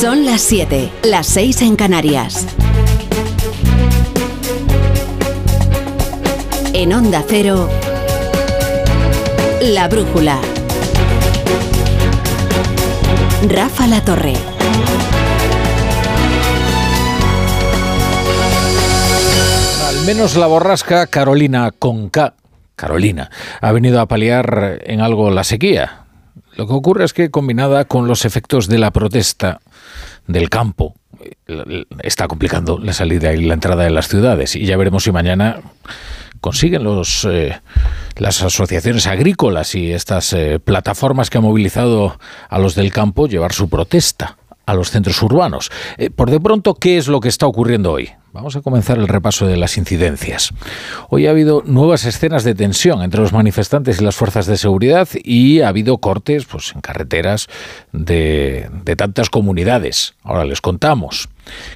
Son las 7, las 6 en Canarias. En Onda Cero, La Brújula. Rafa La Torre. Al menos la borrasca Carolina con K, Carolina, ha venido a paliar en algo la sequía. Lo que ocurre es que combinada con los efectos de la protesta del campo, está complicando la salida y la entrada de las ciudades. Y ya veremos si mañana consiguen los, eh, las asociaciones agrícolas y estas eh, plataformas que han movilizado a los del campo llevar su protesta a los centros urbanos. Eh, por de pronto, ¿qué es lo que está ocurriendo hoy? Vamos a comenzar el repaso de las incidencias. Hoy ha habido nuevas escenas de tensión entre los manifestantes y las fuerzas de seguridad y ha habido cortes pues, en carreteras de, tantas comunidades. Ahora les contamos.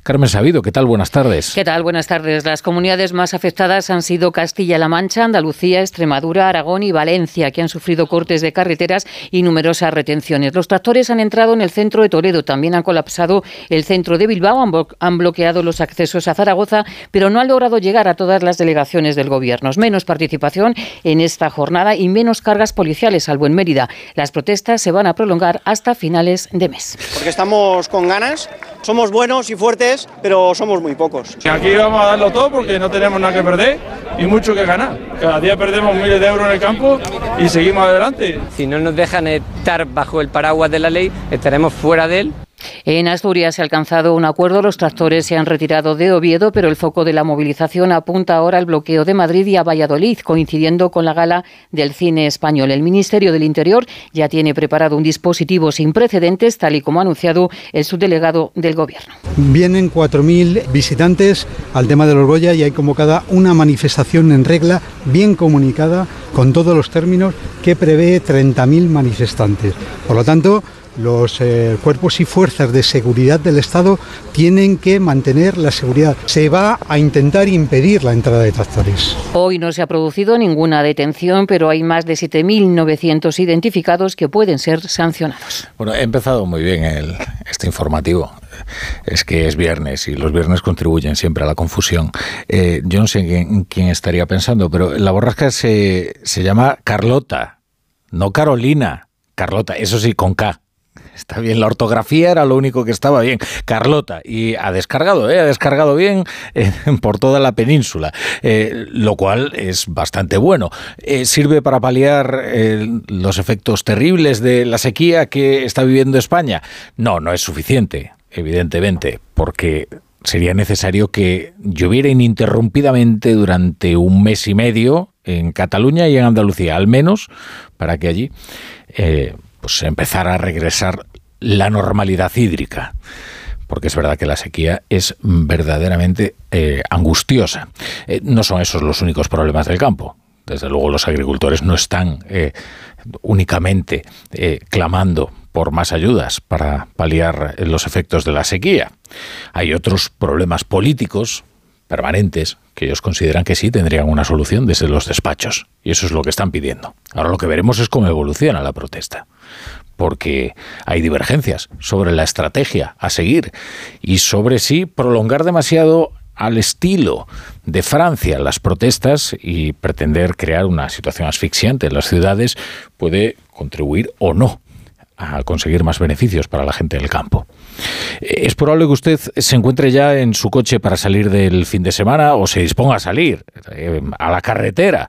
Carmen Sabido, ¿qué tal? Buenas tardes. ¿Qué tal? Buenas tardes. Las comunidades más afectadas han sido Castilla-La Mancha, Andalucía, Extremadura, Aragón y Valencia, que han sufrido cortes de carreteras y numerosas retenciones. Los tractores han entrado en el centro de Toledo, también han colapsado el centro de Bilbao, han bloqueado los accesos a Zaragoza, pero no han logrado llegar a todas las delegaciones del Gobierno. Menos participación en esta jornada y menos cargas policiales, salvo en Mérida. Las protestas se van a prolongar hasta finales de mes. Porque estamos con ganas, somos buenos y fuertes, pero somos muy pocos. Aquí vamos a darlo todo porque no tenemos nada que perder y mucho que ganar. Cada día perdemos miles de euros en el campo y seguimos adelante. Si no nos dejan estar bajo el paraguas de la ley, estaremos fuera de él en Asturias se ha alcanzado un acuerdo, los tractores se han retirado de Oviedo, pero el foco de la movilización apunta ahora al bloqueo de Madrid y a Valladolid, coincidiendo con la gala del cine español. El Ministerio del Interior ya tiene preparado un dispositivo sin precedentes, tal y como ha anunciado el subdelegado del Gobierno. Vienen 4.000 visitantes al tema de los Goya y hay convocada una manifestación en regla, bien comunicada, con todos los términos, que prevé 30.000 manifestantes. Por lo tanto, los eh, cuerpos y fuerzas de seguridad del Estado tienen que mantener la seguridad. Se va a intentar impedir la entrada de tractores. Hoy no se ha producido ninguna detención, pero hay más de 7.900 identificados que pueden ser sancionados. Bueno, he empezado muy bien el, este informativo. Es que es viernes y los viernes contribuyen siempre a la confusión. Eh, yo no sé en quién estaría pensando, pero la borrasca se, se llama Carlota, no Carolina. Carlota, eso sí, con K. Está bien, la ortografía era lo único que estaba bien. Carlota, y ha descargado, ¿eh? ha descargado bien eh, por toda la península, eh, lo cual es bastante bueno. ¿Sirve para paliar los efectos terribles de la sequía que está viviendo España? No, no es suficiente, evidentemente, porque sería necesario que lloviera ininterrumpidamente durante un mes y medio en Cataluña y en Andalucía, al menos para que allí pues empezar a regresar la normalidad hídrica porque es verdad que la sequía es verdaderamente eh, angustiosa. Eh, no son esos los únicos problemas del campo. Desde luego los agricultores no están eh, únicamente clamando por más ayudas para paliar los efectos de la sequía. Hay otros problemas políticos permanentes que ellos consideran que sí tendrían una solución desde los despachos. Y eso es lo que están pidiendo. Ahora lo que veremos es cómo evoluciona la protesta porque hay divergencias sobre la estrategia a seguir y sobre si prolongar demasiado al estilo de Francia las protestas y pretender crear una situación asfixiante en las ciudades puede contribuir o no a conseguir más beneficios para la gente del campo. Es probable que usted se encuentre ya en su coche para salir del fin de semana o se disponga a salir eh, a la carretera.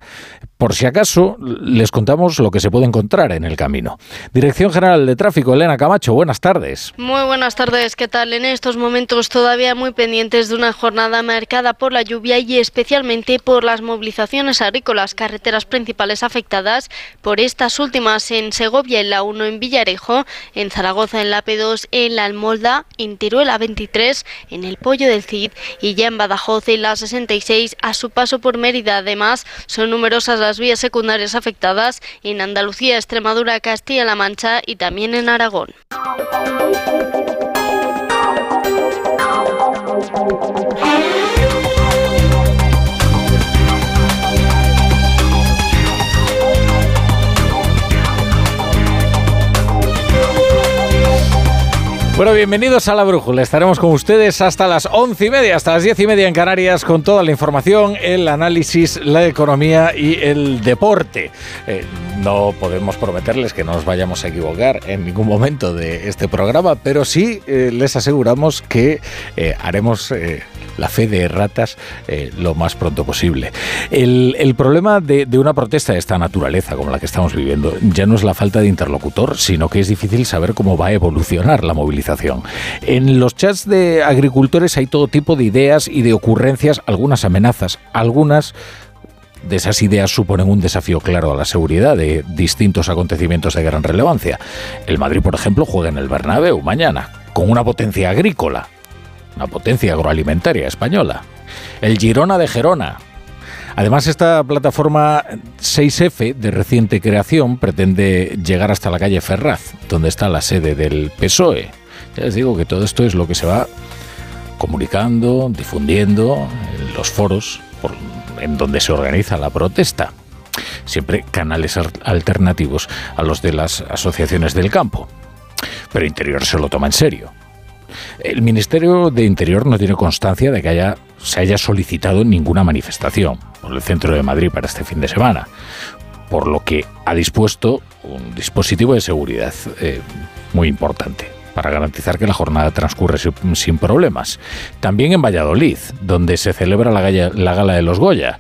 Por si acaso, les contamos lo que se puede encontrar en el camino. Dirección General de Tráfico, Elena Camacho, buenas tardes. Muy buenas tardes, ¿qué tal? En estos momentos todavía muy pendientes de una jornada marcada por la lluvia y especialmente por las movilizaciones agrícolas, carreteras principales afectadas por estas últimas en Segovia en la 1 en Villarejo, en Zaragoza en la P2 en la Almolda, en Teruela 23 en el Pollo del Cid y ya en Badajoz en la 66 a su paso por Mérida. Además, son numerosas las vías secundarias afectadas en Andalucía, Extremadura, Castilla-La Mancha y también en Aragón. Bueno, bienvenidos a La Brújula. Estaremos con ustedes hasta las once y media, hasta las diez y media en Canarias, con toda la información, el análisis, la economía y el deporte. Eh, no podemos prometerles que no nos vayamos a equivocar en ningún momento de este programa, pero sí eh, les aseguramos que eh, haremos la fe de ratas lo más pronto posible. El, problema de, de una protesta de esta naturaleza, como la que estamos viviendo, ya no es la falta de interlocutor, sino que es difícil saber cómo va a evolucionar la movilización en los chats de agricultores hay todo tipo de ideas y de ocurrencias, algunas amenazas, algunas de esas ideas suponen un desafío claro a la seguridad de distintos acontecimientos de gran relevancia. El Madrid, por ejemplo, juega en el Bernabéu mañana, con una potencia agrícola, una potencia agroalimentaria española. El Girona de Gerona. Además, esta plataforma 6F de reciente creación pretende llegar hasta la calle Ferraz, donde está la sede del PSOE. Ya les digo que todo esto es lo que se va comunicando, difundiendo en los foros en donde se organiza la protesta. Siempre canales alternativos a los de las asociaciones del campo. Pero Interior se lo toma en serio. El Ministerio de Interior no tiene constancia de que haya, se haya solicitado ninguna manifestación por el centro de Madrid para este fin de semana, por lo que ha dispuesto un dispositivo de seguridad eh, muy importante para garantizar que la jornada transcurre sin problemas. También en Valladolid, donde se celebra la, gala de los Goya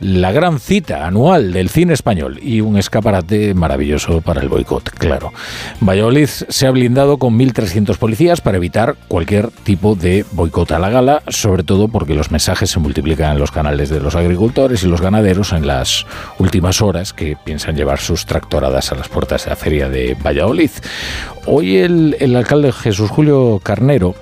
la gran cita anual del cine español y un escaparate maravilloso para el boicot, claro. Valladolid se ha blindado con 1.300 policías para evitar cualquier tipo de boicot a la gala, sobre todo porque los mensajes se multiplican en los canales de los agricultores y los ganaderos en las últimas horas que piensan llevar sus tractoradas a las puertas de la feria de Valladolid. Hoy el, el alcalde Jesús Julio Carnero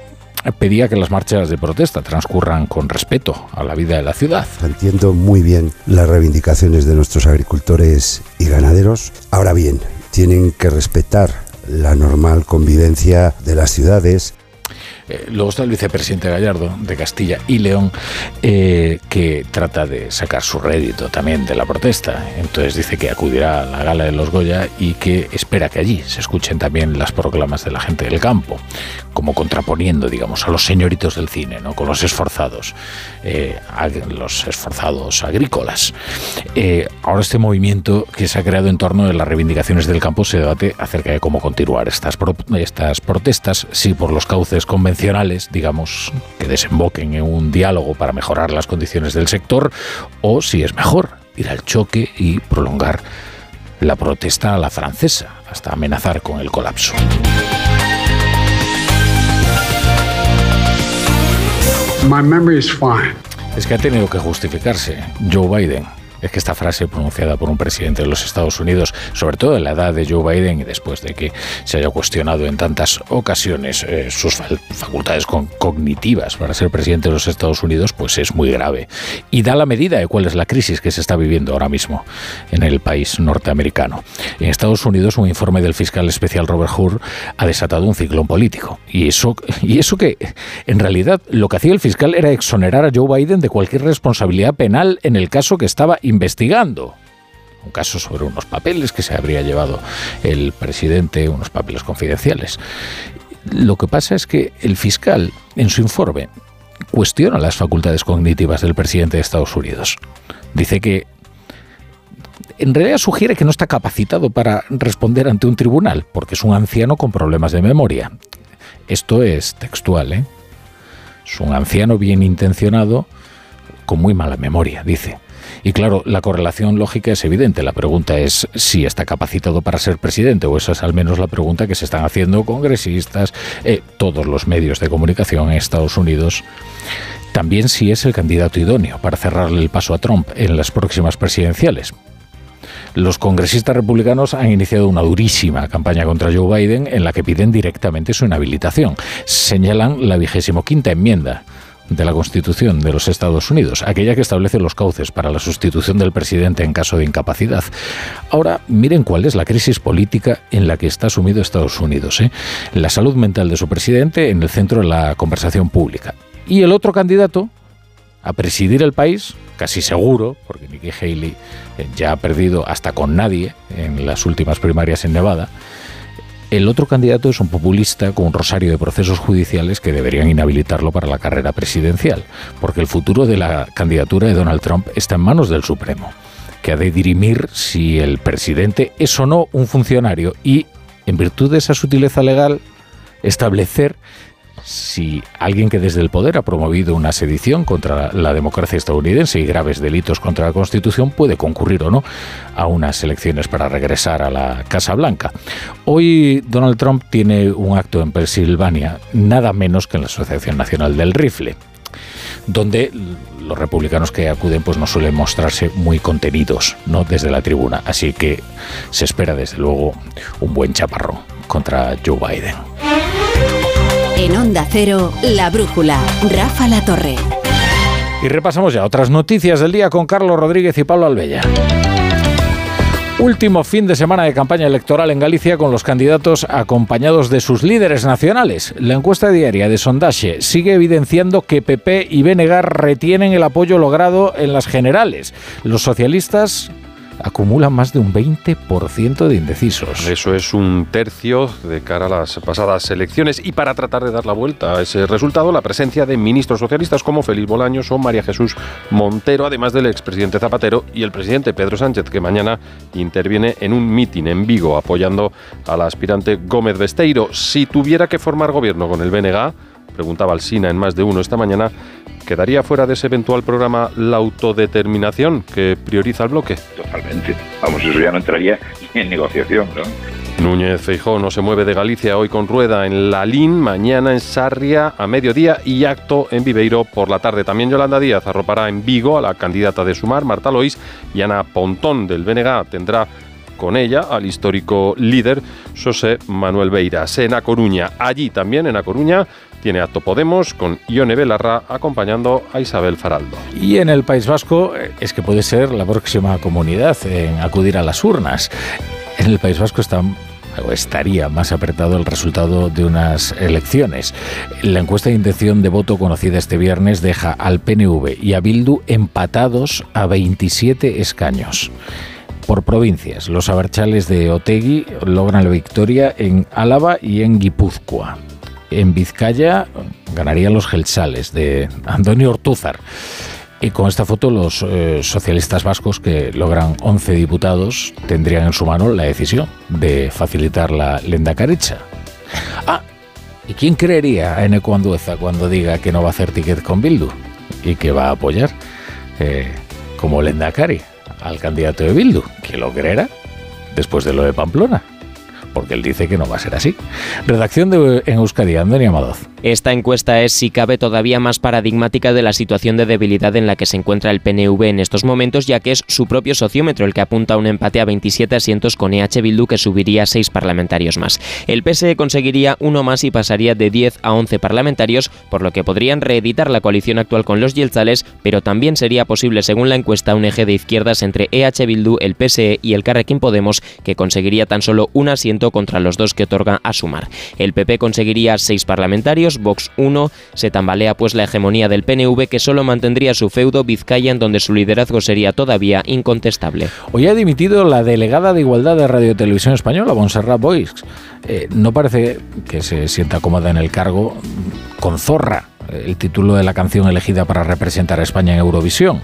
pedía que las marchas de protesta transcurran con respeto a la vida de la ciudad. Entiendo muy bien las reivindicaciones de nuestros agricultores y ganaderos. Ahora bien, tienen que respetar la normal convivencia de las ciudades eh, luego está el vicepresidente Gallardo de Castilla y León, eh, que trata de sacar su rédito también de la protesta. Entonces dice que acudirá a la gala de los Goya y que espera que allí se escuchen también las proclamas de la gente del campo, como contraponiendo, digamos, a los señoritos del cine, ¿no? con los esforzados, eh, los esforzados agrícolas. ahora este movimiento que se ha creado en torno de las reivindicaciones del campo se debate acerca de cómo continuar estas, estas protestas, si por los cauces convencionales digamos, que desemboquen en un diálogo para mejorar las condiciones del sector, o si es mejor ir al choque y prolongar la protesta a la francesa, hasta amenazar con el colapso. Es que ha tenido que justificarse Joe Biden es que esta frase pronunciada por un presidente de los Estados Unidos, sobre todo en la edad de Joe Biden y después de que se haya cuestionado en tantas ocasiones eh, sus facultades cognitivas para ser presidente de los Estados Unidos, pues es muy grave. Y da la medida de cuál es la crisis que se está viviendo ahora mismo en el país norteamericano. En Estados Unidos, un informe del fiscal especial Robert Hur ha desatado un ciclón político. Y eso, y eso que, en realidad, lo que hacía el fiscal era exonerar a Joe Biden de cualquier responsabilidad penal en el caso que estaba investigando un caso sobre unos papeles que se habría llevado el presidente, unos papeles confidenciales. Lo que pasa es que el fiscal, en su informe, cuestiona las facultades cognitivas del presidente de Estados Unidos. Dice que en realidad sugiere que no está capacitado para responder ante un tribunal, porque es un anciano con problemas de memoria. Esto es textual, ¿eh? Es un anciano bien intencionado con muy mala memoria, dice. Y claro, la correlación lógica es evidente. La pregunta es si está capacitado para ser presidente, o esa es al menos la pregunta que se están haciendo congresistas, eh, todos los medios de comunicación en Estados Unidos. También si es el candidato idóneo para cerrarle el paso a Trump en las próximas presidenciales. Los congresistas republicanos han iniciado una durísima campaña contra Joe Biden en la que piden directamente su inhabilitación. Señalan la vigésimo quinta enmienda de la Constitución de los Estados Unidos, aquella que establece los cauces para la sustitución del presidente en caso de incapacidad. Ahora, miren cuál es la crisis política en la que está sumido Estados Unidos. ¿eh? La salud mental de su presidente en el centro de la conversación pública. Y el otro candidato a presidir el país, casi seguro, porque Nikki Haley eh, ya ha perdido hasta con nadie en las últimas primarias en Nevada, El otro candidato es un populista con un rosario de procesos judiciales que deberían inhabilitarlo para la carrera presidencial, porque el futuro de la candidatura de Donald Trump está en manos del Supremo, que ha de dirimir si el presidente es o no un funcionario y, en virtud de esa sutileza legal, establecer si alguien que desde el poder ha promovido una sedición contra la democracia estadounidense y graves delitos contra la Constitución puede concurrir o no a unas elecciones para regresar a la Casa Blanca. Hoy Donald Trump tiene un acto en Pensilvania, nada menos que en la Asociación Nacional del Rifle donde los republicanos que acuden pues no suelen mostrarse muy contenidos no desde la tribuna. Así que se espera desde luego un buen chaparrón contra Joe Biden en Onda Cero, La Brújula, Rafa La Torre. Y repasamos ya otras noticias del día con Carlos Rodríguez y Pablo Albella. Último fin de semana de campaña electoral en Galicia con los candidatos acompañados de sus líderes nacionales. La encuesta diaria de Sondaje sigue evidenciando que PP y BNG retienen el apoyo logrado en las generales. Los socialistas acumulan más de un 20% de indecisos. Eso es un tercio de cara a las pasadas elecciones. Y para tratar de dar la vuelta a ese resultado, la presencia de ministros socialistas como Félix Bolaños o María Jesús Montero, además del expresidente Zapatero y el presidente Pedro Sánchez, que mañana interviene en un mitin en Vigo apoyando al aspirante Gómez Besteiro. Si tuviera que formar gobierno con el BNG, preguntaba Alsina en más de uno esta mañana, ¿quedaría fuera de ese eventual programa la autodeterminación que prioriza el bloque? Totalmente. Vamos, eso ya no entraría en negociación, ¿no? Núñez Feijó no se mueve de Galicia hoy con rueda en Lalín, mañana en Sarria a mediodía y acto en Viveiro por la tarde. También Yolanda Díaz arropará en Vigo a la candidata de Sumar, Marta Lois, y Ana Pontón del BNG tendrá con ella al histórico líder José Manuel Beiras en A Coruña. Allí también en A Coruña tiene acto Podemos con Ione Belarra acompañando a Isabel Faraldo. Y en el País Vasco eh, es que puede ser la próxima comunidad en acudir a las urnas. En el País Vasco está o estaría más apretado el resultado de unas elecciones. La encuesta de intención de voto conocida este viernes deja al PNV y a Bildu empatados a 27 escaños. Por provincias, los abarchales de Otegui logran la victoria en Álava y en Guipúzcoa en Vizcaya ganarían los Gelsales de Antonio Ortúzar. Y con esta foto los eh, socialistas vascos que logran 11 diputados tendrían en su mano la decisión de facilitar la lenda caricha. Ah, ¿y quién creería a Eneco Andueza cuando diga que no va a hacer ticket con Bildu y que va a apoyar eh, como lenda cari al candidato de Bildu? ¿Quién lo creerá después de lo de Pamplona? Porque él dice que no va a ser así. Redacción de en Euskadi, Antonio Amadoz. Esta encuesta es, si cabe, todavía más paradigmática de la situación de debilidad en la que se encuentra el PNV en estos momentos, ya que es su propio sociómetro el que apunta a un empate a 27 asientos con EH Bildu, que subiría a 6 parlamentarios más. El PSE conseguiría uno más y pasaría de 10 a 11 parlamentarios, por lo que podrían reeditar la coalición actual con los Yelzales, pero también sería posible, según la encuesta, un eje de izquierdas entre EH Bildu, el PSE y el Carrequín Podemos, que conseguiría tan solo un asiento contra los dos que otorga a sumar. El PP conseguiría 6 parlamentarios, Vox 1, se tambalea pues la hegemonía del PNV que solo mantendría su feudo Vizcaya en donde su liderazgo sería todavía incontestable. Hoy ha dimitido la delegada de Igualdad de Radio Televisión Española, Montserrat Boix. Eh, no parece que se sienta cómoda en el cargo con Zorra, el título de la canción elegida para representar a España en Eurovisión.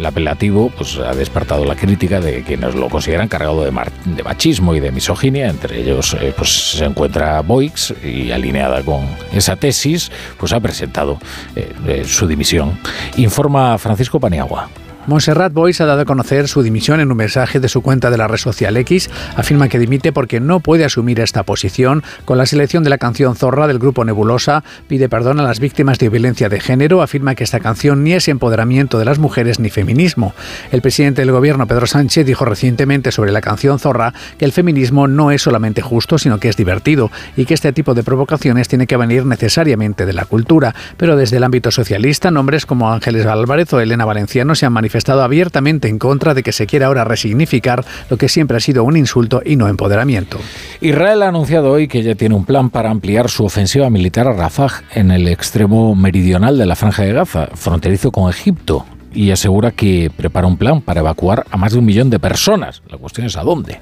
El apelativo pues, ha despertado la crítica de quienes lo consideran cargado de, machismo y de misoginia. Entre ellos eh, pues, se encuentra Boix y alineada con esa tesis, pues ha presentado eh, eh, su dimisión. Informa Francisco Paniagua. Montserrat Boyce ha dado a conocer su dimisión en un mensaje de su cuenta de la red social X. Afirma que dimite porque no puede asumir esta posición. Con la selección de la canción Zorra del grupo Nebulosa, pide perdón a las víctimas de violencia de género. Afirma que esta canción ni es empoderamiento de las mujeres ni feminismo. El presidente del gobierno, Pedro Sánchez, dijo recientemente sobre la canción Zorra que el feminismo no es solamente justo, sino que es divertido y que este tipo de provocaciones tiene que venir necesariamente de la cultura. Pero desde el ámbito socialista, nombres como Ángeles Álvarez o Elena Valenciano se han manifestado estado abiertamente en contra de que se quiera ahora resignificar lo que siempre ha sido un insulto y no empoderamiento. Israel ha anunciado hoy que ya tiene un plan para ampliar su ofensiva militar a Rafah en el extremo meridional de la franja de Gaza, fronterizo con Egipto y asegura que prepara un plan para evacuar a más de un millón de personas. La cuestión es a dónde.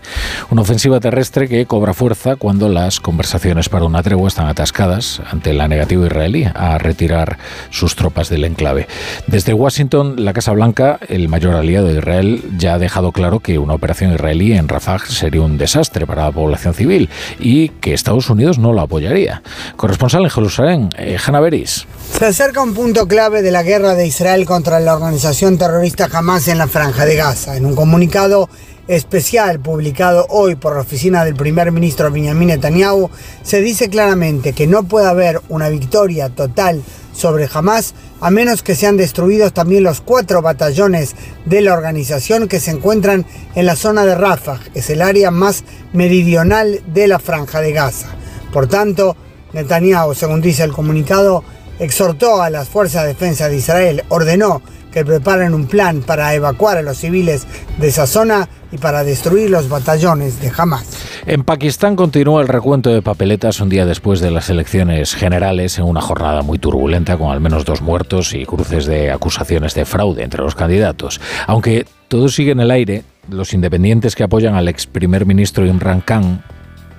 Una ofensiva terrestre que cobra fuerza cuando las conversaciones para una tregua están atascadas ante la negativa israelí a retirar sus tropas del enclave. Desde Washington, la Casa Blanca, el mayor aliado de Israel, ya ha dejado claro que una operación israelí en Rafah sería un desastre para la población civil y que Estados Unidos no lo apoyaría. Corresponsal en Jerusalén, eh, Hanna Beris. Se acerca un punto clave de la guerra de Israel contra la organización terrorista Hamas en la franja de Gaza. En un comunicado especial publicado hoy por la oficina del primer ministro Benjamin Netanyahu, se dice claramente que no puede haber una victoria total sobre Hamas a menos que sean destruidos también los cuatro batallones de la organización que se encuentran en la zona de Rafah, es el área más meridional de la franja de Gaza. Por tanto, Netanyahu, según dice el comunicado, exhortó a las fuerzas de defensa de Israel, ordenó que preparen un plan para evacuar a los civiles de esa zona y para destruir los batallones de Hamas. En Pakistán continúa el recuento de papeletas un día después de las elecciones generales en una jornada muy turbulenta con al menos dos muertos y cruces de acusaciones de fraude entre los candidatos. Aunque todo sigue en el aire, los independientes que apoyan al ex primer ministro Imran Khan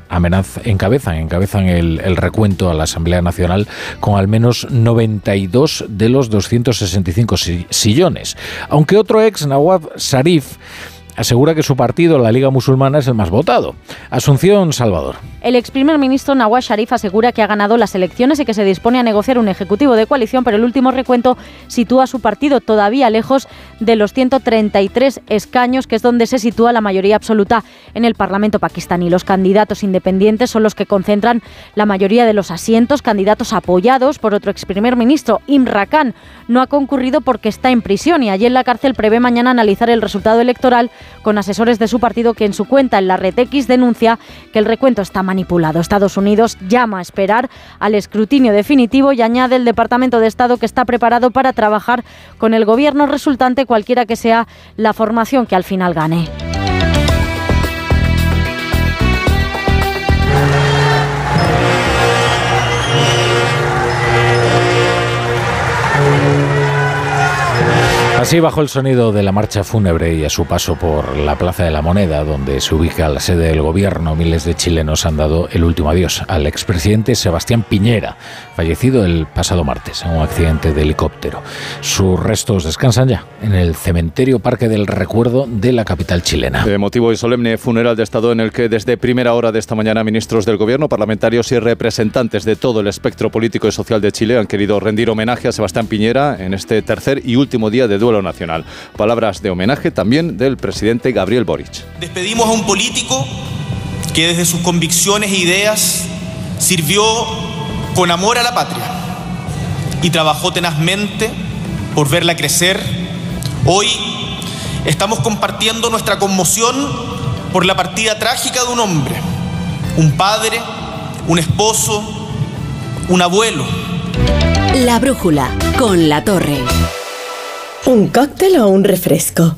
amenaz, encabezan, encabezan el, el, recuento a la Asamblea Nacional con al menos 92 de los 265 sillones. Aunque otro ex, Nawab Sharif, asegura que su partido, la Liga Musulmana, es el más votado. Asunción Salvador. El ex primer ministro Nawaz Sharif asegura que ha ganado las elecciones y que se dispone a negociar un ejecutivo de coalición, pero el último recuento sitúa a su partido todavía lejos de los 133 escaños, que es donde se sitúa la mayoría absoluta en el Parlamento pakistaní. Los candidatos independientes son los que concentran la mayoría de los asientos, candidatos apoyados por otro ex primer ministro, Imran Khan. No ha concurrido porque está en prisión y allí en la cárcel prevé mañana analizar el resultado electoral con asesores de su partido que en su cuenta en la red X denuncia que el recuento está manipulado. Estados Unidos llama a esperar al escrutinio definitivo y añade el Departamento de Estado que está preparado para trabajar con el gobierno resultante cualquiera que sea la formación que al final gane. Así bajo el sonido de la marcha fúnebre y a su paso por la Plaza de la Moneda, donde se ubica la sede del gobierno, miles de chilenos han dado el último adiós al expresidente Sebastián Piñera, fallecido el pasado martes en un accidente de helicóptero. Sus restos descansan ya en el cementerio Parque del Recuerdo de la capital chilena. motivo y solemne funeral de Estado en el que desde primera hora de esta mañana ministros del gobierno, parlamentarios y representantes de todo el espectro político y social de Chile han querido rendir homenaje a Sebastián Piñera en este tercer y último día de duelo nacional. Palabras de homenaje también del presidente Gabriel Boric. Despedimos a un político que desde sus convicciones e ideas sirvió con amor a la patria y trabajó tenazmente por verla crecer. Hoy estamos compartiendo nuestra conmoción por la partida trágica de un hombre, un padre, un esposo, un abuelo. La brújula con la torre. ¿Un cóctel o un refresco?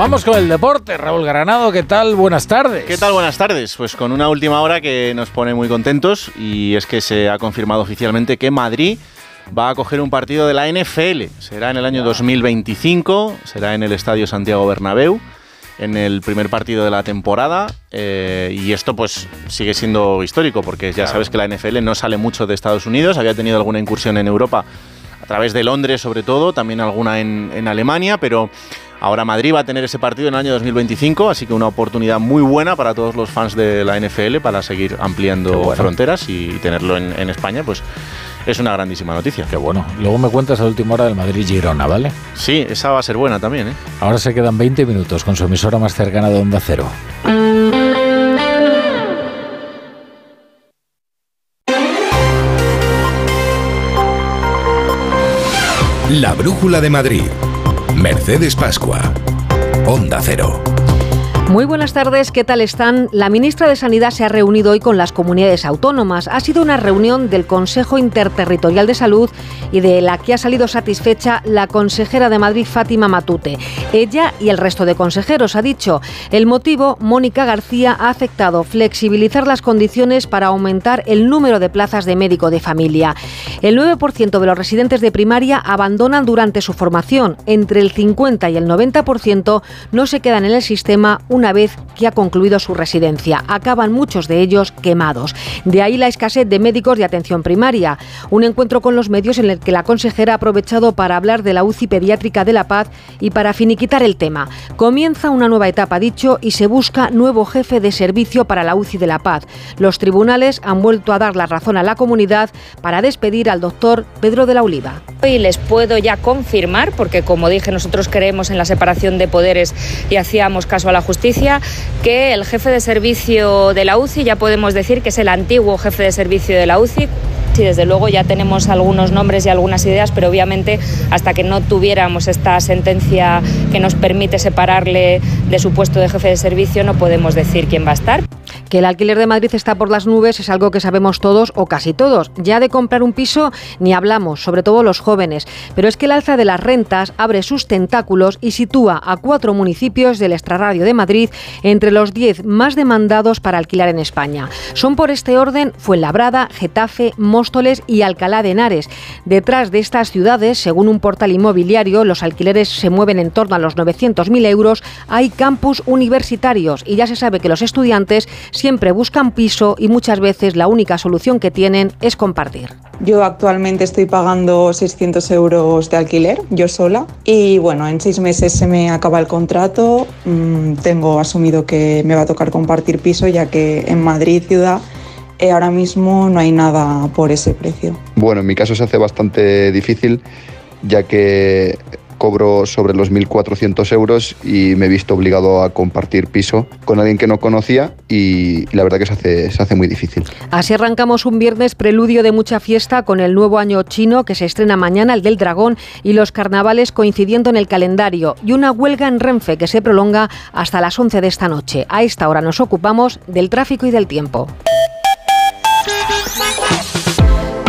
Vamos con el deporte. Raúl Granado, ¿qué tal? Buenas tardes. ¿Qué tal? Buenas tardes. Pues con una última hora que nos pone muy contentos y es que se ha confirmado oficialmente que Madrid va a coger un partido de la NFL. Será en el año 2025, será en el Estadio Santiago Bernabéu, en el primer partido de la temporada. eh, y esto pues sigue siendo histórico porque ya sabes que la NFL no sale mucho de Estados Unidos, había tenido alguna incursión en Europa través de Londres sobre todo, también alguna en, en Alemania, pero ahora Madrid va a tener ese partido en el año 2025, así que una oportunidad muy buena para todos los fans de la NFL para seguir ampliando fronteras y tenerlo en, en España, pues es una grandísima noticia. Qué bueno. Luego me cuentas a la última hora del Madrid-Girona, ¿vale? Sí, esa va a ser buena también, ¿eh? Ahora se quedan 20 minutos con su emisora más cercana de Onda Cero. La Brújula de Madrid. Mercedes Pascua. Onda Cero. Muy buenas tardes, ¿qué tal están? La ministra de Sanidad se ha reunido hoy con las comunidades autónomas. Ha sido una reunión del Consejo Interterritorial de Salud y de la que ha salido satisfecha la consejera de Madrid, Fátima Matute. Ella y el resto de consejeros ha dicho. El motivo, Mónica García ha aceptado flexibilizar las condiciones para aumentar el número de plazas de médico de familia. El 9% de los residentes de primaria abandonan durante su formación. Entre el 50 y el 90% no se quedan en el sistema una vez que ha concluido su residencia. Acaban muchos de ellos quemados. De ahí la escasez de médicos de atención primaria. Un encuentro con los medios en el que la consejera ha aprovechado para hablar de la UCI pediátrica de La Paz y para finiquitar el tema. Comienza una nueva etapa, dicho, y se busca nuevo jefe de servicio para la UCI de La Paz. Los tribunales han vuelto a dar la razón a la comunidad para despedir al doctor Pedro de la Oliva. Y les puedo ya confirmar, porque como dije, nosotros creemos en la separación de poderes y hacíamos caso a la justicia que el jefe de servicio de la UCI, ya podemos decir que es el antiguo jefe de servicio de la UCI, Sí, desde luego ya tenemos algunos nombres y algunas ideas, pero obviamente hasta que no tuviéramos esta sentencia que nos permite separarle de su puesto de jefe de servicio, no podemos decir quién va a estar. Que el alquiler de Madrid está por las nubes es algo que sabemos todos o casi todos. Ya de comprar un piso ni hablamos, sobre todo los jóvenes. Pero es que el alza de las rentas abre sus tentáculos y sitúa a cuatro municipios del extrarradio de Madrid entre los diez más demandados para alquilar en España. Son por este orden Fuenlabrada, Getafe, Móstoles y Alcalá de Henares. Detrás de estas ciudades, según un portal inmobiliario, los alquileres se mueven en torno a los 900.000 euros. Hay campus universitarios y ya se sabe que los estudiantes siempre buscan piso y muchas veces la única solución que tienen es compartir. Yo actualmente estoy pagando 600 euros de alquiler, yo sola, y bueno, en seis meses se me acaba el contrato. Mm, tengo asumido que me va a tocar compartir piso, ya que en Madrid, ciudad, eh, ahora mismo no hay nada por ese precio. Bueno, en mi caso se hace bastante difícil, ya que cobro sobre los 1.400 euros y me he visto obligado a compartir piso con alguien que no conocía y la verdad que se hace, se hace muy difícil. Así arrancamos un viernes preludio de mucha fiesta con el nuevo año chino que se estrena mañana, el del dragón, y los carnavales coincidiendo en el calendario y una huelga en Renfe que se prolonga hasta las 11 de esta noche. A esta hora nos ocupamos del tráfico y del tiempo.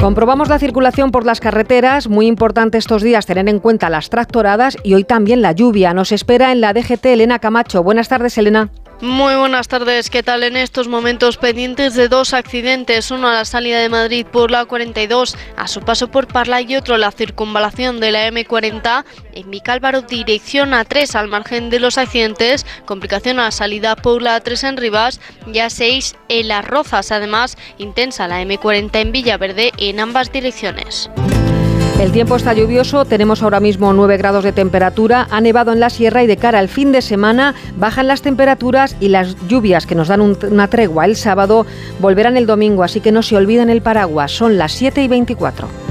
Comprobamos la circulación por las carreteras, muy importante estos días tener en cuenta las tractoradas y hoy también la lluvia. Nos espera en la DGT Elena Camacho. Buenas tardes, Elena. Muy buenas tardes, ¿qué tal? En estos momentos pendientes de dos accidentes, uno a la salida de Madrid por la 42, a su paso por Parla y otro la circunvalación de la M40 en Vicálvaro, dirección a 3 al margen de los accidentes, complicación a la salida por la 3 en Rivas y a 6 en Las Rozas, además intensa la M40 en Villaverde en ambas direcciones. El tiempo está lluvioso, tenemos ahora mismo 9 grados de temperatura, ha nevado en la sierra y de cara al fin de semana bajan las temperaturas y las lluvias que nos dan una tregua el sábado volverán el domingo, así que no se olviden el paraguas, son las 7 y 24.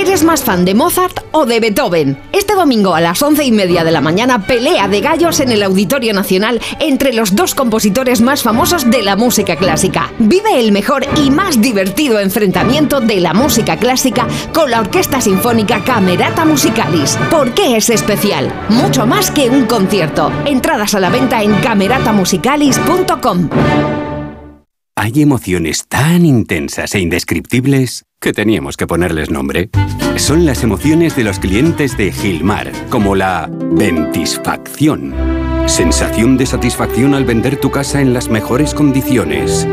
¿Eres más fan de Mozart o de Beethoven? Este domingo a las once y media de la mañana, pelea de gallos en el Auditorio Nacional entre los dos compositores más famosos de la música clásica. Vive el mejor y más divertido enfrentamiento de la música clásica con la Orquesta Sinfónica Camerata Musicalis. ¿Por qué es especial? Mucho más que un concierto. Entradas a la venta en cameratamusicalis.com. Hay emociones tan intensas e indescriptibles que teníamos que ponerles nombre. Son las emociones de los clientes de Gilmar, como la ventisfacción. Sensación de satisfacción al vender tu casa en las mejores condiciones.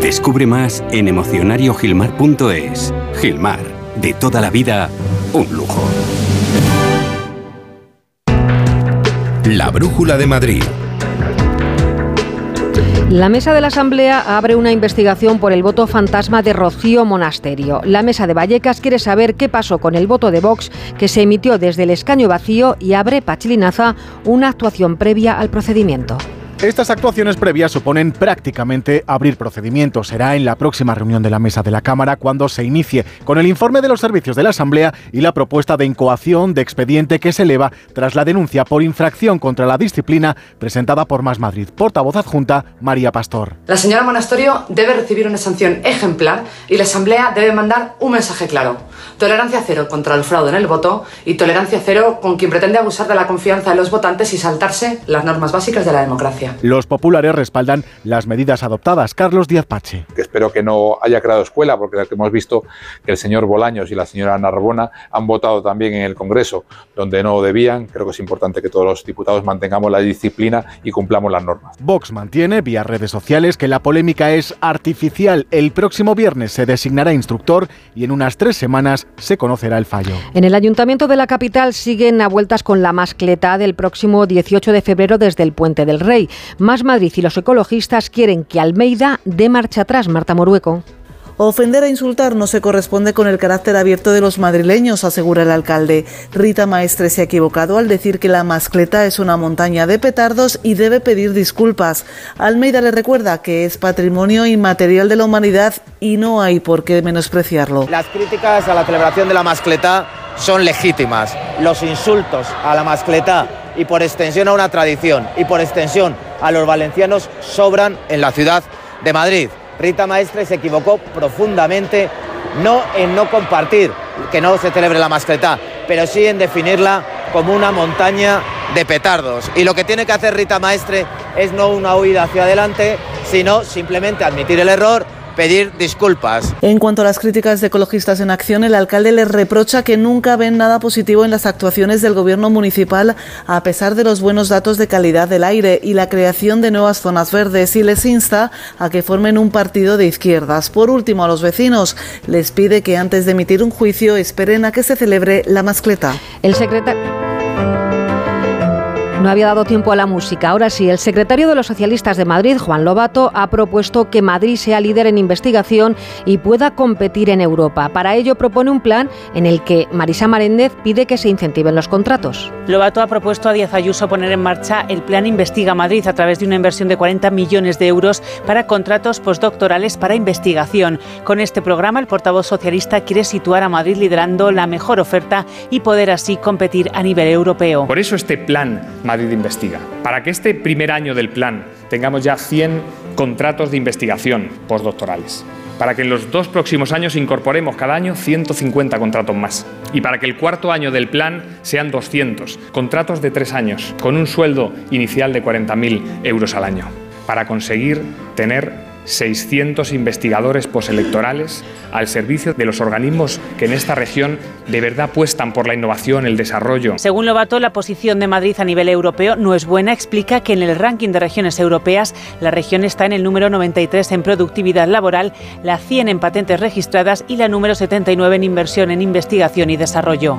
Descubre más en emocionariogilmar.es. Gilmar, de toda la vida, un lujo. La Brújula de Madrid. La mesa de la Asamblea abre una investigación por el voto fantasma de Rocío Monasterio. La mesa de Vallecas quiere saber qué pasó con el voto de Vox que se emitió desde el escaño vacío y abre Pachilinaza una actuación previa al procedimiento. Estas actuaciones previas suponen prácticamente abrir procedimientos. Será en la próxima reunión de la mesa de la Cámara cuando se inicie con el informe de los servicios de la Asamblea y la propuesta de incoación de expediente que se eleva tras la denuncia por infracción contra la disciplina presentada por Más Madrid. Portavoz adjunta María Pastor. La señora Monasterio debe recibir una sanción ejemplar y la Asamblea debe mandar un mensaje claro. Tolerancia cero contra el fraude en el voto y tolerancia cero con quien pretende abusar de la confianza de los votantes y saltarse las normas básicas de la democracia. Los populares respaldan las medidas adoptadas. Carlos Díaz Pache. Espero que no haya creado escuela, porque hemos visto que el señor Bolaños y la señora Narbona han votado también en el Congreso donde no debían. Creo que es importante que todos los diputados mantengamos la disciplina y cumplamos las normas. Vox mantiene vía redes sociales que la polémica es artificial. El próximo viernes se designará instructor y en unas tres semanas se conocerá el fallo. En el Ayuntamiento de la capital siguen a vueltas con la mascleta del próximo 18 de febrero desde el Puente del Rey. Más Madrid y los ecologistas quieren que Almeida dé marcha atrás, Marta Morueco. Ofender e insultar no se corresponde con el carácter abierto de los madrileños, asegura el alcalde. Rita Maestre se ha equivocado al decir que la mascleta es una montaña de petardos y debe pedir disculpas. Almeida le recuerda que es patrimonio inmaterial de la humanidad y no hay por qué menospreciarlo. Las críticas a la celebración de la mascleta son legítimas. Los insultos a la mascleta y por extensión a una tradición y por extensión a los valencianos sobran en la ciudad de Madrid. Rita Maestre se equivocó profundamente, no en no compartir que no se celebre la mascleta, pero sí en definirla como una montaña de petardos. Y lo que tiene que hacer Rita Maestre es no una huida hacia adelante, sino simplemente admitir el error, pedir disculpas. En cuanto a las críticas de ecologistas en acción, el alcalde les reprocha que nunca ven nada positivo en las actuaciones del gobierno municipal a pesar de los buenos datos de calidad del aire y la creación de nuevas zonas verdes y les insta a que formen un partido de izquierdas. Por último, a los vecinos les pide que antes de emitir un juicio esperen a que se celebre la mascleta. El secretario No había dado tiempo a la música. Ahora sí, el secretario de los socialistas de Madrid, Juan Lobato, ha propuesto que Madrid sea líder en investigación y pueda competir en Europa. Para ello propone un plan en el que Marisa Maréndez pide que se incentiven los contratos. Lobato ha propuesto a Díaz Ayuso poner en marcha el plan Investiga Madrid a través de una inversión de 40 millones de euros para contratos postdoctorales para investigación. Con este programa, el portavoz socialista quiere situar a Madrid liderando la mejor oferta y poder así competir a nivel europeo. Por eso este plan Madrid Investiga. Para que este primer año del plan tengamos ya 100 contratos de investigación postdoctorales. Para que en los dos próximos años incorporemos cada año 150 contratos más. Y para que el cuarto año del plan sean 200 contratos de tres años, con un sueldo inicial de 40.000 euros al año. Para conseguir tener 600 investigadores postelectorales al servicio de los organismos que en esta región de verdad apuestan por la innovación, el desarrollo. Según Lobato, la posición de Madrid a nivel europeo no es buena. Explica que en el ranking de regiones europeas la región está en el número 93 en productividad laboral, la 100 en patentes registradas y la número 79 en inversión en investigación y desarrollo.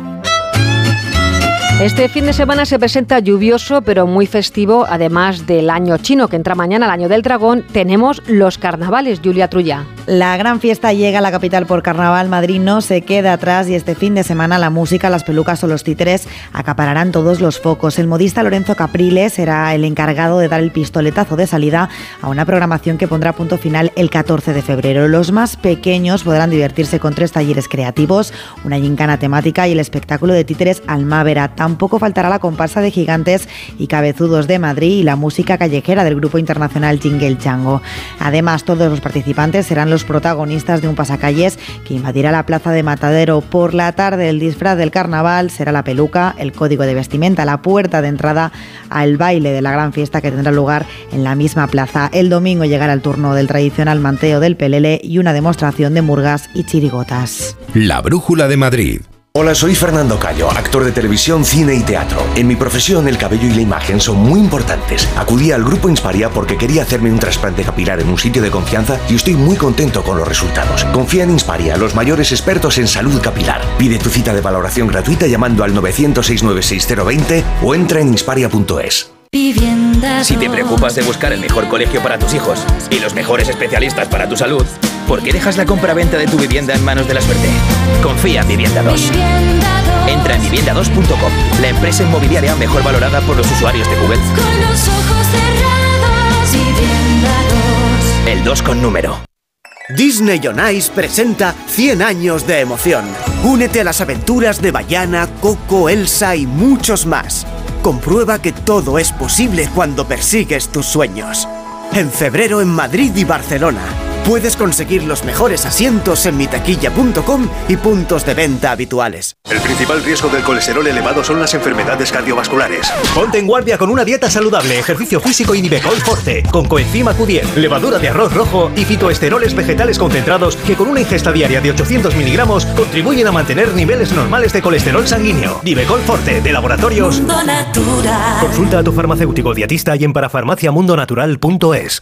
Este fin de semana se presenta lluvioso pero muy festivo, además del año chino que entra mañana, el año del dragón, tenemos los carnavales, Julia Trulla. La gran fiesta llega a la capital por carnaval, Madrid no se queda atrás y este fin de semana la música, las pelucas o los títeres acapararán todos los focos. El modista Lorenzo Capriles será el encargado de dar el pistoletazo de salida a una programación que pondrá punto final el 14 de febrero. Los más pequeños podrán divertirse con tres talleres creativos, una gincana temática y el espectáculo de títeres Almávera. Tampoco faltará la comparsa de gigantes y cabezudos de Madrid y la música callejera del grupo internacional Jingle Chango. Además, todos los participantes serán los protagonistas de un pasacalles que invadirá la plaza de Matadero por la tarde. El disfraz del carnaval será la peluca, el código de vestimenta, la puerta de entrada al baile de la gran fiesta que tendrá lugar en la misma plaza. El domingo llegará el turno del tradicional manteo del pelele y una demostración de murgas y chirigotas. La Brújula de Madrid. Hola, soy Fernando Cayo, actor de televisión, cine y teatro. En mi profesión, el cabello y la imagen son muy importantes. Acudí al grupo Insparia porque quería hacerme un trasplante capilar en un sitio de confianza y estoy muy contento con los resultados. Confía en Insparia, los mayores expertos en salud capilar. Pide tu cita de valoración gratuita llamando al 900-696-020 o entra en insparia.es. Si te preocupas de buscar el mejor colegio para tus hijos y los mejores especialistas para tu salud, ¿por qué dejas la compra-venta de tu vivienda en manos de la suerte? Confía en Vivienda 2. Entra en vivienda2.com, la empresa inmobiliaria mejor valorada por los usuarios de Google. Con los ojos cerrados, Vivienda 2. El 2 con número. Disney on Ice presenta 100 años de emoción. Únete a las aventuras de Bayana, Coco, Elsa y muchos más. Comprueba que todo es posible cuando persigues tus sueños. En febrero en Madrid y Barcelona. Puedes conseguir los mejores asientos en mitaquilla.com y puntos de venta habituales. El principal riesgo del colesterol elevado son las enfermedades cardiovasculares. Ponte en guardia con una dieta saludable, ejercicio físico y Nivecol Forte, con coenzima Q10, levadura de arroz rojo y fitoesteroles vegetales concentrados que con una ingesta diaria de 800 miligramos contribuyen a mantener niveles normales de colesterol sanguíneo. Nivecol Forte, de laboratorios. Mundo Natural. Consulta a tu farmacéutico dietista y en parafarmaciamundonatural.es.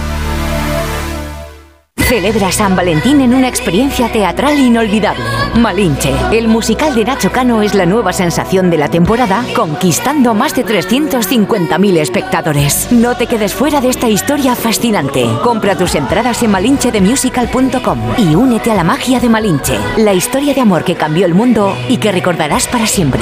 Celebra San Valentín en una experiencia teatral inolvidable. Malinche, el musical de Nacho Cano es la nueva sensación de la temporada, conquistando más de 350.000 espectadores. No te quedes fuera de esta historia fascinante. Compra tus entradas en malinchedemusical.com y únete a la magia de Malinche, la historia de amor que cambió el mundo y que recordarás para siempre.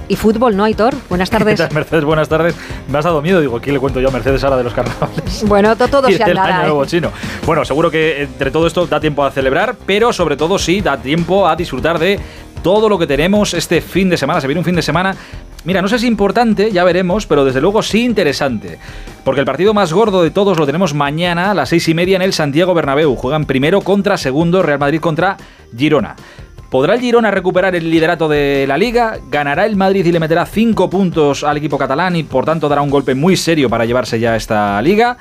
y fútbol, ¿no, Aitor? Buenas tardes. ¿Qué tal, Mercedes? Buenas tardes. Me has dado miedo, digo, aquí le cuento yo a Mercedes ahora de los carnavales. Bueno, to- todo y se andará, año ¿eh? nuevo chino. Bueno, seguro que entre todo esto da tiempo a celebrar, pero sobre todo sí da tiempo a disfrutar de todo lo que tenemos este fin de semana. Se viene un fin de semana, mira, no sé si importante, ya veremos, pero desde luego sí interesante. Porque el partido más gordo de todos lo tenemos mañana a las seis y media en el Santiago Bernabéu. Juegan primero contra segundo, Real Madrid contra Girona. ¿Podrá el Girona recuperar el liderato de la liga? ¿Ganará el Madrid y le meterá 5 puntos al equipo catalán y por tanto dará un golpe muy serio para llevarse ya esta liga?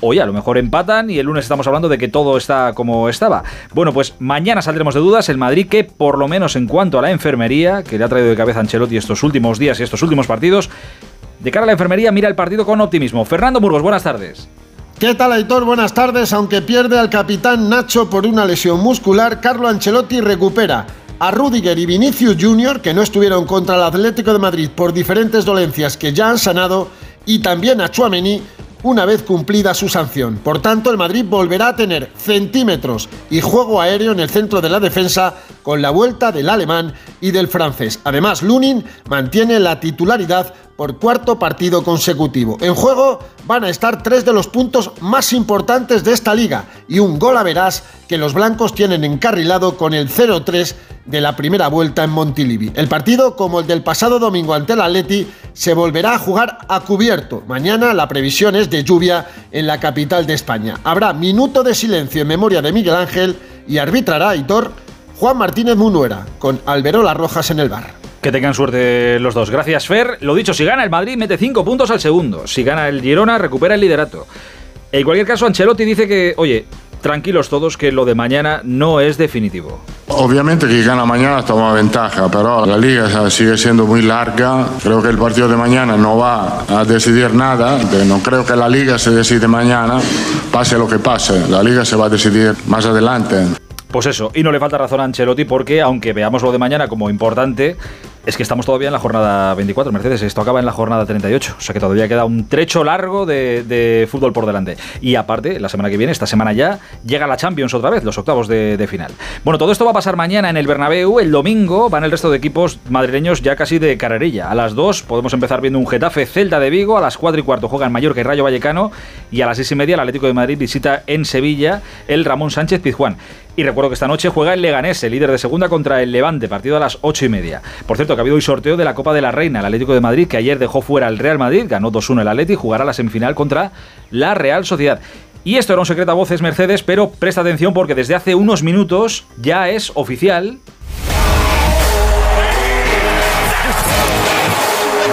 Oye, a lo mejor empatan y el lunes estamos hablando de que todo está como estaba. Bueno, pues mañana saldremos de dudas. El Madrid que, por lo menos en cuanto a la enfermería, que le ha traído de cabeza a Ancelotti estos últimos días y estos últimos partidos, de cara a la enfermería mira el partido con optimismo. Fernando Burgos, buenas tardes. ¿Qué tal, Aitor? Buenas tardes. Aunque pierde al capitán Nacho por una lesión muscular, Carlo Ancelotti recupera a Rudiger y Vinicius Jr., que no estuvieron contra el Atlético de Madrid por diferentes dolencias que ya han sanado, y también a Chuamení una vez cumplida su sanción. Por tanto, el Madrid volverá a tener centímetros y juego aéreo en el centro de la defensa con la vuelta del alemán y del francés. Además, Lunin mantiene la titularidad por cuarto partido consecutivo. En juego van a estar tres de los puntos más importantes de esta liga y un gol a verás que los blancos tienen encarrilado con el 0-3 de la primera vuelta en Montilivi. El partido, como el del pasado domingo ante el Atleti, se volverá a jugar a cubierto. Mañana la previsión es de lluvia en la capital de España. Habrá minuto de silencio en memoria de Miguel Ángel y arbitrará Aitor Juan Martínez Munuera con Alberola Rojas en el bar. Que tengan suerte los dos. Gracias, Fer. Lo dicho, si gana el Madrid, mete 5 puntos al segundo. Si gana el Girona, recupera el liderato. En cualquier caso, Ancelotti dice que, oye, tranquilos todos, que lo de mañana no es definitivo. Obviamente que gana mañana toma ventaja, pero la liga sigue siendo muy larga. Creo que el partido de mañana no va a decidir nada. No creo que la liga se decide mañana, pase lo que pase. La liga se va a decidir más adelante. Pues eso, y no le falta razón a Ancelotti porque, aunque veamos lo de mañana como importante, es que estamos todavía en la jornada 24, Mercedes. Esto acaba en la jornada 38, o sea que todavía queda un trecho largo de, fútbol por delante. Y aparte, la semana que viene, esta semana ya, llega la Champions otra vez, los octavos de, de final. Bueno, todo esto va a pasar mañana en el Bernabéu. El domingo van el resto de equipos madrileños ya casi de carrerilla. A las 2 podemos empezar viendo un Getafe Celta de Vigo. A las 4 y cuarto juegan Mallorca y Rayo Vallecano. Y a las 6 y media el Atlético de Madrid visita en Sevilla el Ramón Sánchez Pizjuán. Y recuerdo que esta noche juega el Leganés, el líder de segunda contra el Levante, partido a las 8 y media. Por cierto, que ha habido hoy sorteo de la Copa de la Reina. El Atlético de Madrid, que ayer dejó fuera al Real Madrid, ganó 2-1 el Atleti, jugará la semifinal contra la Real Sociedad. Y esto era un secreto a voces, Mercedes, pero presta atención porque desde hace unos minutos ya es oficial.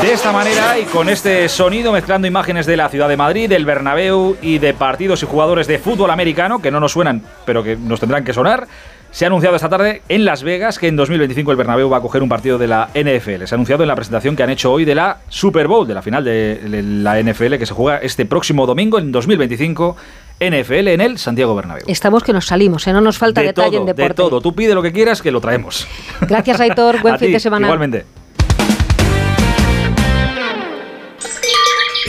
De esta manera y con este sonido mezclando imágenes de la ciudad de Madrid, del Bernabéu y de partidos y jugadores de fútbol americano que no nos suenan, pero que nos tendrán que sonar. Se ha anunciado esta tarde en Las Vegas que en 2025 el Bernabéu va a coger un partido de la NFL. Se ha anunciado en la presentación que han hecho hoy de la Super Bowl, de la final de la NFL que se juega este próximo domingo en 2025. NFL en el Santiago Bernabéu. Estamos que nos salimos, ¿eh? no nos falta de detalle todo, en de deporte. todo. Tú pide lo que quieras que lo traemos. Gracias, Aitor. Buen A fin ti, de semana. Igualmente.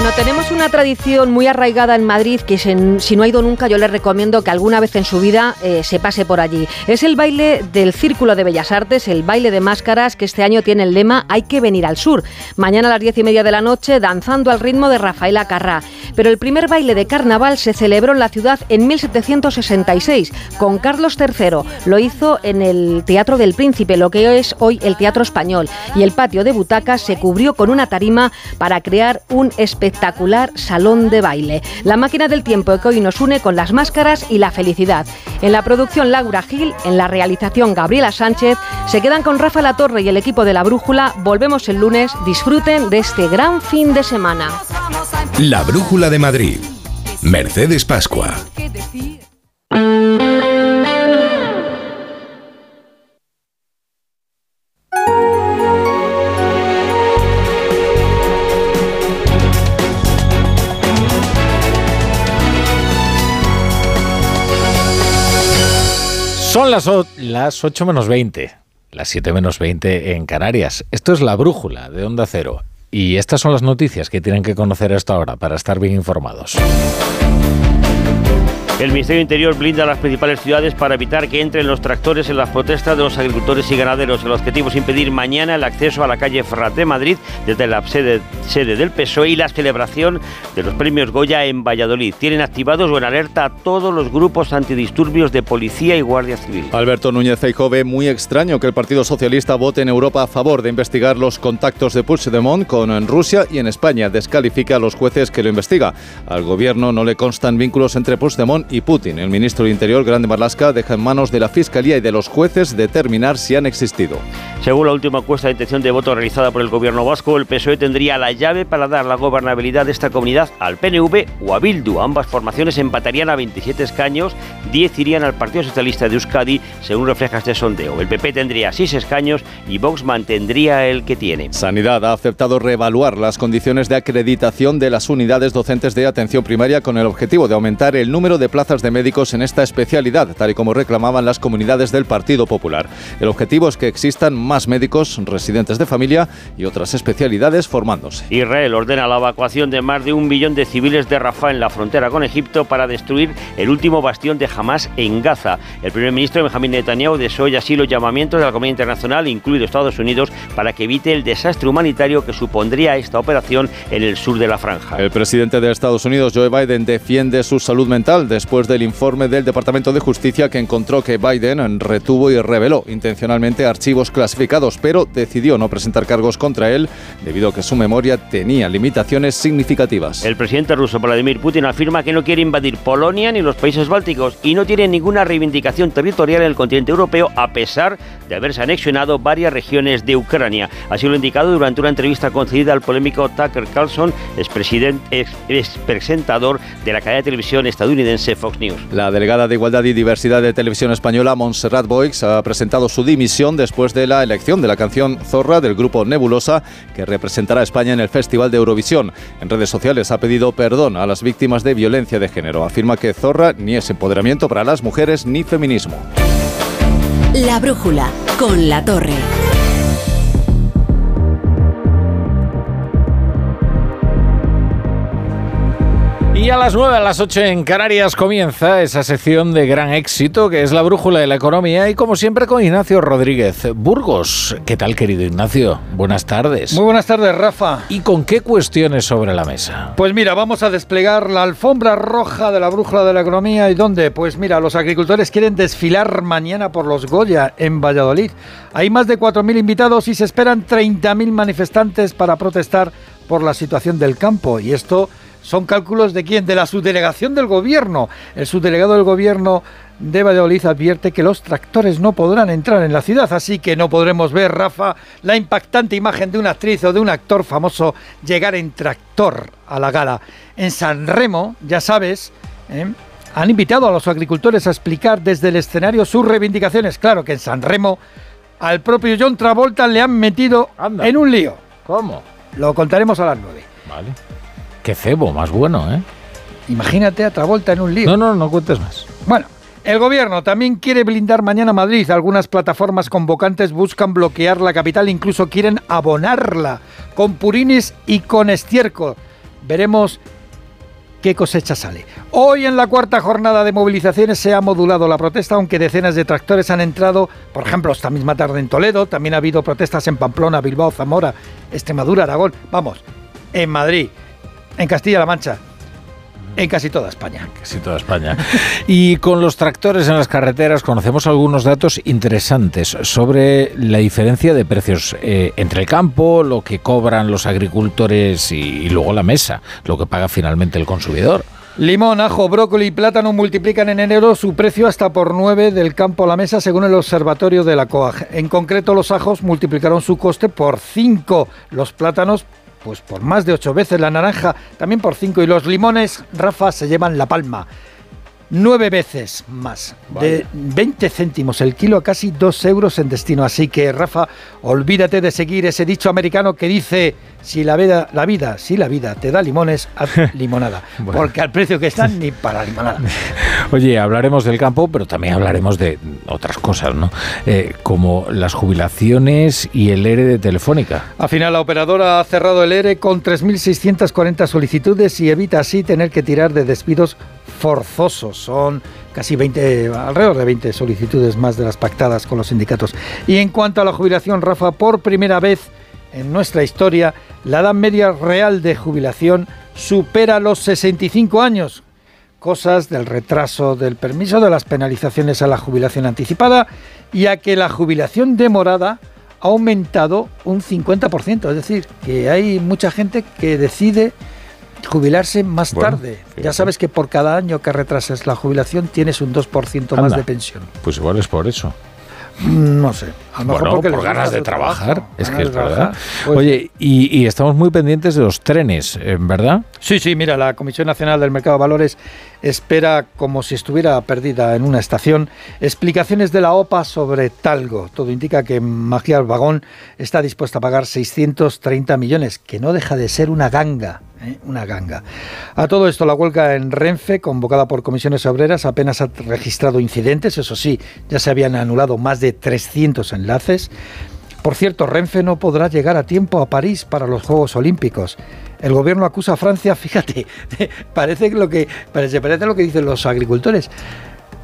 Bueno, tenemos una tradición muy arraigada en Madrid que si, si no ha ido nunca yo le recomiendo que alguna vez en su vida eh, se pase por allí. Es el baile del Círculo de Bellas Artes, el baile de máscaras que este año tiene el lema Hay que venir al sur. Mañana a las diez y media de la noche danzando al ritmo de Rafaela Carrá. Pero el primer baile de carnaval se celebró en la ciudad en 1766 con Carlos III. Lo hizo en el Teatro del Príncipe, lo que es hoy el Teatro Español. Y el patio de butacas se cubrió con una tarima para crear un espectáculo espectacular salón de baile. La máquina del tiempo que hoy nos une con las máscaras y la felicidad. En la producción Laura Gil, en la realización Gabriela Sánchez, se quedan con Rafa La Torre y el equipo de la Brújula. Volvemos el lunes. Disfruten de este gran fin de semana. La Brújula de Madrid. Mercedes Pascua. Las, las 8 menos 20, las 7 menos 20 en Canarias. Esto es la brújula de Onda Cero. Y estas son las noticias que tienen que conocer a esta hora para estar bien informados. El Ministerio Interior blinda las principales ciudades para evitar que entren los tractores en las protestas de los agricultores y ganaderos. El objetivo es impedir mañana el acceso a la calle Ferrat de Madrid desde la sede, del PSOE y la celebración de los premios Goya en Valladolid. Tienen activados o en alerta a todos los grupos antidisturbios de policía y guardia civil. Alberto Núñez Feijóo ve muy extraño que el Partido Socialista vote en Europa a favor de investigar los contactos de Puigdemont con Rusia y en España descalifica a los jueces que lo investiga. Al gobierno no le constan vínculos entre Puigdemont y Putin. El ministro del Interior, Grande Marlaska, deja en manos de la Fiscalía y de los jueces determinar si han existido. Según la última encuesta de intención de voto realizada por el gobierno vasco, el PSOE tendría la llave para dar la gobernabilidad de esta comunidad al PNV o a Bildu. Ambas formaciones empatarían a 27 escaños, 10 irían al Partido Socialista de Euskadi, según refleja este sondeo. El PP tendría 6 escaños y Vox mantendría el que tiene. Sanidad ha aceptado reevaluar las condiciones de acreditación de las unidades docentes de atención primaria con el objetivo de aumentar el número de plazas de médicos en esta especialidad, tal y como reclamaban las comunidades del Partido Popular. El objetivo es que existan más médicos, residentes de familia y otras especialidades formándose. Israel ordena la evacuación de más de un millón de civiles de Rafah en la frontera con Egipto para destruir el último bastión de Hamas en Gaza. El primer ministro Benjamín Netanyahu desoya así los llamamientos de la comunidad internacional, incluido Estados Unidos, para que evite el desastre humanitario que supondría esta operación en el sur de la franja. El presidente de Estados Unidos, Joe Biden, defiende su salud mental después del informe del Departamento de Justicia que encontró que Biden retuvo y reveló intencionalmente archivos clasificados, pero decidió no presentar cargos contra él debido a que su memoria tenía limitaciones significativas. El presidente ruso Vladimir Putin afirma que no quiere invadir Polonia ni los países bálticos y no tiene ninguna reivindicación territorial en el continente europeo a pesar de haberse anexionado varias regiones de Ucrania. Así lo ha indicado durante una entrevista concedida al polémico Tucker Carlson, ex presentador de la cadena de televisión estadounidense Fox News. La delegada de Igualdad y Diversidad de Televisión Española, Montserrat Boix, ha presentado su dimisión después de la elección de la canción Zorra del grupo Nebulosa, que representará a España en el Festival de Eurovisión. En redes sociales ha pedido perdón a las víctimas de violencia de género. Afirma que Zorra ni es empoderamiento para las mujeres ni feminismo. La brújula con la torre. Y a las 9, a las 8 en Canarias comienza esa sección de gran éxito que es la brújula de la economía y como siempre con Ignacio Rodríguez Burgos. ¿Qué tal querido Ignacio? Buenas tardes. Muy buenas tardes Rafa. ¿Y con qué cuestiones sobre la mesa? Pues mira, vamos a desplegar la alfombra roja de la brújula de la economía y dónde? Pues mira, los agricultores quieren desfilar mañana por los Goya en Valladolid. Hay más de 4.000 invitados y se esperan 30.000 manifestantes para protestar por la situación del campo y esto son cálculos de quién? De la subdelegación del gobierno. El subdelegado del gobierno de Valladolid advierte que los tractores no podrán entrar en la ciudad, así que no podremos ver, Rafa, la impactante imagen de una actriz o de un actor famoso llegar en tractor a la gala. En San Remo, ya sabes, ¿eh? han invitado a los agricultores a explicar desde el escenario sus reivindicaciones. Claro que en San Remo al propio John Travolta le han metido en un lío. ¿Cómo? Lo contaremos a las nueve. Vale. Qué cebo, más bueno, ¿eh? Imagínate a Travolta en un lío. No, no, no cuentes más. Bueno, el gobierno también quiere blindar mañana Madrid. Algunas plataformas convocantes buscan bloquear la capital, incluso quieren abonarla con purines y con estiércol. veremos qué cosecha sale. Hoy en la cuarta jornada de movilizaciones se ha modulado la protesta, aunque decenas de tractores han entrado, por ejemplo, esta misma tarde en Toledo, también ha habido protestas en Pamplona, Bilbao, Zamora, Extremadura, Aragón, vamos, en Madrid, en Castilla-La Mancha, en casi toda España. Casi toda España. Y con los tractores en las carreteras conocemos algunos datos interesantes sobre la diferencia de precios eh, entre el campo, lo que cobran los agricultores y, y luego la mesa, lo que paga finalmente el consumidor. Limón, ajo, brócoli y plátano multiplican en enero su precio hasta por 9 del campo a la mesa según el observatorio de la COAG. En concreto, los ajos multiplicaron su coste por 5, los plátanos pues por más de 8 veces, la naranja también por 5 y los limones, Rafa, se llevan la palma. 9 veces más, de 20 céntimos el kilo a casi 2 euros en destino. Así que, Rafa, olvídate de seguir ese dicho americano que dice si la vida, la vida, si la vida te da limones, haz limonada. Bueno. Porque al precio que están, ni para limonada. Oye, hablaremos del campo, pero también hablaremos de otras cosas, ¿no? Eh, como las jubilaciones y el ERE de Telefónica. Al final, la operadora ha cerrado el ERE con 3.640 solicitudes y evita así tener que tirar de despidos forzosos. Son casi 20, alrededor de 20 solicitudes más de las pactadas con los sindicatos. Y en cuanto a la jubilación, Rafa, por primera vez en nuestra historia, la edad media real de jubilación supera los 65 años. Cosas del retraso del permiso, de las penalizaciones a la jubilación anticipada y a que la jubilación demorada ha aumentado un 50%. Es decir, que hay mucha gente que decide jubilarse más Bueno, tarde. Ya sabes que por cada año que retrases la jubilación tienes un 2% más de pensión. Pues igual es por eso. No sé. A lo mejor Bueno, porque por ganas de trabajar, es que es verdad. Pues- Oye, y, y estamos muy pendientes de los trenes, ¿eh? ¿verdad? Sí, sí, mira, la Comisión Nacional del Mercado de Valores espera, como si estuviera perdida en una estación, explicaciones de la OPA sobre Talgo. Todo indica que Magiar Vagón está dispuesta a pagar 630 millones, que no deja de ser una ganga. ¿Eh? Una ganga. A todo esto, la huelga en Renfe, convocada por comisiones obreras, apenas ha registrado incidentes. Eso sí, ya se habían anulado más de 300 enlaces. Por cierto, Renfe no podrá llegar a tiempo a París para los Juegos Olímpicos. El gobierno acusa a Francia, fíjate, parece lo que parece, parece lo que dicen los agricultores.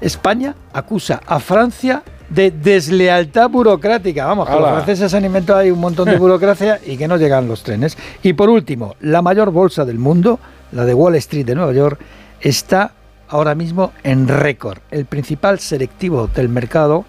España acusa a Francia de deslealtad burocrática. Vamos, que los franceses han inventado ahí un montón de burocracia y que no llegan los trenes. Y por último, la mayor bolsa del mundo, la de Wall Street de Nueva York, está ahora mismo en récord. El principal selectivo del mercado,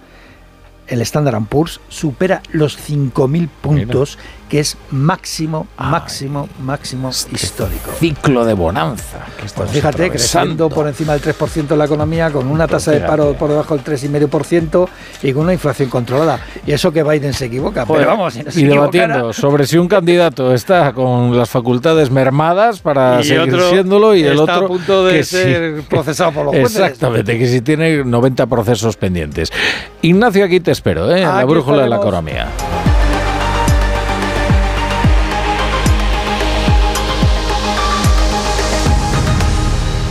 el Standard Poor's, supera los 5.000 puntos, que es máximo, máximo, máximo histórico. Ciclo de bonanza. que Pues fíjate, creciendo por encima del 3% en la economía, con una tasa de paro por debajo del 3,5% y con una inflación controlada. Y eso que Biden se equivoca. Joder, pero vamos, si no se y equivocara- debatiendo sobre si un candidato está con las facultades mermadas para Y seguir siéndolo y el está otro a punto de que sí. ser procesado por los jueces. Exactamente, que si tiene 90 procesos pendientes. Ignacio, aquí te espero, ¿eh? en la brújula de la economía.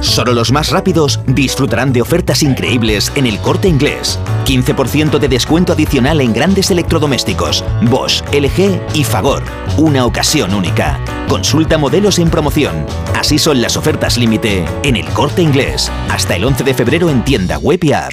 Solo los más rápidos disfrutarán de ofertas increíbles en el corte inglés. 15% de descuento adicional en grandes electrodomésticos, Bosch, LG y Fagor. Una ocasión única. Consulta modelos en promoción. Así son las ofertas límite en el corte inglés. Hasta el 11 de febrero en tienda web y app.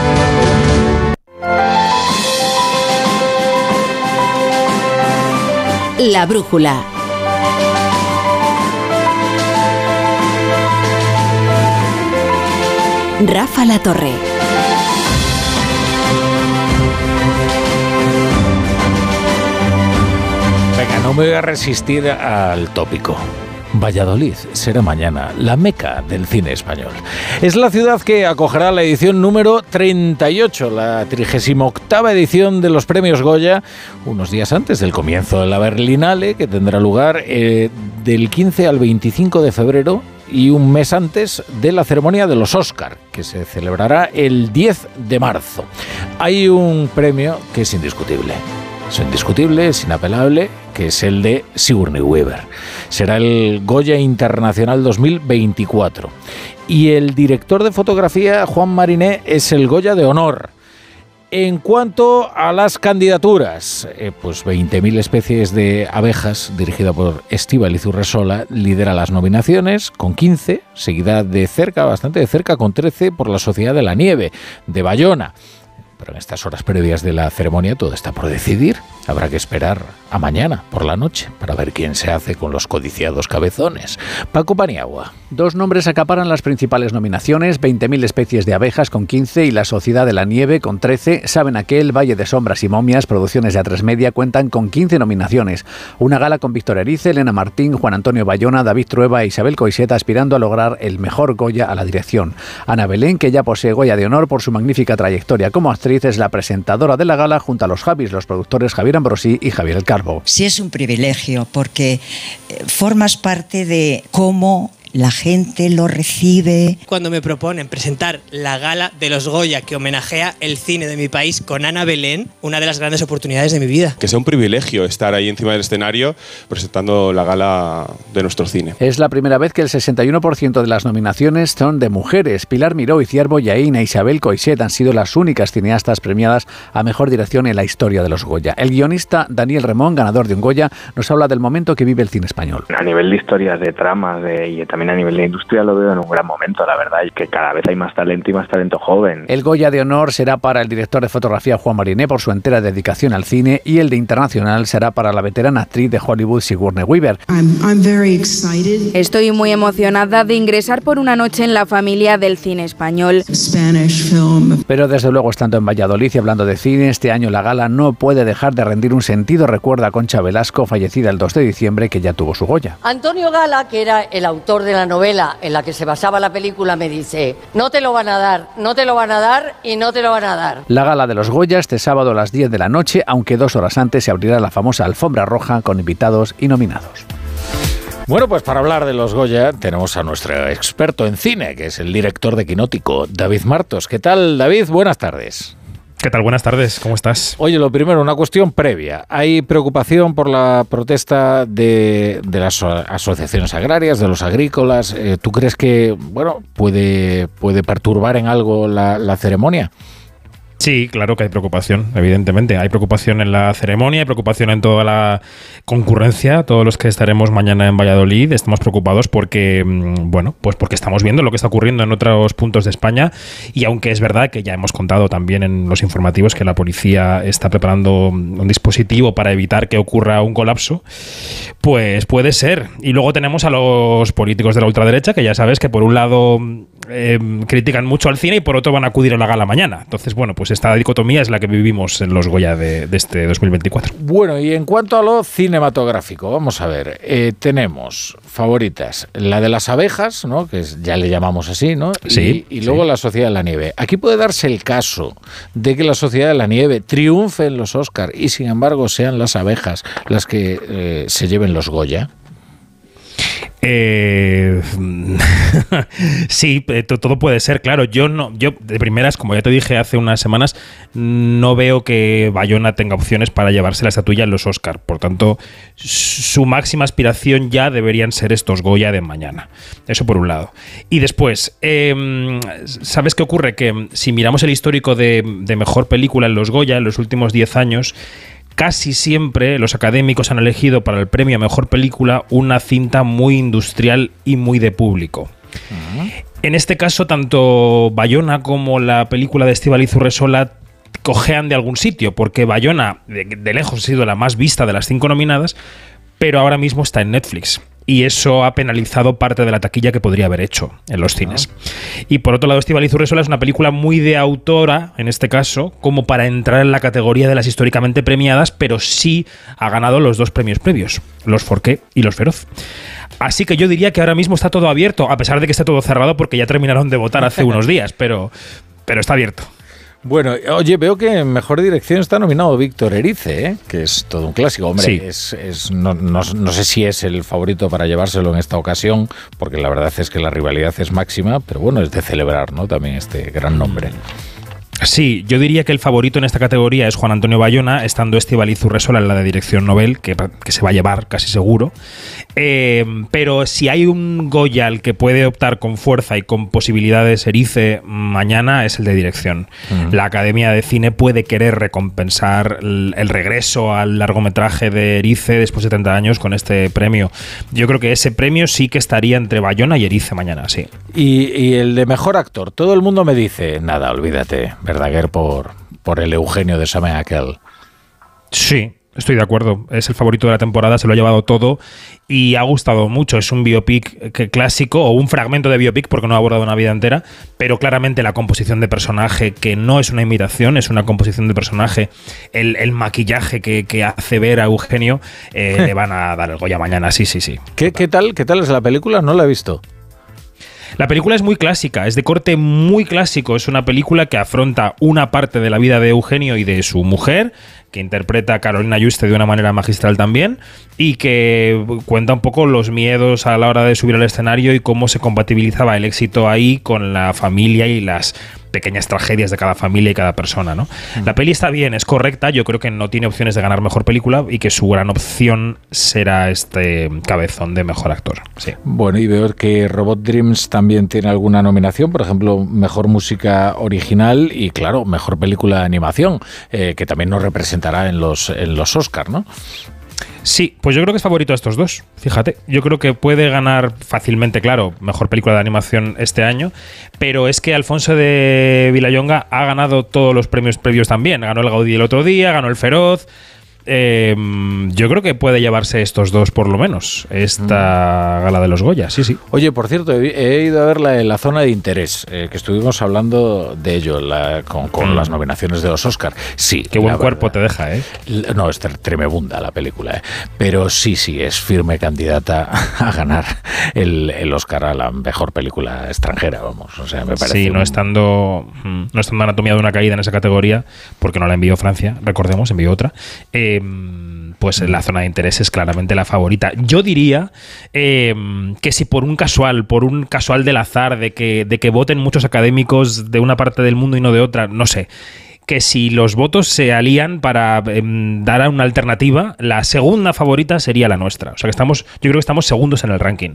La brújula. Rafa La Torre. Venga, no me voy a resistir al tópico. Valladolid será mañana la meca del cine español. Es la ciudad que acogerá la edición número 38, la 38 edición de los premios Goya, unos días antes del comienzo de la Berlinale, que tendrá lugar eh, del 15 al 25 de febrero y un mes antes de la ceremonia de los Oscar, que se celebrará el 10 de marzo. Hay un premio que es indiscutible. Es indiscutible, es inapelable, que es el de Sigourney Weaver. Será el Goya Internacional 2024. Y el director de fotografía, Juan Mariné, es el Goya de Honor. En cuanto a las candidaturas, eh, pues 20.000 especies de abejas, dirigida por Estíbaliz Urresola, lidera las nominaciones con 15, seguida de cerca, bastante de cerca, con 13 por la Sociedad de la Nieve, de Bayona. Pero en estas horas previas de la ceremonia todo está por decidir. Habrá que esperar a mañana por la noche para ver quién se hace con los codiciados cabezones. Paco Paniagua. Dos nombres acaparan las principales nominaciones, 20.000 especies de abejas con 15 y La Sociedad de la Nieve con 13. Saben aquel, Valle de Sombras y Momias, producciones de A3 Media, cuentan con 15 nominaciones. Una gala con Víctor Erice, Elena Martín, Juan Antonio Bayona, David Trueba e Isabel Coiseta aspirando a lograr el mejor Goya a la dirección. Ana Belén, que ya posee Goya de Honor por su magnífica trayectoria como actriz, es la presentadora de la gala junto a los Javis, los productores Javier Ambrosí y Javier El Sí es un privilegio porque eh, formas parte de cómo la gente lo recibe. Cuando me proponen presentar la gala de los Goya que homenajea el cine de mi país con Ana Belén, una de las grandes oportunidades de mi vida. Que sea un privilegio estar ahí encima del escenario presentando la gala de nuestro cine. Es la primera vez que el 61% de las nominaciones son de mujeres. Pilar Miró y Ciervo Yaín e Isabel Coixet han sido las únicas cineastas premiadas a mejor dirección en la historia de los Goya. El guionista Daniel Remón, ganador de un Goya, nos habla del momento que vive el cine español. A nivel de historias, de tramas de, y también a nivel de industria lo veo en un gran momento, la verdad, y que cada vez hay más talento y más talento joven. El Goya de honor será para el director de fotografía Juan Mariné por su entera dedicación al cine y el de internacional será para la veterana actriz de Hollywood Sigourney Weaver. Estoy muy emocionada de ingresar por una noche en la familia del cine español. Pero desde luego, estando en Valladolid y hablando de cine, este año la gala no puede dejar de rendir un sentido. Recuerda a Concha Velasco, fallecida el 2 de diciembre, que ya tuvo su Goya. Antonio Gala, que era el autor de la novela en la que se basaba la película, me dice, no te lo van a dar, no te lo van a dar y no te lo van a dar. La gala de los Goya este sábado a las 10 de la noche, aunque dos horas antes se abrirá la famosa alfombra roja con invitados y nominados. Bueno, pues para hablar de los Goya tenemos a nuestro experto en cine, que es el director de Quinótico, David Martos. ¿Qué tal, David? Buenas tardes. ¿Qué tal? Buenas tardes, ¿cómo estás? Oye, lo primero, una cuestión previa. ¿Hay preocupación por la protesta de, de las asociaciones agrarias, de los agrícolas? Eh, ¿Tú crees que, bueno, puede, puede perturbar en algo la, la ceremonia? Sí, claro que hay preocupación, evidentemente. Hay preocupación en la ceremonia, hay preocupación en toda la concurrencia. Todos los que estaremos mañana en Valladolid estamos preocupados porque, mm, bueno, pues porque estamos viendo lo que está ocurriendo en otros puntos de España. Y aunque es verdad que ya hemos contado también en los informativos que la policía está preparando un dispositivo para evitar que ocurra un colapso, pues puede ser. Y luego tenemos a los políticos de la ultraderecha que ya sabes que por un lado eh, critican mucho al cine y por otro van a acudir a la gala mañana. Entonces, bueno, pues esta dicotomía es la que vivimos en los Goya de, de este 2024. Bueno, y en cuanto a lo cinematográfico, vamos a ver, eh, tenemos favoritas, la de las abejas, ¿no? que es- ya le llamamos así, ¿no? Sí, Y, luego la Sociedad de la Nieve. Aquí puede darse el caso de que la Sociedad de la Nieve triunfe en los Oscar y sin embargo sean las abejas las que eh, se lleven los Goya. Eh, sí, eh, todo puede ser, claro. Yo no, yo de primeras, como ya te dije hace unas semanas, no veo que Bayona tenga opciones para llevarse la estatuilla en los Oscar. Por tanto, su máxima aspiración ya deberían ser estos Goya de mañana. Eso por un lado. Y después, em, ¿sabes qué ocurre? Que si miramos el histórico de mejor película en los Goya en los últimos 10 años, casi siempre los académicos han elegido para el premio a mejor película una cinta muy industrial y muy de público. En este caso, tanto Bayona como la película de Estibaliz Urresola cojean de algún sitio, porque Bayona de, de, lejos ha sido la más vista de las cinco nominadas, pero ahora mismo está en Netflix y eso ha penalizado parte de la taquilla que podría haber hecho en los cines. Y por otro lado, Estivaliz Urresola es una película muy de autora, en este caso, como para entrar en la categoría de las históricamente premiadas, pero sí ha ganado los dos premios previos, los Forqué y los Feroz. Así que yo diría que ahora mismo está todo abierto, a pesar de que está todo cerrado porque ya terminaron de votar hace unos días, pero, pero está abierto. Bueno, oye, veo que en mejor dirección está nominado Víctor Erice, ¿eh? que es todo un clásico. Hombre, Sí. es, es- no, no- no sé si es el favorito para llevárselo en esta ocasión, porque la verdad es que la rivalidad es máxima, pero bueno, es de celebrar, ¿no? También este gran nombre. Sí, yo diría que el favorito en esta categoría es Juan Antonio Bayona, estando Estivaliz Urresola en la de dirección Nobel, que, que se va a llevar casi seguro. Eh, pero si hay un Goya al que puede optar con fuerza y con posibilidades Erice mañana es el de dirección. La Academia de Cine puede querer recompensar el, el regreso al largometraje de Erice después de 30 años con este premio. Yo creo que ese premio sí que estaría entre Bayona y Erice mañana, sí. Y, y el de mejor actor, todo el mundo me dice, nada, olvídate, Verdaguer por, por el Eugenio de Samuel aquel. Sí, estoy de acuerdo. Es el favorito de la temporada, se lo ha llevado todo y ha gustado mucho. Es un biopic que clásico o un fragmento de biopic porque no ha abordado una vida entera, pero claramente la composición de personaje, que no es una imitación, es una composición de personaje, el, el maquillaje que, que hace ver a Eugenio, eh, le van a dar el Goya mañana, sí, sí, sí. ¿Qué, qué tal, ¿Qué tal es la película? No la he visto. La película es muy clásica, es de corte muy clásico. Es una película que afronta una parte de la vida de Eugenio y de su mujer, que interpreta a Carolina Yuste de una manera magistral también, y que cuenta un poco los miedos a la hora de subir al escenario y cómo se compatibilizaba el éxito ahí con la familia y las pequeñas tragedias de cada familia y cada persona, ¿no? La peli está bien, es correcta, yo creo que no tiene opciones de ganar mejor película y que su gran opción será este cabezón de mejor actor. Sí. Bueno, y veo que Robot Dreams también tiene alguna nominación, por ejemplo, mejor música original y, claro, mejor película de animación, eh, que también nos representará en los, en los Oscar, ¿no? Sí, pues yo creo que es favorito a estos dos. Fíjate, yo creo que puede ganar fácilmente, claro, mejor película de animación este año, pero es que Alfonso de Villayonga ha ganado todos los premios previos también. Ganó el Gaudí el otro día, ganó el Feroz. Eh, yo creo que puede llevarse estos dos por lo menos, esta gala de los Goya, sí, sí. Oye, por cierto, he, he ido a ver la, la zona de interés, eh, que estuvimos hablando de ello la- con, con Mm. las nominaciones de los Oscar. Sí, Qué buen cuerpo te deja, ¿eh? No, es tre- tremebunda la película, ¿eh? pero sí, sí, es firme candidata a ganar el, el Oscar a la mejor película extranjera, vamos. O sea, me parece. Sí, no un- estando, mm, no estando Anatomía de una caída en esa categoría, porque no la envió Francia, recordemos, envió otra, eh, pues la zona de interés es claramente la favorita. Yo diría eh, que si por un casual, por un casual del azar, de que, de que voten muchos académicos de una parte del mundo y no de otra, no sé. Que si los votos se alían para em, dar a una alternativa, la segunda favorita sería la nuestra. O sea que estamos, yo creo que estamos segundos en el ranking.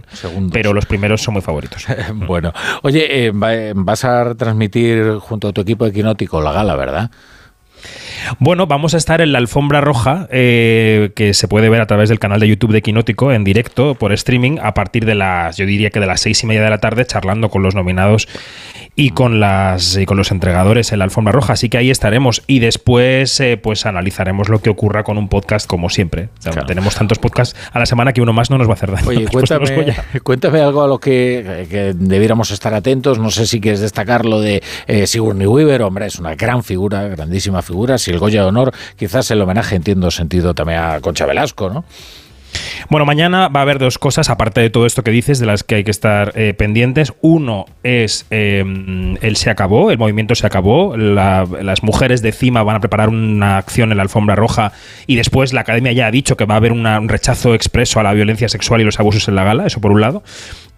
Pero los primeros son muy favoritos. bueno, oye, eh, va- vas a transmitir junto a tu equipo equinótico la gala, ¿verdad? Bueno, vamos a estar en la alfombra roja, eh, que se puede ver a través del canal de YouTube de Quinótico en directo por streaming a partir de las, yo diría que de las seis y media de la tarde, charlando con los nominados y con las y con los entregadores en la alfombra roja. Así que ahí estaremos y después eh, pues analizaremos lo que ocurra con un podcast como siempre. O sea, Tenemos tantos podcasts a la semana que uno más no nos va a hacer daño. Oye, los cuéntame, cuéntame algo a lo que, que debiéramos estar atentos. No sé si quieres destacar lo de eh, Sigourney Weaver. Hombre, es una gran figura, grandísima figura. Si el Goya de Honor, quizás el homenaje, entiendo, sentido también a Concha Velasco, ¿no? Bueno, mañana va a haber dos cosas, aparte de todo esto que dices, de las que hay que estar eh, pendientes. Uno es el se acabó, el movimiento se acabó, las mujeres de CIMA van a preparar una acción en la alfombra roja y después la academia ya ha dicho que va a haber un rechazo expreso a la violencia sexual y los abusos en la gala, eso por un lado.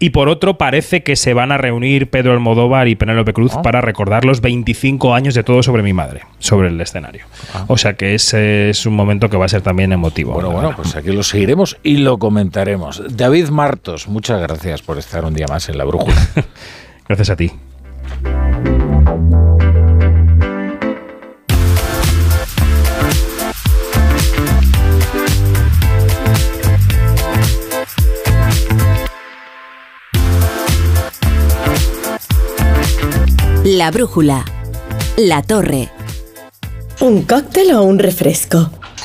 Y por otro, parece que se van a reunir Pedro Almodóvar y Penélope Cruz ah. para recordar los 25 años de todo sobre mi madre, sobre el escenario. Ah. O sea que ese es un momento que va a ser también emotivo. Bueno, bueno, pues aquí lo seguiremos y lo comentaremos. David Martos, muchas gracias por estar un día más en la brújula. gracias a ti. La brújula. La torre. ¿Un cóctel o un refresco?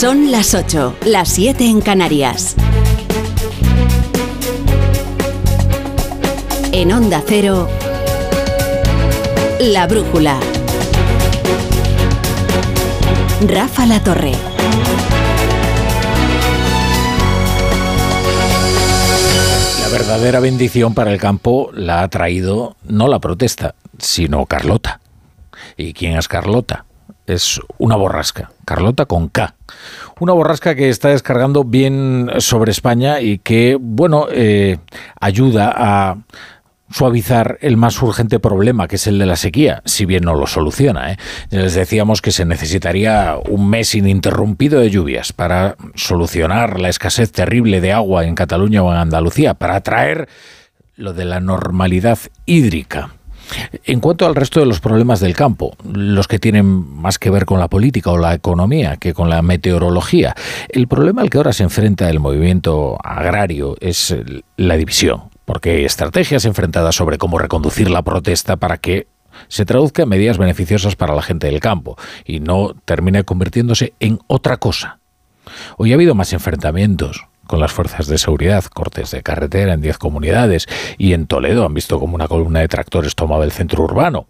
Son las 8, las 7 en Canarias. En Onda Cero, La Brújula. Rafa La Torre. La verdadera bendición para el campo la ha traído no la protesta, sino Carlota. ¿Y quién es Carlota? Es una borrasca, Carlota con K. Una borrasca que está descargando bien sobre España y que, bueno, eh, ayuda a suavizar el más urgente problema, que es el de la sequía, si bien no lo soluciona. ¿eh? Les decíamos que se necesitaría un mes ininterrumpido de lluvias para solucionar la escasez terrible de agua en Cataluña o en Andalucía, para traer lo de la normalidad hídrica. En cuanto al resto de los problemas del campo, los que tienen más que ver con la política o la economía que con la meteorología, el problema al que ahora se enfrenta el movimiento agrario es la división, porque hay estrategias enfrentadas sobre cómo reconducir la protesta para que se traduzca en medidas beneficiosas para la gente del campo y no termine convirtiéndose en otra cosa. Hoy ha habido más enfrentamientos, con las fuerzas de seguridad, cortes de carretera en 10 comunidades y en Toledo han visto como una columna de tractores tomaba el centro urbano.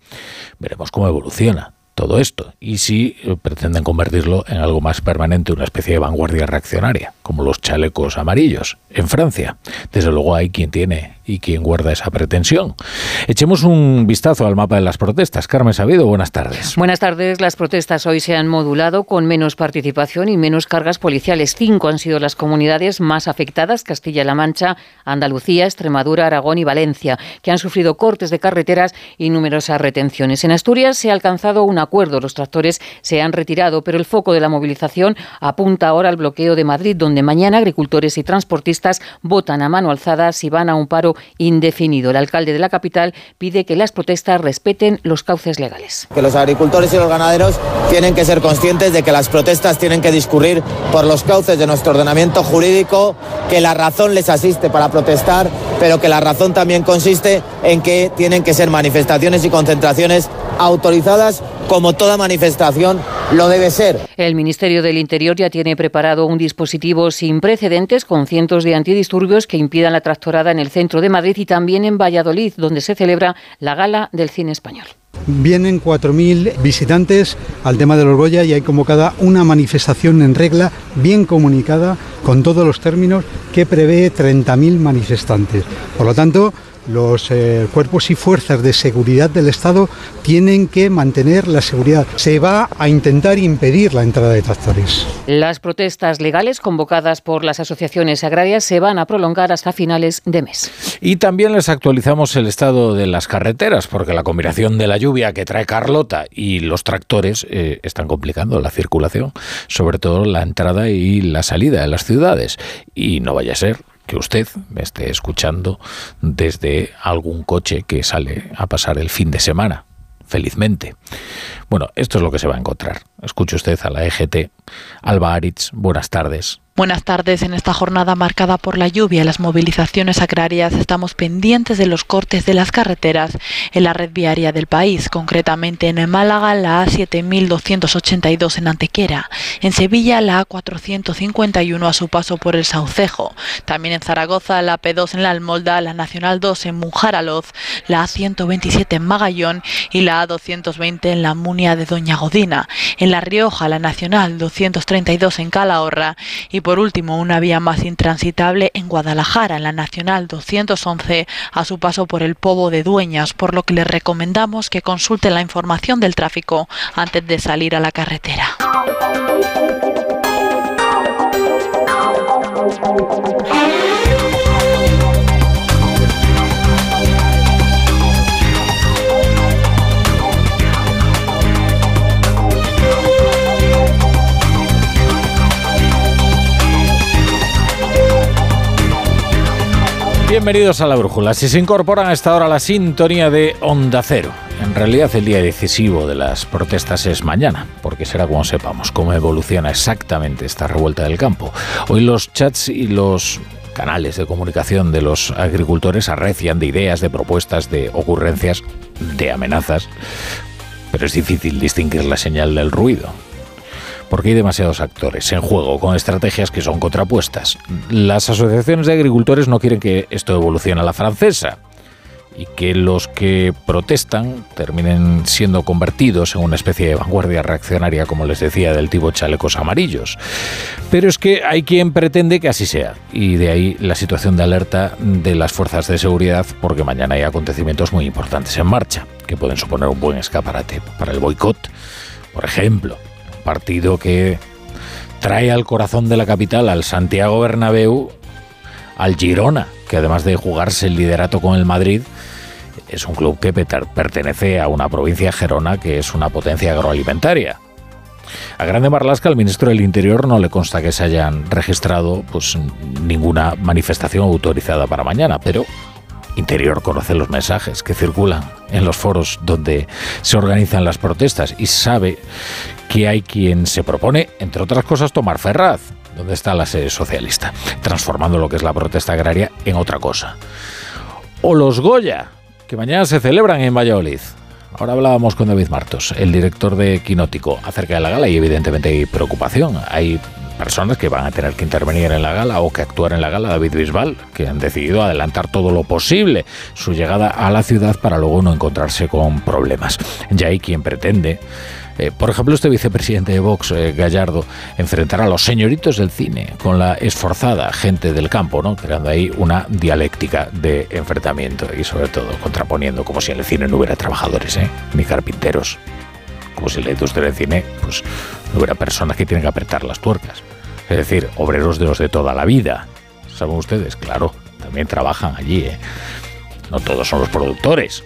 Veremos cómo evoluciona todo esto y si eh, pretenden convertirlo en algo más permanente, una especie de vanguardia reaccionaria, como los chalecos amarillos en Francia. Desde luego hay quien tiene y quien guarda esa pretensión. Echemos un vistazo al mapa de las protestas. Carmen Sabido, buenas tardes. Buenas tardes. Las protestas hoy se han modulado con menos participación y menos cargas policiales. Cinco han sido las comunidades más afectadas, Castilla-La Mancha, Andalucía, Extremadura, Aragón y Valencia, que han sufrido cortes de carreteras y numerosas retenciones. En Asturias se ha alcanzado un acuerdo. Los tractores se han retirado, pero el foco de la movilización apunta ahora al bloqueo de Madrid, donde mañana agricultores y transportistas votan a mano alzada si van a un paro indefinido. El alcalde de la capital pide que las protestas respeten los cauces legales. Que los agricultores y los ganaderos tienen que ser conscientes de que las protestas tienen que discurrir por los cauces de nuestro ordenamiento jurídico, que la razón les asiste para protestar, pero que la razón también consiste en que tienen que ser manifestaciones y concentraciones autorizadas como toda manifestación lo debe ser. El Ministerio del Interior ya tiene preparado un dispositivo sin precedentes con cientos de antidisturbios que impidan la tractorada en el centro de Madrid y también en Valladolid, donde se celebra la gala del cine español. Vienen 4.000 visitantes al tema de los Goya y hay convocada una manifestación en regla, bien comunicada, con todos los términos, que prevé 30.000 manifestantes. Por lo tanto, los eh, cuerpos y fuerzas de seguridad del Estado tienen que mantener la seguridad. Se va a intentar impedir la entrada de tractores. Las protestas legales convocadas por las asociaciones agrarias se van a prolongar hasta finales de mes. Y también les actualizamos el estado de las carreteras, porque la combinación de la lluvia que trae Carlota y los tractores eh, están complicando la circulación, sobre todo la entrada y la salida de las ciudades. Y no vaya a ser que usted me esté escuchando desde algún coche que sale a pasar el fin de semana felizmente. Bueno, esto es lo que se va a encontrar. Escuche usted a la EGT. Alba Aritz, buenas tardes. Buenas tardes. En esta jornada marcada por la lluvia y las movilizaciones agrarias estamos pendientes de los cortes de las carreteras en la red viaria del país, concretamente en Málaga la A7282 en Antequera, en Sevilla la A451 a su paso por el Saucejo, también en Zaragoza la P2 en la Almolda, la Nacional 2 en Munjaraloz, la A127 en Magallón y la A220 en la Munia de Doña Godina, en La Rioja la Nacional 232 en Calahorra y último, una vía más intransitable en Guadalajara, en la Nacional 211, a su paso por el Pobo de Dueñas, por lo que les recomendamos que consulte la información del tráfico antes de salir a la carretera. Bienvenidos a la Brújula. Si se incorporan a esta hora la sintonía de Onda Cero. En realidad el día decisivo de las protestas es mañana, porque será cuando sepamos cómo evoluciona exactamente esta revuelta del campo. Hoy los chats y los canales de comunicación de los agricultores arrecian de ideas, de propuestas, de ocurrencias, de amenazas, pero es difícil distinguir la señal del ruido porque hay demasiados actores en juego con estrategias que son contrapuestas. Las asociaciones de agricultores no quieren que esto evolucione a la francesa y que los que protestan terminen siendo convertidos en una especie de vanguardia reaccionaria, como les decía, del tipo chalecos amarillos. Pero es que hay quien pretende que así sea, y de ahí la situación de alerta de las fuerzas de seguridad, porque mañana hay acontecimientos muy importantes en marcha, que pueden suponer un buen escaparate para el boicot, por ejemplo partido que trae al corazón de la capital, al Santiago Bernabéu, al Girona, que además de jugarse el liderato con el Madrid, es un club que pertenece a una provincia Gerona que es una potencia agroalimentaria. A Grande Marlasca, al ministro del Interior, no le consta que se hayan registrado pues, ninguna manifestación autorizada para mañana, pero Interior conoce los mensajes que circulan en los foros donde se organizan las protestas y sabe que hay quien se propone, entre otras cosas, tomar Ferraz, donde está la sede socialista, transformando lo que es la protesta agraria en otra cosa. O los Goya, que mañana se celebran en Valladolid. Ahora hablábamos con David Martos, el director de Quinótico, acerca de la gala y evidentemente hay preocupación. Hay personas que van a tener que intervenir en la gala o que actuar en la gala, David Bisbal, que han decidido adelantar todo lo posible su llegada a la ciudad para luego no encontrarse con problemas. Ya hay quien pretende eh, por ejemplo, este vicepresidente de Vox, eh, Gallardo, enfrentará a los señoritos del cine con la esforzada gente del campo, ¿no? creando ahí una dialéctica de enfrentamiento y sobre todo contraponiendo como si en el cine no hubiera trabajadores, ¿eh? ni carpinteros, como si en la industria del cine pues, no hubiera personas que tienen que apretar las tuercas. Es decir, obreros de los de toda la vida. ¿Saben ustedes? Claro, también trabajan allí. ¿eh? No todos son los productores,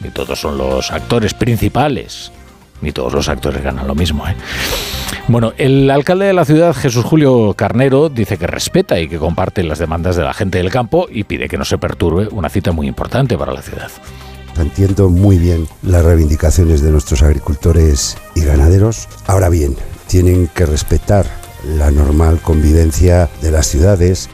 ni todos son los actores principales, ni todos los actores ganan lo mismo. ¿eh? Bueno, el alcalde de la ciudad, Jesús Julio Carnero, dice que respeta y que comparte las demandas de la gente del campo y pide que no se perturbe una cita muy importante para la ciudad. Entiendo muy bien las reivindicaciones de nuestros agricultores y ganaderos. Ahora bien, tienen que respetar la normal convivencia de las ciudades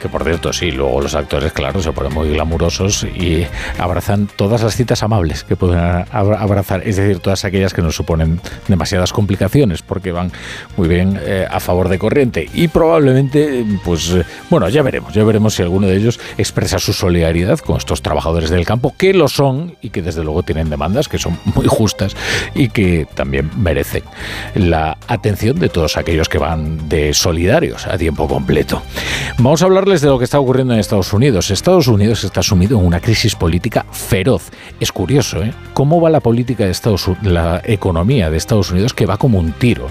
que por cierto, sí, luego los actores, claro, se ponen muy glamurosos y abrazan todas las citas amables que pueden abrazar, es decir, todas aquellas que nos suponen demasiadas complicaciones, porque van muy bien eh, a favor de corriente. Y probablemente, pues, bueno, ya veremos, ya veremos si alguno de ellos expresa su solidaridad con estos trabajadores del campo, que lo son y que desde luego tienen demandas que son muy justas y que también merecen la atención de todos aquellos que van de solidarios a tiempo completo. Vamos a hablar de lo que está ocurriendo en Estados Unidos. Estados Unidos está sumido en una crisis política feroz. Es curioso, ¿eh? ¿Cómo va la política de Estados Unidos, la economía de Estados Unidos que va como un tiro?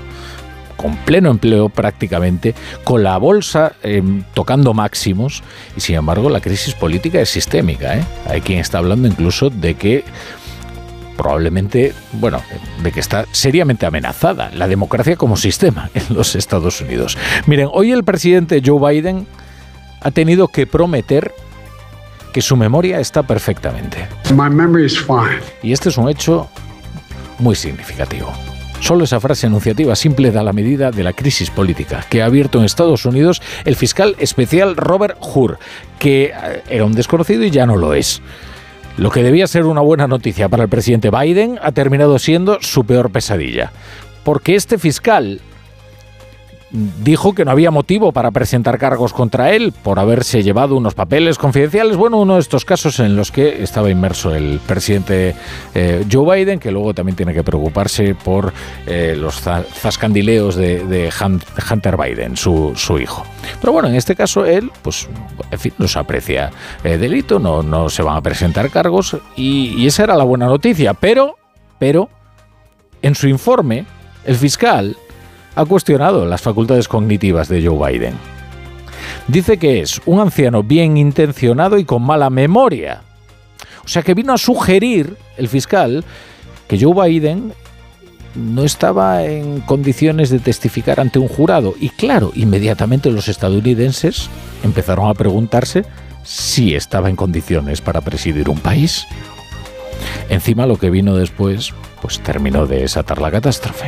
con pleno empleo prácticamente, con la bolsa em, tocando máximos y sin embargo la crisis política es sistémica. ¿eh? Hay quien está hablando incluso de que probablemente, bueno, de que está seriamente amenazada la democracia como sistema en los Estados Unidos. Miren, hoy el presidente Joe Biden ha tenido que prometer que su memoria está perfectamente. Y este es un hecho muy significativo. Solo esa frase enunciativa simple da la medida de la crisis política que ha abierto en Estados Unidos el fiscal especial Robert Hur, que eh, era un desconocido y ya no lo es. Lo que debía ser una buena noticia para el presidente Biden ha terminado siendo su peor pesadilla. Porque este fiscal dijo que no había motivo para presentar cargos contra él por haberse llevado unos papeles confidenciales. Bueno, uno de estos casos en los que estaba inmerso el presidente eh, Joe Biden, que luego también tiene que preocuparse por eh, los zascandileos de, Hunter Biden, su, hijo. Pero bueno, en este caso él, pues, en fin, no se aprecia eh, delito, no, no se van a presentar cargos y, y esa era la buena noticia. Pero, pero, en su informe, el fiscal ha cuestionado las facultades cognitivas de Joe Biden. Dice que es un anciano bien intencionado y con mala memoria. O sea que vino a sugerir el fiscal que Joe Biden no estaba en condiciones de testificar ante un jurado. Y claro, inmediatamente los estadounidenses empezaron a preguntarse si estaba en condiciones para presidir un país. Encima lo que vino después, pues terminó de desatar la catástrofe.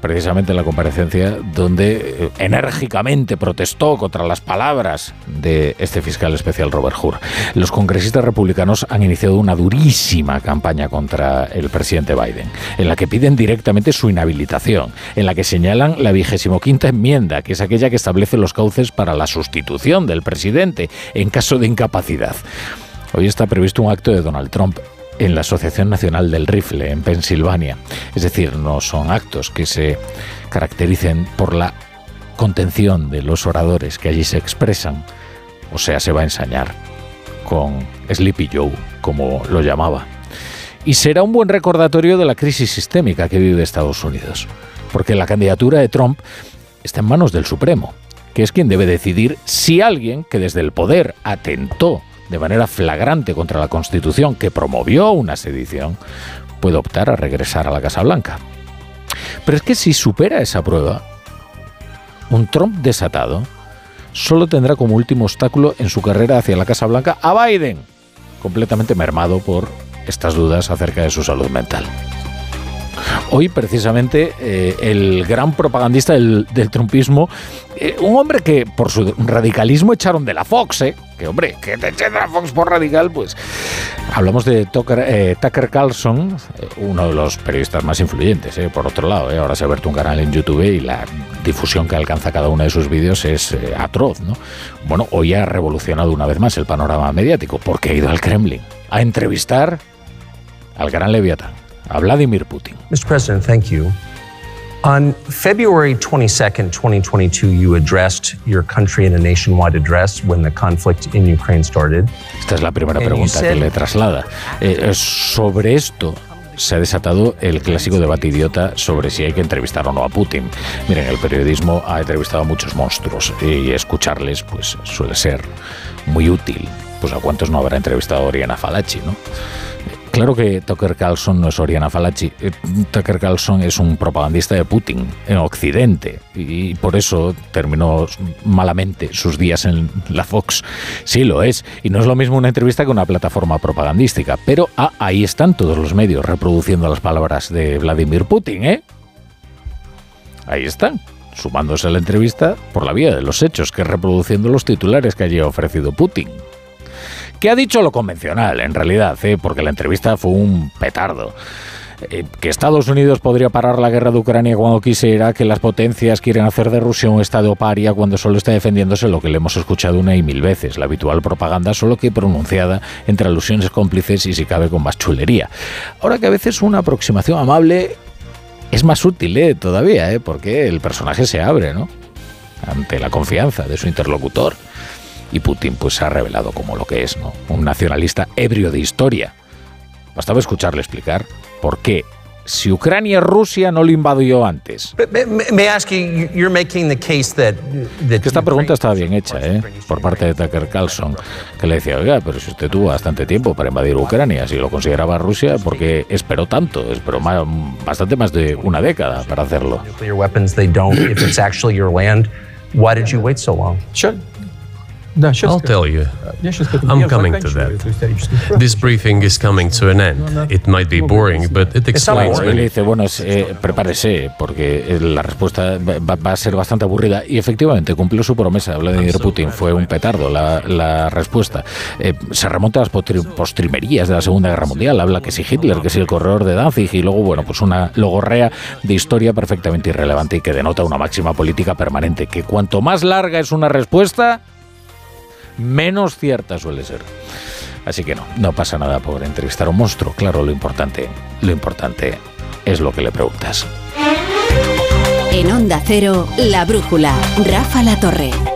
precisamente en la comparecencia donde eh, enérgicamente protestó contra las palabras de este fiscal especial Robert Hur. Los congresistas republicanos han iniciado una durísima campaña contra el presidente Biden, en la que piden directamente su inhabilitación, en la que señalan la vigésimo quinta enmienda, que es aquella que establece los cauces para la sustitución del presidente en caso de incapacidad. Hoy está previsto un acto de Donald Trump en la Asociación Nacional del Rifle en Pensilvania. Es decir, no son actos que se caractericen por la contención de los oradores que allí se expresan. O sea, se va a ensañar con Sleepy Joe, como lo llamaba. Y será un buen recordatorio de la crisis sistémica que vive Estados Unidos. Porque la candidatura de Trump está en manos del Supremo, que es quien debe decidir si alguien que desde el poder atentó de manera flagrante contra la Constitución que promovió una sedición, puede optar a regresar a la Casa Blanca. Pero es que si supera esa prueba, un Trump desatado solo tendrá como último obstáculo en su carrera hacia la Casa Blanca a Biden, completamente mermado por estas dudas acerca de su salud mental. Hoy, precisamente, eh, el gran propagandista del, trumpismo, eh, un hombre que por su radicalismo echaron de la Fox, ¿eh? Que hombre, que te la Fox por radical, pues. Hablamos de Tucker, Tucker Carlson, uno de los periodistas más influyentes, por otro lado. Ahora se ha abierto un canal en YouTube y la difusión que alcanza cada uno de sus vídeos es atroz, ¿no? Bueno, hoy ha revolucionado una vez más el panorama mediático porque ha ido al Kremlin a entrevistar al gran Leviatán a Vladimir Putin. Mr. President, thank you. On February 22nd, 2022, you addressed your country in a nationwide address when the conflict in Ukraine started. Esta es la primera pregunta que le traslada. Eh, sobre esto se ha desatado el clásico debate idiota sobre si hay que entrevistar o no a Putin. Miren, el periodismo ha entrevistado a muchos monstruos y escucharles pues suele ser muy útil. Pues a cuántos no habrá entrevistado a Oriana Falachi, ¿no? Claro que Tucker Carlson no es Oriana Falachi. Eh, Tucker Carlson es un propagandista de Putin en Occidente y por eso terminó malamente sus días en la Fox. Sí, lo es. Y no es lo mismo una entrevista que una plataforma propagandística. Pero ah, ahí están todos los medios reproduciendo las palabras de Vladimir Putin, ¿eh? Ahí están sumándose a la entrevista por la vía de los hechos, que reproduciendo los titulares que allí ha ofrecido Putin que ha dicho lo convencional, en realidad, ¿eh? porque la entrevista fue un petardo. Eh, que Estados Unidos podría parar la guerra de Ucrania cuando quisiera, que las potencias quieren hacer de Rusia un estado paria cuando solo está defendiéndose lo que le hemos escuchado una y mil veces, la habitual propaganda, solo que pronunciada entre alusiones cómplices y si cabe con más chulería. Ahora que a veces una aproximación amable es más útil ¿eh? todavía, ¿eh? porque el personaje se abre, ¿no? Ante la confianza de su interlocutor y Putin pues se ha revelado como lo que es, ¿no? Un nacionalista ebrio de historia. Bastaba escucharle explicar por qué si Ucrania Rusia no lo invadió antes. Esta pregunta estaba bien hecha, ¿eh? Por parte de Tucker Carlson, que le decía, oiga, pero si usted tuvo bastante tiempo para invadir Ucrania, si lo consideraba Rusia, ¿por qué esperó tanto? Esperó más, bastante más de una década para hacerlo. I'll tell you. I'm coming to that. This briefing is coming to an end. It might be boring, but it explains many. Dice, bueno, eh, prepárese, porque eh, la respuesta va, va, a ser bastante aburrida. Y efectivamente cumplió su promesa. Vladimir Putin fue un petardo la, la respuesta. Eh, se remonta a las postrimerías de la Segunda Guerra Mundial. Habla que si Hitler, que si el corredor de Danzig, y luego, bueno, pues una logorrea de historia perfectamente irrelevante y que denota una máxima política permanente. Que cuanto más larga es una respuesta, menos cierta suele ser. Así que no, no pasa nada por entrevistar a un monstruo. Claro, lo importante, lo importante es lo que le preguntas. En Onda Cero, La Brújula, Rafa La Torre.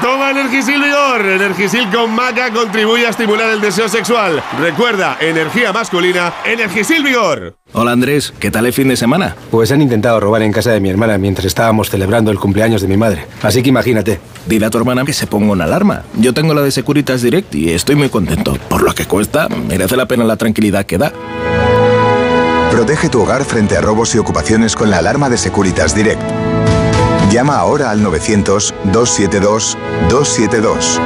Toma Energisil Vigor. Energisil con maca contribuye a estimular el deseo sexual. Recuerda, energía masculina, Energisil Vigor. Hola Andrés, ¿qué tal el fin de semana? Pues han intentado robar en casa de mi hermana mientras estábamos celebrando el cumpleaños de mi madre. Así que imagínate. Dile a tu hermana que se ponga una alarma. Yo tengo la de Securitas Direct y estoy muy contento. Por lo que cuesta, merece la pena la tranquilidad que da. Protege tu hogar frente a robos y ocupaciones con la alarma de Securitas Direct. Llama ahora al 900-272-272.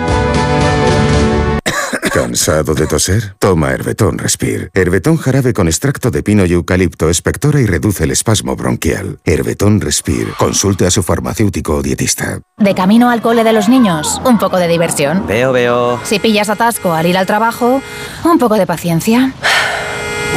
¿Cansado de toser? Toma Herbetón Respire. Herbetón jarabe con extracto de pino y eucalipto espectora y reduce el espasmo bronquial. Herbetón Respire. Consulte a su farmacéutico o dietista. De camino al cole de los niños, un poco de diversión. Veo, veo. Si pillas atasco al ir al trabajo, un poco de paciencia.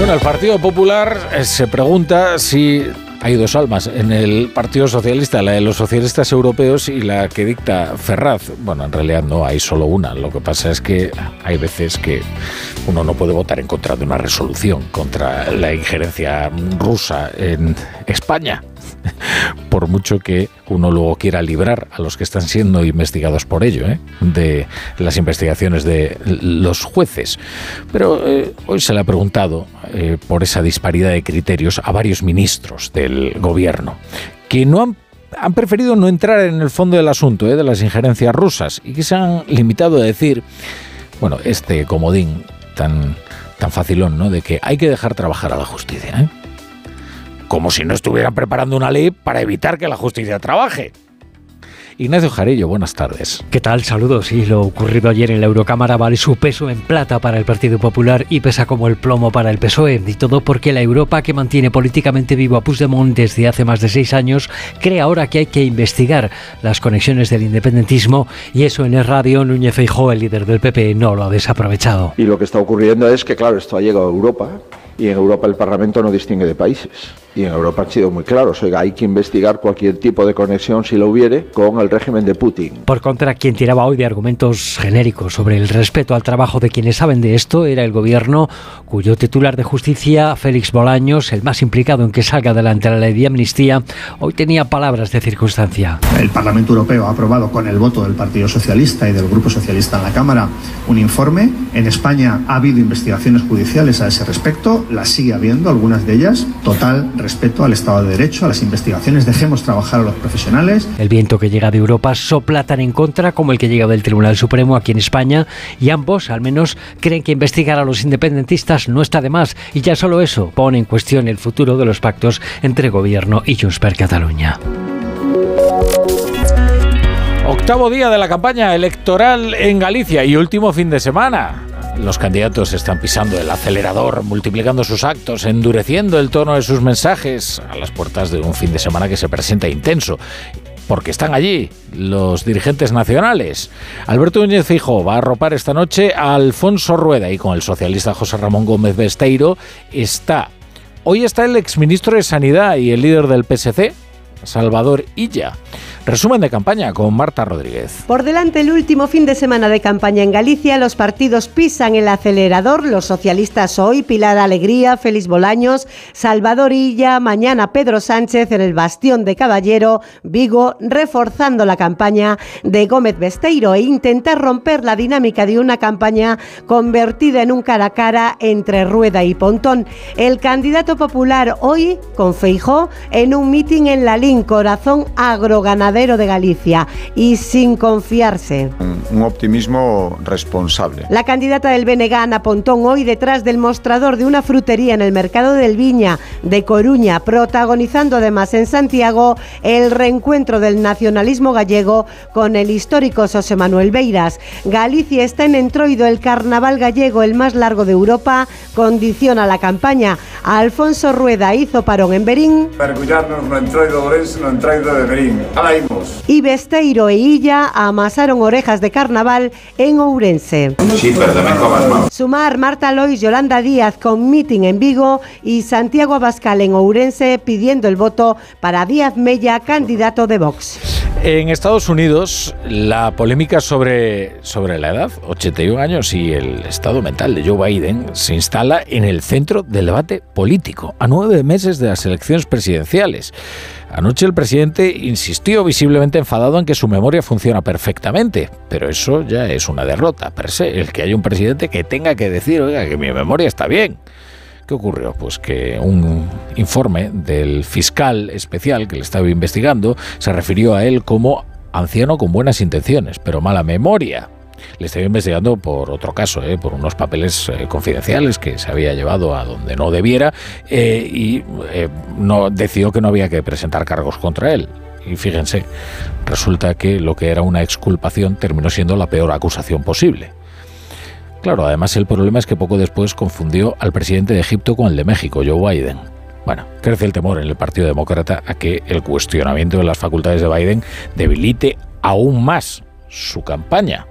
Bueno, el Partido Popular eh, se pregunta si hay dos almas en el Partido Socialista, la de los socialistas europeos y la que dicta Ferraz. Bueno, en realidad no hay solo una. Lo que pasa es que hay veces que uno no puede votar en contra de una resolución contra la injerencia rusa en España. Por mucho que uno luego quiera librar a los que están siendo investigados por ello, ¿eh? de las investigaciones de los jueces. Pero eh, hoy se le ha preguntado eh, por esa disparidad de criterios a varios ministros del gobierno, que no han han preferido no entrar en el fondo del asunto de las injerencias rusas y que se han limitado a decir, bueno, este comodín tan, tan facilón, ¿no? De que hay que dejar trabajar a la justicia, ¿eh? Como si no estuvieran preparando una ley para evitar que la justicia trabaje. Ignacio Jarillo, buenas tardes. ¿Qué tal? Saludos. Y lo ocurrido ayer en la Eurocámara vale su peso en plata para el Partido Popular y pesa como el plomo para el PSOE. Y todo porque la Europa que mantiene políticamente vivo a Puigdemont desde hace más de seis años cree ahora que hay que investigar las conexiones del independentismo y eso en el radio Núñez Feijóo, el líder del PP, no lo ha desaprovechado. Y lo que está ocurriendo es que, claro, esto ha llegado a Europa y en Europa el Parlamento no distingue de países. Y en Europa han sido muy claros. Oiga, hay que investigar cualquier tipo de conexión, si lo hubiere, con el régimen de Putin. Por contra, quien tiraba hoy de argumentos genéricos sobre el respeto al trabajo de quienes saben de esto era el gobierno cuyo titular de justicia, Félix Bolaños, el más implicado en que salga adelante la ley de amnistía, hoy tenía palabras de circunstancia. El Parlamento Europeo ha aprobado con el voto del Partido Socialista y del Grupo Socialista en la Cámara un informe. En España ha habido investigaciones judiciales a ese respecto, las sigue habiendo, algunas de ellas. Total respeto al Estado de Derecho, a las investigaciones, dejemos trabajar a los profesionales. El viento que llega de Europa sopla tan en contra como el que llega del Tribunal Supremo aquí en España y ambos al menos creen que investigar a los independentistas no está de más y ya solo eso pone en cuestión el futuro de los pactos entre gobierno y Junts per Cataluña. Octavo día de la campaña electoral en Galicia y último fin de semana. Los candidatos están pisando el acelerador, multiplicando sus actos, endureciendo el tono de sus mensajes a las puertas de un fin de semana que se presenta intenso. Porque están allí los dirigentes nacionales. Alberto Núñez Fijo va a arropar esta noche a Alfonso Rueda y con el socialista José Ramón Gómez Besteiro está. Hoy está el exministro de Sanidad y el líder del PSC, Salvador Illa. Resumen de campaña con Marta Rodríguez. Por delante el último fin de semana de campaña en Galicia, los partidos pisan el acelerador, los socialistas hoy, Pilar Alegría, Félix Bolaños, Salvador Illa, mañana Pedro Sánchez en el Bastión de Caballero, Vigo, reforzando la campaña de Gómez Besteiro e intentar romper la dinámica de una campaña convertida en un cara a cara entre Rueda y Pontón. El candidato popular hoy con Feijó en un mitin en la Lin, corazón agroganadero de Galicia y sin confiarse. Un optimismo responsable. La candidata del BNG, Ana Pontón, hoy detrás del mostrador de una frutería en el mercado del Viña de Coruña, protagonizando además en Santiago el reencuentro del nacionalismo gallego con el histórico José Manuel Beiras. Galicia está en entroido, el carnaval gallego, el más largo de Europa, condiciona la campaña. Alfonso Rueda hizo parón en Berín. Mergullarnos no entroido Ourense, no entroido de Berín. Alá Y Besteiro e Illa amasaron orejas de carnaval en Ourense. Sí, pero. Sumar Marta Lois, Yolanda Díaz con meeting en Vigo y Santiago Abascal en Ourense pidiendo el voto para Díaz Mella, candidato de Vox. En Estados Unidos, la polémica sobre, sobre la edad, 81 años, y el estado mental de Joe Biden se instala en el centro del debate político, a nueve meses de las elecciones presidenciales. Anoche el presidente insistió visiblemente enfadado en que su memoria funciona perfectamente, pero eso ya es una derrota per se, el que haya un presidente que tenga que decir, oiga, que mi memoria está bien. ¿Qué ocurrió? Pues que un informe del fiscal especial que le estaba investigando se refirió a él como anciano con buenas intenciones, pero mala memoria. Le estaba investigando por otro caso, ¿eh? por unos papeles eh, confidenciales que se había llevado a donde no debiera eh, y eh, no decidió que no había que presentar cargos contra él. Y fíjense, resulta que lo que era una exculpación terminó siendo la peor acusación posible. Claro, además el problema es que poco después confundió al presidente de Egipto con el de México, Joe Biden. Bueno, crece el temor en el Partido Demócrata a que el cuestionamiento de las facultades de Biden debilite aún más su campaña.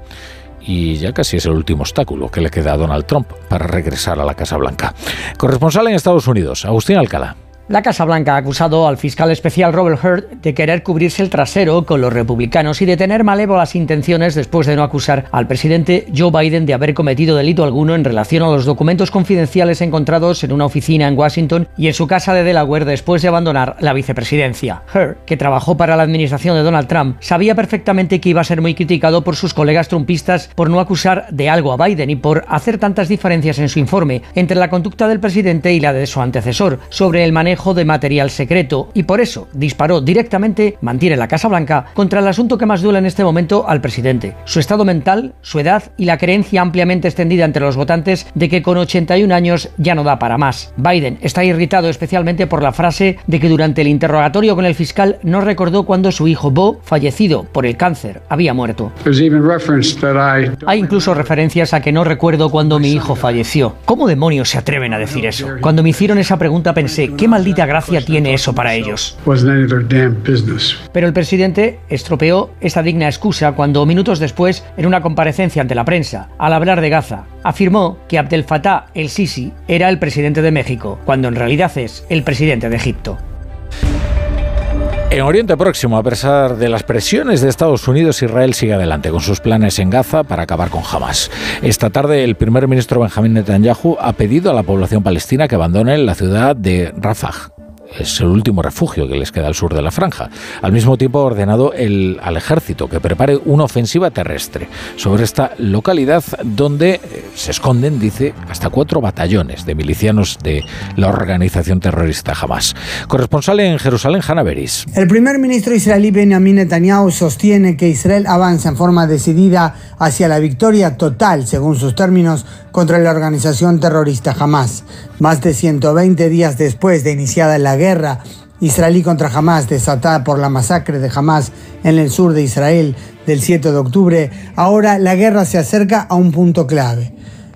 Y ya casi es el último obstáculo que le queda a Donald Trump para regresar a la Casa Blanca. Corresponsal en Estados Unidos, Agustín Alcalá. La Casa Blanca ha acusado al fiscal especial Robert Hurt de querer cubrirse el trasero con los republicanos y de tener malévolas intenciones después de no acusar al presidente Joe Biden de haber cometido delito alguno en relación a los documentos confidenciales encontrados en una oficina en Washington y en su casa de Delaware después de abandonar la vicepresidencia. Hurt, que trabajó para la administración de Donald Trump, sabía perfectamente que iba a ser muy criticado por sus colegas trumpistas por no acusar de algo a Biden y por hacer tantas diferencias en su informe entre la conducta del presidente y la de su antecesor sobre el manejo de material secreto y por eso disparó directamente, mantiene la Casa Blanca, contra el asunto que más duele en este momento al presidente, su estado mental, su edad y la creencia ampliamente extendida entre los votantes de que con 81 años ya no da para más. Biden está irritado especialmente por la frase de que durante el interrogatorio con el fiscal no recordó cuando su hijo Bo, fallecido por el cáncer, había muerto. Hay incluso referencias a que no recuerdo cuando mi hijo falleció. ¿Cómo demonios se atreven a decir eso? Cuando me hicieron esa pregunta pensé, ¿qué maldita gracia tiene eso para ellos? Pero el presidente estropeó esta digna excusa cuando minutos después, en una comparecencia ante la prensa, al hablar de Gaza, afirmó que Abdel Fattah el-Sisi era el presidente de México, cuando en realidad es el presidente de Egipto. En Oriente Próximo, a pesar de las presiones de Estados Unidos, Israel sigue adelante con sus planes en Gaza para acabar con Hamas. Esta tarde, el primer ministro Benjamín Netanyahu ha pedido a la población palestina que abandone la ciudad de Rafah es el último refugio que les queda al sur de la franja. Al mismo tiempo ha ordenado el, al ejército que prepare una ofensiva terrestre sobre esta localidad donde eh, se esconden, dice, hasta cuatro batallones de milicianos de la organización terrorista Hamas. Corresponsal en Jerusalén, Hanna Beris. El primer ministro israelí Benjamin Netanyahu sostiene que Israel avanza en forma decidida hacia la victoria total, según sus términos, contra la organización terrorista Hamas. Más de 120 días después de iniciada la guerra israelí contra Hamas, desatada por la masacre de Hamas en el sur de Israel del 7 de octubre, ahora la guerra se acerca a un punto clave.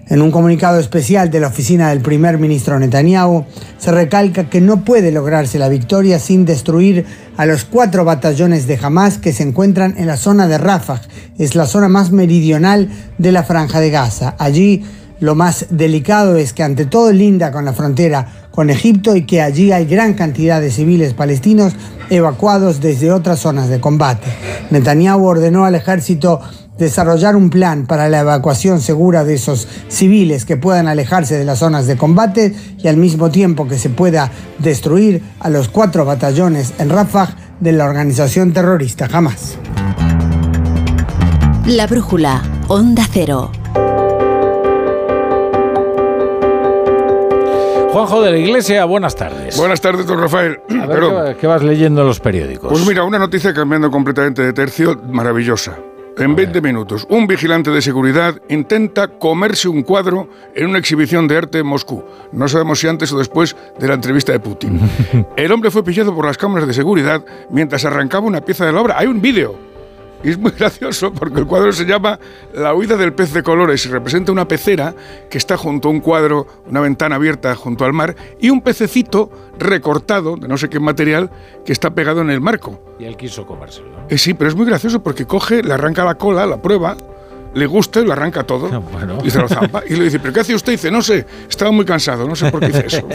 En un comunicado especial de la oficina del primer ministro Netanyahu, se recalca que no puede lograrse la victoria sin destruir a los cuatro batallones de Hamas que se encuentran en la zona de Rafah, es la zona más meridional de la franja de Gaza. Allí lo más delicado es que ante todo linda con la frontera con Egipto y que allí hay gran cantidad de civiles palestinos evacuados desde otras zonas de combate. Netanyahu ordenó al ejército desarrollar un plan para la evacuación segura de esos civiles que puedan alejarse de las zonas de combate y al mismo tiempo que se pueda destruir a los cuatro batallones en Rafah de la organización terrorista Hamas. La brújula, onda cero. Juanjo de la Iglesia, buenas tardes. Buenas tardes, don Rafael. A ver, ¿qué, vas leyendo en los periódicos? Pues mira, una noticia cambiando completamente de tercio, maravillosa. En 20 minutos, un vigilante de seguridad intenta comerse un cuadro en una exhibición de arte en Moscú. No sabemos si antes o después de la entrevista de Putin. El hombre fue pillado por las cámaras de seguridad mientras arrancaba una pieza de la obra. Hay un vídeo. Y es muy gracioso porque el cuadro se llama La huida del pez de colores y representa una pecera que está junto a un cuadro, una ventana abierta junto al mar y un pececito recortado de no sé qué material que está pegado en el marco. Y él quiso comérselo. Eh, sí, pero es muy gracioso porque coge, le arranca la cola, la prueba le gusta y lo arranca todo. Y se lo zampa. Y le dice, ¿pero qué hace usted? Y dice, no sé, estaba muy cansado, no sé por qué hice eso.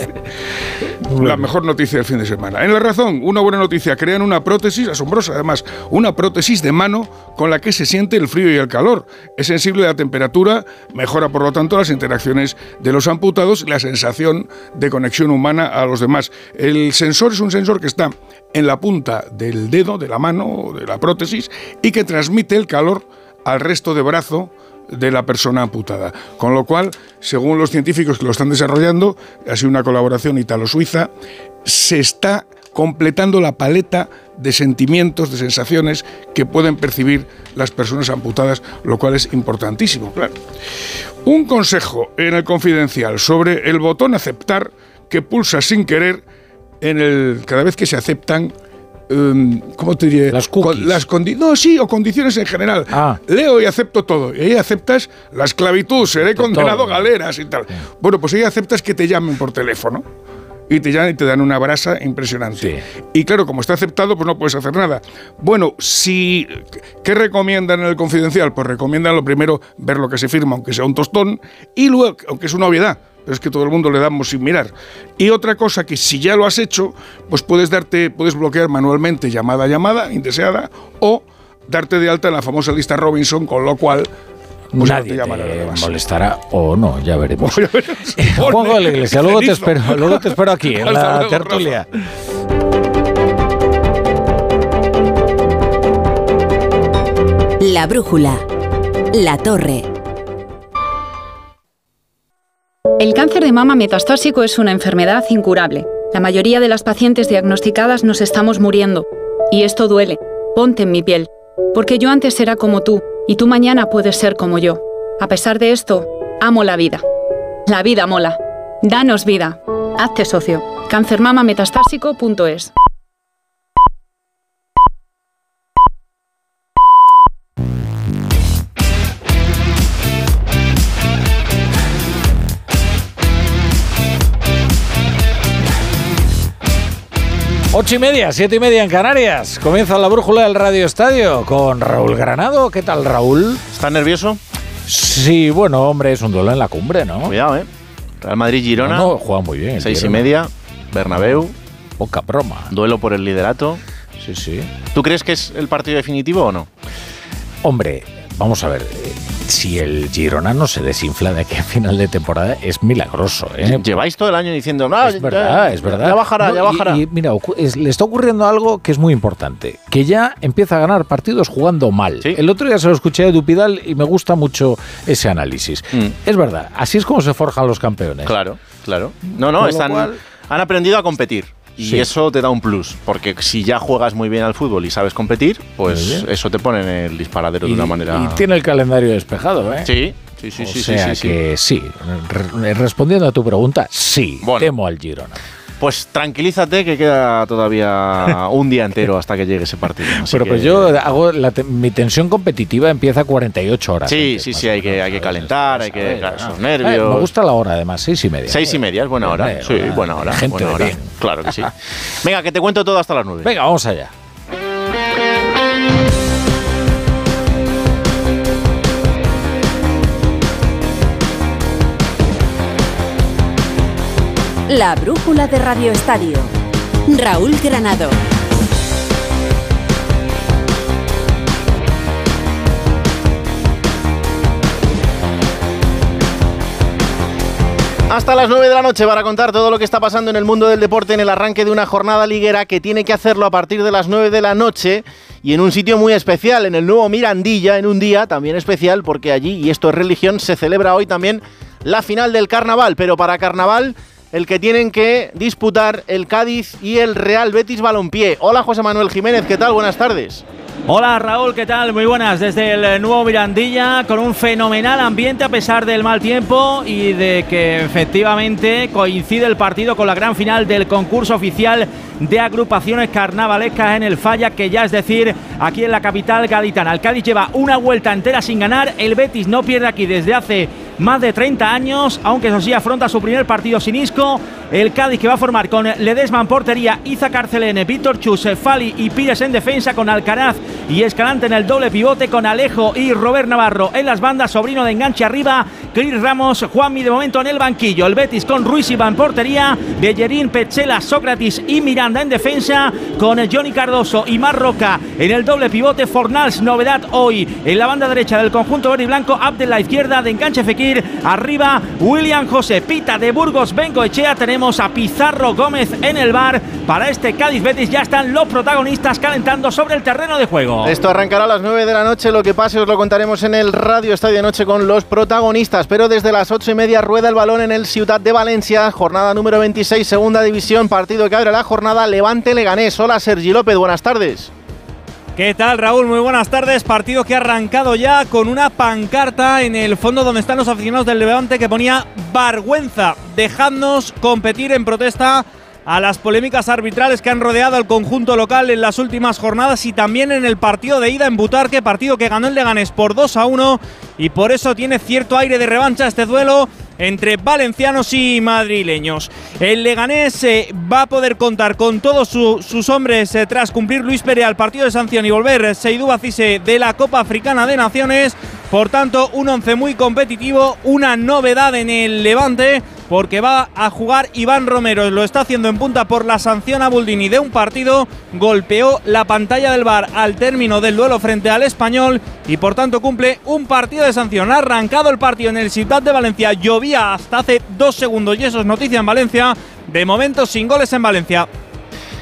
La mejor noticia del fin de semana. En La Razón, una buena noticia. Crean una prótesis, asombrosa además, una prótesis de mano con la que se siente el frío y el calor. Es sensible a la temperatura, mejora por lo tanto las interacciones de los amputados y la sensación de conexión humana a los demás. El sensor es un sensor que está en la punta del dedo, de la mano, de la prótesis, y que transmite el calor al resto de brazo de la persona amputada. Con lo cual, según los científicos que lo están desarrollando, ha sido una colaboración italo-suiza, se está completando la paleta de sentimientos, de sensaciones que pueden percibir las personas amputadas, lo cual es importantísimo. Un consejo en el confidencial sobre el botón aceptar que pulsa sin querer en el cada vez que se aceptan Em, ¿cómo te diré? Las cookies. las no, sí, o condiciones en general. Ah. Leo y acepto todo. Y ahí aceptas la esclavitud, seré condenado a galeras y tal. Bueno, pues ahí aceptas que te llamen por teléfono. Y te llaman y te dan una brasa impresionante. Y claro, como está aceptado, pues no puedes hacer nada. Bueno, si. ¿Qué recomiendan en el confidencial? Pues recomiendan lo primero ver lo que se firma, aunque sea un tostón, y luego, aunque es una obviedad, es que todo el mundo le damos sin mirar. Y otra cosa que si ya lo has hecho, pues puedes darte, puedes bloquear manualmente llamada a llamada, indeseada, o darte de alta en la famosa lista Robinson, con lo cual pues Nadie te, molestará o no, ya veremos. Juego de la iglesia, luego te espero, luego te espero aquí, en la tertulia. La brújula. La torre. El cáncer de mama metastásico es una enfermedad incurable. La mayoría de las pacientes diagnosticadas nos estamos muriendo. Y esto duele. Ponte en mi piel. Porque yo antes era como tú, y tú mañana puedes ser como yo. A pesar de esto, amo la vida. La vida mola. Danos vida. Hazte socio. cancermamametastásico.es Ocho y media, siete y media en Canarias. Comienza la brújula del Radio Estadio con Raúl Granado. ¿Qué tal, Raúl? ¿Estás nervioso? Sí, bueno, hombre, es un duelo en la cumbre, ¿no? Cuidado, ¿eh? Real Madrid-Girona. No, juega muy bien. Seis y media, Bernabéu. Poca broma. Duelo por el liderato. Sí, sí. ¿Tú crees que es el partido definitivo o no? Hombre, vamos a ver. Si el Girona no se desinfla de aquí a final de temporada, es milagroso. ¿eh? Lleváis todo el año diciendo, no, es verdad, es verdad. Ya bajará, No, ya bajará. Y, mira, es- le está ocurriendo algo que es muy importante, que ya empieza a ganar partidos jugando mal. El otro día se lo escuché a Dupidal y me gusta mucho ese análisis. Es verdad, así es como se forjan los campeones. Mm. Claro, claro. No, no, Con están, cual- han aprendido a competir. Y Sí. eso te da un plus, porque si ya juegas muy bien al fútbol y sabes competir, pues eso te pone en el disparadero Y, de una manera... y tiene el calendario despejado, ¿eh? Sí, sí, sí, O sí, sea sí, que sí. Re- respondiendo a tu pregunta, sí, temo al Girona. Pues tranquilízate que queda todavía un día entero hasta que llegue ese partido. Pero que- pues yo hago la te- mi tensión competitiva empieza a 48 horas. Sí, antes, sí, sí, hay que, hay que calentar, hay que... claro, esos Eh, nervios... me gusta la hora, además, seis y media. Seis y media, es buena hora. Sí, hora- buena hora. gente buena hora. Claro que sí. Venga, que te cuento todo hasta las nueve. Venga, vamos allá. La brújula de Radio Estadio. Raúl Granado. Hasta las 9 de la noche para contar todo lo que está pasando en el mundo del deporte en el arranque de una jornada liguera que tiene que hacerlo a partir de las 9 de la noche y en un sitio muy especial, en el nuevo Mirandilla, en un día también especial porque allí, y esto es religión, se celebra hoy también la final del carnaval, pero para carnaval el que tienen que disputar el Cádiz y el Real Betis Balompié. Hola José Manuel Jiménez, ¿qué tal? Buenas tardes. Hola Raúl, ¿qué tal? Muy buenas desde el nuevo Mirandilla con un fenomenal ambiente a pesar del mal tiempo y de que efectivamente coincide el partido con la gran final del concurso oficial de agrupaciones carnavalescas en el Falla, que ya es decir, aquí en la capital gaditana. El Cádiz lleva una vuelta entera sin ganar, el Betis no pierde aquí desde hace más de 30 años, aunque eso sí afronta su primer partido sin Isco. El Cádiz que va a formar con Ledesma en portería, Iza Carcelene, Víctor Chus, Fali y Pires en defensa con Alcaraz y Escalante en el doble pivote con Alejo y Robert Navarro en las bandas, sobrino de enganche arriba, Cris Ramos, Juanmi de momento en el banquillo, el Betis con Ruiz Iba en portería, Bellerín, Pechela, Sócrates y Miranda en defensa con Johnny Cardoso y Marroca en el doble pivote, Fornals, novedad hoy en la banda derecha del conjunto verde y blanco, Abdel la izquierda de enganche Fekir, arriba William José Pita de Burgos, Bengo Echea, tenemos a Pizarro Gómez en el bar para este Cádiz Betis, ya están los protagonistas calentando sobre el terreno de juego. Esto arrancará a las 9 de la noche. Lo que pase os lo contaremos en el Radio Estadio Noche con los protagonistas. Pero desde las 8 y media rueda el balón en el Ciudad de Valencia. Jornada número 26, segunda división. Partido que abre la jornada. Levante Leganés. Hola Sergi López, buenas tardes. ¿Qué tal Raúl? Muy buenas tardes. Partido que ha arrancado ya con una pancarta en el fondo donde están los aficionados del Levante que ponía vergüenza. Dejadnos competir en protesta a las polémicas arbitrales que han rodeado al conjunto local en las últimas jornadas y también en el partido de ida en Butarque, partido que ganó el Leganés por 2 a 1 y por eso tiene cierto aire de revancha este duelo entre valencianos y madrileños. El Leganés eh, va a poder contar con todos su- sus hombres eh, tras cumplir Luis Pérez al partido de sanción y volver eh, Seydou Bacise de la Copa Africana de Naciones. Por tanto, un once muy competitivo, una novedad en el Levante, porque va a jugar Iván Romero. Lo está haciendo en punta por la sanción a Buldini de un partido. Golpeó la pantalla del bar al término del duelo frente al español y por tanto cumple un partido de sanción. Ha arrancado el partido en el Ciudad de Valencia. Llovía hasta hace dos segundos y eso es noticia en Valencia. De momento sin goles en Valencia.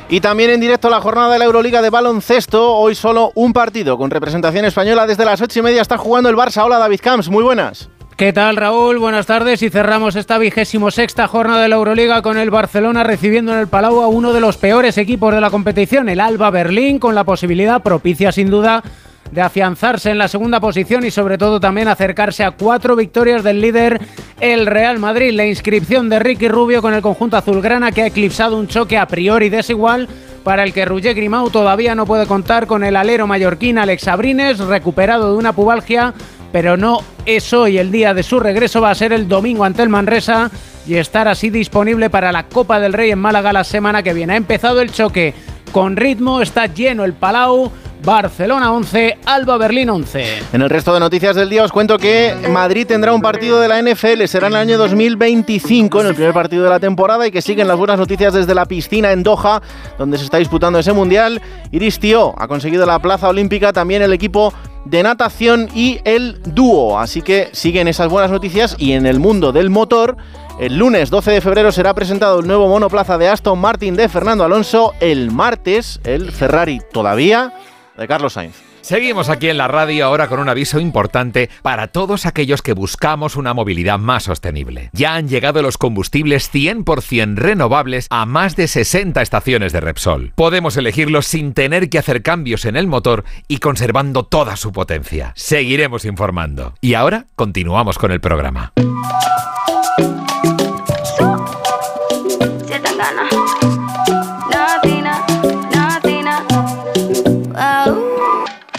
Y también en directo la jornada de la Euroliga de baloncesto. Hoy solo un partido con representación española. Desde las 8 y media está jugando el Barça. Hola David Camps, muy buenas. ¿Qué tal Raúl? Buenas tardes y cerramos esta vigésimo sexta jornada de la Euroliga con el Barcelona recibiendo en el Palau a uno de los peores equipos de la competición, el Alba Berlín, con la posibilidad propicia sin duda de afianzarse en la segunda posición y sobre todo también acercarse a cuatro victorias del líder el Real Madrid. La inscripción de Ricky Rubio con el conjunto azulgrana que ha eclipsado un choque a priori desigual para el que Roger Grimau todavía no puede contar con el alero mallorquín Alex Abrines, recuperado de una pubalgia, pero no es hoy el día de su regreso, va a ser el domingo ante el Manresa y estar así disponible para la Copa del Rey en Málaga la semana que viene. Ha empezado el choque con ritmo, está lleno el Palau. Barcelona 11, Alba Berlín 11. En el resto de noticias del día os cuento que Madrid tendrá un partido de la NFL, será en el año 2025, en el primer partido de la temporada y que siguen las buenas noticias desde la piscina en Doha, donde se está disputando ese mundial. Iris Tío ha conseguido la plaza olímpica, también el equipo de natación y el dúo. Así que siguen esas buenas noticias y en el mundo del motor, el lunes 12 de febrero será presentado el nuevo monoplaza de Aston Martin de Fernando Alonso. El martes, el Ferrari todavía de Carlos Sainz. Seguimos aquí en la radio ahora con un aviso importante para todos aquellos que buscamos una movilidad más sostenible. Ya han llegado los combustibles 100% renovables a más de 60 estaciones de Repsol. Podemos elegirlos sin tener que hacer cambios en el motor y conservando toda su potencia. Seguiremos informando. Y ahora continuamos con el programa.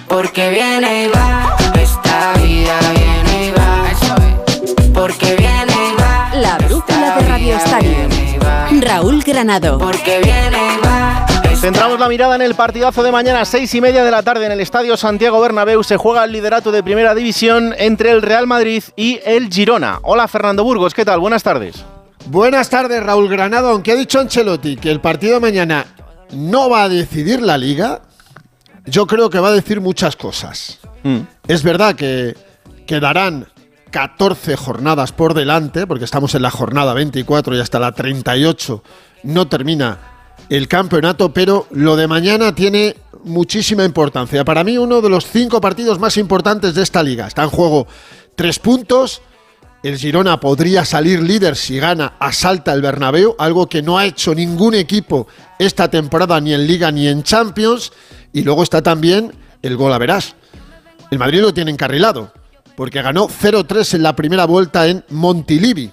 Porque viene y va, esta vida viene y va. Porque viene y va. La brújula de Radio Estadio. Raúl Granado. Porque viene y va. Centramos la mirada en el partidazo de mañana, seis y media de la tarde en el Estadio Santiago Bernabéu. Se juega el liderato de Primera División entre el Real Madrid y el Girona. Hola Fernando Burgos, ¿qué tal? Buenas tardes. Buenas tardes, Raúl Granado. Aunque ha dicho Ancelotti que el partido de mañana no va a decidir la liga, yo creo que va a decir muchas cosas. Mm. Es verdad que quedarán 14 jornadas por delante, porque estamos en la jornada 24 y hasta la 38 no termina el campeonato, pero lo de mañana tiene muchísima importancia. Para mí, uno de los cinco partidos más importantes de esta liga. Está en juego tres puntos. El Girona podría salir líder si gana, asalta el Bernabéu, algo que no ha hecho ningún equipo esta temporada ni en Liga ni en Champions. Y luego está también el gol a verás. El Madrid lo tiene encarrilado, porque ganó 0-3 en la primera vuelta en Montilivi.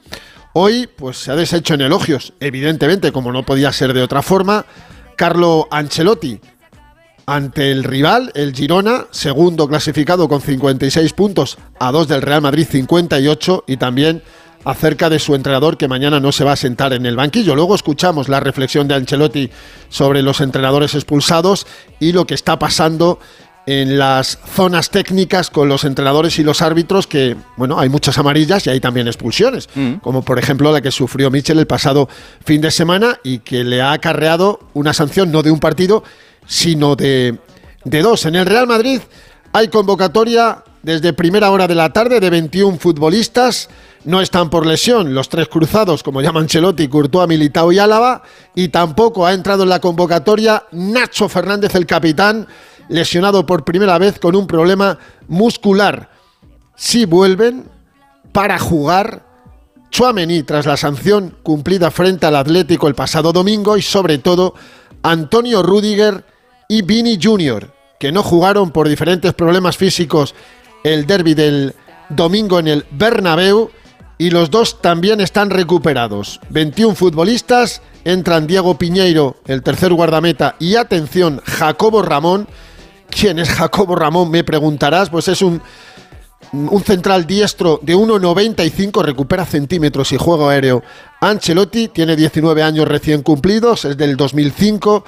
Hoy, pues se ha deshecho en elogios, evidentemente, como no podía ser de otra forma, Carlo Ancelotti ante el rival, el Girona, segundo clasificado con 56 puntos, a dos del Real Madrid 58 y también acerca de su entrenador que mañana no se va a sentar en el banquillo. Luego escuchamos la reflexión de Ancelotti sobre los entrenadores expulsados y lo que está pasando en las zonas técnicas con los entrenadores y los árbitros que, bueno, hay muchas amarillas y hay también expulsiones, como por ejemplo la que sufrió Michel el pasado fin de semana y que le ha acarreado una sanción no de un partido, sino de, de dos. En el Real Madrid hay convocatoria desde primera hora de la tarde de 21 futbolistas. No están por lesión los tres cruzados, como llaman Ancelotti, Courtois, Militao y Álava. Y tampoco ha entrado en la convocatoria Nacho Fernández, el capitán, lesionado por primera vez con un problema muscular. Si vuelven para jugar Chuamení tras la sanción cumplida frente al Atlético el pasado domingo y sobre todo Antonio Rudiger y Vini Jr., que no jugaron por diferentes problemas físicos el derby del domingo en el Bernabéu y los dos también están recuperados. 21 futbolistas, entran Diego Piñeiro, el tercer guardameta, y atención, Jacobo Ramón. ¿Quién es Jacobo Ramón? Me preguntarás. Pues es un, un central diestro de 1,95, recupera centímetros y juego aéreo. Ancelotti tiene 19 años recién cumplidos, es del 2005,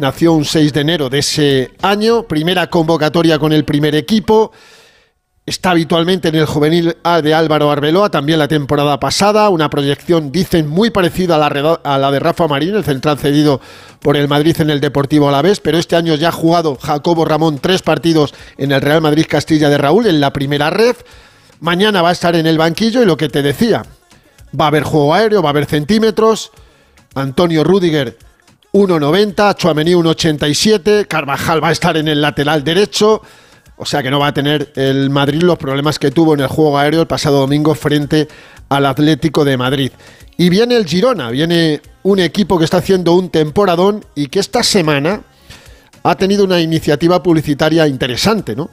nació un 6 de enero de ese año, primera convocatoria con el primer equipo. Está habitualmente en el juvenil A de Álvaro Arbeloa, también la temporada pasada, una proyección, dicen, muy parecida a la, a la de Rafa Marín, el central cedido por el Madrid en el Deportivo Alavés, pero este año ya ha jugado Jacobo Ramón tres partidos en el Real Madrid Castilla de Raúl, en la primera red. Mañana va a estar en el banquillo y lo que te decía, va a haber juego aéreo, va a haber centímetros. Antonio Rudiger 1,90, Chuamení 1,87, Carvajal va a estar en el lateral derecho. O sea que no va a tener el Madrid los problemas que tuvo en el juego aéreo el pasado domingo frente al Atlético de Madrid. Y viene el Girona, viene un equipo que está haciendo un temporadón y que esta semana ha tenido una iniciativa publicitaria interesante, ¿no?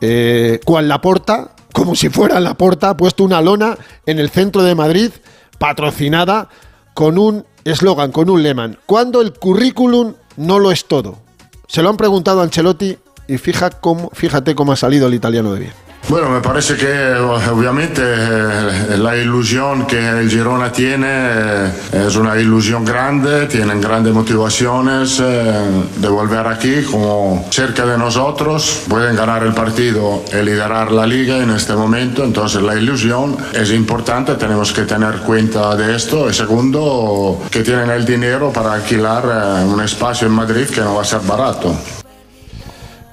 Eh, cual la porta, como si fuera la porta, ha puesto una lona en el centro de Madrid, patrocinada con un eslogan, con un lema. Cuando el currículum no lo es todo. Se lo han preguntado a Ancelotti y fija cómo, fíjate cómo ha salido el italiano de bien. Bueno, me parece que obviamente eh, la ilusión que el Girona tiene eh, es una ilusión grande, tienen grandes motivaciones eh, de volver aquí como cerca de nosotros, pueden ganar el partido y liderar la liga en este momento, entonces la ilusión es importante, tenemos que tener cuenta de esto y segundo, que tienen el dinero para alquilar un espacio en Madrid que no va a ser barato.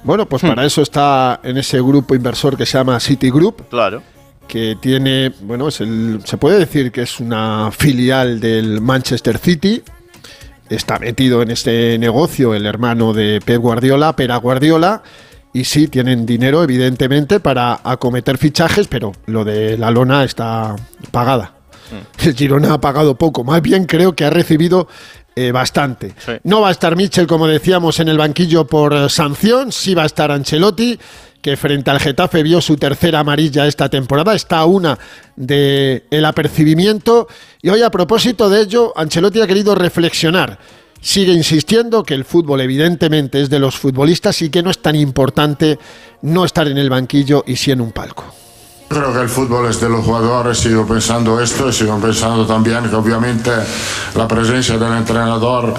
Bueno, pues para eso está en ese grupo inversor que se llama Citigroup. Claro. Que tiene, bueno, es el, se puede decir que es una filial del Manchester City. Está metido en este negocio el hermano de Pep Guardiola, Pera Guardiola. Y sí, tienen dinero, evidentemente, para acometer fichajes, pero lo de la lona está pagada. El Girona ha pagado poco, más bien creo que ha recibido eh, bastante. No va a estar Mitchell, como decíamos, en el banquillo por eh, sanción, sí va a estar Ancelotti, que frente al Getafe vio su tercera amarilla esta temporada, está a una de el apercibimiento y hoy a propósito de ello, Ancelotti ha querido reflexionar. Sigue insistiendo que el fútbol evidentemente es de los futbolistas y que no es tan importante no estar en el banquillo y sí en un palco. Creo que el fútbol es de los jugadores, sigo pensando esto sigo pensando también que obviamente la presencia del entrenador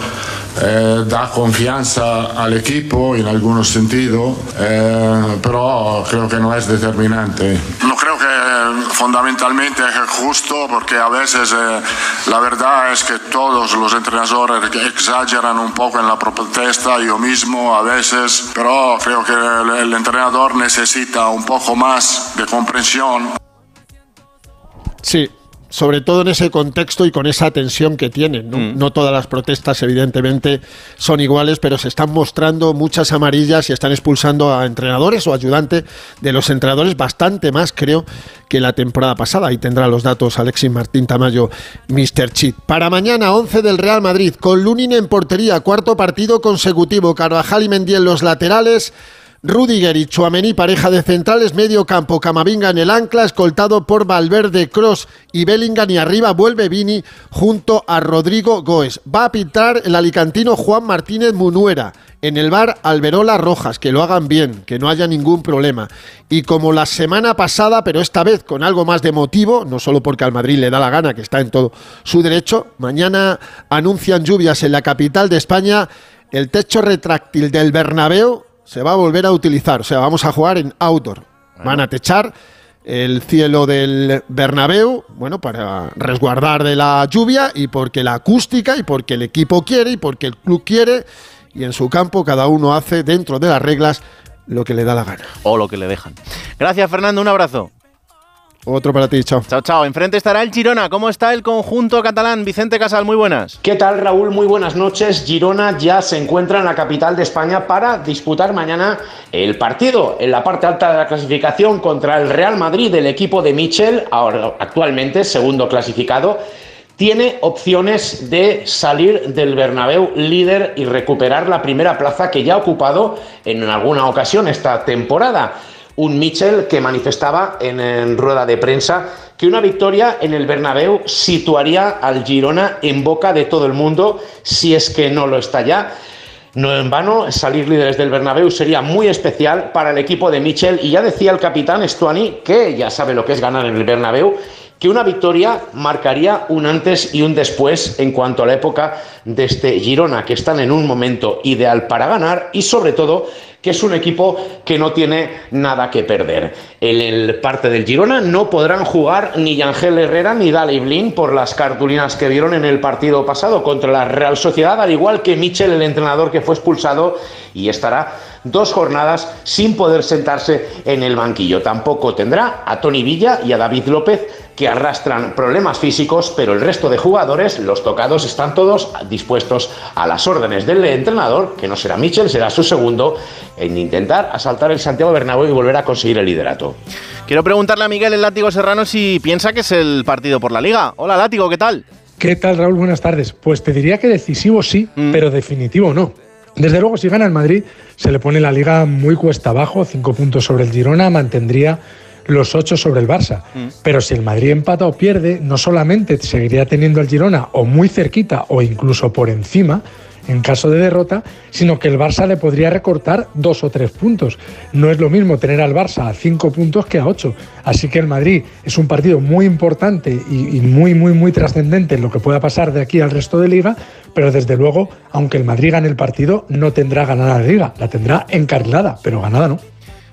eh, da confianza al equipo en algunos sentidos, eh, pero creo que no es determinante. No creo que fundamentalmente es justo porque a veces eh, la verdad es que todos los entrenadores exageran un poco en la protesta, yo mismo a veces, pero creo que el, el entrenador necesita un poco más de comprensión Sí, sobre todo en ese contexto y con esa tensión que tienen. ¿no? Mm. No todas las protestas, evidentemente, son iguales, pero se están mostrando muchas amarillas y están expulsando a entrenadores o ayudantes de los entrenadores bastante más, creo, que la temporada pasada. Ahí tendrá los datos Alexis Martín Tamayo, Mr. Chit. Para mañana, 11 del Real Madrid, con Lunin en portería, cuarto partido consecutivo, Carvajal y Mendy en los laterales. Rudiger y Chuamení, pareja de centrales, medio campo, Camavinga en el ancla, escoltado por Valverde, Cross y Bellingham, y arriba vuelve Vini junto a Rodrigo Goes. Va a pitar el alicantino Juan Martínez Munuera. En el bar Alberola Rojas, que lo hagan bien, que no haya ningún problema. Y como la semana pasada, pero esta vez con algo más de motivo, no solo porque al Madrid le da la gana, que está en todo su derecho, mañana anuncian lluvias en la capital de España. El techo retráctil del Bernabéu se va a volver a utilizar. O sea, vamos a jugar en outdoor. Van a techar el cielo del Bernabéu, bueno, para resguardar de la lluvia y porque la acústica y porque el equipo quiere y porque el club quiere y en su campo cada uno hace dentro de las reglas lo que le da la gana. O lo que le dejan. Gracias, Fernando. Un abrazo. Otro para ti, chao. Chao, chao. Enfrente estará el Girona. ¿Cómo está el conjunto catalán? Vicente Casal, muy buenas. ¿Qué tal, Raúl? Muy buenas noches. Girona ya se encuentra en la capital de España para disputar mañana el partido en la parte alta de la clasificación contra el Real Madrid, el equipo de Michel, ahora actualmente segundo clasificado. Tiene opciones de salir del Bernabéu líder y recuperar la primera plaza que ya ha ocupado en alguna ocasión esta temporada un Mitchell que manifestaba en, rueda de prensa que una victoria en el Bernabéu situaría al Girona en boca de todo el mundo si es que no lo está ya. No en vano, salir líderes del Bernabéu sería muy especial para el equipo de Mitchell y ya decía el capitán Stuani, que ya sabe lo que es ganar en el Bernabéu, que una victoria marcaría un antes y un después en cuanto a la época de este Girona, que están en un momento ideal para ganar y sobre todo que es un equipo que no tiene nada que perder. En el parte del Girona no podrán jugar ni Yangel Herrera ni Dali Blin por las cartulinas que vieron en el partido pasado contra la Real Sociedad, al igual que Michel, el entrenador que fue expulsado y estará dos jornadas sin poder sentarse en el banquillo. Tampoco tendrá a Tony Villa y a David López que arrastran problemas físicos, pero el resto de jugadores, los tocados, están todos dispuestos a las órdenes del entrenador, que no será Michel, será su segundo, en intentar asaltar el Santiago Bernabéu y volver a conseguir el liderato. Quiero preguntarle a Miguel el Látigo Serrano si piensa que es el partido por la Liga. Hola Látigo, ¿qué tal? ¿Qué tal Raúl? Buenas tardes. Pues te diría que decisivo sí, mm. pero definitivo no. Desde luego, si gana el Madrid, se le pone la liga muy cuesta abajo, cinco puntos sobre el Girona, mantendría los ocho sobre el Barça. Mm. Pero si el Madrid empata o pierde, no solamente seguiría teniendo al Girona o muy cerquita o incluso por encima, en caso de derrota, sino que el Barça le podría recortar dos o tres puntos. No es lo mismo tener al Barça a cinco puntos que a ocho. Así que el Madrid es un partido muy importante y, muy, muy, muy trascendente en lo que pueda pasar de aquí al resto de liga, pero desde luego, aunque el Madrid gane el partido, no tendrá ganada la liga, la tendrá encarrilada, pero ganada no.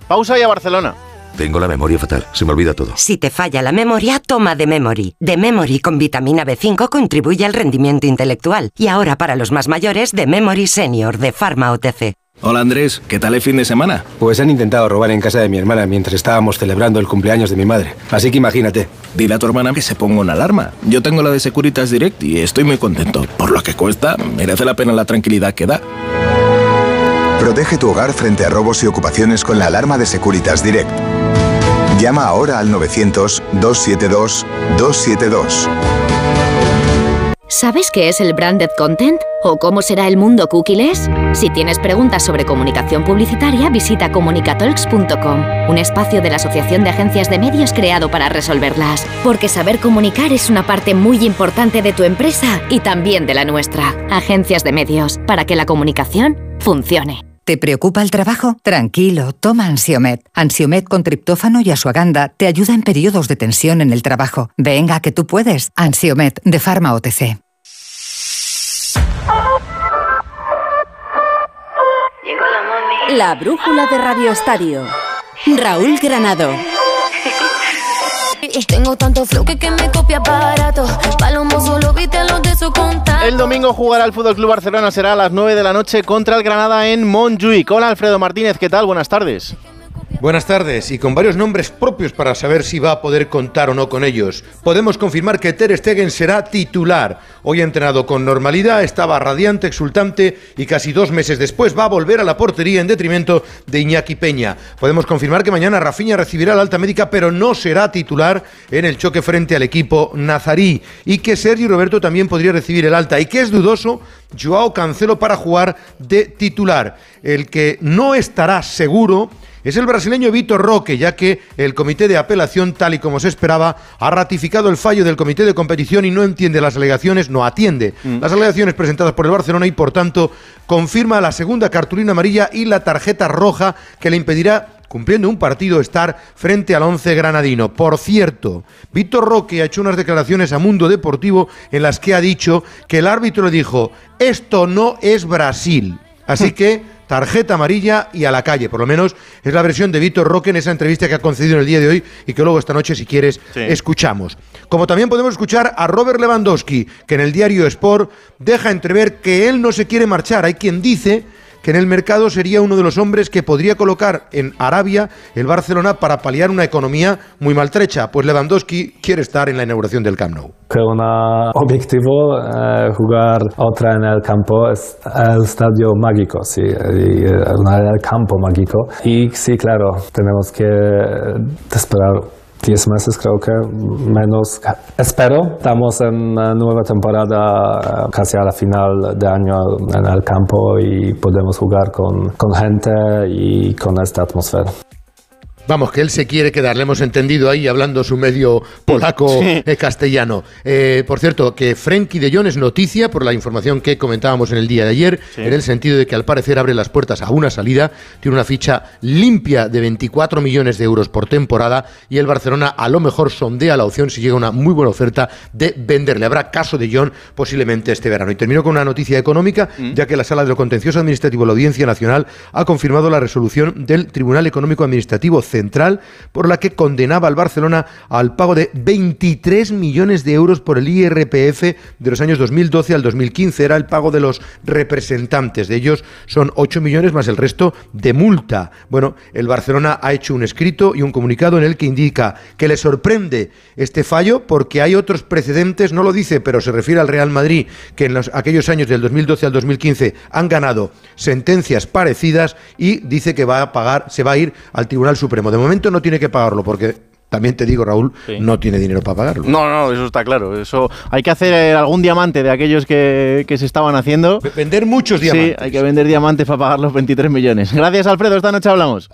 Pausa y a Barcelona. Tengo la memoria fatal, se me olvida todo. Si te falla la memoria, toma de Memory. De Memory con vitamina B5 contribuye al rendimiento intelectual. Y ahora para los más mayores, de Memory Senior de Pharma OTC. Hola Andrés, ¿qué tal el fin de semana? Pues han intentado robar en casa de mi hermana mientras estábamos celebrando el cumpleaños de mi madre. Así que imagínate. Dile a tu hermana que se ponga una alarma. Yo tengo la de Securitas Direct y estoy muy contento. Por lo que cuesta, merece la pena la tranquilidad que da. Protege tu hogar frente a robos y ocupaciones con la alarma de Securitas Direct. Llama ahora al 900-272-272. ¿Sabes qué es el branded content? ¿O cómo será el mundo cookies? Si tienes preguntas sobre comunicación publicitaria, visita comunicatalks.com, un espacio de la Asociación de Agencias de Medios creado para resolverlas. Porque saber comunicar es una parte muy importante de tu empresa y también de la nuestra. Agencias de Medios, para que la comunicación funcione. ¿Te preocupa el trabajo? Tranquilo, toma Ansiomet. Ansiomet con triptófano y asuaganda te ayuda en periodos de tensión en el trabajo. Venga, que tú puedes. Ansiomet de Pharma OTC. La brújula de Radio Estadio. Raúl Granado. El domingo jugará el Fútbol Club Barcelona será a las 9 de la noche contra el Granada en Montjuic. Hola Alfredo Martínez, ¿qué tal? Buenas tardes. Buenas tardes, y con varios nombres propios para saber si va a poder contar o no con ellos. Podemos confirmar que Ter Stegen será titular. Hoy ha entrenado con normalidad, estaba radiante, exultante y casi dos meses después va a volver a la portería en detrimento de Iñaki Peña. Podemos confirmar que mañana Rafinha recibirá la alta médica, pero no será titular en el choque frente al equipo nazarí. Y que Sergio Roberto también podría recibir el alta y que es dudoso Joao Cancelo para jugar de titular. El que no estará seguro es el brasileño Vitor Roque, ya que el comité de apelación, tal y como se esperaba, ha ratificado el fallo del comité de competición y no entiende las alegaciones, no atiende las alegaciones presentadas por el Barcelona y, por tanto, confirma la segunda cartulina amarilla y la tarjeta roja que le impedirá cumpliendo un partido estar frente al once granadino. Por cierto, Víctor Roque ha hecho unas declaraciones a Mundo Deportivo en las que ha dicho que el árbitro le dijo, esto no es Brasil. Así que tarjeta amarilla y a la calle. Por lo menos es la versión de Víctor Roque en esa entrevista que ha concedido en el día de hoy y que luego esta noche, si quieres, escuchamos. Como también podemos escuchar a Robert Lewandowski, que en el diario Sport deja entrever que él no se quiere marchar. Hay quien dice que en el mercado sería uno de los hombres que podría colocar en Arabia el Barcelona para paliar una economía muy maltrecha, pues Lewandowski quiere estar en la inauguración del Camp Nou. Que un objetivo eh, jugar otra en el campo es el estadio mágico, sí, y, eh, el campo mágico. Y sí, claro, tenemos que esperar 10 meses creo que menos. Espero, estamos en nueva temporada casi a la final de año en el campo y podemos jugar con, con gente y con esta atmósfera. Vamos, que él se quiere quedar, le hemos entendido ahí hablando su medio polaco Sí. eh, castellano. Eh, por cierto, que Frenkie de Jong es noticia por la información que comentábamos en el día de ayer, en el sentido de que al parecer abre las puertas a una salida, tiene una ficha limpia de 24 millones de euros por temporada y el Barcelona a lo mejor sondea la opción si llega una muy buena oferta de venderle. Habrá caso de Jong posiblemente este verano. Y termino con una noticia económica, ya que la Sala de lo Contencioso Administrativo de la Audiencia Nacional ha confirmado la resolución del Tribunal Económico Administrativo Central por la que condenaba al Barcelona al pago de 23 millones de euros por el IRPF de los años 2012 al 2015. Era el pago de los representantes. De ellos son 8 millones más el resto de multa. Bueno, el Barcelona ha hecho un escrito y un comunicado en el que indica que le sorprende este fallo porque hay otros precedentes, no lo dice, pero se refiere al Real Madrid, que en los, aquellos años del 2012 al 2015 han ganado sentencias parecidas y dice que va a pagar, se va a ir al Tribunal Supremo. De momento no tiene que pagarlo porque también te digo, Raúl, no tiene dinero para pagarlo. No, no, eso está claro. Eso hay que hacer eh, algún diamante de aquellos que, que se estaban haciendo. Vender muchos Sí, diamantes. hay que vender diamantes para pagar los 23 millones. Gracias, Alfredo. Esta noche hablamos.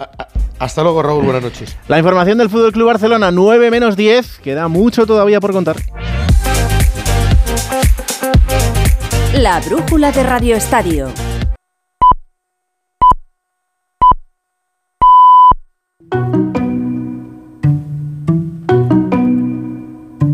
Hasta luego, Raúl. Buenas noches. La información del Fútbol Club Barcelona 9 menos 10. Queda mucho todavía por contar. La brújula de Radio Estadio.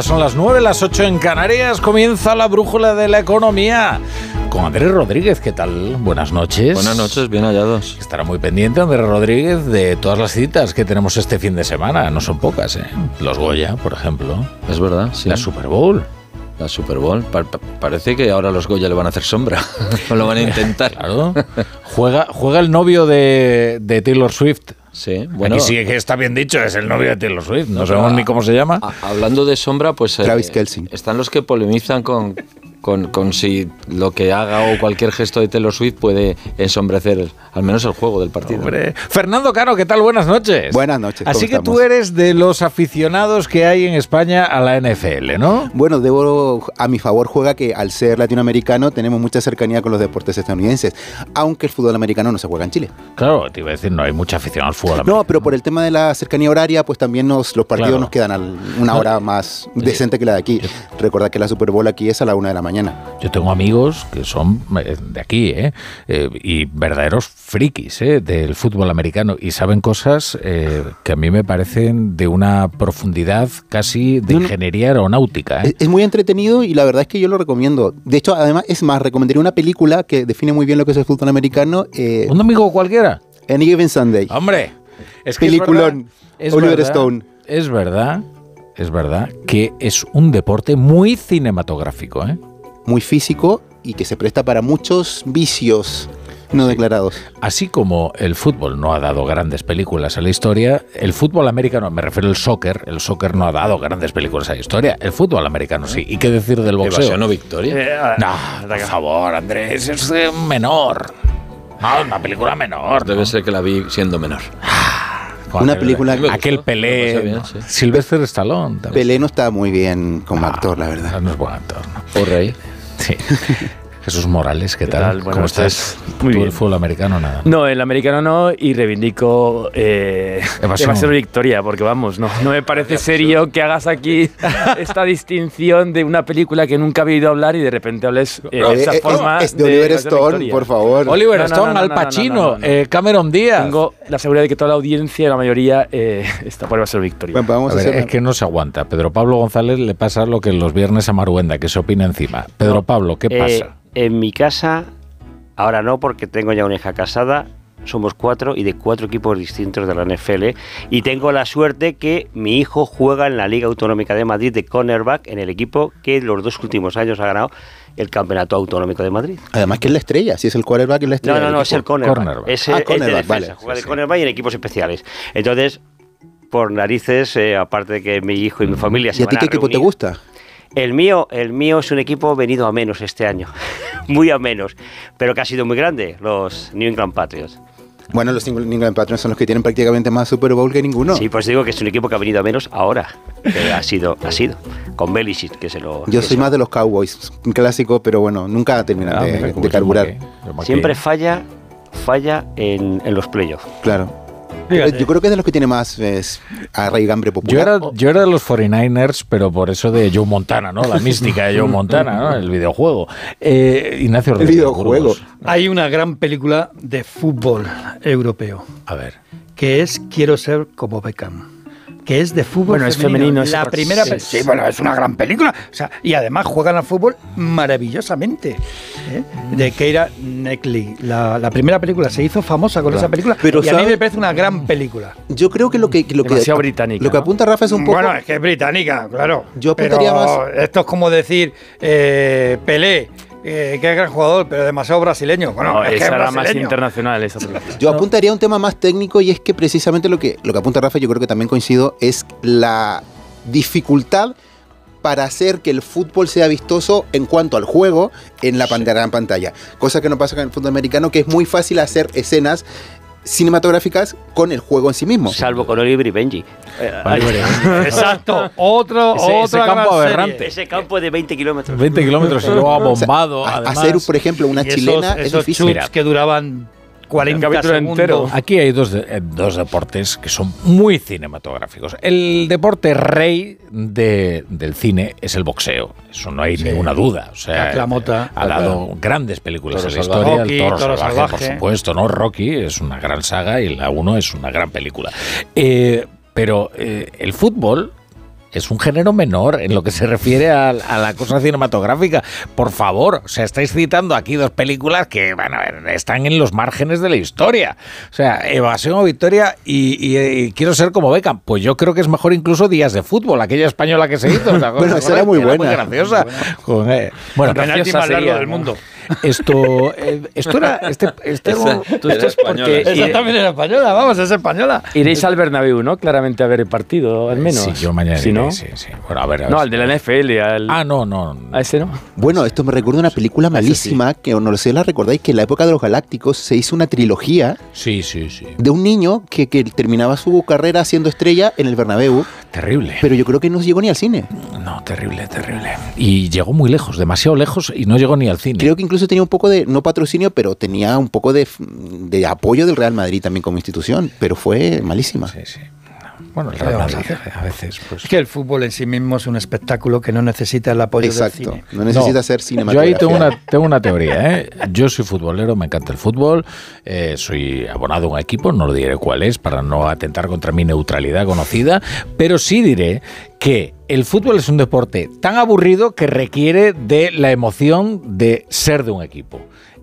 Ya son las 9, las 8 en Canarias. Comienza la brújula de la economía. Con Andrés Rodríguez, ¿qué tal? Buenas noches. Buenas noches, bien hallados. Estará muy pendiente Andrés Rodríguez de todas las citas que tenemos este fin de semana. No son pocas, ¿eh? Los Goya, por ejemplo. Es verdad, sí. La Super Bowl. La Super Bowl. Pa- pa- parece que ahora los Goya le van a hacer sombra. lo van a intentar. Claro. Juega, juega el novio de, de Taylor Swift. Sí, bueno. Aquí sí que está bien dicho, es el novio de Taylor Swift. No, No, sabemos ni cómo se llama. a- hablando de sombra, pues. eh. Están los que polemizan con, con, con si lo que haga o cualquier gesto de Taylor Swift puede ensombrecer al menos el juego del partido. Hombre. Fernando Caro, ¿qué tal? Buenas noches. Buenas noches. ¿cómo Así que tú eres de los aficionados que hay en España a la NFL, ¿no? Bueno, debo a mi favor juega que al ser latinoamericano tenemos mucha cercanía con los deportes estadounidenses, aunque el fútbol americano no se juega en Chile. Claro, te iba a decir, no hay mucha afición al fútbol. No, pero por el tema de la cercanía horaria, pues también nos, los partidos Claro. nos quedan a una hora más decente que la de aquí. Recordad que la Super Bowl aquí es a la una de la mañana. Yo tengo amigos que son eh, de aquí, ¿eh? Eh, y verdaderos frikis ¿eh? del fútbol americano y saben cosas eh, que a mí me parecen de una profundidad casi de ingeniería aeronáutica. Es, es muy entretenido y la verdad es que yo lo recomiendo. De hecho, además, es más, recomendaría una película que define muy bien lo que es el fútbol americano. ¿Un domingo cualquiera? Any Given Sunday. Hombre, es que es Peliculón. verdad, es Oliver verdad, Stone. Es verdad, es verdad que es un deporte muy cinematográfico, ¿eh? Muy físico y que se presta para muchos vicios no declarados. Así como el fútbol no ha dado grandes películas a la historia, el fútbol americano, me refiero al soccer, el soccer no ha dado grandes películas a la historia, el fútbol americano sí. ¿Y qué decir del boxeo? Evasión o victoria. No, por favor, Andrés, es eh, menor. No, una película menor. Debe ser que la vi siendo menor. Con Una el- película- Aquel Me Pelé, bien, sí. Sylvester Stallone. también. Pelé no está muy bien como actor, la verdad. No es buen actor, ¿no? O rey. Sí. Jesús Morales, ¿qué, ¿Qué tal? tal? ¿Cómo estás? Muy Tú el fútbol americano nada. No, el americano no y reivindico eh, Evasión. Evasión o Victoria, porque vamos, no, no me parece serio que hagas aquí esta distinción de una película que nunca he oído hablar y de repente hables eh, de Eh, esa eh, forma. es de Oliver Stone, Victoria. por favor. Oliver No, no, Stone, no, no, Al no, no, Pacino, no, no. eh, Cameron Díaz. Tengo la seguridad de que toda la audiencia, la mayoría, eh, está por o Victoria. Bueno, pues vamos A a, ver, hacer es que no se aguanta. Pedro Pablo González le pasa lo que los viernes a Maruenda, que se opina encima. Pedro No, Pablo, ¿qué eh, pasa? En mi casa, ahora no, porque tengo ya una hija casada. Somos cuatro y de cuatro equipos distintos de la NFL. Y tengo la suerte que mi hijo juega en la Liga Autonómica de Madrid de cornerback en el equipo que los dos últimos años ha ganado el Campeonato Autonómico de Madrid. Además que es la estrella, si es el quarterback es la estrella. No, no, no, es el cornerback. Cornerback. Es, Ah, el- es de cornerback, defensa, vale. juega de Sí, sí. cornerback y en equipos especiales. Entonces, por narices, eh, aparte de que mi hijo y mi familia se ¿Y a ti qué equipo te gusta? El mío, el mío es un equipo venido a menos este año, muy a menos, pero que ha sido muy grande, los New England Patriots. Bueno, los New England Patriots son los que tienen prácticamente más Super Bowl que ninguno. Sí, pues digo que es un equipo que ha venido a menos ahora, que ha sido, ha sido, con Belichick, que se lo... Yo soy más de los Cowboys, un clásico, pero bueno, nunca terminan Ah, de, carburar. Siempre falla, falla en, en los playoffs. Claro. Fíjate. Yo creo que es de los que tiene más es, arraigambre popular. Yo era, yo era de los 49ers, pero por eso de Joe Montana, ¿no? La mística de Joe Montana, ¿no? El videojuego. Eh, Ignacio El Rodríguez videojuego. Hay una gran película de fútbol europeo A ver. que es Quiero ser como Beckham. Que es de fútbol Bueno, es femenino, es La otra- primera sí, sí. bueno, es una gran película. O sea, y además juegan al fútbol maravillosamente. ¿eh? De Keira Knightley. La, la primera película se hizo famosa con Claro. esa película. Pero y a mí me parece una gran película. Yo creo que lo que, lo que, Demasiado británica, lo que apunta Rafa es un poco. Bueno, es que es británica, claro. Yo apuntaría Pero más- Esto es como decir eh, Pelé, eh, que es gran jugador, pero demasiado brasileño. Bueno, No, es esa era más brasileño. internacional, esa. Yo apuntaría a un tema más técnico y es que precisamente lo que, lo que apunta Rafa, yo creo que también coincido, es la dificultad para hacer que el fútbol sea vistoso en cuanto al juego en la pan- gran pantalla. Cosa que no pasa con el fútbol americano, que es muy fácil hacer escenas cinematográficas con el juego en sí mismo. Salvo con Oliver y Benji. Exacto, otro, Ese- ese otra campo gran aberrante. serie. Ese campo de 20 kilómetros. 20 kilómetros y luego abombado. O sea, hacer, por ejemplo, una Y esos- chilena es esos difícil. chuts que duraban 40 capítulo segundos. entero. Aquí hay dos, de- eh, dos deportes que son muy cinematográficos. El deporte rey de- del cine es el boxeo. Eso no hay ninguna duda. O sea, La Mota. ha dado grandes películas en la historia. Rocky, el Toro, Toro Salvaje, por supuesto. ¿no? Rocky es una gran saga y la 1 es una gran película. Eh, pero eh, el fútbol es un género menor en lo que se refiere a, a la cosa cinematográfica. Por favor, o sea, estáis citando aquí dos películas que, bueno, están en los márgenes de la historia. O sea, Evasión o Victoria y, y- y quiero ser como Beckham. Pues yo creo que es mejor incluso Días de Fútbol, aquella española que se hizo. ¿os acordáis? Bueno, esa era muy buena. graciosa. Con, eh, bueno, graciosa sería, del ¿no? Esto, eh, esto era, este, este Esa- tú estás porque Esa también era española, vamos, es española. iréis al Bernabéu, ¿no? Claramente a ver el partido, al menos. Sí, yo mañana Si iré, no, sí, sí. Bueno, a ver, a ver no, al de la NFL, al... Ah, no, no. A ese no. Bueno, esto me recuerda una película malísima que no lo sé, la recordáis que en la época de los Galácticos se hizo una trilogía Sí, sí, sí. de un niño que, que terminaba su carrera siendo estrella en el Bernabéu, Terrible. pero yo creo que no llegó ni al cine. No, terrible, terrible. Y llegó muy lejos, demasiado lejos y no llegó ni al cine. Creo que incluso tenía un poco de, no patrocinio, pero tenía un poco de, de apoyo del Real Madrid también como institución, pero fue malísima. Sí, sí. Bueno, el ¿Qué Real vamos a hacer? a veces, pues... Es que el fútbol en sí mismo es un espectáculo que no necesita el apoyo Exacto, del cine. no necesita No, ser Yo cinematografía. ahí tengo una, tengo una teoría, ¿eh? Yo soy futbolero, me encanta el fútbol, eh, soy abonado a un equipo, no lo diré cuál es para no atentar contra mi neutralidad conocida, pero sí diré que el fútbol es un deporte tan aburrido que requiere de la emoción de ser de un equipo.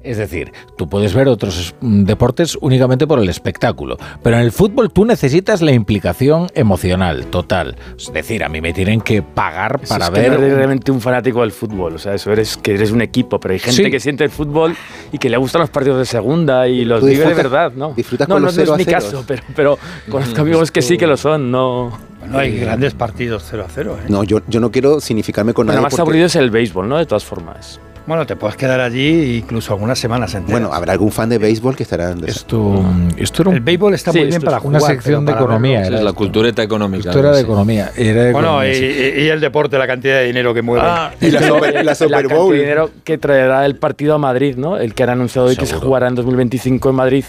Es decir, tú puedes ver otros mm, deportes únicamente por el espectáculo, pero en el fútbol tú necesitas la implicación emocional total. Es decir, a mí me tienen que pagar Eso para es que ver no eres realmente un fanático del fútbol, o sea, eso eres que eres un equipo, pero hay gente Sí. que siente el fútbol y que le gustan los partidos de segunda y los vive de verdad, ¿no? disfrutas no, con no, los no es 0 a mi 0. caso, pero, pero conozco amigos que sí que lo son, no. Bueno, hay grandes partidos 0 a 0. ¿eh? No, yo, yo no quiero significarme con Bueno, nadie más porque- aburrido es el béisbol, ¿no? De todas formas. Bueno, te puedes quedar allí incluso algunas semanas enteras. Bueno, habrá algún fan de béisbol que estará... en Esto, esto era un- el béisbol está Sí, muy bien para es una jugar, sección de economía, verlo- era es la cultura económica. Esto era de sí. economía. Era de Bueno, y, economía, sí. y- y el deporte, la cantidad de dinero que mueve. Ah, Y la Super- la Super cantidad de dinero que traerá el partido a Madrid, ¿no? El que han anunciado hoy que se jugará en 2025 en Madrid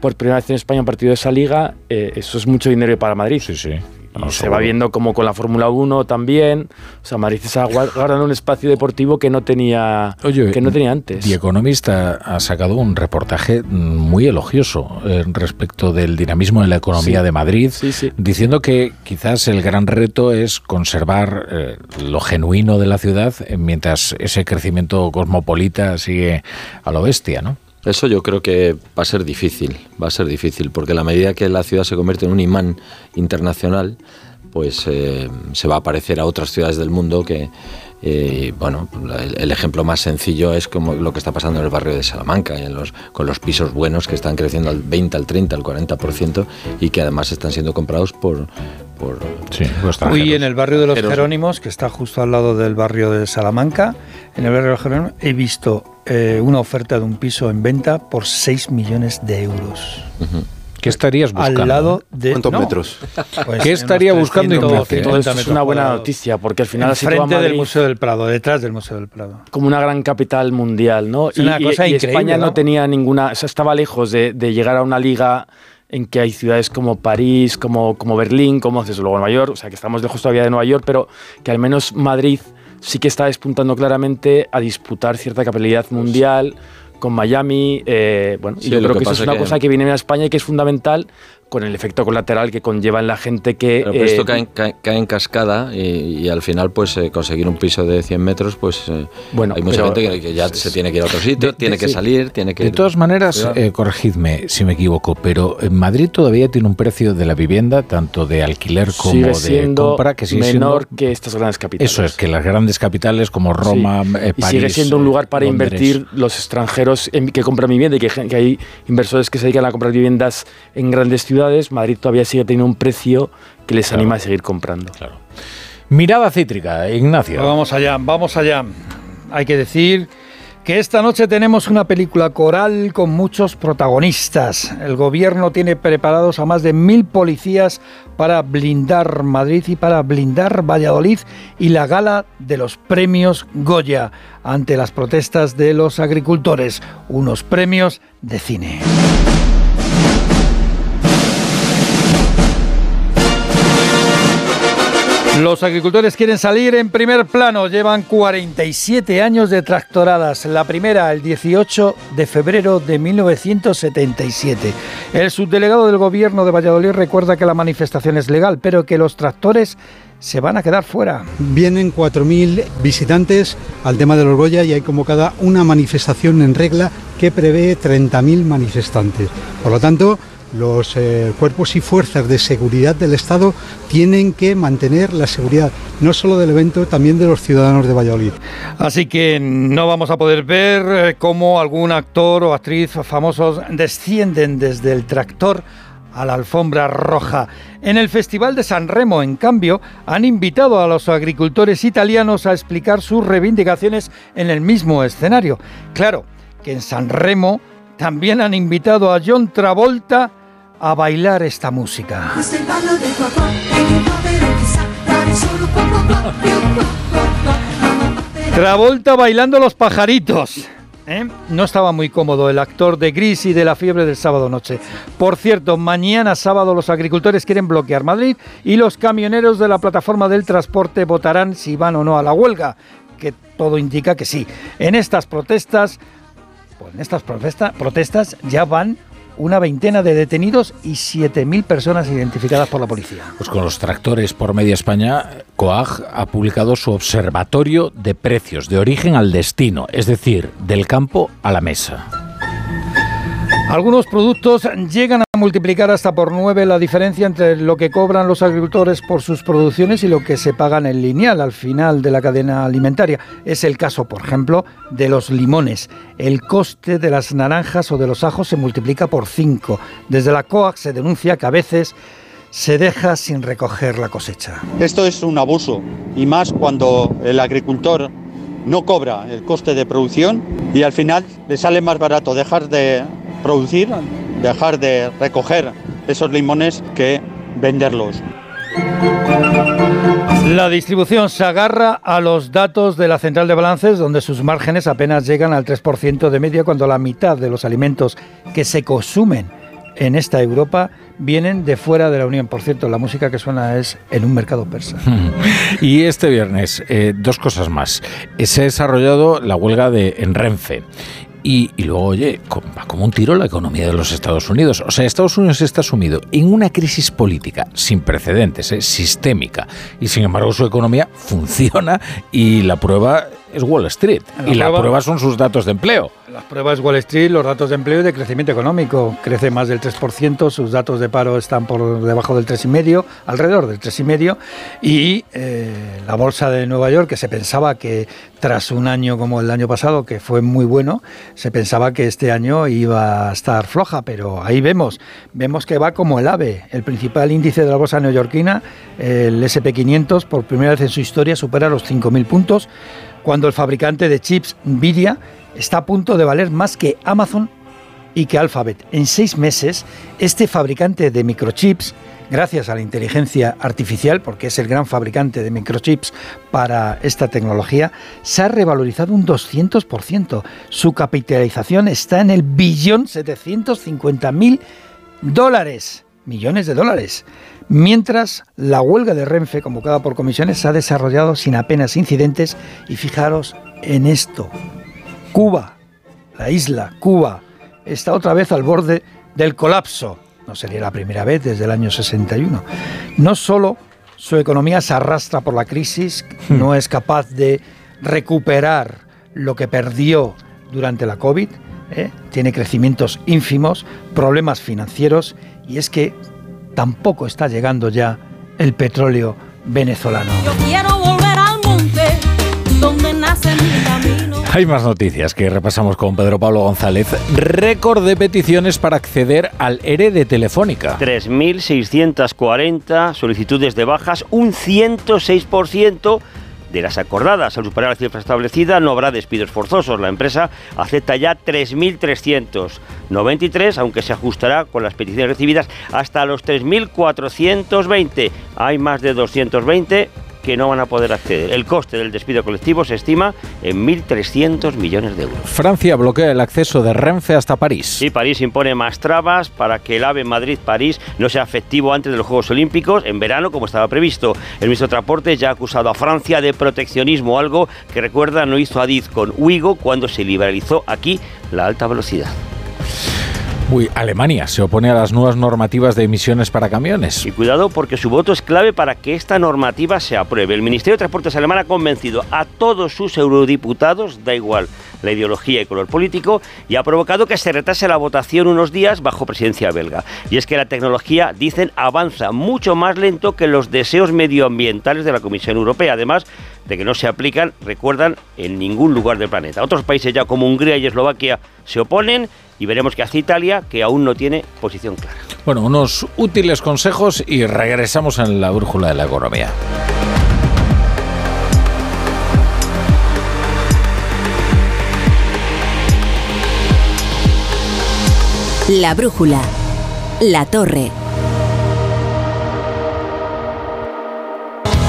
por primera vez en España un partido de esa liga. eh, eso es mucho dinero para Madrid. Sí, sí. Y No, se seguro. va viendo como con la Fórmula 1 también. O sea, Madrid está gua- guardando un espacio deportivo que no tenía, Oye, que no tenía antes. The Economist ha, ha sacado un reportaje muy elogioso eh, respecto del dinamismo de la economía Sí. de Madrid, Sí, sí. diciendo que quizás el gran reto es conservar eh, lo genuino de la ciudad eh, mientras ese crecimiento cosmopolita sigue a lo bestia, ¿no? Eso yo creo que va a ser difícil, va a ser difícil, porque a la medida que la ciudad se convierte en un imán internacional, pues eh, se va a parecer a otras ciudades del mundo que, eh, bueno, el, el ejemplo más sencillo es como lo que está pasando en el barrio de Salamanca, en los, con los pisos buenos que están creciendo al 20, al 30, al 40% y que además están siendo comprados por... por Sí, Hoy en el barrio de los. Jerónimos, que está justo al lado del barrio de Salamanca, en el barrio de los Jerónimos, he visto eh, una oferta de un piso en venta por 6 millones de euros. ¿Qué estarías buscando? Al lado de. ¿Cuántos no, metros? pues ¿Qué estaría buscando 300, Ignacio? 150 Todo esto es una buena noticia, porque al final a del Museo del Prado, detrás del Museo del Prado. como una gran capital mundial, ¿no? Es una cosa increíble, España no ¿no? tenía ninguna, o sea, estaba lejos de, de llegar a una liga en que hay ciudades como París, como, como Berlín, como desde luego Nueva York, o sea, que estamos lejos todavía de Nueva York, pero que al menos Madrid sí que está despuntando claramente a disputar cierta capitalidad mundial con Miami, eh, bueno, Sí, yo creo que que, eso es una que- cosa que viene a España y que es fundamental con el efecto colateral que conlleva en la gente que... Pero, pero esto eh, cae, en- cae- cae en cascada y, y al final pues eh, conseguir un piso de 100 metros pues eh, Bueno, hay mucha pero- gente que, que ya se tiene que ir a otro sitio, De- tiene de- que sí. salir, tiene que... De todas maneras, eh, corregidme si me equivoco, pero en Madrid todavía tiene un precio de la vivienda, tanto de alquiler como sigue de compra, que sigue menor siendo... que estas grandes capitales. Eso es, que las grandes capitales como Roma, Sí. eh, y París... sigue siendo un lugar para eh, Londres. invertir los extranjeros en- que compran vivienda y que, que hay inversores que se dedican a comprar viviendas en grandes ciudades. Madrid todavía sigue teniendo un precio que les anima a seguir comprando. Claro. Mirada cítrica, Ignacio. Vamos allá, vamos allá. Hay que decir que esta noche tenemos una película coral con muchos protagonistas. El gobierno tiene preparados a más de mil policías para blindar Madrid y para blindar Valladolid y la gala de los premios Goya ante las protestas de los agricultores. Unos premios de cine. Los agricultores quieren salir en primer plano. Llevan 47 años de tractoradas. La primera, el 18 de febrero de 1977. El subdelegado del gobierno de Valladolid recuerda que la manifestación es legal, pero que los tractores se van a quedar fuera. Vienen 4.000 visitantes al tema de los Goya y hay convocada una manifestación en regla que prevé 30.000 manifestantes. Por lo tanto, los eh, cuerpos y fuerzas de seguridad del Estado tienen que mantener la seguridad, no solo del evento, también de los ciudadanos de Valladolid. Así que no vamos a poder ver eh, cómo algún actor o actriz famosos descienden desde el tractor a la alfombra roja. En el Festival de San Remo, en cambio, han invitado a los agricultores italianos a explicar sus reivindicaciones en el mismo escenario. Claro que en San Remo también han invitado a John Travolta a bailar esta música. Travolta bailando los pajaritos. ¿eh? No estaba muy cómodo el actor de Gris y de la fiebre del sábado noche. Por cierto, mañana sábado los agricultores quieren bloquear Madrid y los camioneros de la plataforma del transporte votarán si van o no a la huelga, que todo indica que sí. En estas protestas, pues en estas protestas ya van una veintena de detenidos y 7.000 personas identificadas por la policía. Pues con los tractores por media España, COAG ha publicado su observatorio de precios de origen al destino, es decir, del campo a la mesa. Algunos productos llegan a multiplicar hasta por nueve la diferencia entre lo que cobran los agricultores por sus producciones y lo que se pagan en lineal al final de la cadena alimentaria. Es el caso, por ejemplo, de los limones. El coste de las naranjas o de los ajos se multiplica por cinco. Desde la COAC se denuncia que a veces se deja sin recoger la cosecha. Esto es un abuso y más cuando el agricultor no cobra el coste de producción y al final le sale más barato dejar de producir, dejar de recoger esos limones que venderlos. La distribución se agarra a los datos de la central de balances, donde sus márgenes apenas llegan al 3% de media, cuando la mitad de los alimentos que se consumen en esta Europa vienen de fuera de la Unión. Por cierto, la música que suena es en un mercado persa. y este viernes, eh, dos cosas más. Se ha desarrollado la huelga de en Renfe y, luego, oye, va como un tiro la economía de los Estados Unidos. O sea, Estados Unidos está sumido en una crisis política sin precedentes, ¿eh? sistémica, y sin embargo su economía funciona y la prueba es Wall Street. y la prueba son sus datos de empleo. Las pruebas Wall Street, los datos de empleo y de crecimiento económico. Crece más del 3%, sus datos de paro están por debajo del 3,5%, alrededor del 3,5%. Y eh, la bolsa de Nueva York, que se pensaba que tras un año como el año pasado, que fue muy bueno, se pensaba que este año iba a estar floja, pero ahí vemos, vemos que va como el AVE. El principal índice de la bolsa neoyorquina, el SP500, por primera vez en su historia supera los 5.000 puntos cuando el fabricante de chips Nvidia está a punto de valer más que Amazon y que Alphabet. En seis meses, este fabricante de microchips, gracias a la inteligencia artificial, porque es el gran fabricante de microchips para esta tecnología, se ha revalorizado un 200%. Su capitalización está en el billón 750 mil dólares, millones de dólares. Mientras, la huelga de Renfe, convocada por comisiones, se ha desarrollado sin apenas incidentes y fijaros en esto. Cuba, la isla Cuba, está otra vez al borde del colapso. No sería la primera vez desde el año 61. No solo su economía se arrastra por la crisis, hmm. no es capaz de recuperar lo que perdió durante la COVID, ¿eh? tiene crecimientos ínfimos, problemas financieros y es que tampoco está llegando ya el petróleo venezolano. Yo quiero volver al monte donde nace mi camino. Hay más noticias que repasamos con Pedro Pablo González. Récord de peticiones para acceder al ERE de Telefónica. 3.640 solicitudes de bajas, un 106% de las acordadas. Al superar la cifra establecida no habrá despidos forzosos. La empresa acepta ya 3.393, aunque se ajustará con las peticiones recibidas hasta los 3.420. Hay más de 220 que no van a poder acceder. El coste del despido colectivo se estima en 1.300 millones de euros. Francia bloquea el acceso de Renfe hasta París. Sí, París impone más trabas para que el AVE Madrid-París no sea efectivo antes de los Juegos Olímpicos en verano como estaba previsto. El ministro de Transporte ya ha acusado a Francia de proteccionismo, algo que recuerda no hizo Adiz con Uigo cuando se liberalizó aquí la alta velocidad. Uy, Alemania se opone a las nuevas normativas de emisiones para camiones. Y cuidado porque su voto es clave para que esta normativa se apruebe. El Ministerio de Transportes alemán ha convencido a todos sus eurodiputados, da igual la ideología y color político, y ha provocado que se retrase la votación unos días bajo presidencia belga. Y es que la tecnología, dicen, avanza mucho más lento que los deseos medioambientales de la Comisión Europea. Además, de que no se aplican, recuerdan, en ningún lugar del planeta. Otros países ya como Hungría y Eslovaquia se oponen y veremos qué hace Italia, que aún no tiene posición clara. Bueno, unos útiles consejos y regresamos en la brújula de la economía. La brújula. La torre.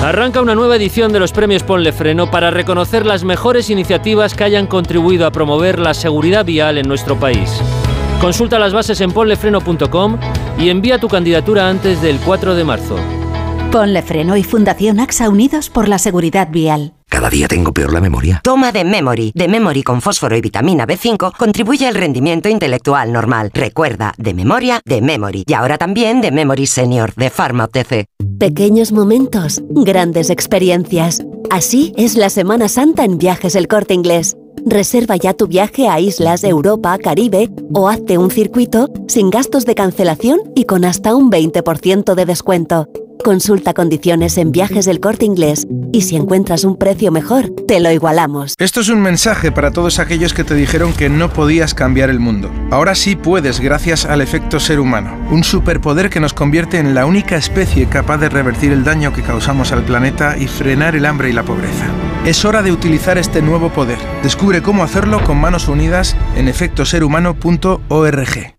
Arranca una nueva edición de los premios Ponle Freno para reconocer las mejores iniciativas que hayan contribuido a promover la seguridad vial en nuestro país. Consulta las bases en ponlefreno.com y envía tu candidatura antes del 4 de marzo. Ponle Freno y Fundación AXA Unidos por la Seguridad Vial. Cada día tengo peor la memoria. Toma de Memory. De Memory con fósforo y vitamina B5 contribuye al rendimiento intelectual normal. Recuerda, de memoria, de Memory. Y ahora también de Memory Senior, de Pharma OTC. Pequeños momentos, grandes experiencias. Así es la Semana Santa en Viajes El Corte Inglés. Reserva ya tu viaje a islas, Europa, Caribe o hazte un circuito sin gastos de cancelación y con hasta un 20% de descuento. Consulta condiciones en Viajes del Corte Inglés y si encuentras un precio mejor, te lo igualamos. Esto es un mensaje para todos aquellos que te dijeron que no podías cambiar el mundo. Ahora sí puedes gracias al efecto ser humano, un superpoder que nos convierte en la única especie capaz de revertir el daño que causamos al planeta y frenar el hambre y la pobreza. Es hora de utilizar este nuevo poder. Descubre cómo hacerlo con manos unidas en efectoserhumano.org.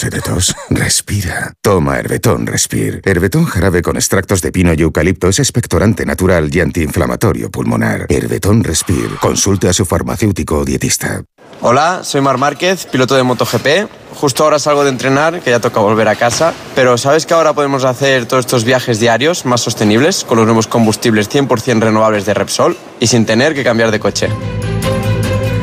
Noche. Respira. Toma Herbetón Respir. Herbetón jarabe con extractos de pino y eucalipto es expectorante natural y antiinflamatorio pulmonar. Herbetón Respir. Consulte a su farmacéutico o dietista. Hola, soy Mar Márquez, piloto de MotoGP. Justo ahora salgo de entrenar, que ya toca volver a casa. Pero ¿sabes que ahora podemos hacer todos estos viajes diarios más sostenibles con los nuevos combustibles 100% renovables de Repsol y sin tener que cambiar de coche?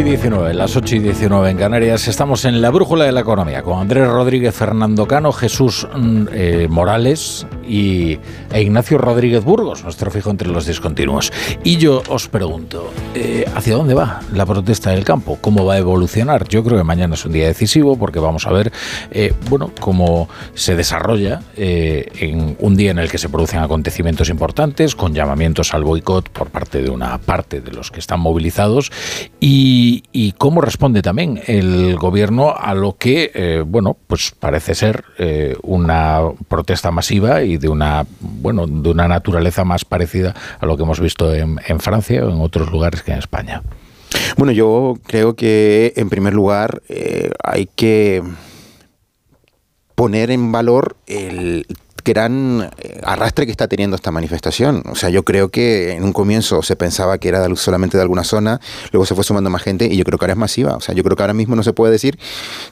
Y 19, las 8 y 19 en Canarias, estamos en la brújula de la economía con Andrés Rodríguez, Fernando Cano, Jesús mm, eh, Morales y, e Ignacio Rodríguez Burgos, nuestro fijo entre los discontinuos. Y yo os pregunto, eh, ¿hacia dónde va la protesta del campo? ¿Cómo va a evolucionar? Yo creo que mañana es un día decisivo porque vamos a ver, eh, bueno, cómo se desarrolla eh, en un día en el que se producen acontecimientos importantes, con llamamientos al boicot por parte de una parte de los que están movilizados y, cómo responde también el gobierno a lo que, bueno, pues parece ser una protesta masiva de una, bueno, de una naturaleza más parecida a lo que hemos visto en, Francia o en otros lugares que en España. Bueno, yo creo que en primer lugar eh, hay que poner en valor el gran eh, arrastre que está teniendo esta manifestación. O sea, yo creo que en un comienzo se pensaba que era solamente de alguna zona, luego se fue sumando más gente y yo creo que ahora es masiva. O sea, yo creo que ahora mismo no se puede decir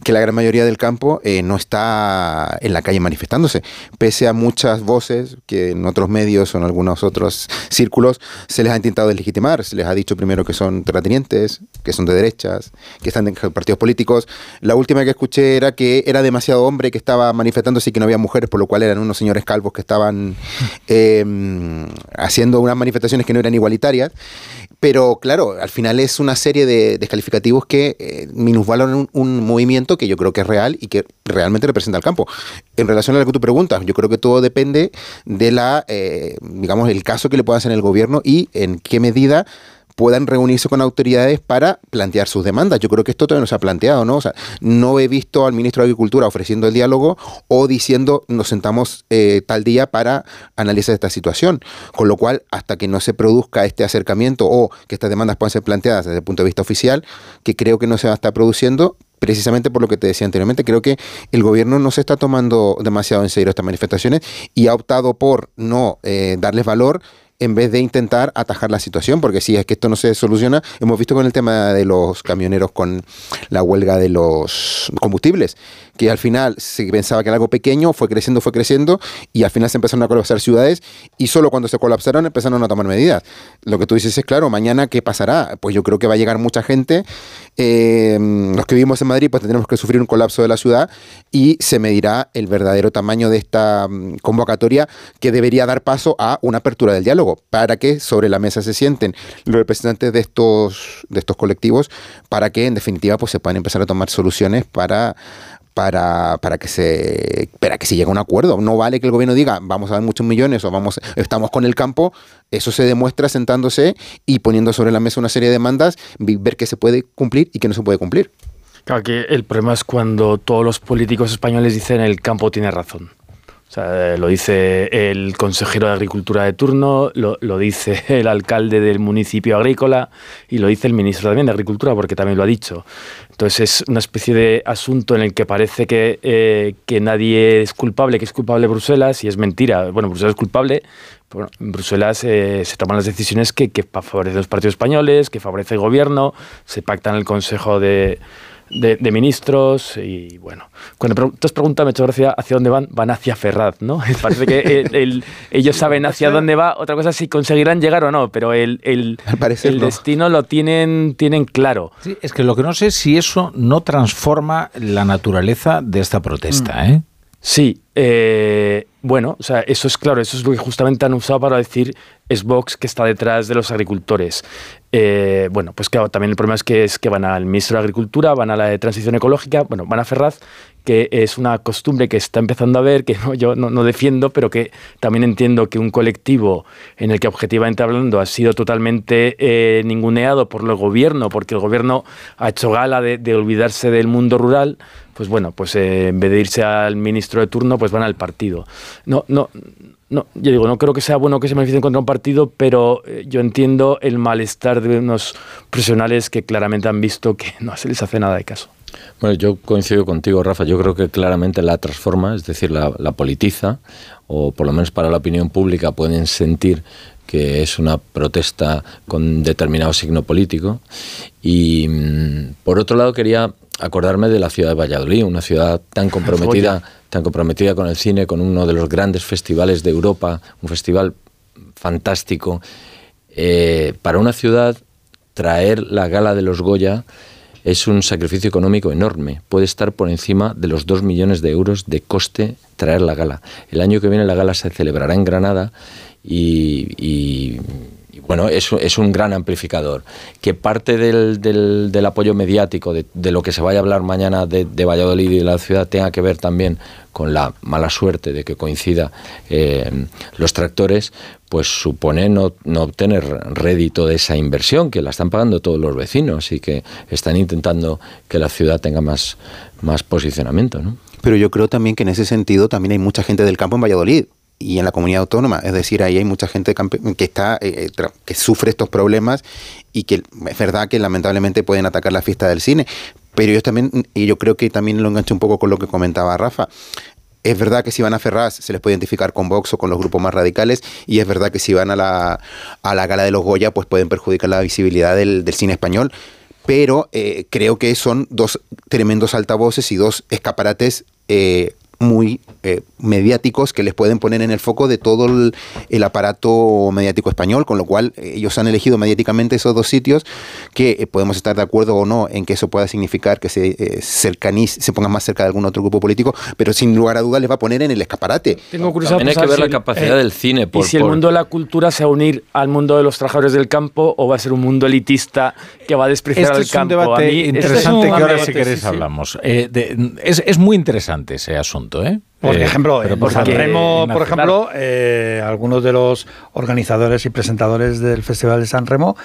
que la gran mayoría del campo eh, no está en la calle manifestándose, pese a muchas voces que en otros medios o en algunos otros círculos se les ha intentado deslegitimar. Se les ha dicho primero que son terratenientes, que son de derechas, que están en partidos políticos. La última que escuché era que era demasiado hombre que estaba manifestándose y que no había mujeres, por lo cual eran unos señores calvos que estaban em, haciendo unas manifestaciones que no eran igualitarias. Pero claro, al final es una serie de descalificativos que eh, minusvaloran un, movimiento que yo creo que es real y que realmente representa el campo. En relación a lo que tú preguntas, yo creo que todo depende de la, eh, digamos, el caso que le pueda hacer el gobierno y en qué medida puedan reunirse con autoridades para plantear sus demandas. Yo creo que esto todavía no se ha planteado, ¿no? O sea, no he visto al ministro de Agricultura ofreciendo el diálogo o diciendo nos sentamos eh, tal día para analizar esta situación. Con lo cual, hasta que no se produzca este acercamiento o que estas demandas puedan ser planteadas desde el punto de vista oficial, que creo que no se va a estar produciendo, precisamente por lo que te decía anteriormente, creo que el gobierno no se está tomando demasiado en serio estas manifestaciones y ha optado por no eh, darles valor en vez de intentar atajar la situación, porque si es que esto no se soluciona, hemos visto con el tema de los camioneros con la huelga de los combustibles, que al final se pensaba que era algo pequeño, fue creciendo, fue creciendo, y al final se empezaron a colapsar ciudades, y solo cuando se colapsaron empezaron a tomar medidas. Lo que tú dices es claro, mañana ¿qué pasará? Pues yo creo que va a llegar mucha gente, los que vivimos en Madrid pues tendremos que sufrir un colapso de la ciudad, y se medirá el verdadero tamaño de esta mm, convocatoria que debería dar paso a una apertura del diálogo para que sobre la mesa se sienten los representantes de estos, de estos colectivos para que en definitiva pues se puedan empezar a tomar soluciones para para, para, que se para que se llegue a un acuerdo. No vale que el gobierno diga vamos a dar muchos millones o vamos estamos con el campo. Eso se demuestra sentándose y poniendo sobre la mesa una serie de demandas, ver qué se puede cumplir y qué no se puede cumplir. Claro que el problema es cuando todos los políticos españoles dicen el campo tiene razón. Lo dice el consejero de Agricultura de turno, lo, dice el alcalde del municipio agrícola y lo dice el ministro también de Agricultura, porque también lo ha dicho. Entonces es una especie de asunto en el que parece que, eh, que nadie es culpable, que es culpable Bruselas, y es mentira. Bueno, Bruselas es culpable, en Bruselas eh, se toman las decisiones que, que favorecen los partidos españoles, que favorece el gobierno, se pactan el Consejo de de, ministros y bueno. Cuando te has preguntado, me ha hecho gracia hacia dónde van, van hacia Ferraz, ¿no? Parece que ellos saben hacia dónde va, otra cosa es si conseguirán llegar o no, pero el, el, el destino lo tienen, tienen claro. Sí, es que lo que no sé es si eso no transforma la naturaleza de esta protesta, mm. ¿eh? Sí, eh, bueno, o sea, eso es claro, eso es lo que justamente han usado para decir es Vox que está detrás de los agricultores. Eh, bueno, pues claro, también el problema es que, es que van al ministro de Agricultura, van a la de Transición Ecológica, bueno, van a Ferraz, que es una costumbre que está empezando a ver, que yo no, defiendo, pero que también entiendo que un colectivo en el que objetivamente hablando ha sido totalmente eh, ninguneado por el gobierno, porque el gobierno ha hecho gala de olvidarse del mundo rural, pues bueno, pues eh, en vez de irse al ministro de turno, pues van al partido. No, no, no, yo digo, no creo que sea bueno que se manifiesten contra un partido, pero eh, yo entiendo el malestar de unos profesionales que claramente han visto que no se les hace nada de caso. Bueno, yo coincido contigo, Rafa. Yo creo que claramente la transforma, es decir, la, la politiza, o por lo menos para la opinión pública pueden sentir que es una protesta con determinado signo político. Y mm, por otro lado, quería acordarme de la ciudad de Valladolid, una ciudad tan comprometida, tan comprometida con el cine, con uno de los grandes festivales de Europa, un festival fantástico. Eh, para una ciudad, traer la gala de los Goya es un sacrificio económico enorme. Puede estar por encima de los 2 millones de euros de coste traer la gala. El año que viene la gala se celebrará en Granada y bueno, es, es un gran amplificador. Que parte del, del, apoyo mediático, de, lo que se vaya a hablar mañana de, Valladolid y de la ciudad, tenga que ver también con la mala suerte de que coincida eh, los tractores, pues supone no, no, obtener rédito de esa inversión, que la están pagando todos los vecinos y que están intentando que la ciudad tenga más, más posicionamiento. ¿no? Pero yo creo también que en ese sentido también hay mucha gente del campo en Valladolid y en la comunidad autónoma. Es decir, ahí hay mucha gente que, está, eh, eh, que sufre estos problemas y que es verdad que lamentablemente pueden atacar la fiesta del cine. Pero yo también, y yo creo que también lo engancho un poco con lo que comentaba Rafa, Es verdad que si van a Ferraz se les puede identificar con Vox o con los grupos más radicales y es verdad que si van a la, a la gala de los Goya pues pueden perjudicar la visibilidad del, del cine español. Pero eh, creo que son dos tremendos altavoces y dos escaparates eh, muy eh, mediáticos que les pueden poner en el foco de todo el, el aparato mediático español, con lo cual eh, ellos han elegido mediáticamente esos dos sitios que eh, podemos estar de acuerdo o no en que eso pueda significar que se eh, cercaniz- se pongan más cerca de algún otro grupo político, pero sin lugar a dudas les va a poner en el escaparate. Tengo curiosidad También hay que ver la capacidad del cine, por- y si el por- mundo de la cultura se va a unir al mundo de los trabajadores del campo o va a ser un mundo elitista que va a despreciar Este al es un campo. debate A mí- este es interesante un que ahora debate, si sí, sí. hablamos. Eh, de- es, es muy interesante ese asunto, ¿eh? Por Eh, ejemplo, en por San favor, Remo, por ejemplo, eh, algunos de los organizadores y presentadores del Festival de San Remo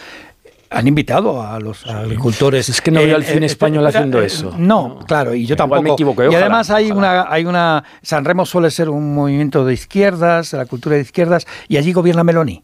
han invitado a los agricultores. Es que no veo al cine español haciendo eh, eso. No, claro, y yo Igual tampoco. me equivoqué, y además hay ojalá. una, hay una. San Remo suele ser un movimiento de izquierdas, de la cultura de izquierdas, y allí gobierna Meloni.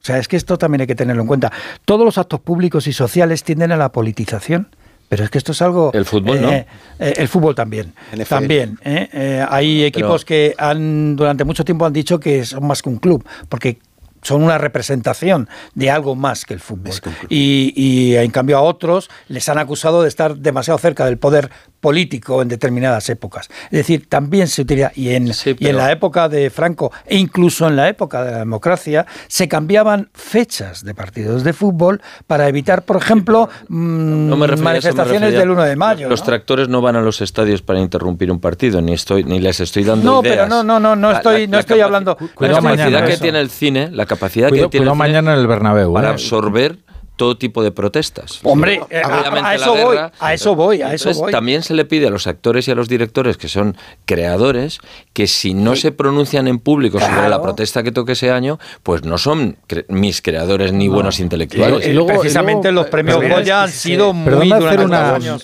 O sea, es que esto también hay que tenerlo en cuenta. Todos los actos públicos y sociales tienden a la politización. Pero es que esto es algo... El fútbol, ¿no? eh, eh, el fútbol también. NFL. También. ¿eh? Eh, hay equipos que han durante mucho tiempo han dicho que son más que un club, porque son una representación de algo más que el fútbol. Y, y, en cambio a otros les han acusado de estar demasiado cerca del poder político en determinadas épocas. Es decir, también se utiliza, y en, y en pero- la época de Franco e incluso en la época de la democracia, se cambiaban fechas de partidos de fútbol para evitar, por ejemplo, mm, No me refería a eso, me manifestaciones refería- del 1 de mayo. Los ¿no? tractores no van a los estadios para interrumpir un partido, ni estoy ni les estoy dando No, ideas. pero no, no, no, no estoy, la- no la estoy hablando. La capacidad diciendo que eso. tiene el cine, la capacidad que tiene el cine mañana en el Bernabéu, para ¿eh? absorber todo tipo de protestas. Hombre, eh, a- a eso voy, a eso voy, a eso Entonces, voy. También se le pide a los actores y a los directores, que son creadores, que si no se pronuncian en público sobre la protesta que toque ese año, pues no son cre- mis creadores ni buenos intelectuales. Y luego- precisamente y luego- los premios perdona, Goya han sido muy durante hacer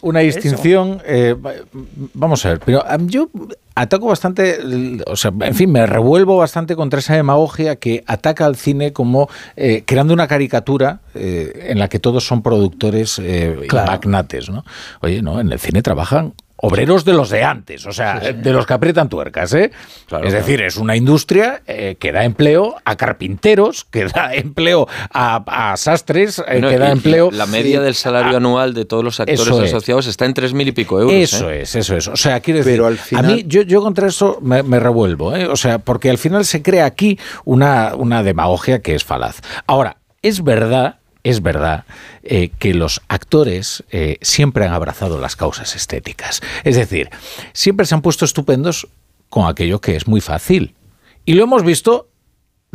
una, distinción. eh, va- vamos a ver, pero yo ataco bastante, o sea, en fin, me revuelvo bastante contra esa demagogia que ataca al cine como eh, creando una caricatura eh, en la que todos son productores eh, Claro. magnates, ¿no? Oye, no, en el cine trabajan obreros de los de antes, o sea, de los que aprietan tuercas, ¿eh? Claro, es claro. decir, es una industria eh, que da empleo a carpinteros, que da empleo a, a sastres, eh, No, que da empleo... La media del salario anual de todos los actores es. asociados está en tres mil y pico euros. Eso ¿eh? es, eso es. O sea, quiero decir, Pero al a final- mí yo, yo contra eso me, me revuelvo, ¿eh? O sea, porque al final se crea aquí una, una demagogia que es falaz. Ahora, es verdad, es verdad eh, que los actores eh, siempre han abrazado las causas estéticas. Es decir, siempre se han puesto estupendos con aquello que es muy fácil. Y lo hemos visto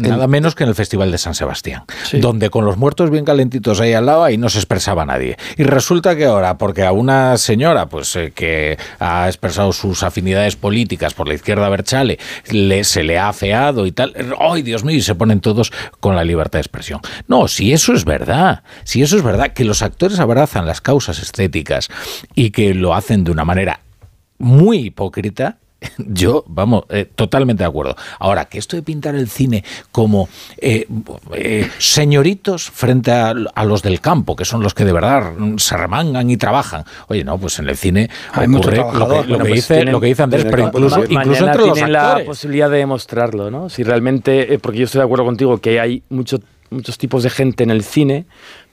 nada menos que en el Festival de San Sebastián, donde con los muertos bien calentitos ahí al lado, ahí no se expresaba nadie. Y resulta que ahora, porque a una señora pues eh, que ha expresado sus afinidades políticas por la izquierda Berchale, le, se le ha afeado y tal, ¡ay, Dios mío! Y se ponen todos con la libertad de expresión. No, si eso es verdad, si eso es verdad, que los actores abrazan las causas estéticas y que lo hacen de una manera muy hipócrita, yo, vamos, eh, totalmente de acuerdo. Ahora, que esto de pintar el cine como eh, eh, señoritos frente a, a los del campo, que son los que de verdad se remangan y trabajan. Oye, no, pues en el cine Hay mucho ocurre lo que, lo Bueno, que pues dice, tienen- lo que dice Andrés, pero incluso, incluso entre los tienen la actores. posibilidad de demostrarlo, ¿no? Si realmente, eh, porque yo estoy de acuerdo contigo que hay mucho- muchos tipos de gente en el cine,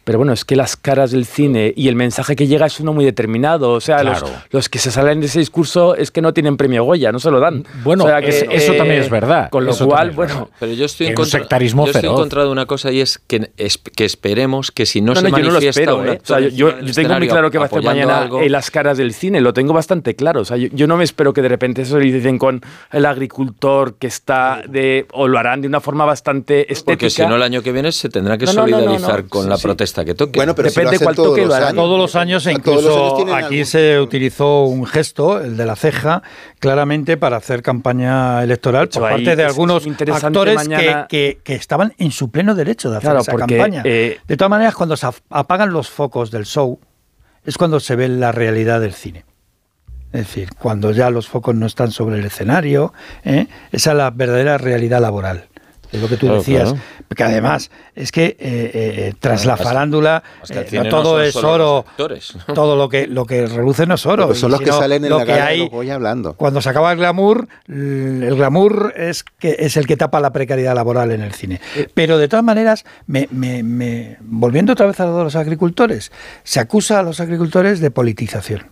pero bueno, es que las caras del cine y el mensaje que llega es uno muy determinado. O sea, los, Claro. los que se salen de ese discurso es que no tienen premio Goya, no se lo dan. Bueno, O sea, que, eh, eso también es verdad, Con lo eso cual, bueno, Pero yo estoy, en contra, sectarismo yo estoy en contra de una cosa y es que, es- que esperemos que si no, No, se no, yo no lo manifiesta espero. un ¿eh? O actor sea, yo, tengo muy claro que va a hacer mañana algo, en las caras del cine, lo tengo bastante claro. O sea, yo, yo no me espero que de repente eso le dicen con el agricultor que está de. o lo harán de una forma bastante estética. Porque si no, el año que viene se tendrá que No, no, no, no, solidarizar no. con Sí, la sí. Protesta que toque. Bueno, pero si Depende lo hacen cuál todos toque los lo. Todos los años e incluso años aquí algún- se utilizó un gesto, el de la ceja, claramente para hacer campaña electoral hecho, por ahí parte de algunos actores mañana- que, que- que estaban en su pleno derecho de hacer Claro, esa porque, campaña. eh, de todas maneras, cuando se ap- apagan los focos del show, es cuando se ve la realidad del cine. Es decir, cuando ya los focos no están sobre el escenario, ¿eh? esa es la verdadera realidad laboral. Es lo que tú Claro, decías. claro. Que además, es que eh, eh, tras la farándula, eh, no todo es oro. Todo lo que, lo que reluce no es oro. Son los que salen en lo la que hay los Goya hablando. Cuando se acaba el glamour, el glamour es, que, es el que tapa la precariedad laboral en el cine. Pero de todas maneras, me, me- me- volviendo otra vez a lo de los agricultores, se acusa a los agricultores de politización.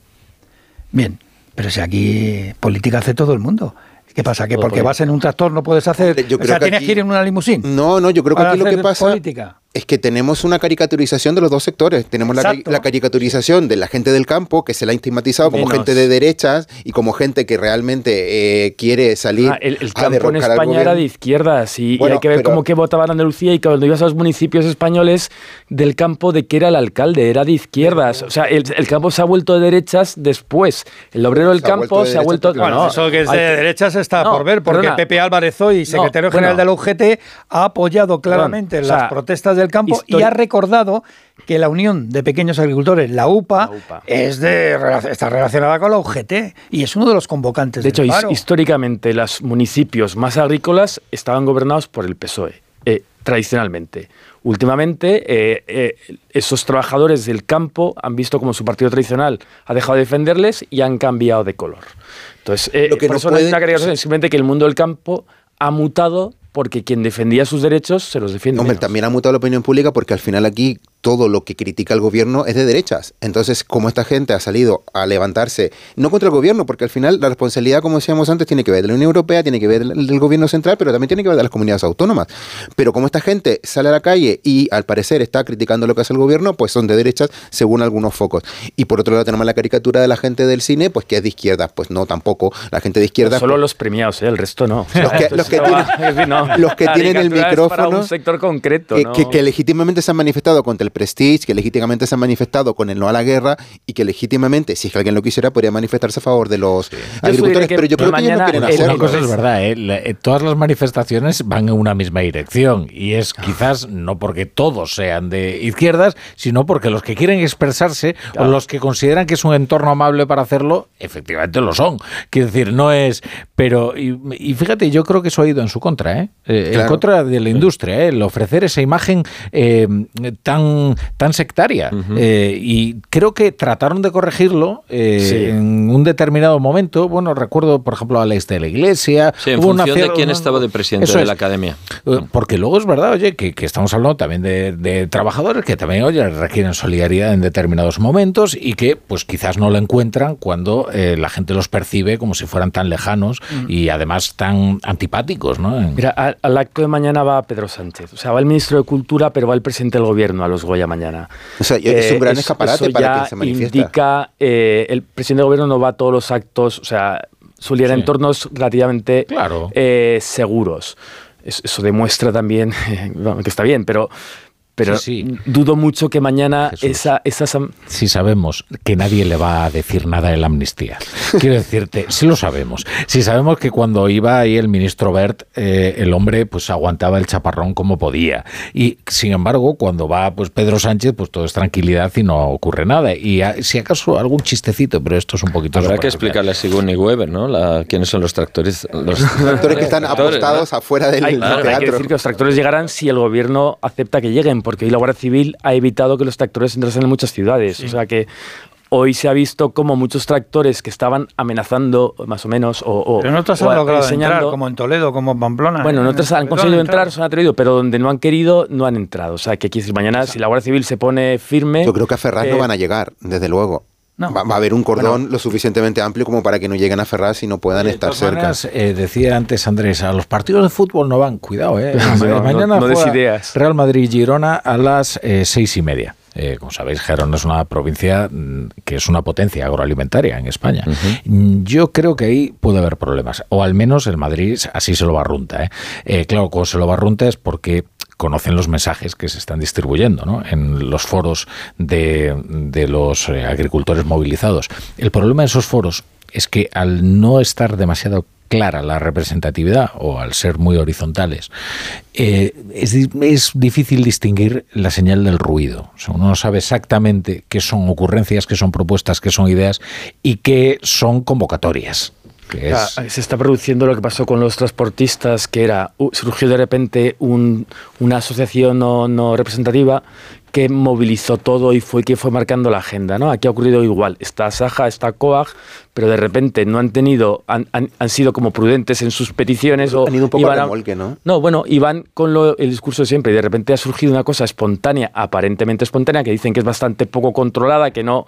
Bien, pero si aquí política hace todo el mundo. ¿Qué pasa? ¿Que porque vas en un tractor no puedes hacer... Yo o creo sea, que tienes aquí- que ir en una limusín. No, no, yo creo que aquí lo que pasa política. Es que tenemos una caricaturización de los dos sectores. Tenemos la, la caricaturización de la gente del campo, que se la ha estigmatizado como Menos. gente de derechas y como gente que realmente eh, quiere salir Ah, el, el a campo en España era de izquierdas y, y Bueno, hay que ver pero- cómo que votaba en Andalucía y cuando ibas a los municipios españoles del campo de que era el alcalde, era de izquierdas. O sea, el, el campo se ha vuelto de derechas después. El obrero del Se ha vuelto campo de se ha derechas vuelto... Bueno, no, eso que es de hay derechas está No, por ver, porque perdona. Pepe Álvarez hoy, secretario bueno. general del UGT, ha apoyado claramente Perdón, o las sea, protestas del campo y ha recordado que la Unión de Pequeños Agricultores, la UPA, UPA. es de está relacionada con la UGT y es uno de los convocantes De hecho, del paro. históricamente los municipios más agrícolas estaban gobernados por el PSOE, eh, tradicionalmente. Últimamente, eh, eh, esos trabajadores del campo han visto como su partido tradicional ha dejado de defenderles y han cambiado de color. Entonces, eh, Lo que por no eso no es puede- una caricatura, simplemente que el mundo del campo ha mutado porque quien defendía sus derechos se los defiende. Hombre, menos. también ha mutado la opinión pública porque al final aquí todo lo que critica el gobierno es de derechas. Entonces, como esta gente ha salido a levantarse, no contra el gobierno, porque al final la responsabilidad, como decíamos antes, tiene que ver de la Unión Europea, tiene que ver del, gobierno central, pero también tiene que ver de las comunidades autónomas. Pero como esta gente sale a la calle y al parecer está criticando lo que hace el gobierno, pues son de derechas según algunos focos. Y por otro lado tenemos la caricatura de la gente del cine, pues que es de izquierda. Pues no, tampoco. La gente de izquierda... Solo pues, los premiados, ¿eh? el resto no. Los que- los que tienen- no. los que tienen el caricatura es para micrófono, un sector concreto, que, ¿no? que- que legítimamente se han manifestado contra el Prestige, que legítimamente se han manifestado con el no a la guerra y que legítimamente, si es que alguien lo quisiera, podría manifestarse a favor de los agricultores. pero yo creo que ellos no quieren hacerlo. Una cosa es verdad, ¿eh? La- eh, todas las manifestaciones van en una misma dirección y es quizás no porque todos sean de izquierdas, sino porque los que quieren expresarse o los que consideran que es un entorno amable para hacerlo, efectivamente lo son. Quiero decir, no es... Pero, y, y fíjate, yo creo que eso ha ido en su contra, ¿eh? Eh, En Claro. contra de la industria, ¿eh? El ofrecer esa imagen eh, tan, tan sectaria. Eh, y creo que trataron de corregirlo eh, Sí. en un determinado momento. Bueno, recuerdo, por ejemplo, a la ex de la iglesia. Sí, en Hubo una función de quién una- estaba de presidente Eso de es. la academia. Eh, Porque luego es verdad, oye, que, que estamos hablando también de, de trabajadores que también, oye, requieren solidaridad en determinados momentos y que, pues quizás no la encuentran cuando eh, la gente los percibe como si fueran tan lejanos y además tan antipáticos, ¿no? Mira, al, al acto de mañana va Pedro Sánchez. O sea, va el ministro de Cultura, pero va el presidente del gobierno a los Goya mañana. O sea, es un gran eso- escaparate eso para ya quien se manifiesta. indica, eh, el presidente del gobierno no va a todos los actos, o sea, suele ir a Sí. entornos relativamente Claro. eh, seguros. Es- Eso demuestra también que está bien, pero, pero Sí, sí. dudo mucho que mañana Jesús. esa, esas... am- si sabemos que nadie le va a decir nada de la amnistía. Quiero decirte, si lo sabemos. Si sabemos que cuando iba ahí el ministro Bert, eh, el hombre pues aguantaba el chaparrón como podía. Y sin embargo, cuando va pues Pedro Sánchez, pues todo es tranquilidad y no ocurre nada. Y a- si acaso algún chistecito, pero esto es un poquito... Habrá que explicarle a Sigourney Weber, ¿no? La, quiénes son los tractores. Los Actores que están tractores, ¿no? apostados afuera del Hay, hay que teatro. decir que los tractores llegarán si el gobierno acepta que lleguen, porque hoy la Guardia Civil ha evitado que los tractores entrasen en muchas ciudades. O sea que hoy se ha visto como muchos tractores que estaban amenazando, más o menos, o, o- Pero en otras o han logrado enseñando- entrar, como en Toledo, como en Pamplona. Bueno, en otras han conseguido entrar, se han atrevido, pero donde no han querido, no han entrado. O sea, que decir, mañana, si la Guardia Civil se pone firme... Yo creo que a Ferraz no eh, van a llegar, desde luego. No. Va, va a haber un cordón lo suficientemente amplio como para que no lleguen a Ferraz y no puedan De estar todas cerca. maneras, eh, decía antes Andrés, a los partidos de fútbol no van, cuidado, eh. No, no, Mañana no des juega ideas. Real Madrid-Girona a las eh, seis y media. Eh, como sabéis, Gerona es una provincia mm, que es una potencia agroalimentaria en España. Mm, Yo creo que ahí puede haber problemas, o al menos el Madrid así se lo barrunta. ¿eh? Eh, claro, como se lo barrunta es porque conocen los mensajes que se están distribuyendo ¿no? en los foros de, los eh, agricultores movilizados. El problema de esos foros es que al no estar demasiado clara la representatividad o al ser muy horizontales, eh, es, di- es difícil distinguir la señal del ruido. Uno no sabe exactamente qué son ocurrencias, qué son propuestas, qué son ideas y qué son convocatorias. Que es... Se está produciendo lo que pasó con los transportistas, que era, surgió de repente un- una asociación no, no representativa que movilizó todo y fue que fue marcando la agenda, ¿no? Aquí ha ocurrido igual. Está Saja, está COAG, pero de repente no han tenido, han, han- han sido como prudentes en sus peticiones o Han ido un poco iban a remolque, ¿no? no, bueno, y van con lo- el discurso de siempre y de repente ha surgido una cosa espontánea, aparentemente espontánea, que dicen que es bastante poco controlada, que no,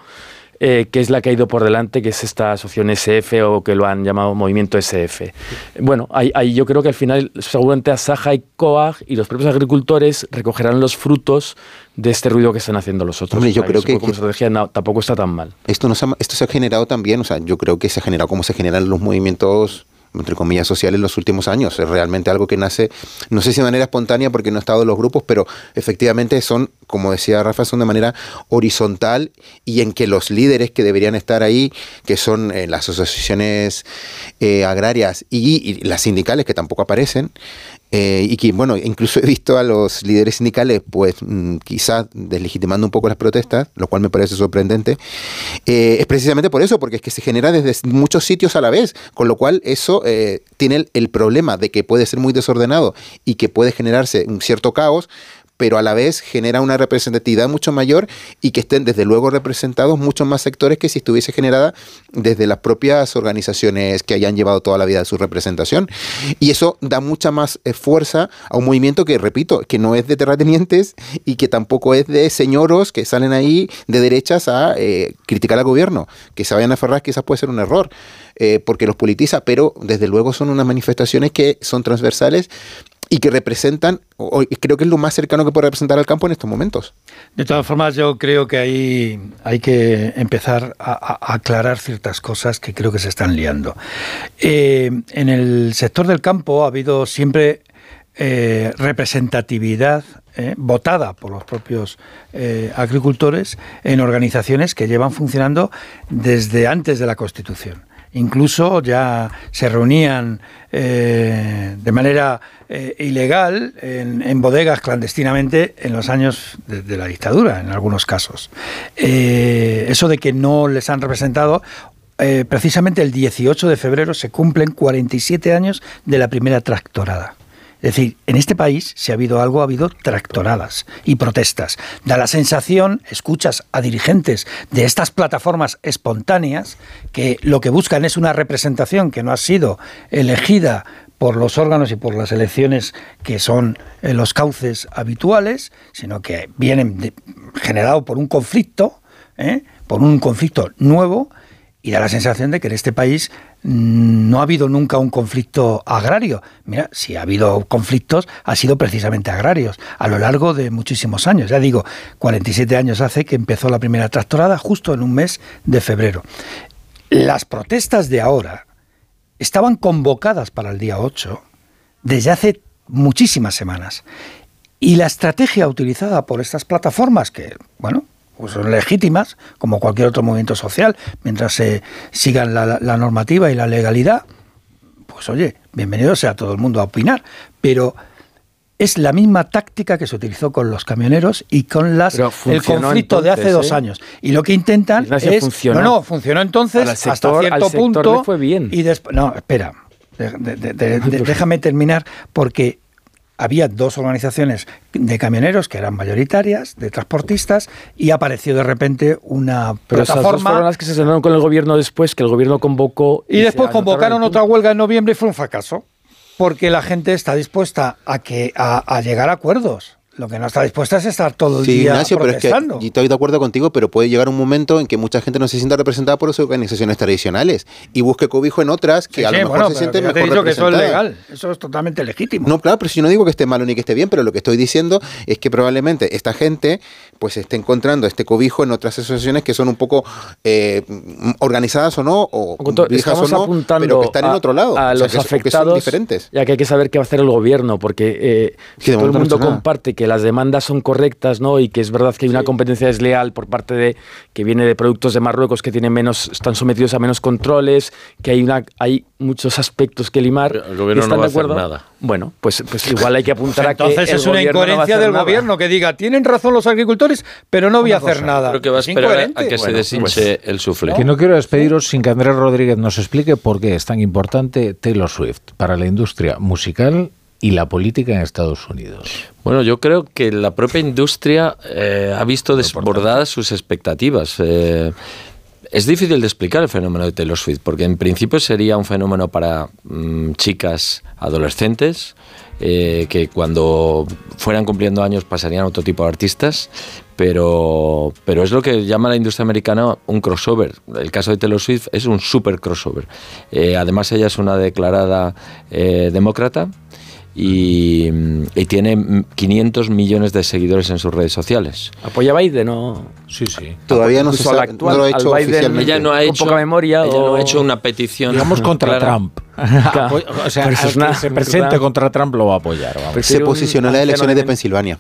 eh, que es la que ha ido por delante, que es esta asociación SF o que lo han llamado movimiento SF. Bueno, ahí, ahí yo creo que al final seguramente Asaja y COAG y los propios agricultores recogerán los frutos de este ruido que están haciendo los otros. Hombre, yo O sea, creo que- como estrategia no, tampoco está tan mal. Esto, no se ha, esto se ha generado también, o sea, yo creo que se ha generado como se generan los movimientos entre comillas sociales en los últimos años. Es realmente algo que nace, no sé si de manera espontánea porque no he estado en los grupos, pero efectivamente son, como decía Rafa, son de manera horizontal y en que los líderes que deberían estar ahí, que son eh, las asociaciones eh, agrarias y las sindicales que tampoco aparecen, eh, y que, bueno, incluso he visto a los líderes sindicales, pues mm, quizás deslegitimando un poco las protestas, lo cual me parece sorprendente, eh, es precisamente por eso, porque es que se genera desde muchos sitios a la vez, con lo cual eso eh, tiene el, el problema de que puede ser muy desordenado y que puede generarse un cierto caos, pero a la vez genera una representatividad mucho mayor y que estén desde luego representados muchos más sectores que si estuviese generada desde las propias organizaciones que hayan llevado toda la vida su representación. Y eso da mucha más eh, fuerza a un movimiento que, repito, que no es de terratenientes y que tampoco es de señoros que salen ahí de derechas a eh, criticar al gobierno. Que se vayan a aferrar quizás puede ser un error, eh, porque los politiza, pero desde luego son unas manifestaciones que son transversales y que representan, o- creo que es lo más cercano que puede representar al campo en estos momentos. De todas formas, yo creo que ahí hay que empezar a, aclarar ciertas cosas que creo que se están liando. Eh, en el sector del campo ha habido siempre eh, representatividad eh, votada por los propios agricultores en organizaciones que llevan funcionando desde antes de la Constitución. Incluso ya se reunían eh, de manera eh, ilegal en, bodegas clandestinamente en los años de, la dictadura, en algunos casos. Eh, eso de que no les han representado, precisamente el 18 de febrero se cumplen 47 años de la primera tractorada. Es decir, en este país, si ha habido algo, ha habido tractoradas y protestas. Da la sensación, escuchas a dirigentes de estas plataformas espontáneas, que lo que buscan es una representación que no ha sido elegida por los órganos y por las elecciones que son eh, los cauces habituales, sino que vienen de- generado por un conflicto, ¿eh? por un conflicto nuevo, y da la sensación de que en este país no ha habido nunca un conflicto agrario. Mira, si ha habido conflictos, ha sido precisamente agrarios a lo largo de muchísimos años. Ya digo, 47 años hace que empezó la primera tractorada, justo en un mes de febrero. Las protestas de ahora estaban convocadas para el día 8 desde hace muchísimas semanas. Y la estrategia utilizada por estas plataformas, que, bueno, pues son legítimas, como cualquier otro movimiento social, mientras se sigan la, normativa y la legalidad, pues oye, bienvenido sea todo el mundo a opinar. Pero es la misma táctica que se utilizó con los camioneros y con las el conflicto de hace dos ¿eh? años. Y lo que intentan Ignacio, es... funcionó. No, no, funcionó entonces hasta cierto punto. fue bien. Y después... No, espera. De- de- de- de- de- déjame terminar porque había dos organizaciones de camioneros que eran mayoritarias, de transportistas, y apareció de repente una Pero esas dos plataforma. fueron las que se sentaron con el gobierno después, que el gobierno convocó. Y después se convocaron otra huelga en noviembre y fue un fracaso. Porque la gente está dispuesta a, que, a, a llegar a acuerdos. Lo que no está dispuesta es estar todo el Sí, día Ignacio, pero es que protestando. y estoy de acuerdo contigo, pero puede llegar un momento en que mucha gente no se sienta representada por sus organizaciones tradicionales y busque cobijo en otras que Sí, a lo sí, mejor bueno, se pero sienten ya te he mejor dicho que eso es representadas. legal, eso es totalmente legítimo. No, claro, pero si yo no digo que esté malo ni que esté bien, pero lo que estoy diciendo es que probablemente esta gente pues esté encontrando este cobijo en otras asociaciones que son un poco eh, organizadas o no, o viejas o no, apuntando pero que están en a- otro lado. A o sea, los que son- que son afectados, diferentes. ya que hay que saber qué va a hacer el gobierno, porque eh, si todo el no mundo nada. comparte que las demandas son correctas, ¿no? Y que es verdad que hay una competencia desleal por parte de que viene de productos de Marruecos que tienen menos, están sometidos a menos controles, que hay una, hay muchos aspectos que limar. el gobierno ¿Están no va a de acuerdo? hacer nada. Bueno, pues, pues igual hay que apuntar a que Entonces el es una no a incoherencia del nada. gobierno que diga, tienen razón los agricultores, pero no voy a hacer nada. Creo que va a Es esperar a que se deshinche el sufle. Que no quiero despediros sin que Andrés Rodríguez nos explique por qué es tan importante Taylor Swift para la industria musical y la política en Estados Unidos. Bueno, yo creo que la propia industria eh, ha visto desbordadas sus expectativas. Eh, es difícil de explicar el fenómeno de Taylor Swift, porque en principio sería un fenómeno para mm, chicas adolescentes, eh, que cuando fueran cumpliendo años pasarían a otro tipo de artistas, pero, pero es lo que llama la industria americana un crossover. El caso de Taylor Swift es un super crossover. Eh, además, ella es una declarada eh, demócrata y, y tiene 500 millones de seguidores en sus redes sociales. ¿Apoya a Biden o...? Sí, sí. Todavía no se sabe, actual, no lo ha hecho Biden oficialmente. Ella no ha con hecho, poca memoria ella o- no ha hecho una petición. Digamos contra clara. Trump. Claro. o sea, al es una- que se presente contra Trump lo va a apoyar. vamos. Se posicionó en las elecciones de Pensilvania.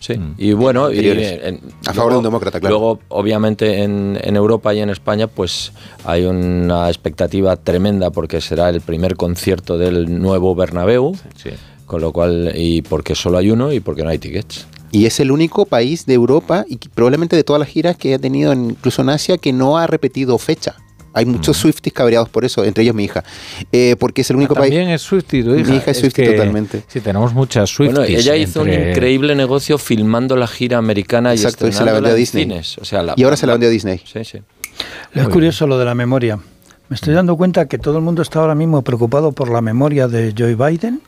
Sí, y bueno, y, en- A favor de un demócrata, claro. Luego, obviamente, en, en Europa y en España, pues hay una expectativa tremenda porque será el primer concierto del nuevo Bernabéu, con lo cual, y porque solo hay uno y porque no hay tickets. Y es el único país de Europa y probablemente de todas las giras que ha tenido en- incluso en Asia que no ha repetido fecha. Hay muchos Swifties cabreados por eso, entre ellos mi hija. Eh, porque es el único país. También es Swiftie, tu hija. Mi hija es Swiftie que- totalmente. Sí, tenemos muchas Swifties. Bueno, ella hizo un increíble negocio filmando la gira americana Exacto, y y se la vendió a Disney. cines. O sea, la- y ahora se la vendió a Disney. Sí, sí. Es curioso lo de la memoria. Me estoy dando cuenta que todo el mundo está ahora mismo preocupado por la memoria de Joe Biden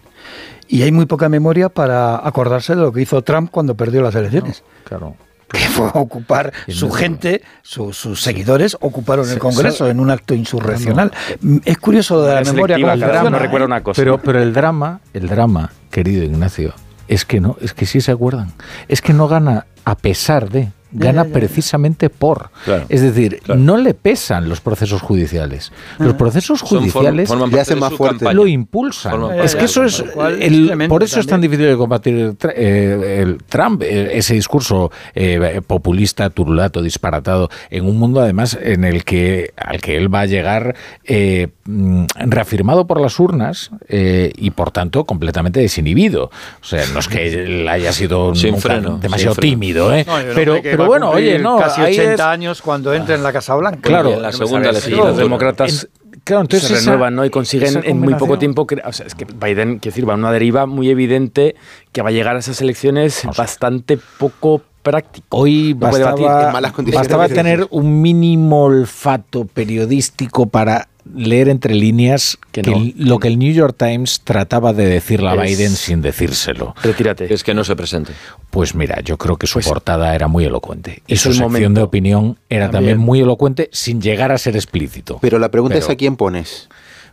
y hay muy poca memoria para acordarse de lo que hizo Trump cuando perdió las elecciones. Claro. Que fue a ocupar su gente, su- sus seguidores, ocuparon el Congreso eso- en un acto insurreccional. Mm, Es curioso lo de la Es memoria. cada uno funciona, ¿eh? recuerda una cosa. Pero, pero el drama, el drama, querido Ignacio, es que no, es que sí se acuerdan. Es que no gana a pesar de, gana precisamente por. Claro. Es decir, no le pesan los procesos judiciales. Los procesos Son form- judiciales forman le hacen más fuerte. lo impulsan. Forman Es que eso es el- por eso es tan difícil de combatir el, eh, el Trump, eh, ese discurso eh, populista, turulato, disparatado, en un mundo además en el que al que él va a llegar eh, mm, reafirmado por las urnas eh, y por tanto completamente desinhibido. O sea, no es que él haya sido Sin nunca freno, demasiado tímido, ¿eh? No, pero, que pero bueno, oye, no, Casi ahí 80 es- años cuando entre en la Casa Blanca. Claro, Y en la segunda legislatura. los demócratas Claro, entonces se esa- renuevan ¿no? y consiguen en muy poco tiempo. O sea, es que Biden, quiero decir, va a una deriva muy evidente que va a llegar a esas elecciones bastante poco práctico. Hoy No bastaba, en malas condiciones. bastaba tener un mínimo olfato periodístico para leer entre líneas Que que no, el- lo que el New York Times trataba de decirle a Es- Biden sin decírselo. Retírate. Es que no se presente. Pues mira, yo creo que su Pues portada era muy elocuente. Y es su sección momento. de opinión era también. También. muy elocuente sin llegar a ser explícito. Pero la pregunta es Pero- a quién pones.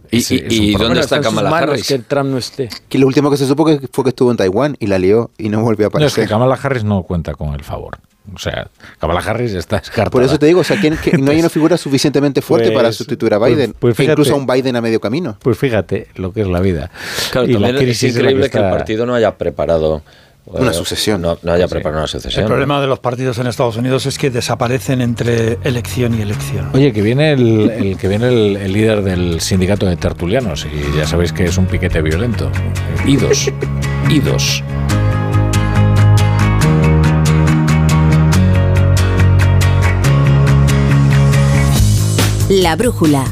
¿Y, y- es y dónde está Kamala Harris? que Trump no esté. Que lo último que se supo que fue que estuvo en Taiwán y la lió y no volvió a No, es que aparecer. Kamala Harris no cuenta con el favor. O sea, Kamala Harris está descartada. Por eso te digo, o sea, ¿quién- que no hay una figura suficientemente fuerte Pues- para sustituir a pues- Biden. pues e fíjate. incluso a un Biden a medio camino. Pues fíjate lo que es la vida. Claro, Y la también es crisis es increíble que, el está- partido no haya preparado eh, Una sucesión. No, no haya Sí. preparado una El sucesión. problema de los partidos en Estados Unidos es que desaparecen entre elección y elección. Oye, que viene el, el- que viene el, el líder del sindicato de tertulianos y ya sabéis que es un piquete violento. Idos. Idos. La brújula.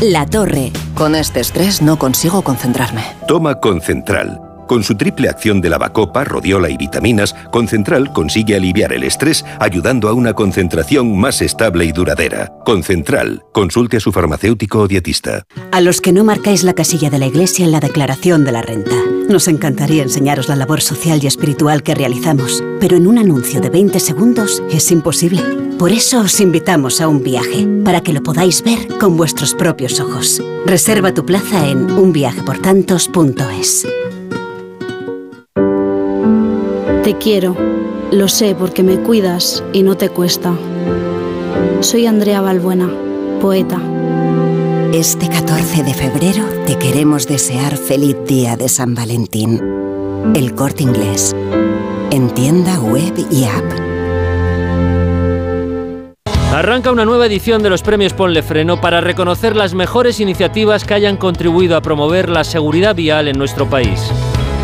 La torre. Con este estrés no consigo concentrarme. Toma Concentral. Con su triple acción de lavacopa, rodiola y vitaminas, Concentral consigue aliviar el estrés ayudando a una concentración más estable y duradera. Concentral. Consulte a su farmacéutico o dietista. A los que no marcáis la casilla de la iglesia en la declaración de la renta. Nos encantaría enseñaros la labor social y espiritual que realizamos, pero en un anuncio de 20 segundos es imposible. Por eso os invitamos a un viaje, para que lo podáis ver con vuestros propios ojos. Reserva tu plaza en unviajeportantos.es. Te quiero, lo sé porque me cuidas y no te cuesta. Soy Andrea Balbuena, poeta. Este 14 de febrero te queremos desear feliz día de San Valentín. El corte inglés. en tienda web y app. Arranca una nueva edición de los premios Ponle Freno para reconocer las mejores iniciativas que hayan contribuido a promover la seguridad vial en nuestro país.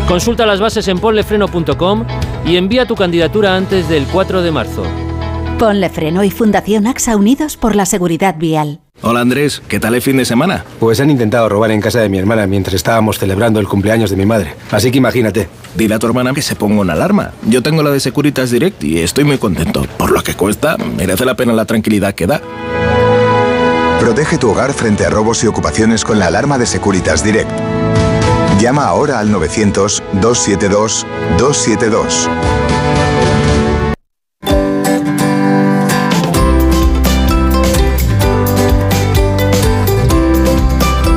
Consulta las bases en ponlefreno.com y envía tu candidatura antes del 4 de marzo. Ponle Freno y Fundación AXA Unidos por la Seguridad Vial. Hola Andrés, ¿qué tal el fin de semana? Pues han intentado robar en casa de mi hermana mientras estábamos celebrando el cumpleaños de mi madre. Así que imagínate. Dile a tu hermana que se ponga una alarma. Yo tengo la de Securitas Direct y estoy muy contento. Por lo que cuesta, merece la pena la tranquilidad que da. Protege tu hogar frente a robos y ocupaciones con la alarma de Securitas Direct. Llama ahora al 900-272-272.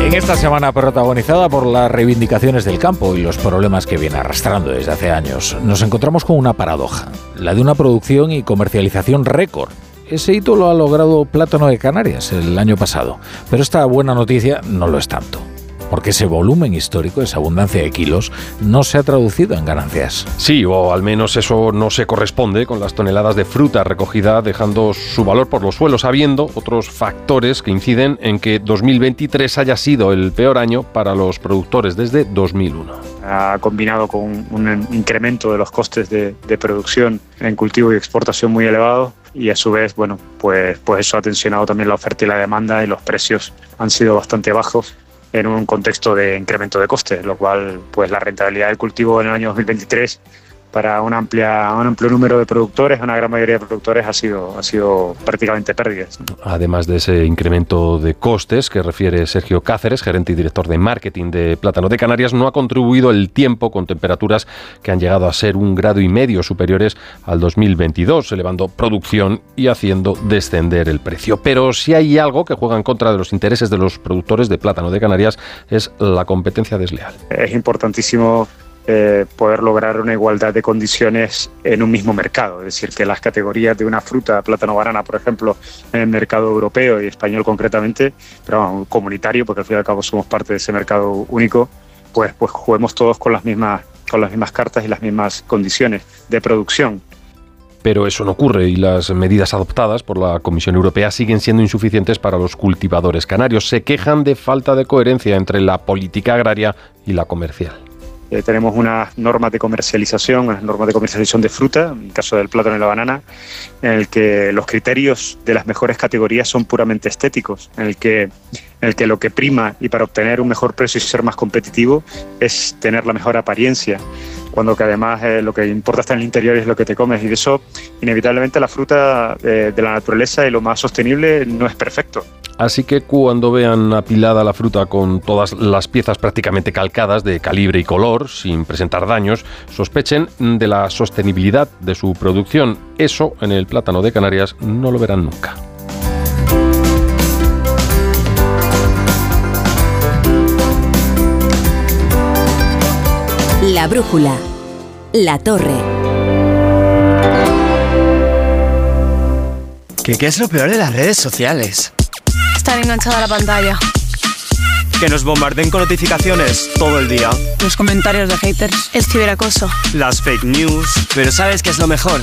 En esta semana protagonizada por las reivindicaciones del campo y los problemas que viene arrastrando desde hace años, nos encontramos con una paradoja, la de una producción y comercialización récord. Ese hito lo ha logrado Plátano de Canarias el año pasado, pero esta buena noticia no lo es tanto porque ese volumen histórico, esa abundancia de kilos, no se ha traducido en ganancias. Sí, o al menos eso no se corresponde con las toneladas de fruta recogida, dejando su valor por los suelos, habiendo otros factores que inciden en que 2023 haya sido el peor año para los productores desde 2001. Ha combinado con un incremento de los costes de, de producción en cultivo y exportación muy elevado y a su vez, bueno, pues, pues eso ha tensionado también la oferta y la demanda y los precios han sido bastante bajos en un contexto de incremento de costes, lo cual pues la rentabilidad del cultivo en el año 2023 para una amplia, un amplio número de productores, una gran mayoría de productores, ha sido, ha sido prácticamente pérdidas. Además de ese incremento de costes que refiere Sergio Cáceres, gerente y director de marketing de Plátano de Canarias, no ha contribuido el tiempo con temperaturas que han llegado a ser un grado y medio superiores al 2022, elevando producción y haciendo descender el precio. Pero si hay algo que juega en contra de los intereses de los productores de Plátano de Canarias es la competencia desleal. Es importantísimo eh, poder lograr una igualdad de condiciones en un mismo mercado. Es decir, que las categorías de una fruta, plátano banana, por ejemplo, en el mercado europeo y español concretamente, pero bueno, comunitario, porque al fin y al cabo somos parte de ese mercado único, pues, pues juguemos todos con las mismas con las mismas cartas y las mismas condiciones de producción. Pero eso no ocurre y las medidas adoptadas por la Comisión Europea siguen siendo insuficientes para los cultivadores canarios. Se quejan de falta de coherencia entre la política agraria y la comercial. Eh, tenemos unas normas de comercialización, unas normas de comercialización de fruta, en el caso del plátano y la banana, en el que los criterios de las mejores categorías son puramente estéticos, en el que, en el que lo que prima y para obtener un mejor precio y ser más competitivo es tener la mejor apariencia, cuando que además eh, lo que importa está en el interior es lo que te comes y de eso inevitablemente la fruta eh, de la naturaleza y lo más sostenible no es perfecto. Así que cuando vean apilada la fruta con todas las piezas prácticamente calcadas de calibre y color, sin presentar daños, sospechen de la sostenibilidad de su producción. Eso en el plátano de Canarias no lo verán nunca. La brújula. La torre. ¿Qué, ¿Qué es lo peor de las redes sociales? Estar enganchada a la pantalla. Que nos bombarden con notificaciones todo el día. Los comentarios de haters. El ciberacoso. Las fake news. Pero ¿sabes qué es lo mejor?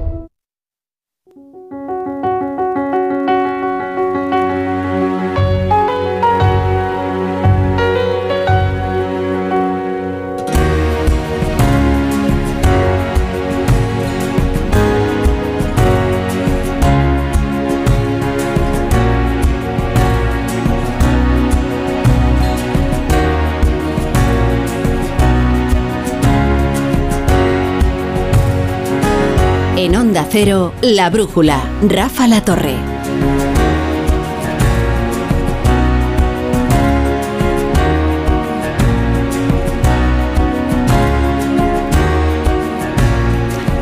En Onda Cero, La Brújula, Rafa La Torre.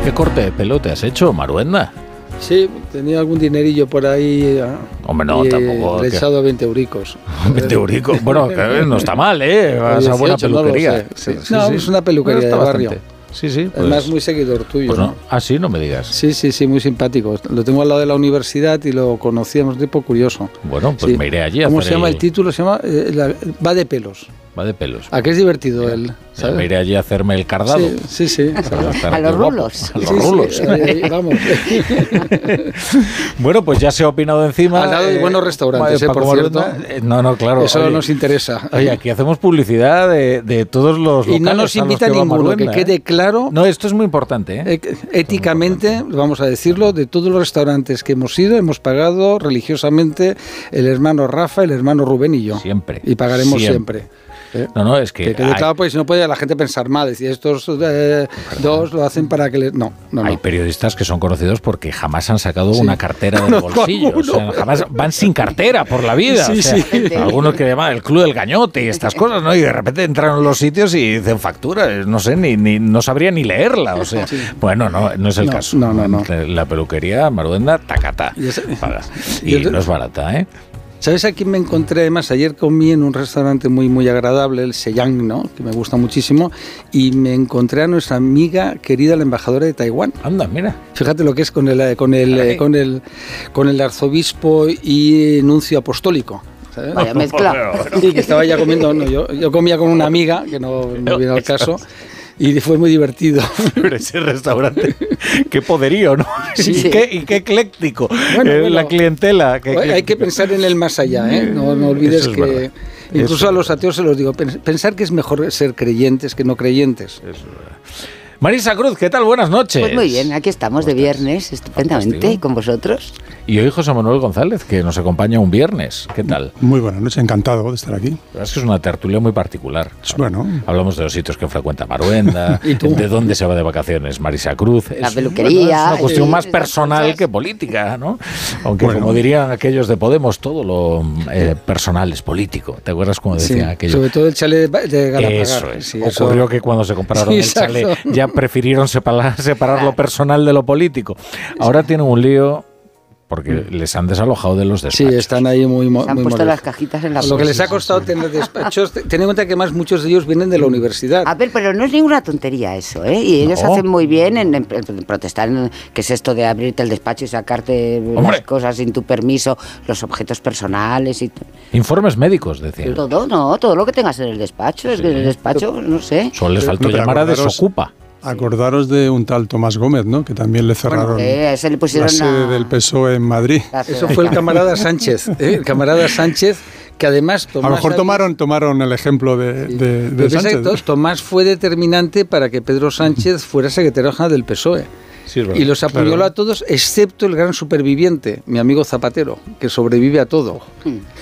¿Qué corte de pelo te has hecho, Maruenda? Sí, tenía algún dinerillo por ahí. ah, Hombre, no, y, eh, tampoco, Le he que- echado 20 euricos. 20 euricos. Bueno, que no está mal, ¿eh? Vas a 18, buena peluquería. no, es una peluquería Está de barrio. bastante. Sí, sí. Además, pues- muy seguidor tuyo. pues no. ¿no? Ah, sí, no me digas. Sí, sí, sí, muy simpático. Lo tengo al lado de la universidad y lo conocíamos, un tipo curioso. Bueno, pues Sí. me iré allí a ¿Cómo se llama el- el título? Se llama eh, la- Va de pelos. Va de pelos. ¿A qué es divertido él? ¿Sabes? Me iré allí a hacerme el cardado. Sí, sí. A los rulos. A los Sí, sí, rulos. eh, vamos. Bueno, pues ya se ha opinado encima. Al lado de eh, buenos restaurantes, eh, eh, por cierto. Eh, No, no, claro. Eso oye, nos interesa. Oye, aquí hacemos publicidad de, de todos los Y no nos a invita va ninguno, que Maruenda, quede ¿eh? claro. No, esto es muy importante, ¿eh? Eh, Éticamente, vamos a decirlo, de todos los restaurantes que hemos ido, hemos pagado religiosamente el hermano Rafa, el hermano Rubén y yo. Siempre. Y pagaremos Siempre. siempre. ¿Eh? No, no, es que. Que quede hay- claro, pues si no puede la gente pensar mal, decir estos eh, dos lo hacen para que le... No, no, Hay no. periodistas que son conocidos porque jamás han sacado Sí. una cartera del bolsillo. O sea, jamás van sin cartera por la vida. Sí, o sea, sí. Algunos que llaman el club del gañote y estas cosas, ¿no? Y de repente entran en los sitios y dicen factura. No sé, ni, ni no sabría ni leerla. O sea, bueno, no, no es el No, caso. no, no, no. La peluquería Maruenda, tacata. Y ese- y no es barata, ¿eh? ¿Sabes a quién me encontré? Además, ayer comí en un restaurante muy, muy agradable, el Seyang, ¿no? Que me gusta muchísimo. Y me encontré a nuestra amiga querida, la embajadora de Taiwán. Anda, mira. Fíjate lo que es con el, eh, con el, eh, con el, con el arzobispo y nuncio apostólico. ¿sabes? Vaya mezcla. Sí, que estaba ya comiendo. no, yo, yo comía con una amiga, que no, no viene al caso. Y fue muy divertido. Pero ese restaurante, qué poderío, ¿no? Sí, y. Qué, y qué ecléctico. Bueno, Eh, bueno. la clientela. qué Hay que pensar en el más allá, ¿eh? No, no olvides Eso es que... verdad. Incluso Eso a los ateos se los digo, pens- pensar que es mejor ser creyentes que no creyentes. Marisa Cruz, ¿qué tal? Buenas noches. Pues muy bien, aquí estamos de viernes, estupendamente, con vosotros. Y hoy José Manuel González, que nos acompaña un viernes. ¿Qué tal? Muy buenas noches, encantado de estar aquí. La verdad es que es una tertulia muy particular. Bueno, Hablamos de los sitios que frecuenta Maruenda, de dónde se va de vacaciones Marisa Cruz. La Es- peluquería, bueno, es una cuestión sí, más personal que política, ¿no? Aunque Bueno. como dirían aquellos de Podemos, todo lo eh, personal es político. ¿Te acuerdas cómo Sí, decía aquello? sobre todo el chalet de, Galapagar. Eso es. Sí, eso- Ocurrió que cuando se compraron Sí, el chalet exacto. ya prefirieron separar, separar lo personal de lo político. Ahora tienen un lío porque les han desalojado de los Sí, despachos. están ahí muy mo- Se han muy puesto molestos. las cajitas en la Lo que les ha costado tener despachos, te- ten en cuenta que más muchos de ellos vienen de la universidad. A ver, pero no es ninguna tontería eso, ¿eh? Y ellos No. hacen muy bien en, en- en protestar, en, que es esto de abrirte el despacho y sacarte Hombre. las cosas sin tu permiso, los objetos personales y Informes médicos, decían. todo, no, todo lo que tengas en el despacho. Es que en el despacho, no sé. Solo les faltó llamar a acordaros- Desocupa. Acordaros de un tal Tomás Gómez, ¿no? Que también le cerraron Eh, a ese le la sede del PSOE en Madrid. Eso fue el camarada Sánchez, ¿eh? el camarada Sánchez, que además A Tomás lo mejor tomaron, tomaron el ejemplo de, Sánchez. to- Tomás fue determinante para que Pedro Sánchez fuera secretario general del PSOE. Y los apoyó Claro. a todos, excepto el gran superviviente, mi amigo Zapatero, que sobrevive a todo.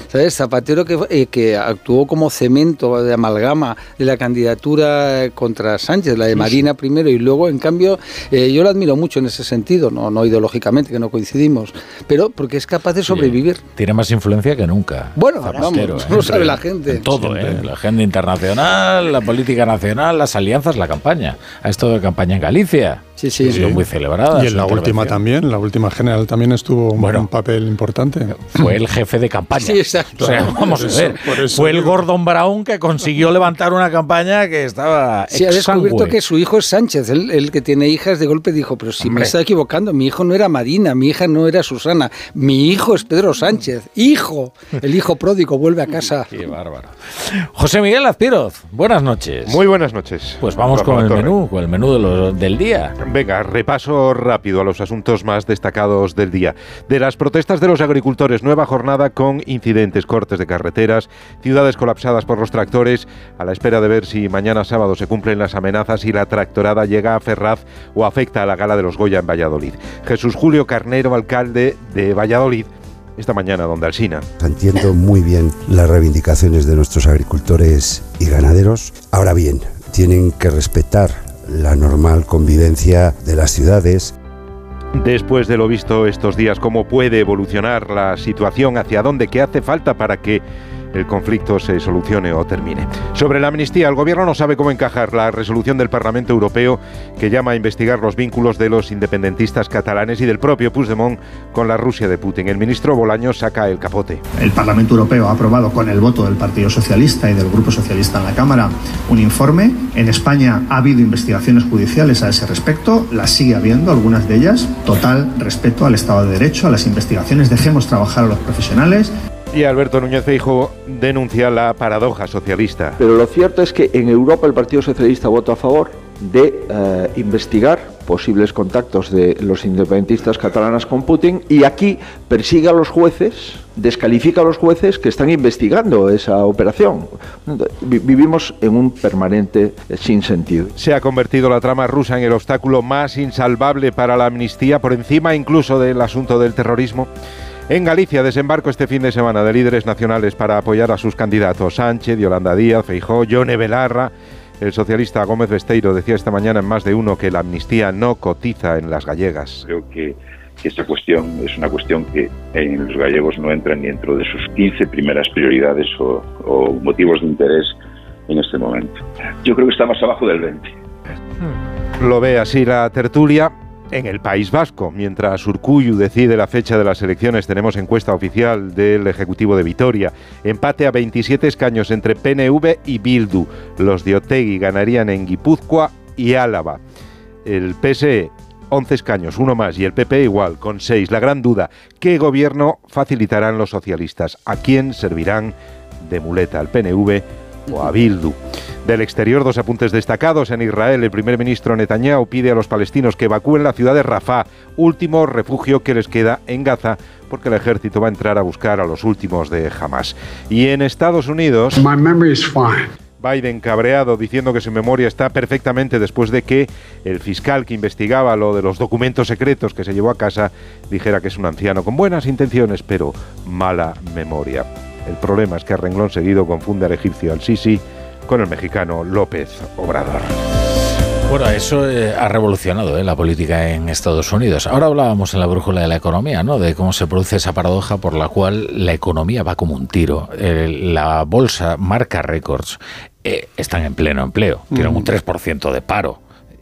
¿Sabes? Zapatero que, eh, que actuó como cemento de amalgama de la candidatura eh, contra Sánchez, la de Marina primero, y luego, en cambio, eh, yo lo admiro mucho en ese sentido, no, no ideológicamente, que no coincidimos, pero porque es capaz de sobrevivir. Tiene más influencia que nunca. Bueno, Zapatero, vamos, no lo sabe la gente. en todo, ¿eh? La agenda internacional, la política nacional, las alianzas, la campaña. Ha estado de campaña en Galicia. Sí, sí. Ha sido muy celebrada. Y en la última también, la última general también estuvo un- Bueno. un papel importante. Fue el jefe de campaña. Sí, exacto. O sea, vamos a ver. eso Fue el. Gordon Brown que consiguió levantar una campaña que estaba Sí, ha descubierto que su hijo es Sánchez, él, él que tiene hijas, de golpe dijo, pero si Hombre. me está equivocando, mi hijo no era Marina, mi hija no era Susana, mi hijo es Pedro Sánchez, hijo, el hijo pródigo vuelve a casa. Qué bárbaro. José Miguel Azpiroz, buenas noches. Muy buenas noches. Pues vamos con el menú, con el menú de lo- del día. Venga, repaso rápido a los asuntos más destacados del día. De las protestas de los agricultores, nueva jornada con incidentes, cortes de carreteras, ciudades colapsadas por los tractores, a la espera de ver si mañana sábado se cumplen las amenazas y la tractorada llega a Ferraz o afecta a la gala de los Goya en Valladolid. Jesús Julio Carnero, alcalde de Valladolid, esta mañana, donde Alsina. Entiendo muy bien las reivindicaciones de nuestros agricultores y ganaderos. Ahora bien, tienen que respetar la normal convivencia de las ciudades. después de lo visto estos días, cómo puede evolucionar la situación, hacia dónde, qué hace falta para que el conflicto se solucione o termine. Sobre la amnistía, el Gobierno no sabe cómo encajar la resolución del Parlamento Europeo que llama a investigar los vínculos de los independentistas catalanes y del propio Puigdemont con la Rusia de Putin. El ministro Bolaño saca el capote. El Parlamento Europeo ha aprobado con el voto del Partido Socialista y del Grupo Socialista en la Cámara un informe. En España ha habido investigaciones judiciales a ese respecto, las sigue habiendo, algunas de ellas. Total respeto al Estado de Derecho, a las investigaciones. Dejemos trabajar a los profesionales. Y Alberto Núñez Feijóo denuncia la paradoja socialista. Pero lo cierto es que en Europa el Partido Socialista votó a favor de eh, investigar posibles contactos de los independentistas catalanas con Putin y aquí persigue a los jueces, descalifica a los jueces que están investigando esa operación. Vi- Vivimos en un permanente eh, sinsentido. Se ha convertido la trama rusa en el obstáculo más insalvable para la amnistía, por encima incluso del asunto del terrorismo. En Galicia, desembarco este fin de semana de líderes nacionales para apoyar a sus candidatos Sánchez, Yolanda Díaz, Feijó, Yone Belarra. El socialista Gómez Besteiro decía esta mañana en más de uno que la amnistía no cotiza en las gallegas. Creo que, que esta cuestión es una cuestión que en los gallegos no entra ni dentro de sus 15 primeras prioridades o, o motivos de interés en este momento. Yo creo que está más abajo del 20. Lo ve así la tertulia. En el País Vasco, mientras Urcuyu decide la fecha de las elecciones, tenemos encuesta oficial del Ejecutivo de Vitoria. Empate a 27 escaños entre PNV y Bildu. Los de Otegui ganarían en Guipúzcoa y Álava. El PSE, 11 escaños, uno más, y el PP igual, con 6. La gran duda, ¿qué gobierno facilitarán los socialistas? ¿A quién servirán de muleta? ¿Al PNV o a Bildu? Del exterior, dos apuntes destacados. En Israel, el primer ministro Netanyahu pide a los palestinos que evacúen la ciudad de Rafah, último refugio que les queda en Gaza, porque el ejército va a entrar a buscar a los últimos de Hamas. Y en Estados Unidos... Biden cabreado diciendo que su memoria está perfectamente después de que el fiscal que investigaba lo de los documentos secretos que se llevó a casa dijera que es un anciano con buenas intenciones pero mala memoria. El problema es que a renglón seguido confunde al egipcio al-Sisi con el mexicano López Obrador. Bueno, eso eh, ha revolucionado eh, la política en Estados Unidos. Ahora hablábamos en la brújula de la economía, ¿no? De cómo se produce esa paradoja por la cual la economía va como un tiro. Eh, la bolsa marca récords. Están en pleno empleo. Tienen un 3% de paro.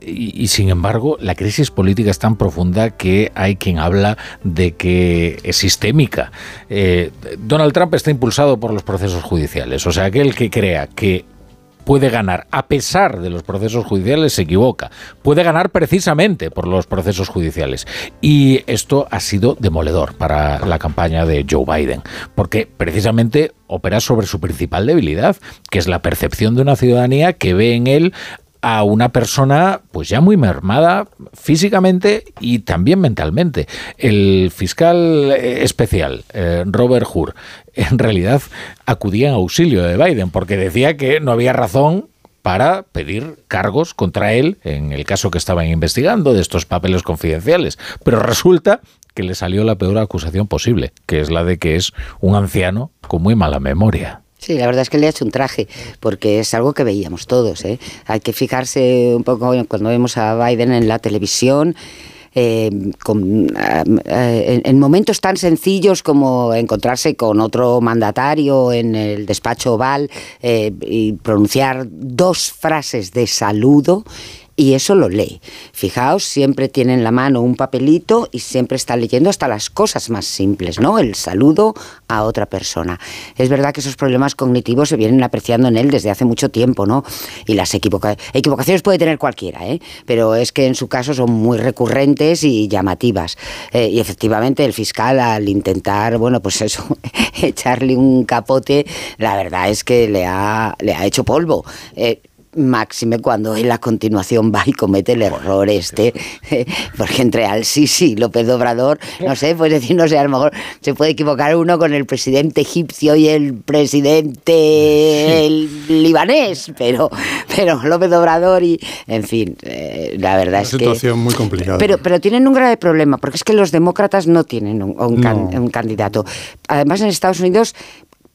Y, sin embargo, la crisis política es tan profunda que hay quien habla de que es sistémica. Eh, Donald Trump está impulsado por los procesos judiciales. O sea, aquel que crea que puede ganar a pesar de los procesos judiciales se equivoca. Puede ganar precisamente por los procesos judiciales. Y esto ha sido demoledor para la campaña de Joe Biden, porque precisamente opera sobre su principal debilidad, que es la percepción de una ciudadanía que ve en él a una persona pues ya muy mermada físicamente y también mentalmente. El fiscal especial, eh, Robert Hur, en realidad acudía en auxilio de Biden porque decía que no había razón para pedir cargos contra él en el caso que estaban investigando de estos papeles confidenciales. Pero resulta que le salió la peor acusación posible, que es la de que es un anciano con muy mala memoria. Sí, la verdad es que le ha hecho un traje, porque es algo que veíamos todos. ¿eh? Hay que fijarse un poco cuando vemos a Biden en la televisión. Eh, eh, en momentos tan sencillos como encontrarse con otro mandatario en el despacho oval eh, y pronunciar dos frases de saludo y eso lo lee. Fijaos, siempre tiene en la mano un papelito y siempre está leyendo hasta las cosas más simples, ¿no? El saludo a otra persona. Es verdad que esos problemas cognitivos se vienen apreciando en él desde hace mucho tiempo, ¿no? Y las equivoca equivocaciones puede tener cualquiera, ¿eh? Pero es que en su caso son muy recurrentes y llamativas. Eh, y efectivamente el fiscal al intentar, bueno, pues eso, echarle un capote, la verdad es que le ha, le ha hecho polvo. Eh, máxime cuando él a continuación va y comete el error este, porque entre al Sisi y López Obrador, no sé, pues decir, no sé, a lo mejor se puede equivocar uno con el presidente egipcio y el presidente el libanés, pero, pero López Obrador y, en fin, eh, la verdad Una es situación que... muy complicada. Pero, pero tienen un grave problema, porque es que los demócratas no tienen un, un, can, no. un candidato. Además, en Estados Unidos,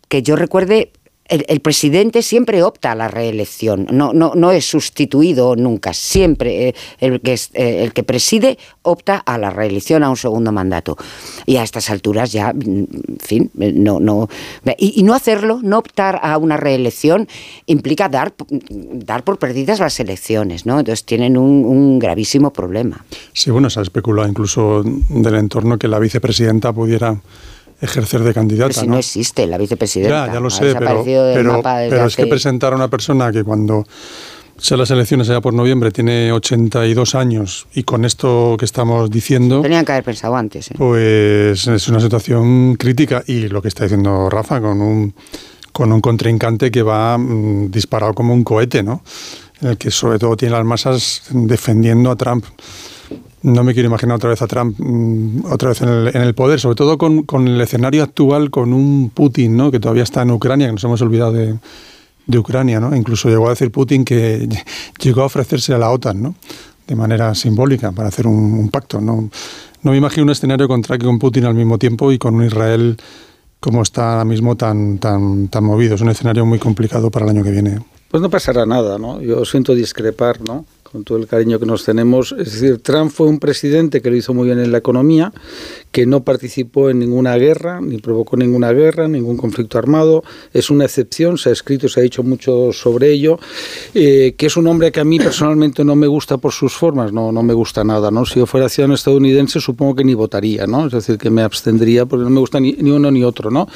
que yo recuerde, el, presidente siempre opta a la reelección, no, no, no es sustituido nunca, siempre eh, el, que eh, el que preside opta a la reelección, a un segundo mandato. Y a estas alturas ya, en fin, no, no. Y, no hacerlo, no optar a una reelección, implica dar, dar por perdidas las elecciones, ¿no? Entonces tienen un, gravísimo problema. Sí, bueno, se ha especulado incluso del entorno que la vicepresidenta pudiera ejercer de candidata. Pero si no, existe la vicepresidenta. Ya, ya lo sé, pero, pero, es que presentar a una persona que cuando sea las elecciones allá por noviembre tiene 82 años y con esto que estamos diciendo... Tenían que haber pensado antes. ¿eh? Pues es una situación crítica y lo que está diciendo Rafa con un, con un contrincante que va mm, disparado como un cohete, ¿no? En el que sobre todo tiene las masas defendiendo a Trump. No me quiero imaginar otra vez a Trump mm, otra vez en el, poder, sobre todo con, con, el escenario actual, con un Putin, ¿no? Que todavía está en Ucrania, que nos hemos olvidado de de Ucrania, ¿no? Incluso llegó a decir Putin que llegó a ofrecerse a la OTAN, ¿no? De manera simbólica para hacer un, pacto, ¿no? No me imagino un escenario contra con Putin al mismo tiempo y con un Israel como está ahora mismo tan, tan, tan movido. Es un escenario muy complicado para el año que viene. Pues no pasará nada, ¿no? Yo siento discrepar, ¿no? Con todo el cariño que nos tenemos. Es decir, Trump fue un presidente que lo hizo muy bien en la economía, que no participó en ninguna guerra, ni provocó ninguna guerra, ningún conflicto armado. Es una excepción, se ha escrito, se ha dicho mucho sobre ello, eh, que es un hombre que a mí personalmente no me gusta por sus formas, no, no me gusta nada. ¿no? Si yo fuera ciudadano estadounidense, supongo que ni votaría, ¿no? es decir, que me abstendría porque no me gusta ni, ni uno ni otro. ¿no?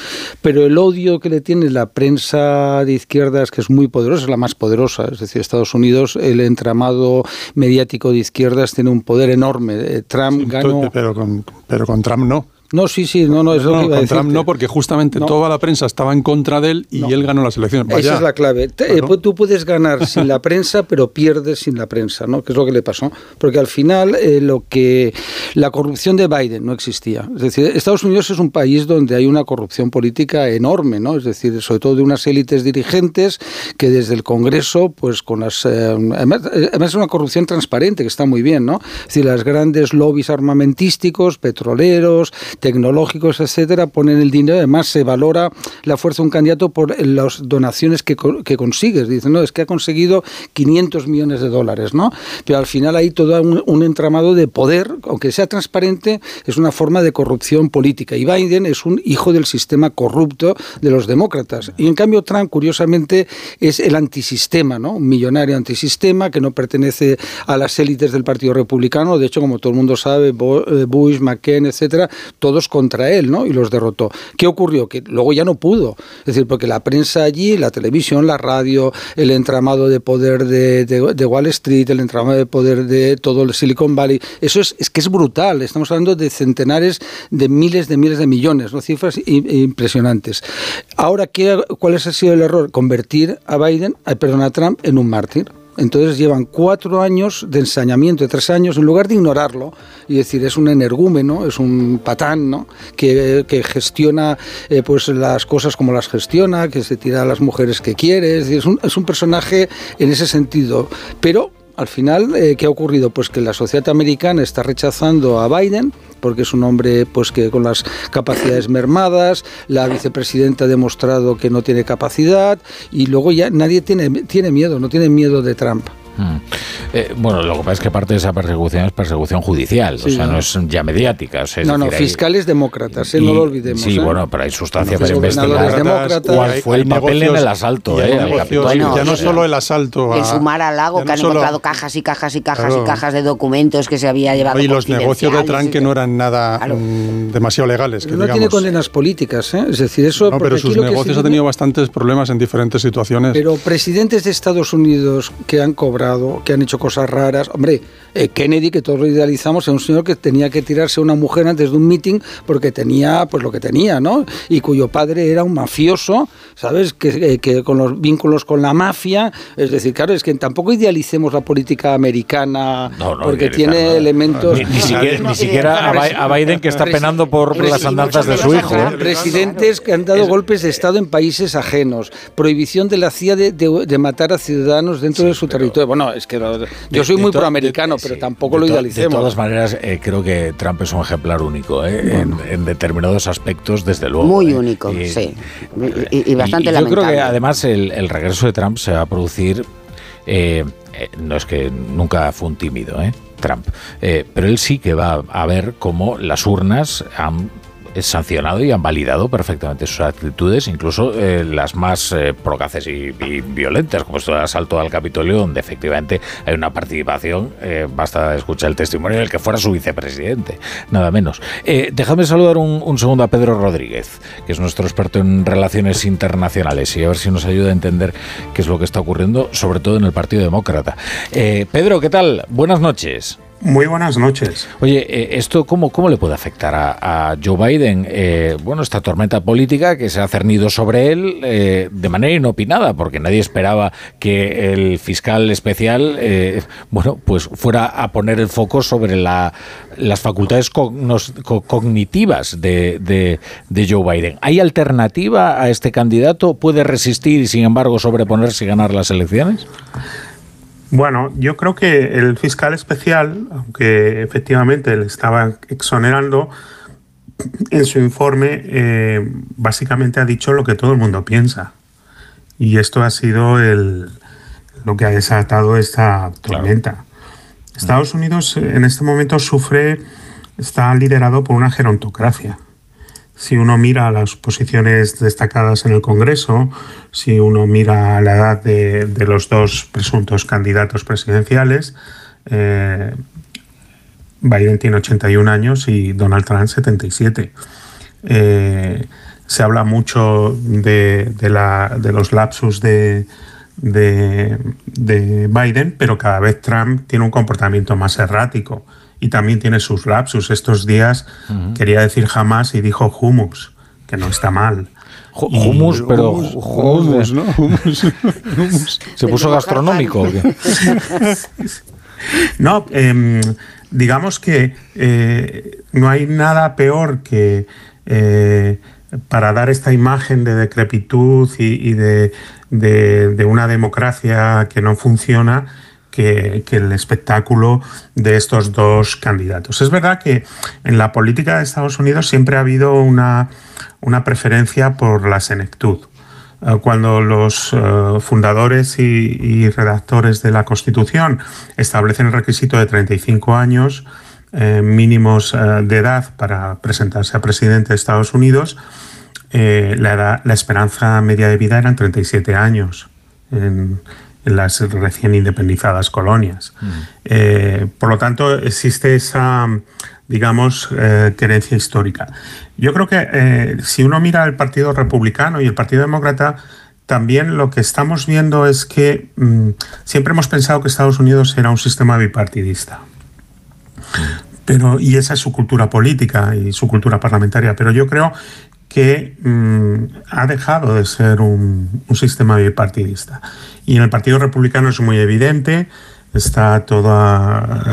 Pero el odio que le tiene la prensa de izquierdas, que es muy poderosa, es la más poderosa, es decir, Estados Unidos, el entramado mediático de izquierdas tiene un poder enorme. Eh, Trump ganó... Pero con, pero con Trump no. No, sí, sí, no, no, es lo que iba a decir. No, porque justamente toda la prensa estaba en contra de él y él ganó las elecciones. Esa es la clave. Eh, tú puedes ganar sin la prensa, pero pierdes sin la prensa, ¿no? Que es lo que le pasó. Porque al final eh, lo que la corrupción de Biden no existía. Es decir, Estados Unidos es un país donde hay una corrupción política enorme, ¿no? Es decir, sobre todo de unas élites dirigentes que desde el Congreso, pues con las eh, además, es una corrupción transparente que está muy bien, ¿no? Es decir, las grandes lobbies armamentísticos, petroleros, tecnológicos, etcétera, ponen el dinero. Además, se valora la fuerza de un candidato por las donaciones que, que consigues. Dicen, no, es que ha conseguido 500 millones de dólares, ¿no? Pero al final hay todo un, entramado de poder, aunque sea transparente, es una forma de corrupción política. Y Biden es un hijo del sistema corrupto de los demócratas. Y en cambio, Trump, curiosamente, es el antisistema, ¿no? Un millonario antisistema que no pertenece a las élites del Partido Republicano. De hecho, como todo el mundo sabe, eh, Bush, McCain, etcétera, todos contra él, ¿no? Y los derrotó. ¿Qué ocurrió? Que luego ya no pudo. Es decir, porque la prensa allí, la televisión, la radio, el entramado de poder de, Wall Street, el entramado de poder de todo el Silicon Valley, eso es, es que es brutal. Estamos hablando de centenares de miles de miles de millones, ¿no? Cifras impresionantes. Ahora, ¿qué, ¿cuál ha sido el error? Convertir a Biden, perdón, a Trump en un mártir. Entonces llevan cuatro años de ensañamiento, de tres años, en lugar de ignorarlo y decir es un energúmeno, es un patán, ¿no? que, gestiona eh, pues las cosas como las gestiona, que se tira a las mujeres que quiere, es, es, un, es un personaje en ese sentido. Pero al final, eh, ¿qué ha ocurrido? Pues que la sociedad americana está rechazando a Biden porque es un hombre pues que con las capacidades mermadas, la vicepresidenta ha demostrado que no tiene capacidad y luego ya nadie tiene, tiene miedo, no tiene miedo de Trump. Mm. Eh, bueno, lo que pasa es que parte de esa persecución es persecución judicial, o sea, no, es ya mediática. no, no, fiscales demócratas, eh, no lo olvidemos. Sí, ¿eh? bueno, pero hay sustancia para investigar cuál fue el papel en el asalto. Eh, ya no solo el asalto. el sumar al lago, que han encontrado cajas y cajas y cajas y cajas de documentos que se había llevado. Y los negocios de Trump que no eran nada mm, demasiado legales. no tiene condenas políticas, ¿eh? es decir, eso. No, pero sus negocios han tenido bastantes problemas en diferentes situaciones. Pero presidentes de Estados Unidos que han cobrado que han hecho cosas raras. Hombre, eh, Kennedy, que todos lo idealizamos, es un señor que tenía que tirarse a una mujer antes de un meeting porque tenía pues lo que tenía, ¿no? Y cuyo padre era un mafioso, ¿sabes? Que, eh, que con los vínculos con la mafia. Es decir, claro, es que tampoco idealicemos la política americana porque tiene elementos. Ni, siquiera, a Biden que está penando por las andanzas de su hijo. ¿eh? Presidentes que han dado golpes de Estado en países ajenos, prohibición de la CIA de, de, matar a ciudadanos dentro de su territorio bueno, es que yo soy muy proamericano, pero tampoco lo idealicemos. De todas maneras, eh, creo que Trump es un ejemplar único, ¿eh? en, determinados aspectos, desde luego. Muy único, sí. Y, bastante lamentable. Yo creo que además el, regreso de Trump se va a producir. no es que nunca fue un tímido, ¿eh? Trump. pero él sí que va a ver cómo las urnas han sancionado y han validado perfectamente sus actitudes, incluso eh, las más eh, procaces y, violentas, como esto del asalto al Capitolio, donde efectivamente hay una participación, eh, basta escuchar el testimonio del que fuera su vicepresidente, nada menos. déjame saludar un, segundo a Pedro Rodríguez, que es nuestro experto en relaciones internacionales, y a ver si nos ayuda a entender qué es lo que está ocurriendo, sobre todo en el Partido Demócrata. Pedro, ¿qué tal? Buenas noches. Muy buenas noches. Oye, eh, ¿esto cómo, cómo le puede afectar a, Joe Biden? Eh, bueno, esta tormenta política que se ha cernido sobre él eh, de manera inopinada, porque nadie esperaba que el fiscal especial, bueno, pues fuera a poner el foco sobre la, las facultades cognitivas de, de Joe Biden. ¿Hay alternativa a este candidato? ¿Puede resistir y, sin embargo, sobreponerse y ganar las elecciones? Bueno, yo creo que el fiscal especial, aunque efectivamente le estaba exonerando, en su informe eh, básicamente ha dicho lo que todo el mundo piensa. Y esto ha sido el, lo que ha desatado esta tormenta. Estados Unidos en este momento sufre, está liderado por una gerontocracia si uno mira las posiciones destacadas en el Congreso, si uno mira la edad de, los dos presuntos candidatos presidenciales, eh, Biden tiene 81 años y Donald Trump 77. Eh, se habla mucho de, los lapsus de, de, Biden, pero cada vez Trump tiene un comportamiento más errático y también tiene sus lapsus. Estos días quería decir jamás y dijo humus, que no está mal. Humus, pero humus, ¿no? ¿Se puso gastronómico? no, em, digamos que eh, no hay nada peor que eh, para dar esta imagen de decrepitud y, de, de, una democracia que no funciona, que, el espectáculo de estos dos candidatos. Es verdad que en la política de Estados Unidos siempre ha habido una, preferencia por la senectud. Eh, cuando los eh, fundadores y, redactores de la Constitución establecen el requisito de 35 años eh, mínimos de edad para presentarse a presidente de Estados Unidos, la, la, esperanza media de vida eran 37 años. Las recién independizadas colonias. Mm. Eh, por lo tanto, existe esa, digamos, eh, histórica. Yo creo que eh, si uno mira el Partido Republicano y el Partido Demócrata, también lo que estamos viendo es que mm, siempre hemos pensado que Estados Unidos era un sistema bipartidista. Pero, y esa es su cultura política y su cultura parlamentaria. Pero yo creo que mm, ha dejado de ser un, sistema bipartidista. Y en el Partido Republicano es muy evidente, está toda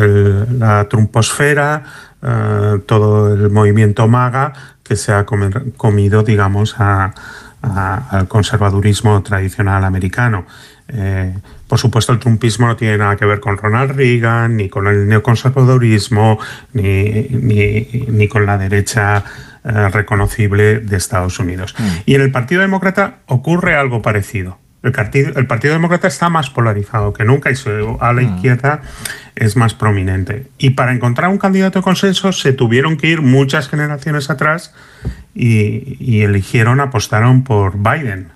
la trumposfera, eh, todo el movimiento MAGA que se ha comido, digamos, al conservadurismo tradicional americano. Eh, por supuesto, el trumpismo no tiene nada que ver con Ronald Reagan, ni con el neoconservadurismo, ni, ni, con la derecha eh, reconocible de Estados Unidos. Mm. Y en el Partido Demócrata ocurre algo parecido. El partido, el partido Demócrata está más polarizado que nunca y a la mm. izquierda es más prominente. Y para encontrar un candidato de consenso se tuvieron que ir muchas generaciones atrás y, eligieron, apostaron por Biden.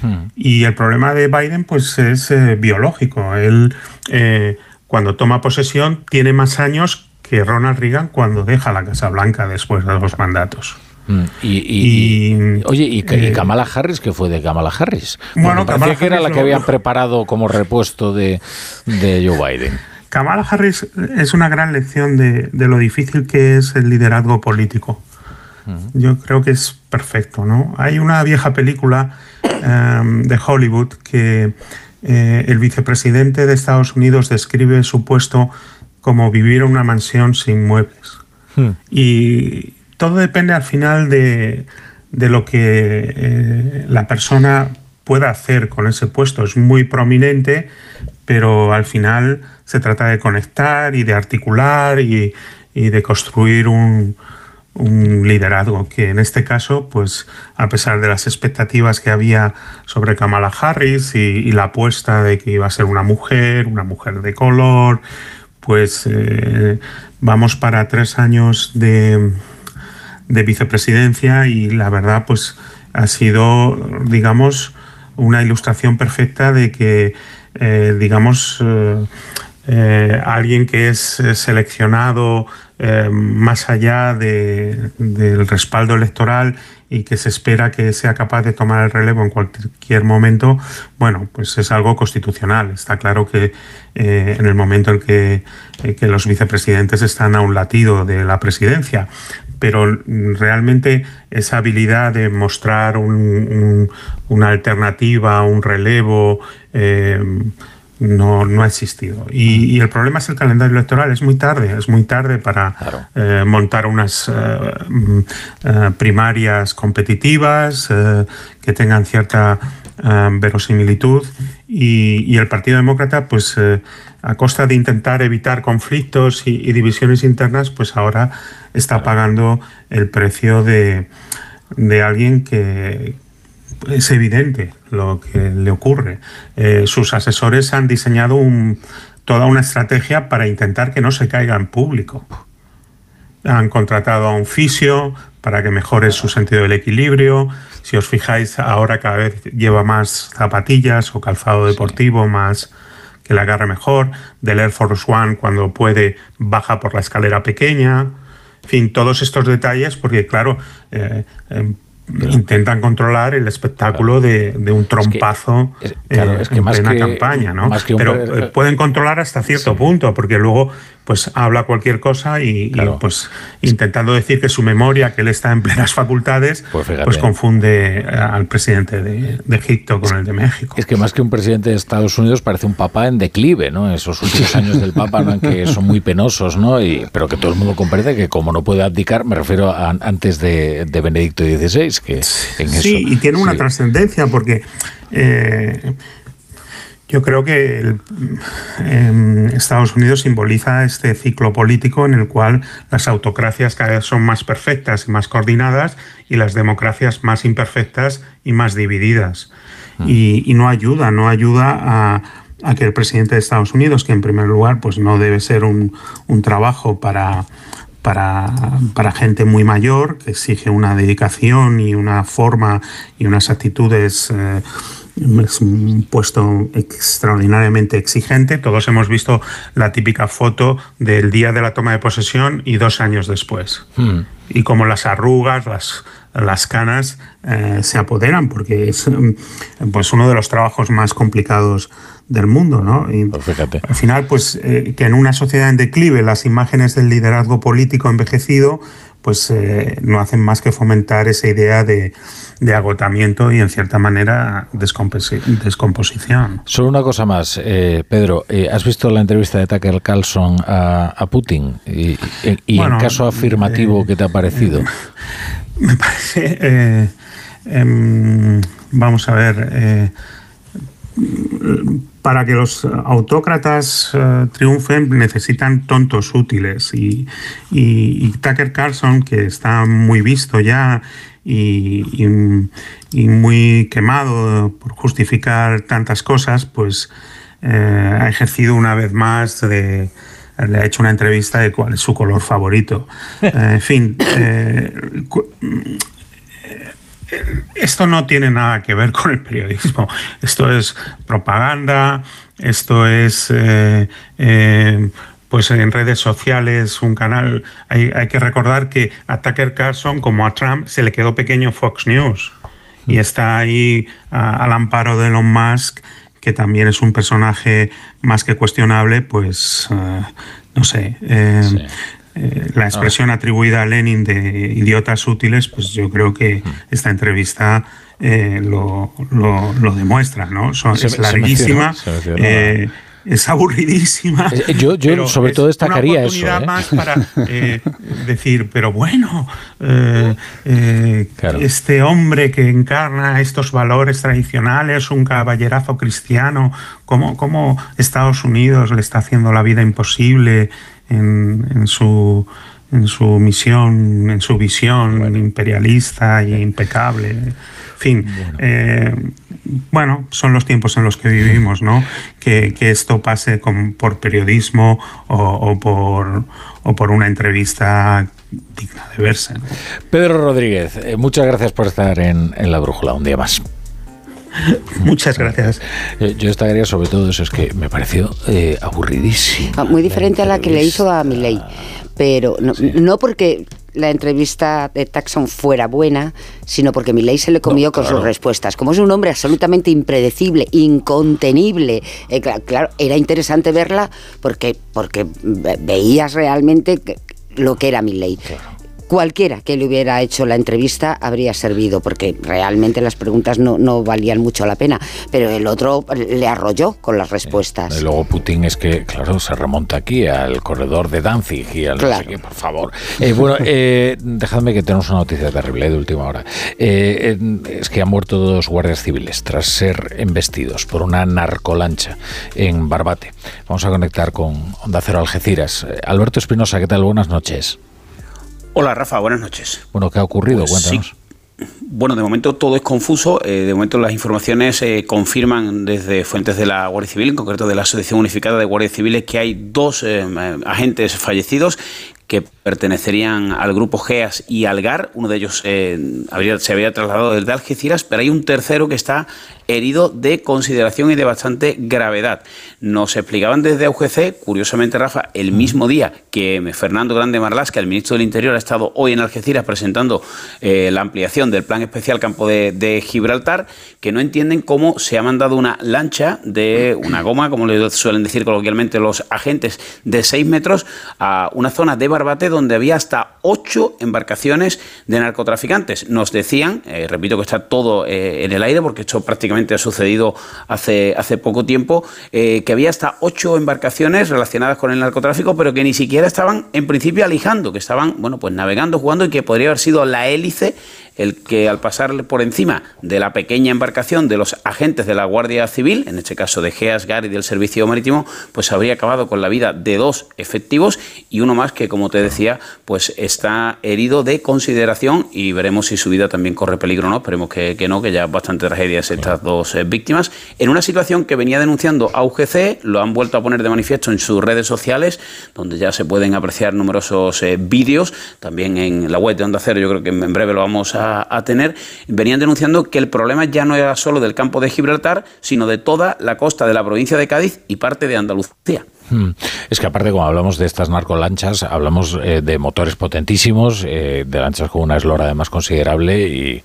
Mm. Y el problema de Biden pues es eh, biológico. Él eh, cuando toma posesión tiene más años que Ronald Reagan cuando deja la Casa Blanca después de dos mandatos. Mm, y, oye, ¿y, eh, Kamala Harris qué fue de Kamala Harris? Bueno, parecía que era la que habían preparado como repuesto de, Joe Biden. Kamala Harris es una gran lección de, lo difícil que es el liderazgo político. Yo creo que es perfecto, ¿no? Hay una vieja película em, de Hollywood que eh, el vicepresidente de Estados Unidos describe su puesto como vivir en una mansión sin muebles. Hmm. Y todo depende al final de, lo que eh, la persona pueda hacer con ese puesto es muy prominente, pero al final se trata de conectar y de articular y, de construir un, liderazgo que en este caso, pues a pesar de las expectativas que había sobre Kamala Harris y, la apuesta de que iba a ser una mujer, una mujer de color, pues eh, vamos para tres años de, de vicepresidencia y la verdad pues ha sido, digamos, una ilustración perfecta de que, eh, digamos, eh, alguien que es seleccionado más allá del respaldo electoral y que se espera que sea capaz de tomar el relevo en cualquier momento, bueno, pues es algo constitucional. Está claro que en el momento en que, que, los vicepresidentes están a un latido de la presidencia, pero realmente esa habilidad de mostrar una alternativa, un relevo, eh, no, ha existido. Y, el problema es el calendario electoral. Es muy tarde, es muy tarde para eh, montar unas eh, mm, primarias competitivas que tengan cierta verosimilitud. Y, el Partido Demócrata, pues a costa de intentar evitar conflictos y, divisiones internas, pues ahora está pagando el precio de, alguien que es evidente lo que le ocurre. Eh, sus asesores han diseñado toda una estrategia para intentar que no se caiga en público. Han contratado a un fisio para que mejore su sentido del equilibrio. Si os fijáis, ahora cada vez lleva más zapatillas o calzado deportivo, más que le agarre mejor, del Air Force One cuando puede baja por la escalera pequeña, en fin, todos estos detalles, porque claro, eh, intentan controlar el espectáculo de, un trompazo en plena campaña, ¿no? Pero eh, pueden controlar hasta cierto punto, porque luego pues habla cualquier cosa y, pues intentando decir que su memoria, que él está en plenas facultades, pues, pues confunde al presidente de, Egipto con el de México. Es que más que un presidente de Estados Unidos parece un papa en declive, ¿no? Esos últimos años del papa, ¿no? que son muy penosos, ¿no? Y, pero que todo el mundo comprende que como no puede abdicar, me refiero a antes de, Benedicto XVI, que en Sí, y tiene una trascendencia porque... Eh, yo creo que em, Estados Unidos simboliza este ciclo político en el cual las autocracias cada vez son más perfectas y más coordinadas y las democracias más imperfectas y más divididas. Mm. Y, no ayuda, no ayuda a, que el presidente de Estados Unidos, que en primer lugar pues no debe ser un, trabajo para, para, gente muy mayor, que exige una dedicación y una forma y unas actitudes eh, es un puesto extraordinariamente exigente. Todos hemos visto la típica foto del día de la toma de posesión y dos años después. Hmm. Y como las arrugas, las, las canas eh, se apoderan, porque es mm, pues uno de los trabajos más complicados del mundo, ¿no? Pues al final, pues eh, que en una sociedad en declive las imágenes del liderazgo político envejecido pues eh, no hacen más que fomentar esa idea de, agotamiento y en cierta manera descomposición. Solo una cosa más, eh, Pedro, eh, ¿has visto la entrevista de Tucker Carlson a, Putin? Y, en caso afirmativo, ¿qué te ha parecido? Me parece, em, vamos a ver, para que los autócratas eh, triunfen necesitan tontos útiles y, Tucker Carlson, que está muy visto ya y, muy quemado por justificar tantas cosas, pues eh, ha ejercido una vez más de, le ha hecho una entrevista de cuál es su color favorito. en fin, eh, esto no tiene nada que ver con el periodismo. Esto es propaganda, esto es... Eh, eh, pues en redes sociales, un canal. Hay, que recordar que a Tucker Carlson, como a Trump, se le quedó pequeño Fox News. Y está ahí al amparo de Elon Musk, que también es un personaje más que cuestionable, pues eh, no sé. Eh, la expresión atribuida a Lenin de idiotas útiles, pues yo creo que esta entrevista eh, lo, demuestra, ¿no? es larguísima. Eh, es aburridísima. Eh, yo, yo sobre todo destacaría eso. ¿eh? más para eh, decir, pero bueno, este hombre que encarna estos valores tradicionales, un caballerazo cristiano, ¿cómo, cómo Estados Unidos le está haciendo la vida imposible en, su en su misión, en su visión imperialista e impecable? fin, bueno. son los tiempos en los que vivimos, ¿no? Que, esto pase por periodismo o, por, o por una entrevista digna de verse. Pedro Rodríguez, eh, muchas gracias por estar en, La Brújula un día más. Muchas gracias. Eh, yo destacaría sobre todo eso, es que me pareció eh, aburridísimo. Ah, muy diferente a la que le hizo a Milei, pero no, no porque la entrevista de Taxon fuera buena, sino porque Milei se le comió con sus respuestas. Como es un hombre absolutamente impredecible, incontenible, eh, claro, era interesante verla porque, porque veías realmente lo que era Milei cualquiera que le hubiera hecho la entrevista habría servido, porque realmente las preguntas no, no valían mucho la pena, pero el otro le arrolló con las respuestas. Y luego Putin es que, claro, se remonta aquí al corredor de Danzig y al no sé qué, por favor. Eh, bueno, eh, dejadme que tenemos una noticia terrible de última hora. Eh, es que han muerto dos guardias civiles tras ser embestidos por una narcolancha en Barbate. Vamos a conectar con Onda Cero Algeciras. Alberto Espinosa, ¿qué tal? Buenas noches. Hola Rafa, buenas noches. Bueno, ¿qué ha ocurrido? Pues Cuéntanos. Bueno, de momento todo es confuso. Eh, de momento las informaciones eh, confirman desde fuentes de la Guardia Civil, en concreto de la Asociación Unificada de Guardias Civiles, que hay dos eh, agentes fallecidos que pertenecerían al grupo GEAS y Algar. Uno de ellos eh, se había trasladado desde Algeciras, pero hay un tercero que está herido de consideración y de bastante gravedad. Nos explicaban desde UGC, curiosamente, Rafa, el mismo día que Fernando Grande Marlasca, el ministro del Interior, ha estado hoy en Algeciras presentando eh, la ampliación del Plan Especial Campo de, Gibraltar, que no entienden cómo se ha mandado una lancha de una goma, como le suelen decir coloquialmente los agentes, de 6 metros a una zona de Barbate donde había hasta ocho embarcaciones de narcotraficantes. Nos decían, eh, repito que está todo eh, en el aire porque esto prácticamente ha sucedido hace, hace poco tiempo, eh, que había hasta ocho embarcaciones relacionadas con el narcotráfico, pero que ni siquiera estaban en principio alijando, que estaban, bueno, pues navegando, jugando y que podría haber sido la hélice el que al pasar por encima de la pequeña embarcación de los agentes de la Guardia Civil, en este caso de GEAS, GAR y del Servicio Marítimo, pues habría acabado con la vida de dos efectivos y uno más que, como te decía, pues está herido de consideración y veremos si su vida también corre peligro o no. Esperemos que, no, que ya bastante tragedias estas dos eh, víctimas. En una situación que venía denunciando a UGC, lo han vuelto a poner de manifiesto en sus redes sociales, donde ya se pueden apreciar numerosos eh, vídeos, también en la web de Onda Cero, yo creo que en breve lo vamos a a, tener, venían denunciando que el problema ya no era solo del campo de Gibraltar, sino de toda la costa de la provincia de Cádiz y parte de Andalucía. Hmm. Es que aparte, como hablamos de estas narcolanchas, hablamos eh, de motores potentísimos, eh, de lanchas con una eslora además considerable y,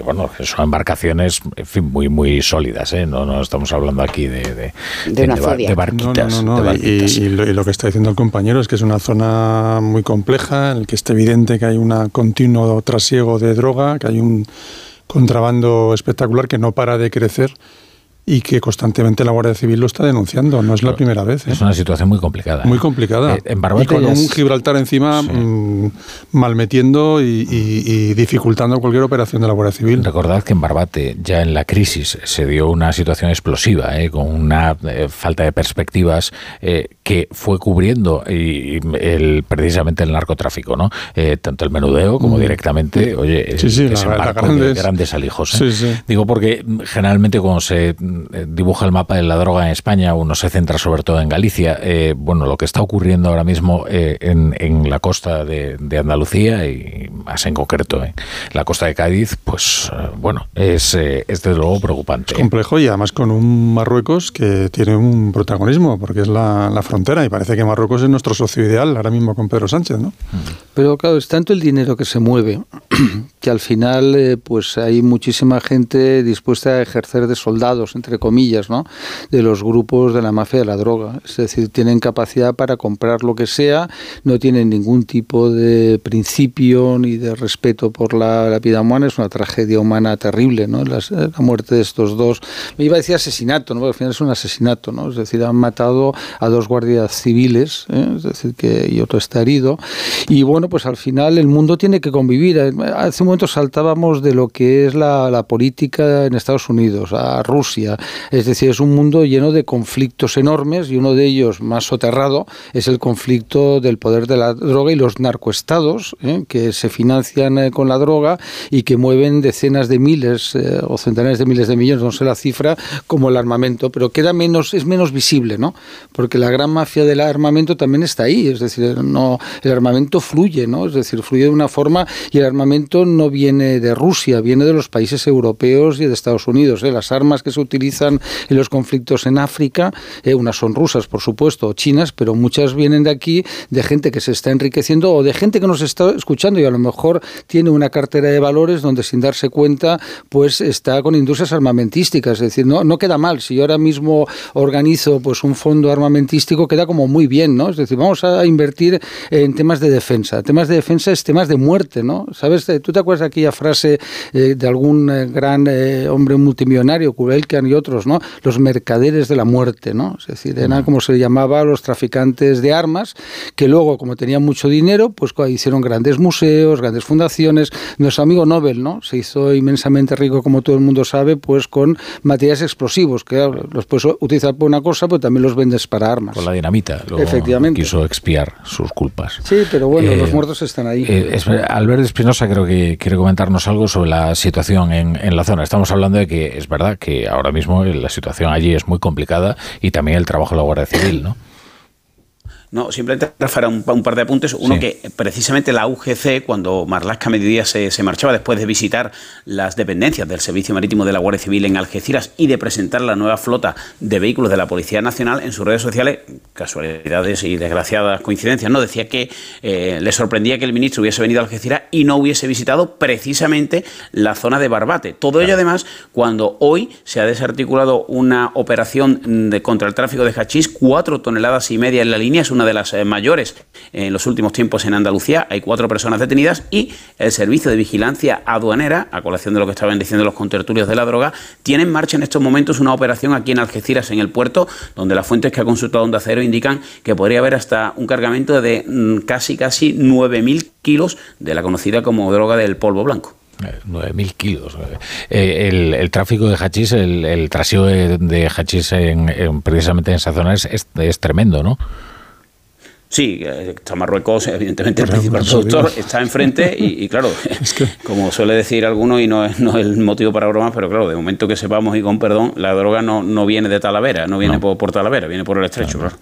bueno, son embarcaciones, en fin, muy muy sólidas. ¿eh? No, no estamos hablando aquí de, de, de, barquitas. y, lo, que está diciendo el compañero es que es una zona muy compleja, en la que está evidente que hay un continuo trasiego de droga, que hay un contrabando espectacular que no para de crecer y que constantemente la Guardia Civil lo está denunciando. No es la primera vez. Es ¿eh? una situación muy complicada. Muy ¿eh? complicada. Eh, en y con un Gibraltar encima mm, malmetiendo y, dificultando cualquier operación de la Guardia Civil. Recordad que en Barbate, ya en la crisis, se dio una situación explosiva, con una falta de perspectivas que fue cubriendo y, el, precisamente el narcotráfico, ¿no? tanto el menudeo como mm. directamente, oye, sí, sí, grandes, grandes alijos. Digo porque generalmente cuando se eh, dibuja el mapa de la droga en España, uno se centra sobre todo en Galicia. Eh, bueno, lo que está ocurriendo ahora mismo eh, en, la costa de, Andalucía y más en concreto en la costa de Cádiz, pues bueno, es, es desde luego preocupante. Es complejo y además con un Marruecos que tiene un protagonismo, porque es la, frontera y parece que Marruecos es nuestro socio ideal ahora mismo con Pedro Sánchez, ¿no? Pero claro, es tanto el dinero que se mueve que al final pues hay muchísima gente dispuesta a ejercer de soldados entre entre comillas, ¿no? de los grupos de la mafia de la droga. Es decir, tienen capacidad para comprar lo que sea, no tienen ningún tipo de principio ni de respeto por la, vida humana. Es una tragedia humana terrible, ¿no? La, muerte de estos dos. Me iba a decir asesinato, ¿no? al final es un asesinato, ¿no? Es decir, han matado a dos guardias civiles, ¿eh? es decir, que y otro está herido. Y bueno, pues al final el mundo tiene que convivir. Hace un momento saltábamos de lo que es la, la política en Estados Unidos, a Rusia. Es decir, es un mundo lleno de conflictos enormes y uno de ellos más soterrado es el conflicto del poder de la droga y los narcoestados ¿eh? que se financian eh, con la droga y que mueven decenas de miles eh, o centenares de miles de millones, no sé la cifra, como el armamento, pero queda menos, es menos visible, ¿no? Porque la gran mafia del armamento también está ahí, es decir, no, el armamento fluye, ¿no? Es decir, fluye de una forma y el armamento no viene de Rusia, viene de los países europeos y de Estados Unidos. Las armas que se utilizan en los conflictos en África, unas son rusas, por supuesto, o chinas, pero muchas vienen de aquí, de gente que se está enriqueciendo o de gente que nos está escuchando y a lo mejor tiene una cartera de valores donde sin darse cuenta pues está con industrias armamentísticas. Es decir, no, no queda mal. Si yo ahora mismo organizo pues un fondo armamentístico, queda como muy bien, ¿no? Es decir, vamos a invertir en temas de defensa. Temas de defensa es temas de muerte, ¿no? ¿Sabes? ¿Tú te acuerdas de aquella frase eh, de algún eh, gran eh, hombre multimillonario, Kurelkan y otros, ¿no? Los mercaderes de la muerte, ¿no? Es decir, eran como se llamaba los traficantes de armas, que luego, como tenían mucho dinero, pues hicieron grandes museos, grandes fundaciones. Nuestro amigo Nobel, ¿no? Se hizo inmensamente rico, como todo el mundo sabe, pues con materiales explosivos, que los puedes utilizar para una cosa, pero también los vendes para armas. Con la dinamita. Efectivamente. Quiso expiar sus culpas. Sí, pero bueno, los eh, muertos están ahí. Eh, Albert Espinosa creo que quiere comentarnos algo sobre la situación en, en la zona. Estamos hablando de que es verdad que ahora mismo la situación allí es muy complicada y también el trabajo de la Guardia Civil, ¿no? No, simplemente para un, un, par de apuntes. Uno que precisamente la UGC, cuando Marlaska Mediodía se, se, marchaba después de visitar las dependencias del Servicio Marítimo de la Guardia Civil en Algeciras y de presentar la nueva flota de vehículos de la Policía Nacional en sus redes sociales, casualidades y desgraciadas coincidencias, no decía que eh, le sorprendía que el ministro hubiese venido a Algeciras y no hubiese visitado precisamente la zona de Barbate. Todo ello además cuando hoy se ha desarticulado una operación de, contra el tráfico de hachís, cuatro toneladas y media en la línea, es una de las eh, mayores en los últimos tiempos en Andalucía. Hay cuatro personas detenidas y el Servicio de Vigilancia Aduanera, a colación de lo que estaban diciendo los contertulios de la droga, tiene en marcha en estos momentos una operación aquí en Algeciras, en el puerto, donde las fuentes que ha consultado Onda Cero indican que podría haber hasta un cargamento de mm, casi, casi 9.000 kilos de la conocida como droga del polvo blanco. 9.000 kilos. Eh, el, tráfico de hachís, el, el traseo de, hachís en, precisamente en esa zona es, es tremendo, ¿no? Sí, está Marruecos, evidentemente el principal productor está enfrente y, claro, como suele decir alguno y no es, no el motivo para bromas, pero claro, de momento que sepamos y con perdón, la droga no, no viene de Talavera, no viene Por, Talavera, viene por el estrecho. Claro.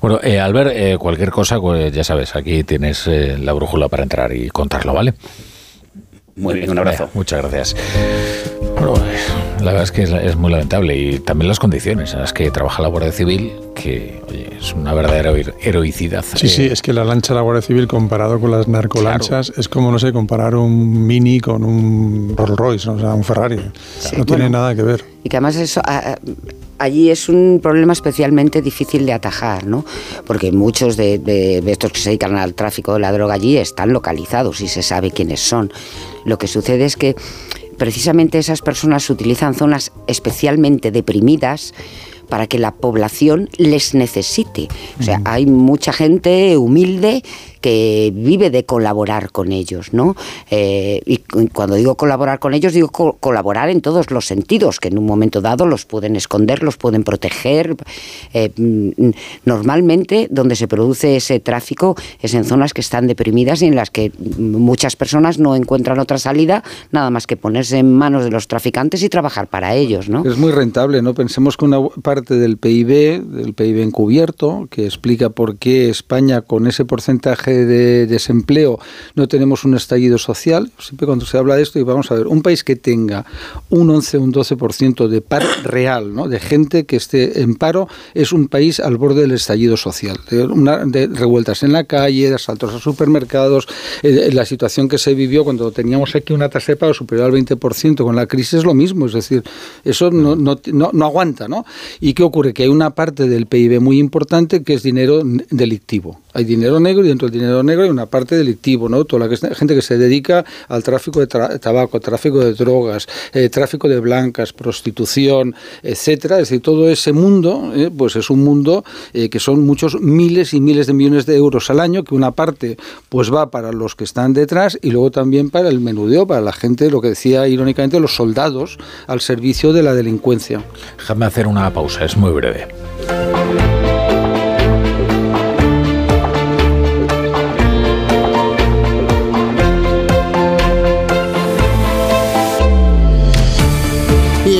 Bueno, eh, Albert, eh, cualquier cosa, pues ya sabes, aquí tienes eh, la brújula para entrar y contarlo, ¿vale? Muy bien, un abrazo. Muchas gracias. Bueno, la verdad es que es, muy lamentable y también las condiciones en las que trabaja la Guardia Civil, que oye, es una verdadera heroicidad. Sí, sí, es que la lancha de la Guardia Civil comparado con las narcolanchas es como, no sé, comparar un Mini con un Rolls Royce, o sea, un Ferrari. no tiene nada que ver. Y que además eso, allí es un problema especialmente difícil de atajar, ¿no? Porque muchos de, de, estos que se dedican al tráfico de la droga allí están localizados y se sabe quiénes son. Lo que sucede es que precisamente esas personas utilizan zonas especialmente deprimidas para que la población les necesite. O sea, hay mucha gente humilde que vive de colaborar con ellos, ¿no? Eh, y cuando digo colaborar con ellos, digo colaborar en todos los sentidos, que en un momento dado los pueden esconder, los pueden proteger. Eh, mm, normalmente, donde se produce ese tráfico es en zonas que están deprimidas y en las que muchas personas no encuentran otra salida nada más que ponerse en manos de los traficantes y trabajar para ellos, ¿no? Es muy rentable, ¿no? Pensemos que una parte del PIB, del PIB encubierto, que explica por qué España con ese porcentaje de desempleo, no tenemos un estallido social. Siempre cuando se habla de esto, y vamos a ver, un país que tenga un 11 o un 12% de paro real, ¿no? de gente que esté en paro, es un país al borde del estallido social. De, revueltas en la calle, de asaltos a supermercados, eh, la situación que se vivió cuando teníamos aquí una tasa de paro superior al 20% con la crisis es lo mismo, es decir, eso no, no, no, no aguanta. ¿no? ¿Y qué ocurre? Que hay una parte del PIB muy importante que es dinero delictivo. Hay dinero negro y dentro del dinero negro hay una parte delictivo, ¿no? Toda la gente que se dedica al tráfico de tabaco, tráfico de drogas, eh, tráfico de blancas, prostitución, etcétera. Es decir, todo ese mundo, eh, pues es un mundo eh, que son muchos miles y miles de millones de euros al año, que una parte pues va para los que están detrás y luego también para el menudeo, para la gente, lo que decía irónicamente, los soldados al servicio de la delincuencia. Déjame hacer una pausa, es muy breve.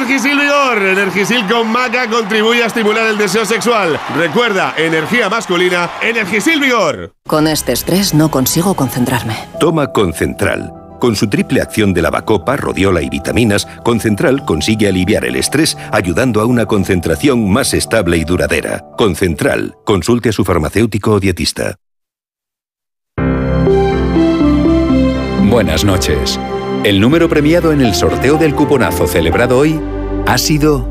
Energisil Vigor. Energisil con maca contribuye a estimular el deseo sexual. Recuerda, energía masculina, Energisil Vigor. Con este estrés no consigo concentrarme. Toma Concentral. Con su triple acción de lavacopa, rodiola y vitaminas, Concentral consigue aliviar el estrés ayudando a una concentración más estable y duradera. Concentral. Consulte a su farmacéutico o dietista. Buenas noches. El número premiado en el sorteo del cuponazo celebrado hoy ha sido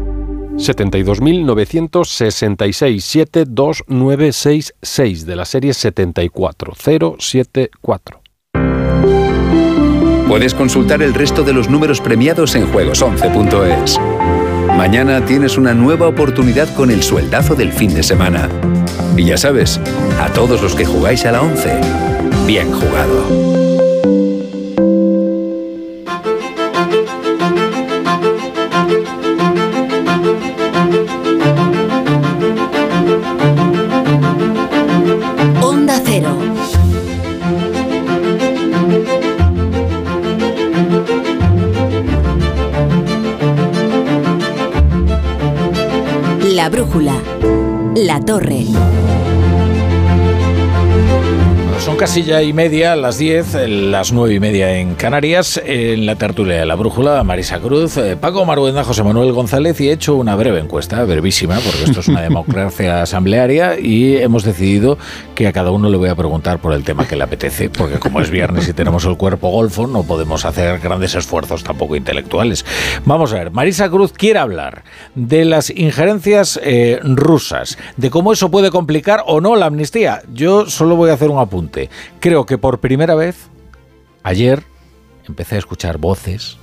72.966 72966 de la serie 74074. Puedes consultar el resto de los números premiados en juegos11.es. Mañana tienes una nueva oportunidad con el sueldazo del fin de semana. Y ya sabes, a todos los que jugáis a la 11, bien jugado. La torre. Son casi ya y media, las 10, las nueve y media en Canarias, en la tertulia de la brújula, Marisa Cruz, eh, Paco Maruenda, José Manuel González y he hecho una breve encuesta, brevísima, porque esto es una democracia asamblearia y hemos decidido que a cada uno le voy a preguntar por el tema que le apetece, porque como es viernes y tenemos el cuerpo golfo, no podemos hacer grandes esfuerzos tampoco intelectuales. Vamos a ver, Marisa Cruz quiere hablar de las injerencias eh, rusas, de cómo eso puede complicar o no la amnistía. Yo solo voy a hacer un apunte. Creo que por primera vez, ayer, empecé a escuchar voces,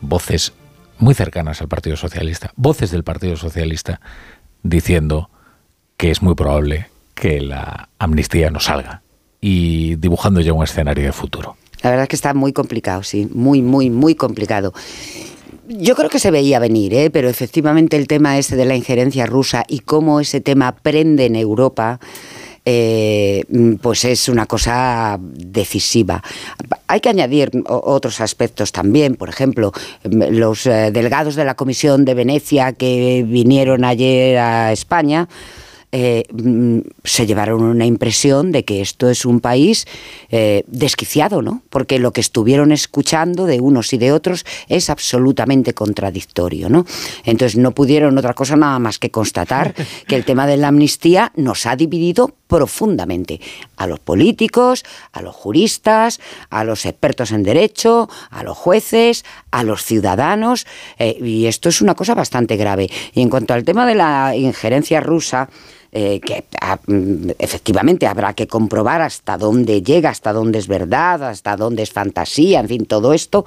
voces muy cercanas al Partido Socialista, voces del Partido Socialista, diciendo que es muy probable que la amnistía no salga y dibujando ya un escenario de futuro. La verdad es que está muy complicado, sí, muy, muy, muy complicado. Yo creo que se veía venir, ¿eh? pero efectivamente el tema ese de la injerencia rusa y cómo ese tema prende en Europa, eh, pues es una cosa decisiva. Hay que añadir otros aspectos también, por ejemplo, los eh, delegados de la Comisión de Venecia que vinieron ayer a España. Eh, se llevaron una impresión de que esto es un país eh, desquiciado, ¿no? Porque lo que estuvieron escuchando de unos y de otros es absolutamente contradictorio, ¿no? Entonces no pudieron otra cosa nada más que constatar que el tema de la amnistía nos ha dividido profundamente a los políticos, a los juristas, a los expertos en derecho, a los jueces, a los ciudadanos, eh, y esto es una cosa bastante grave. Y en cuanto al tema de la injerencia rusa, eh, que mm, efectivamente habrá que comprobar hasta dónde llega, hasta dónde es verdad, hasta dónde es fantasía, en fin, todo esto,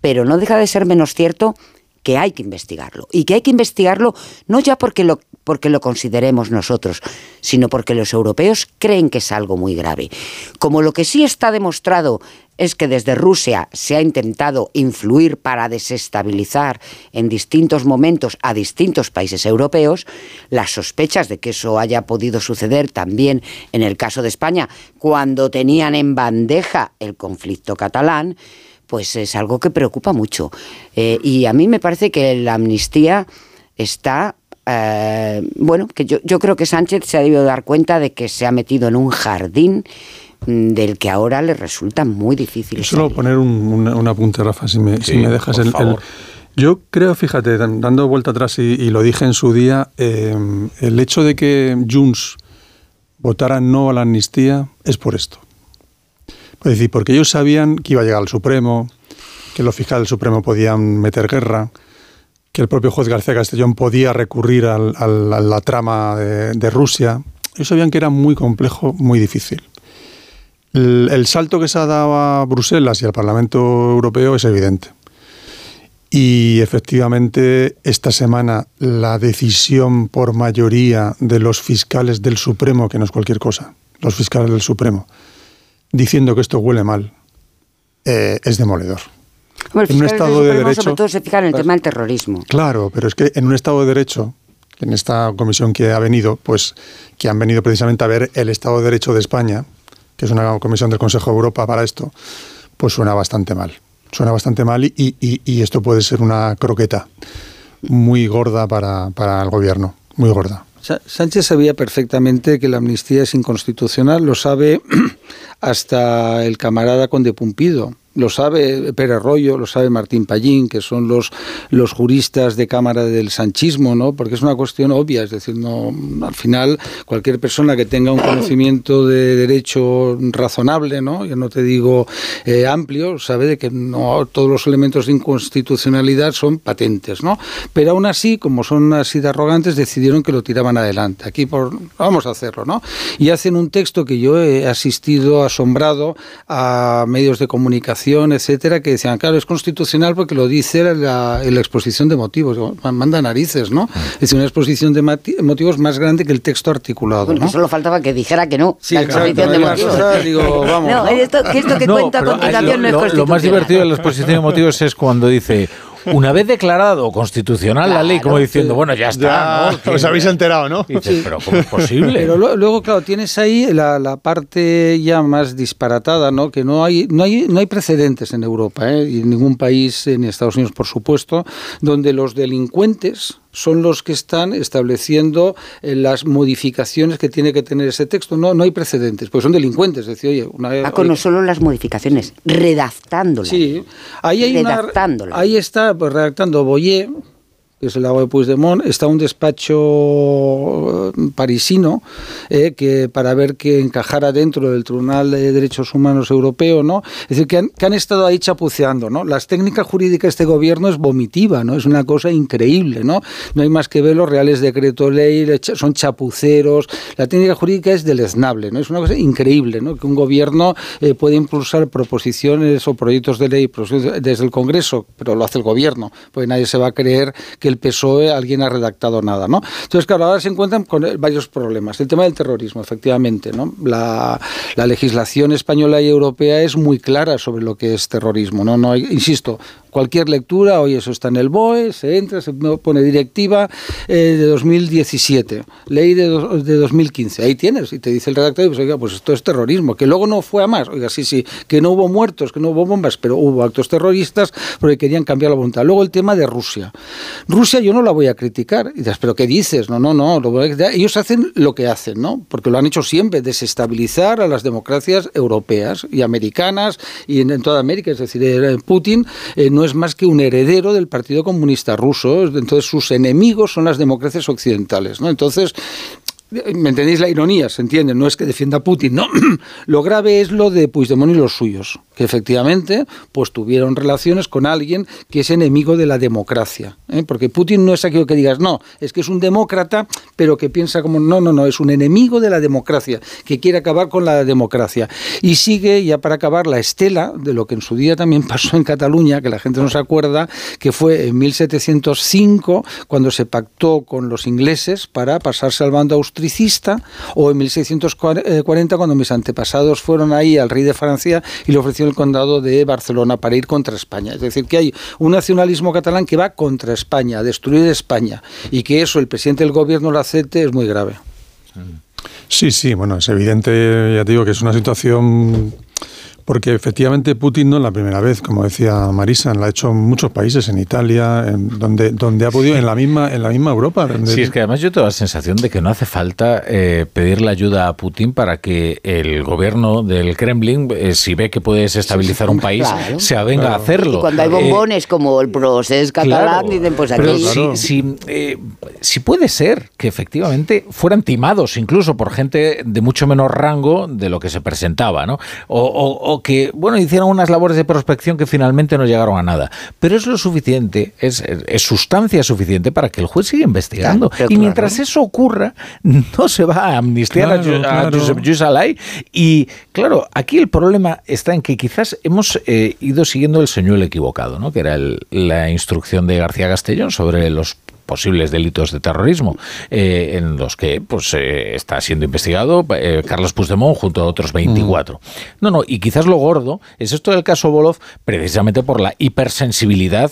pero no deja de ser menos cierto que hay que investigarlo y que hay que investigarlo no ya porque lo porque lo consideremos nosotros, sino porque los europeos creen que es algo muy grave. Como lo que sí está demostrado es que desde Rusia se ha intentado influir para desestabilizar en distintos momentos a distintos países europeos, las sospechas de que eso haya podido suceder también en el caso de España, cuando tenían en bandeja el conflicto catalán, pues es algo que preocupa mucho. Eh, y a mí me parece que la amnistía está eh, bueno, que yo, creo que Sánchez se ha debido dar cuenta de que se ha metido en un jardín del que ahora le resulta muy difícil. Yo solo poner un, un, apunte, Rafa, si me, si me dejas el, Yo creo, fíjate, dando vuelta atrás y, lo dije en su día, eh, el hecho de que Junts votara no a la amnistía es por esto. Es decir, porque ellos sabían que iba a llegar al Supremo, que los fiscales del Supremo podían meter guerra, que el propio juez García Castellón podía recurrir a la trama de, Rusia. Ellos sabían que era muy complejo, muy difícil. El, salto que se ha dado a Bruselas y al Parlamento Europeo es evidente. Y efectivamente, esta semana la decisión por mayoría de los fiscales del Supremo, que no es cualquier cosa, los fiscales del Supremo, diciendo que esto huele mal, eh, es demoledor en un Estado de Derecho. Sobre todo se fija en el tema del terrorismo. Claro, pero es que en un Estado de Derecho, en esta comisión que ha venido, pues que han venido precisamente a ver el Estado de Derecho de España, que es una comisión del Consejo de Europa para esto, pues suena bastante mal. Suena bastante mal y, y, esto puede ser una croqueta muy gorda para, para el gobierno, muy gorda. Sánchez sabía perfectamente que la amnistía es inconstitucional, lo sabe hasta el camarada Conde Pumpido lo sabe Pérez Rollo, lo sabe Martín Pallín, que son los, los juristas de Cámara del Sanchismo, ¿no? Porque es una cuestión obvia, es decir, no, al final cualquier persona que tenga un conocimiento de derecho razonable, ¿no? Yo no te digo eh, amplio, sabe de que no todos los elementos de inconstitucionalidad son patentes, ¿no? Pero aún así, como son así de arrogantes, decidieron que lo tiraban adelante. Aquí por, vamos a hacerlo, ¿no? Y hacen un texto que yo he asistido asombrado a medios de comunicación etcétera, que decían, claro, es constitucional porque lo dice la, la exposición de motivos. Manda narices, ¿no? Es decir, una exposición de motivos más grande que el texto articulado. Bueno, ¿no? solo faltaba que dijera que no. Sí, la exposición de motivos. digo, vamos, no, esto, que esto que cuenta a continuación no es constitucional. Lo más divertido de la exposición de motivos es cuando dice una vez declarado constitucional la ley, como diciendo, bueno, ya está. ¿no? Os habéis enterado, ¿no? pero ¿cómo es posible? Pero luego, claro, tienes ahí la, la, parte ya más disparatada, ¿no? Que no hay, no hay, no hay precedentes en Europa, ¿eh? y en ningún país, ni Estados Unidos, por supuesto, donde los delincuentes son los que están estableciendo eh, las modificaciones que tiene que tener ese texto. No, no hay precedentes, pues son delincuentes. Es decir, oye, una, no solo las modificaciones, redactándolas. Sí, ahí, hay ahí está pues, redactando Boyer, que es el agua de Puigdemont, está un despacho eh, parisino eh, que para ver que encajara dentro del Tribunal de Derechos Humanos Europeo, ¿no? Es decir, que han, que han estado ahí chapuceando, ¿no? Las técnicas jurídicas de este gobierno es vomitiva, ¿no? Es una cosa increíble, ¿no? No hay más que ver los reales decreto ley, son chapuceros, la técnica jurídica es deleznable, ¿no? Es una cosa increíble, ¿no? Que un gobierno eh, puede impulsar proposiciones o proyectos de ley desde el Congreso, pero lo hace el gobierno, porque nadie se va a creer que el PSOE alguien ha redactado nada, ¿no? Entonces, claro, ahora se encuentran con varios problemas. El tema del terrorismo, efectivamente, ¿no? La, legislación española y europea es muy clara sobre lo que es terrorismo, ¿no? no hay, insisto, cualquier lectura, hoy eso está en el BOE, se entra, se pone directiva eh, de 2017, ley de, de 2015, ahí tienes, y te dice el redactor, pues, oiga, pues esto es terrorismo, que luego no fue a más, oiga, sí, sí, que no hubo muertos, que no hubo bombas, pero hubo actos terroristas porque querían cambiar la voluntad. Luego el tema de Rusia. Rusia yo no la voy a criticar, y dices, pero ¿qué dices? No, no, no, ellos hacen lo que hacen, ¿no? Porque lo han hecho siempre, desestabilizar a las democracias europeas y americanas y en, toda América, es decir, eh, Putin eh, no es más que un heredero del Partido Comunista Ruso, entonces sus enemigos son las democracias occidentales, ¿no? Entonces, ¿Me entendéis la ironía? ¿Se entiende? No es que defienda a Putin, no. lo grave es lo de Puigdemont y los suyos, que efectivamente pues tuvieron relaciones con alguien que es enemigo de la democracia. ¿eh? Porque Putin no es aquello que digas, no, es que es un demócrata, pero que piensa como, no, no, no, es un enemigo de la democracia, que quiere acabar con la democracia. Y sigue, ya para acabar, la estela de lo que en su día también pasó en Cataluña, que la gente no se acuerda, que fue en 1705, cuando se pactó con los ingleses para pasarse al bando austríaco o en 1640 cuando mis antepasados fueron ahí al rey de Francia y le ofreció el condado de Barcelona para ir contra España. Es decir, que hay un nacionalismo catalán que va contra España, a destruir España, y que eso el presidente del gobierno lo acepte es muy grave. Sí, sí, bueno, es evidente, ya te digo que es una situación porque efectivamente Putin no es la primera vez, como decía Marisa, la ha hecho en muchos países, en Italia, en donde, donde ha podido, en la misma, en la misma Europa. Sí, es que además yo tengo la sensación de que no hace falta eh, pedirle ayuda a Putin para que el gobierno del Kremlin, eh, si ve que puede desestabilizar un país, se avenga a hacerlo. Y cuando hay Eh, bombones como el procés catalán, Claro, dicen pues aquí. pero si, si, eh, si puede ser que efectivamente fueran timados incluso por gente de mucho menor rango de lo que se presentaba, ¿no? O, o- o que, bueno, hicieron unas labores de prospección que finalmente no llegaron a nada. Pero es lo suficiente, es, es sustancia suficiente para que el juez siga investigando. Claro, y mientras eso ocurra, no se va a amnistiar a Claro, a, claro. Josep Lluís Alay. Y claro, aquí el problema está en que quizás hemos eh, ido siguiendo el señuelo equivocado, ¿no? que era el- la instrucción de García Castellón sobre los posibles delitos de terrorismo eh, en los que pues eh, está siendo investigado eh, Carlos Puigdemont junto a otros 24. No, no, y quizás lo gordo es esto del caso Bolov precisamente por la hipersensibilidad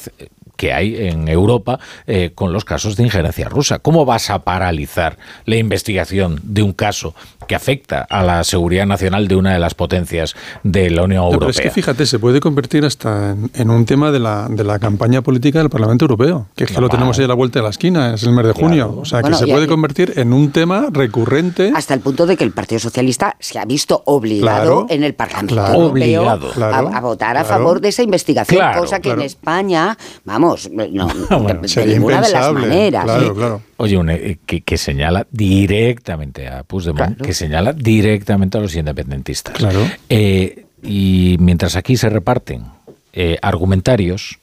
que hay en Europa eh, con los casos de injerencia rusa. ¿Cómo vas a paralizar la investigación de un caso que afecta a la seguridad nacional de una de las potencias de la Unión No, pero Europea? es que fíjate, se puede convertir hasta en, en un tema de la, de la campaña política del Parlamento Europeo, que es que lo tenemos ahí a la vuelta de la esquina, es el mes de junio. O sea, Bueno, que se puede aquí- convertir en un tema recurrente. Hasta el punto de que el Partido Socialista se ha visto obligado Claro, en el Parlamento claro, Europeo obligado, a- claro, a, votar a favor de esa investigación, Claro, cosa que claro. en España, vamos, no, de, ninguna de las maneras. claro, ¿eh? claro. Oye, un, eh, que, que señala directamente a Puigdemont, que señala directamente a los independentistas. Claro. Eh, y mientras aquí se reparten eh, argumentarios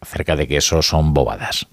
acerca de que eso son bobadas.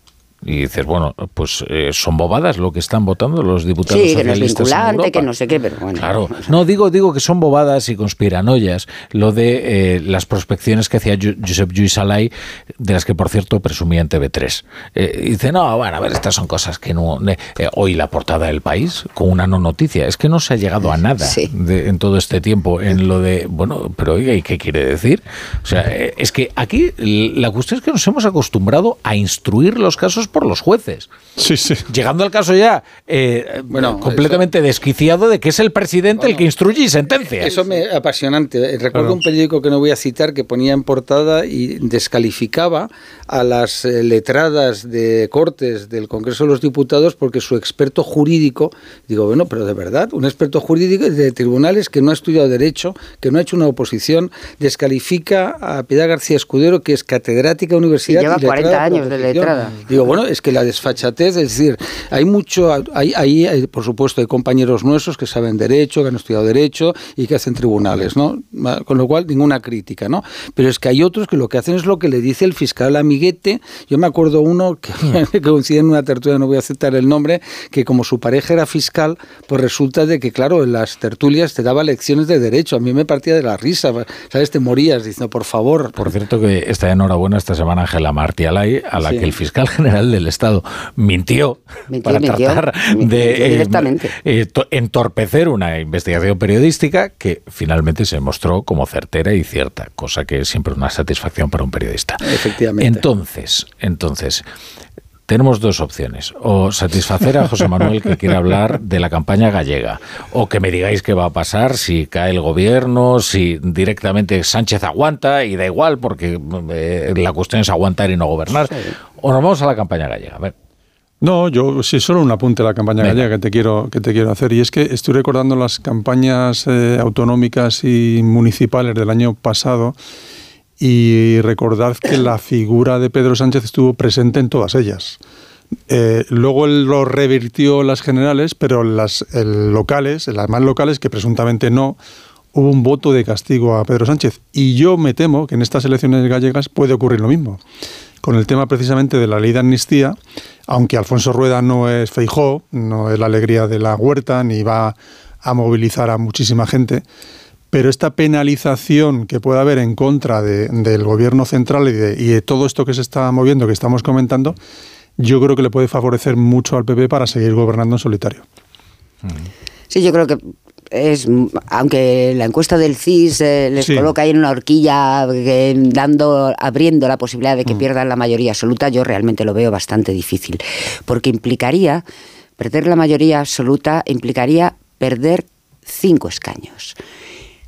Y dices, bueno, pues eh, son bobadas lo que están votando los diputados Sí, que no es socialistas vinculante, que no sé qué, pero bueno. Claro, no digo digo que son bobadas y conspiranoias lo de eh, las prospecciones que hacía Josep Lluís Alay, de las que por cierto presumía en TV3. Eh, dice, no, bueno, a ver, estas son cosas que no... eh, hoy la portada del país con una no noticia, es que no se ha llegado a nada de- en todo este tiempo en lo de, bueno, pero oiga, ¿y qué quiere decir? O sea, es que aquí la cuestión es que nos hemos acostumbrado a instruir los casos por los jueces. Sí, sí. Llegando al caso ya, eh, Bueno, completamente desquiciado de que es el presidente el que instruye y sentencia. Eso me apasionante. Eh, Recuerdo Claro. un periódico que no voy a citar que ponía en portada y descalificaba a las eh, letradas de Cortes del Congreso de los Diputados porque su experto jurídico, digo, bueno, pero de verdad, un experto jurídico de tribunales que no ha estudiado derecho, que no ha hecho una oposición, descalifica a Piedad García Escudero, que es catedrática de universidad. lleva y letrada 40 por años de letrada. Digo, bueno, es que la desfachatez, es decir, hay mucho, hay, hay, hay, por supuesto, hay compañeros nuestros que saben derecho, que han estudiado derecho y que hacen tribunales, ¿no? Con lo cual, ninguna crítica, ¿no? Pero es que hay otros que lo que hacen es lo que le dice el fiscal amiguete. Yo me acuerdo uno que, que coincide en una tertulia, no voy a aceptar el nombre, que como su pareja era fiscal, pues resulta de que, claro, en las tertulias te daba lecciones de derecho. A mí me partía de la risa, ¿sabes? Te morías diciendo, por favor. Por cierto, que está enhorabuena esta semana Ángela Martialay, a la Sí. que el fiscal general del Estado mintió, Mintió, para mintió. tratar Mintió de eh, directamente. eh, to- entorpecer una investigación periodística que finalmente se mostró como certera y cierta, cosa que es siempre una satisfacción para un periodista. Efectivamente. Entonces, entonces, tenemos dos opciones. O satisfacer a José Manuel que quiere hablar de la campaña gallega. O que me digáis qué va a pasar si cae el gobierno, si directamente Sánchez aguanta y da igual porque eh, la cuestión es aguantar y no gobernar. O nos vamos a la campaña gallega. A ver. No, yo sí, solo un apunte a la campaña Venga. gallega que te quiero que te quiero hacer y es que estoy recordando las campañas eh, autonómicas y municipales del año pasado y recordad que la figura de Pedro Sánchez estuvo presente en todas ellas. Eh, luego lo revirtió las generales, pero las el locales, las más locales, que presuntamente no, hubo un voto de castigo a Pedro Sánchez. Y yo me temo que en estas elecciones gallegas puede ocurrir lo mismo. Con el tema precisamente de la ley de amnistía, aunque Alfonso Rueda no es Feijó, no es la alegría de la huerta, ni va a movilizar a muchísima gente, pero esta penalización que puede haber en contra de- del gobierno central y de, y de todo esto que se está moviendo, que estamos comentando, yo creo que le puede favorecer mucho al PP para seguir gobernando en solitario. Sí, yo creo que es, aunque la encuesta del CIS eh, les coloca ahí en una horquilla eh, dando, abriendo la posibilidad de que mm. pierdan la mayoría absoluta, yo realmente lo veo bastante difícil, porque implicaría perder la mayoría absoluta implicaría perder cinco escaños.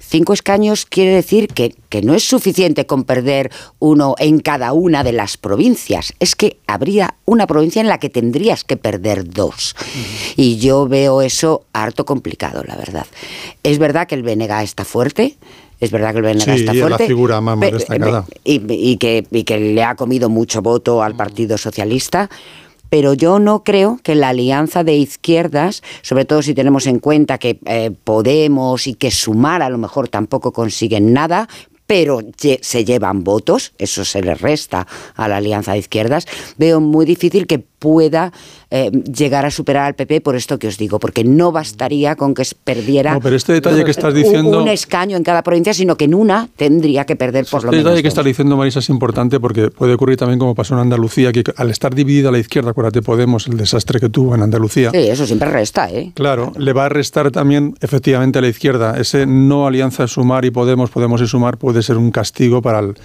Cinco escaños quiere decir que, no es suficiente con perder uno en cada una de las provincias, es que habría una provincia en la que tendrías que perder dos. Y yo veo eso harto complicado, la verdad. Es verdad que el BNG está fuerte, es verdad que el BNG está fuerte. la figura más. Y, que, y que le ha comido mucho voto al Partido Socialista pero yo no creo que la alianza de izquierdas, sobre todo si tenemos en cuenta que eh, Podemos y que Sumar a lo mejor tampoco consiguen nada, pero se llevan votos, eso se le resta a la alianza de izquierdas, veo muy difícil que pueda eh, llegar a superar al PP por esto que os digo, porque no bastaría con que perdiera no, pero este detalle que estás diciendo, un, escaño en cada provincia, sino que en una tendría que perder por lo este menos. Este detalle que estás diciendo, Marisa, es importante porque puede ocurrir también como pasó en Andalucía, que al estar dividida a la izquierda, acuérdate Podemos, el desastre que tuvo en Andalucía. Sí, eso siempre resta, ¿eh? Claro, le va a restar también efectivamente a la izquierda. Ese no alianza Sumar y Podemos, Podemos y Sumar puede ser un castigo para el,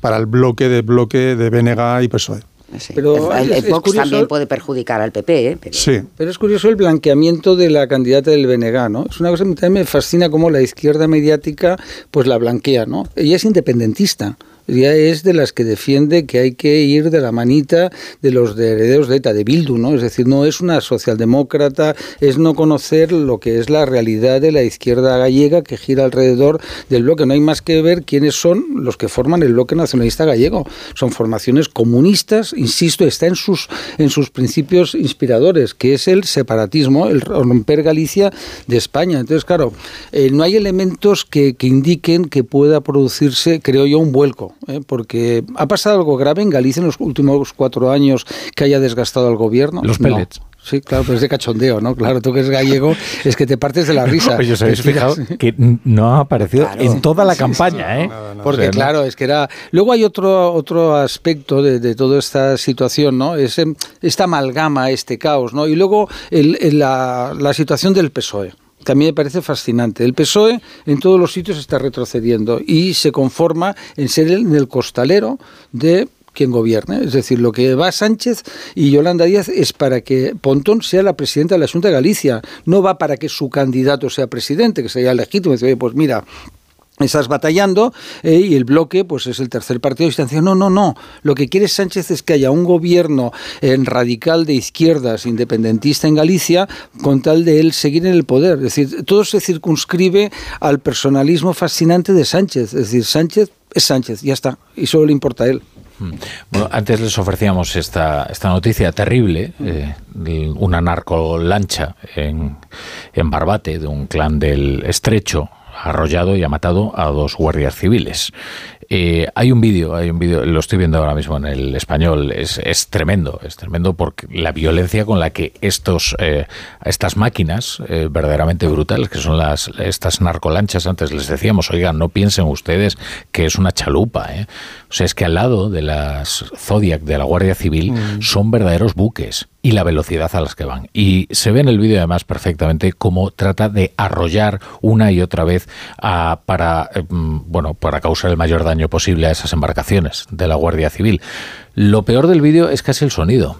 para el bloque de bloque de BNG y PSOE. Pero el, Vox también puede perjudicar al PP. ¿eh? Pero... Sí. Pero es curioso el blanqueamiento de la candidata del BNG, ¿no? Es una cosa que también me fascina cómo la izquierda mediática pues la blanquea, ¿no? Ella es independentista ya es de las que defiende que hay que ir de la manita de los herederos de ETA, de Bildu, ¿no? Es decir, no es una socialdemócrata, es no conocer lo que es la realidad de la izquierda gallega que gira alrededor del bloque. No hay más que ver quiénes son los que forman el bloque nacionalista gallego. Son formaciones comunistas, insisto, está en sus, en sus principios inspiradores, que es el separatismo, el romper Galicia de España. Entonces, claro, eh, no hay elementos que, que indiquen que pueda producirse, creo yo, un vuelco. ¿Eh? porque ha pasado algo grave en Galicia en los últimos cuatro años que haya desgastado al gobierno. Los pellets. Sí, claro, pero es de cachondeo, ¿no? Claro, tú que eres gallego, es que te partes de la risa. Pues os habéis fijado que no ha aparecido en toda la campaña, ¿eh? Porque, claro, es que era. Luego hay otro, otro aspecto de, toda esta situación, ¿no? Es em, esta amalgama, este caos, ¿no? Y luego la, la situación del PSOE que a mí me parece fascinante. El PSOE en todos los sitios está retrocediendo y se conforma en ser el, el costalero de quien gobierne. Es decir, lo que va Sánchez y Yolanda Díaz es para que Pontón sea la presidenta de la Junta de Galicia. No va para que su candidato sea presidente, que sería legítimo. Dice, pues mira, estás batallando eh, y el bloque pues es el tercer partido distancia. No, no, no. Lo que quiere Sánchez es que haya un gobierno en radical de izquierdas independentista en Galicia con tal de él seguir en el poder. Es decir, todo se circunscribe al personalismo fascinante de Sánchez. Es decir, Sánchez es Sánchez, ya está. Y solo le importa a él. Hmm. Bueno, antes les ofrecíamos esta, esta noticia terrible, eh, una narcolancha en, en Barbate de un clan del Estrecho arrollado y ha matado a dos guardias civiles. Eh, hay un vídeo, hay un vídeo, lo estoy viendo ahora mismo en el español, es, es tremendo, es tremendo porque la violencia con la que estos, eh, estas máquinas eh, verdaderamente brutales, que son las estas narcolanchas, antes les decíamos, oigan, no piensen ustedes que es una chalupa, o sea, es que al lado de las Zodiac de la Guardia Civil mm. son verdaderos buques y la velocidad a las que van. Y se ve en el vídeo además perfectamente cómo trata de arrollar una y otra vez a, para, mm, bueno, para causar el mayor daño posible a esas embarcaciones de la Guardia Civil. Lo peor del vídeo es casi el sonido,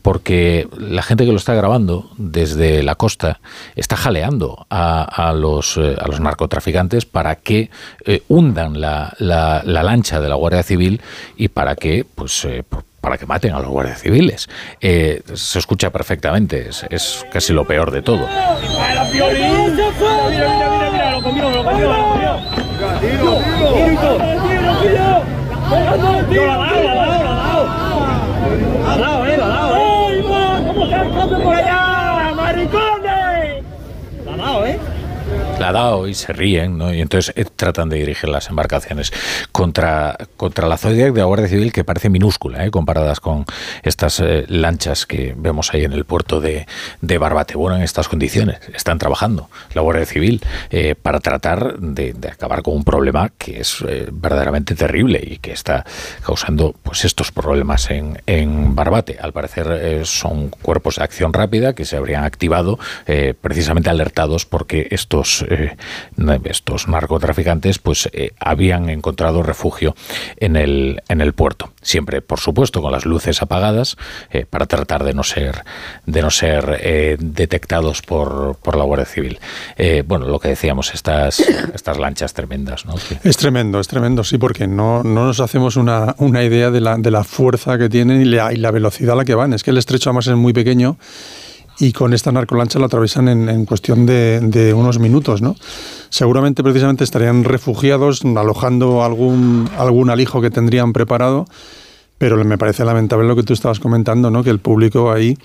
porque la gente que lo está grabando desde la costa está jaleando a, los, eh, a los, narcotraficantes para que eh, hundan la, lancha de la Guardia Civil y para que, pues, eh, para que maten a los guardias civiles. se escucha perfectamente, es, es, casi lo peor de todo. La ha dado y se ríen, ¿no? Y entonces eh, tratan de dirigir las embarcaciones contra, contra la Zodiac de la Guardia Civil, que parece minúscula, ¿eh? comparadas con estas eh, lanchas que vemos ahí en el puerto de, de, Barbate. Bueno, en estas condiciones están trabajando la Guardia Civil para tratar de, acabar con un problema que es verdaderamente terrible y que está causando pues estos problemas en, en Barbate. Al parecer son cuerpos de acción rápida que se habrían activado precisamente alertados porque estos, eh, estos narcotraficantes pues eh, habían encontrado refugio en el, en el puerto. Siempre, por supuesto, con las luces apagadas eh, para tratar de no ser, de no ser detectados por, por, la Guardia Civil. bueno, lo que decíamos, estas, estas lanchas tremendas. ¿no? Es tremendo, es tremendo, sí, porque no, no nos hacemos una, una idea de la, de la fuerza que tienen y la, y la velocidad a la que van. Es que el estrecho además es muy pequeño y con esta narcolancha lo atraviesan en, cuestión de, unos minutos. ¿no? Seguramente precisamente estarían refugiados alojando algún, algún alijo que tendrían preparado, pero me parece lamentable lo que tú estabas comentando, ¿no? que el público ahí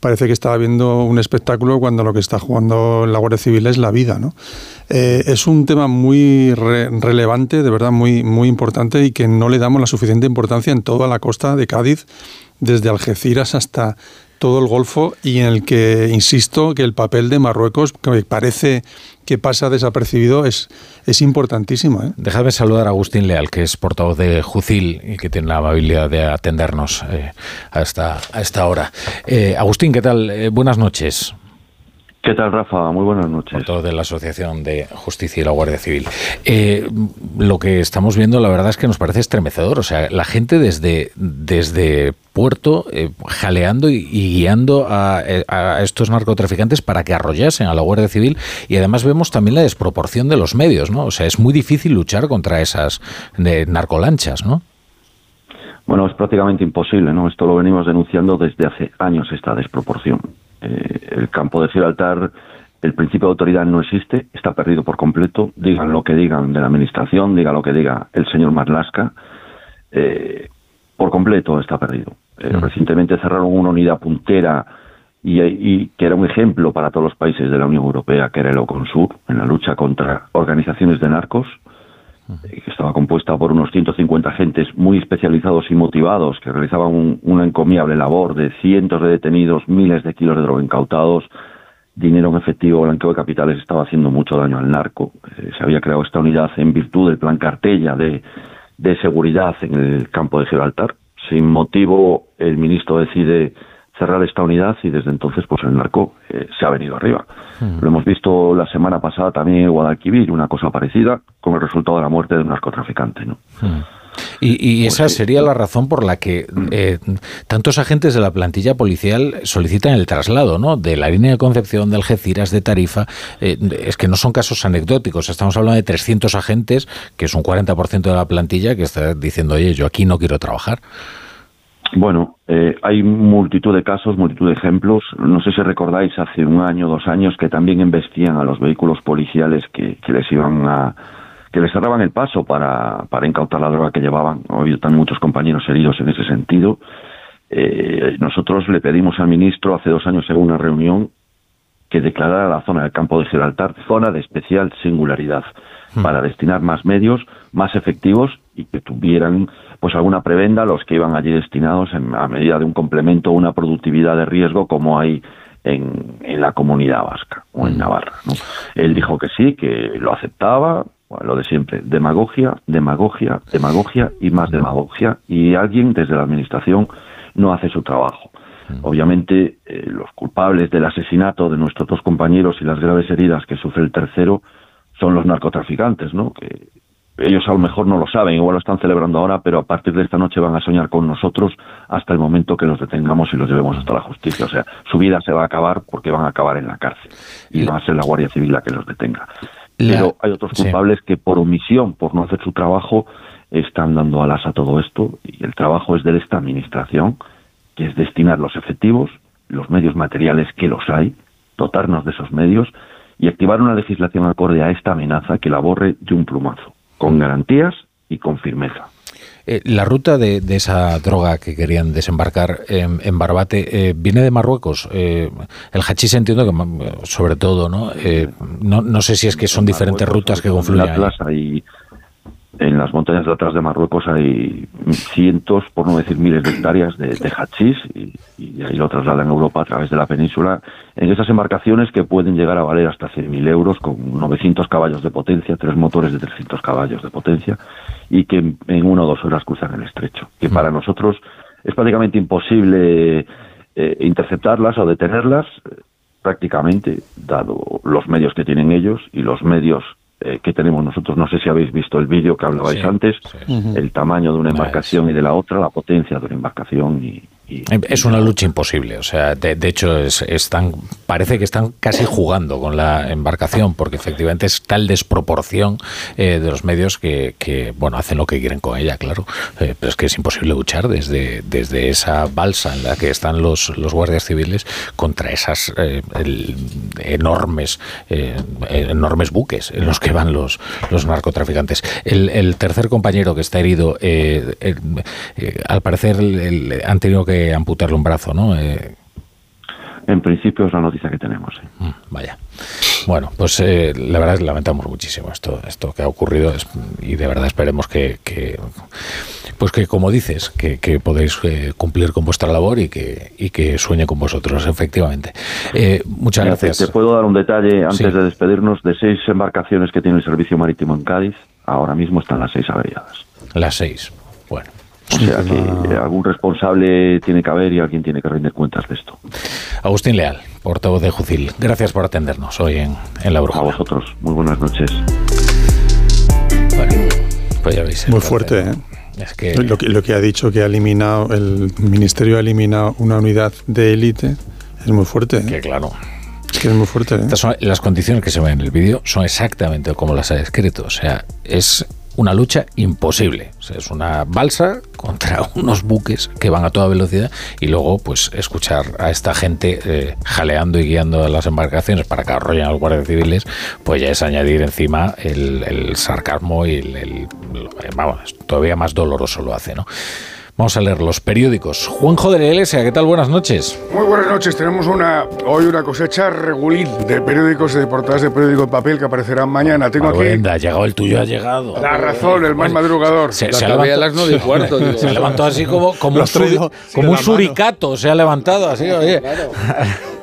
parece que estaba viendo un espectáculo cuando lo que está jugando la Guardia Civil es la vida. ¿no? Eh, es un tema muy relevante, de verdad muy, muy importante y que no le damos la suficiente importancia en toda la costa de Cádiz, desde Algeciras hasta todo el Golfo y en el que, insisto, que el papel de Marruecos, que parece que pasa desapercibido, es, es importantísimo. ¿eh? Déjame saludar a Agustín Leal, que es portavoz de Jucil y que tiene la amabilidad de atendernos eh, a, esta, a esta hora. Eh, Agustín, ¿qué tal? Eh, buenas noches. ¿Qué tal, Rafa? Muy buenas noches. Todo de la Asociación de Justicia y la Guardia Civil. Eh, lo que estamos viendo, la verdad es que nos parece estremecedor. O sea, la gente desde, desde Puerto eh, jaleando y, guiando eh, a, estos narcotraficantes para que arrollasen a la Guardia Civil. Y además vemos también la desproporción de los medios, ¿no? O sea, es muy difícil luchar contra esas narcolanchas, ¿no? Bueno, es prácticamente imposible, ¿no? Esto lo venimos denunciando desde hace años, esta desproporción. Eh, el campo de Gibraltar, el principio de autoridad no existe, está perdido por completo. Digan lo que digan de la administración, diga lo que diga el señor Marlaska, eh, por completo está perdido. Eh, mm. Recientemente cerraron una unidad puntera y, que era un ejemplo para todos los países de la Unión Europea, que era el Oconsur, en la lucha contra organizaciones de narcos que estaba compuesta por unos 150 agentes muy especializados y motivados que realizaban una encomiable labor de cientos de detenidos, miles de kilos de droga incautados, dinero en efectivo, blanqueo de capitales, estaba haciendo mucho daño al narco. Eh, se había creado esta unidad en virtud del plan Cartella de, de seguridad en el campo de Gibraltar. Sin motivo, el ministro decide cerrar esta unidad y desde entonces pues el narco eh, se ha venido arriba. Hmm. Lo hemos visto la semana pasada también en Guadalquivir, una cosa parecida, con el resultado de la muerte de un narcotraficante. ¿no? Hmm. Y, esa pues sería la razón por la que eh, tantos agentes de la plantilla policial solicitan el traslado, ¿no? De la línea de Concepción, de Algeciras, de Tarifa. Eh, es que no son casos anecdóticos. Estamos hablando de 300 agentes, que es un 40% de la plantilla, que está diciendo, oye, yo aquí no quiero trabajar. Bueno, eh, hay multitud de casos, multitud de ejemplos. No sé si recordáis hace un año, dos años, que también investían a los vehículos policiales que, les iban a que les cerraban el paso para, para incautar la droga que llevaban. Ha habido también muchos compañeros heridos en ese sentido. Eh, nosotros le pedimos al ministro hace dos años en una reunión que declarara la zona del campo de Gibraltar zona de especial singularidad hmm. para destinar más medios, más efectivos y que tuvieran pues alguna prebenda los que iban allí destinados en, a medida de un complemento o una productividad de riesgo como hay en, en la comunidad vasca o en mm. Navarra. ¿no? Él dijo que sí, que lo aceptaba, lo de siempre, demagogia, demagogia, demagogia y más demagogia, y alguien desde la Administración no hace su trabajo. Mm. Obviamente, eh, los culpables del asesinato de nuestros dos compañeros y las graves heridas que sufre el tercero son los narcotraficantes, ¿no? Que ellos a lo mejor no lo saben, igual lo están celebrando ahora, pero a partir de esta noche van a soñar con nosotros hasta el momento que los detengamos y los llevemos hasta la justicia. O sea, su vida se va a acabar porque van a acabar en la cárcel y va a ser la Guardia Civil la que los detenga. Pero hay otros culpables que por omisión, por no hacer su trabajo, están dando alas a todo esto y el trabajo es de esta administración, que es destinar los efectivos, los medios materiales que los hay, dotarnos de esos medios y activar una legislación acorde a esta amenaza que la borre de un plumazo con garantías y con firmeza. Eh, la ruta de, esa droga que querían desembarcar en, Barbate eh, viene de Marruecos. el hachís entiendo que sobre todo, ¿no? ¿no? No sé si es que son diferentes rutas que confluyen. Ahí en las montañas de atrás de Marruecos hay cientos, por no decir miles de hectáreas de, de hachís y, ahí lo trasladan a Europa a través de la península en esas embarcaciones que pueden llegar a valer hasta 100.000 euros con 900 caballos de potencia, tres motores de 300 caballos de potencia y que en, una o dos horas cruzan el estrecho. Que para nosotros es prácticamente imposible eh, interceptarlas o detenerlas eh, prácticamente, dado los medios que tienen ellos y los medios eh, que tenemos nosotros. No sé si habéis visto el vídeo que hablabais antes, el tamaño de una embarcación y de la otra, la potencia de una embarcación y, Es una lucha imposible, o sea, de, hecho es, están, parece que están casi jugando con la embarcación, porque efectivamente es tal desproporción eh, de los medios que, bueno, hacen lo que quieren con ella, claro, eh, pero es que es imposible luchar desde, desde esa balsa en la que están los, los guardias civiles contra esas eh, enormes, enormes buques en los que van los, los narcotraficantes. El, tercer compañero que está herido, al parecer han tenido que amputarle un brazo, ¿no? Eh, en principio es la noticia que tenemos. Mm, vaya. Bueno, pues eh, la verdad es que lamentamos muchísimo esto, esto que ha ocurrido y de verdad esperemos que, pues que como dices, que, podéis eh, cumplir con vuestra labor y que, y que sueñe con vosotros, efectivamente. muchas gracias. Te puedo dar un detalle antes de despedirnos de seis embarcaciones que tiene el servicio marítimo en Cádiz. Ahora mismo están las seis averiadas. Las seis. Bueno. O sea que algún responsable tiene que haber y alguien tiene que rendir cuentas de esto. Agustín Leal, portavoz de Jucil, gracias por atendernos hoy en, en La Bruja. A vosotros, muy buenas noches. pues ya veis. Muy fuerte, ¿eh? Es que... Lo, que, lo que ha dicho que ha eliminado, el Ministerio ha eliminado una unidad de élite, es muy fuerte. ¿eh? Que claro. Es que es muy fuerte. ¿eh? las condiciones que se ven en el vídeo son exactamente como las ha descrito. O sea, es una lucha imposible. es una balsa contra unos buques que van a toda velocidad y luego pues escuchar a esta gente eh, jaleando y guiando las embarcaciones para que arrollen a los guardias civiles, pues ya es añadir encima el, sarcasmo y el, vamos, todavía más doloroso lo hace, ¿no? Vamos a leer los periódicos. Juanjo de la Iglesia, ¿qué tal? Buenas noches. Muy buenas noches. Tenemos una hoy una cosecha regulín de periódicos y de portadas de periódico en papel que aparecerán mañana. Tengo aquí. ha llegado el tuyo, ha llegado. La razón, el más madrugador. Se, se, levantó, a las nueve y cuarto, se levantó así como, como, un, como un suricato, se ha levantado así, oye.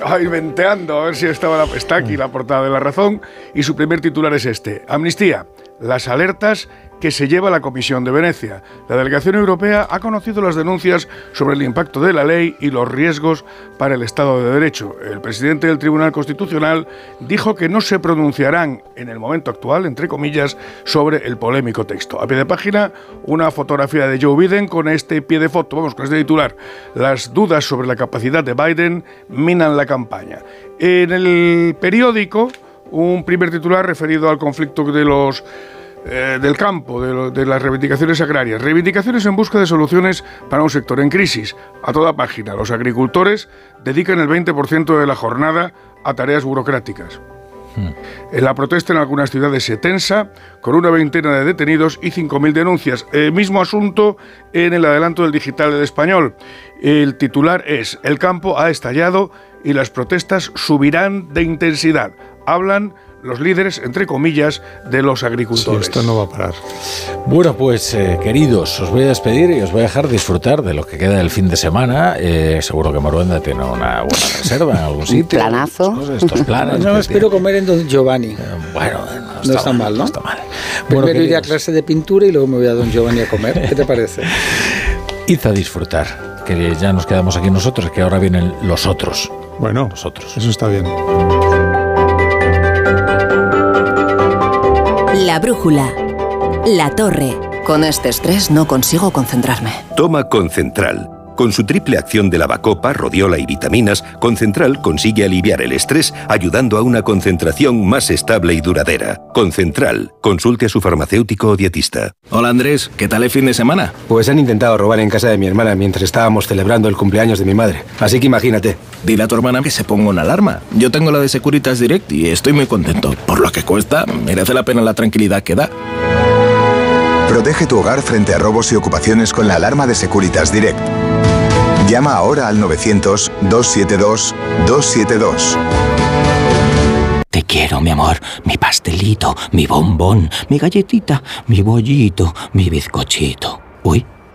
Ay, venteando, a ver si estaba está aquí la portada de La Razón y su primer titular es este. Amnistía, las alertas que se lleva la Comisión de Venecia. La delegación europea ha conocido las denuncias sobre el impacto de la ley y los riesgos para el Estado de Derecho. El presidente del Tribunal Constitucional dijo que no se pronunciarán en el momento actual, entre comillas, sobre el polémico texto. A pie de página, una fotografía de Joe Biden con este pie de foto, vamos, con este titular. Las dudas sobre la capacidad de Biden minan la campaña. En el periódico, un primer titular referido al conflicto de los eh, del campo, de, las reivindicaciones agrarias. Reivindicaciones en busca de soluciones para un sector en crisis. A toda página, los agricultores dedican el 20% de la jornada a tareas burocráticas. Hmm. En la protesta en algunas ciudades se tensa, con una veintena de detenidos y 5.000 denuncias. El mismo asunto en el adelanto del digital del español. El titular es, el campo ha estallado y las protestas subirán de intensidad. Hablan los líderes, entre comillas, de los agricultores. esto no va a parar. Bueno, pues eh, queridos, os voy a despedir y os voy a dejar disfrutar de lo que queda del fin de semana. Eh, seguro que Moruenda tiene una buena reserva en algún sitio. Un planazo. estos planes. no, espero comer en Don Giovanni. Eh, bueno, no está, mal, ¿no? No está mal. Primero bueno, iré a clase de pintura y luego me voy a Don Giovanni a comer. ¿Qué te parece? Id a disfrutar, que ya nos quedamos aquí nosotros, que ahora vienen los otros. Bueno, los otros. Eso está bien. La brújula. La torre. Con este estrés no consigo concentrarme. Toma Concentral. Con su triple acción de lavacopa, rodiola y vitaminas, Concentral consigue aliviar el estrés ayudando a una concentración más estable y duradera. Concentral. Consulte a su farmacéutico o dietista. Hola Andrés, ¿qué tal el fin de semana? Pues han intentado robar en casa de mi hermana mientras estábamos celebrando el cumpleaños de mi madre. Así que imagínate. Dile a tu hermana que se ponga una alarma. Yo tengo la de Securitas Direct y estoy muy contento. Por lo que cuesta, merece la pena la tranquilidad que da. Protege tu hogar frente a robos y ocupaciones con la alarma de Securitas Direct. Llama ahora al 900-272-272. Te quiero, mi amor, mi pastelito, mi bombón, mi galletita, mi bollito, mi bizcochito. Uy,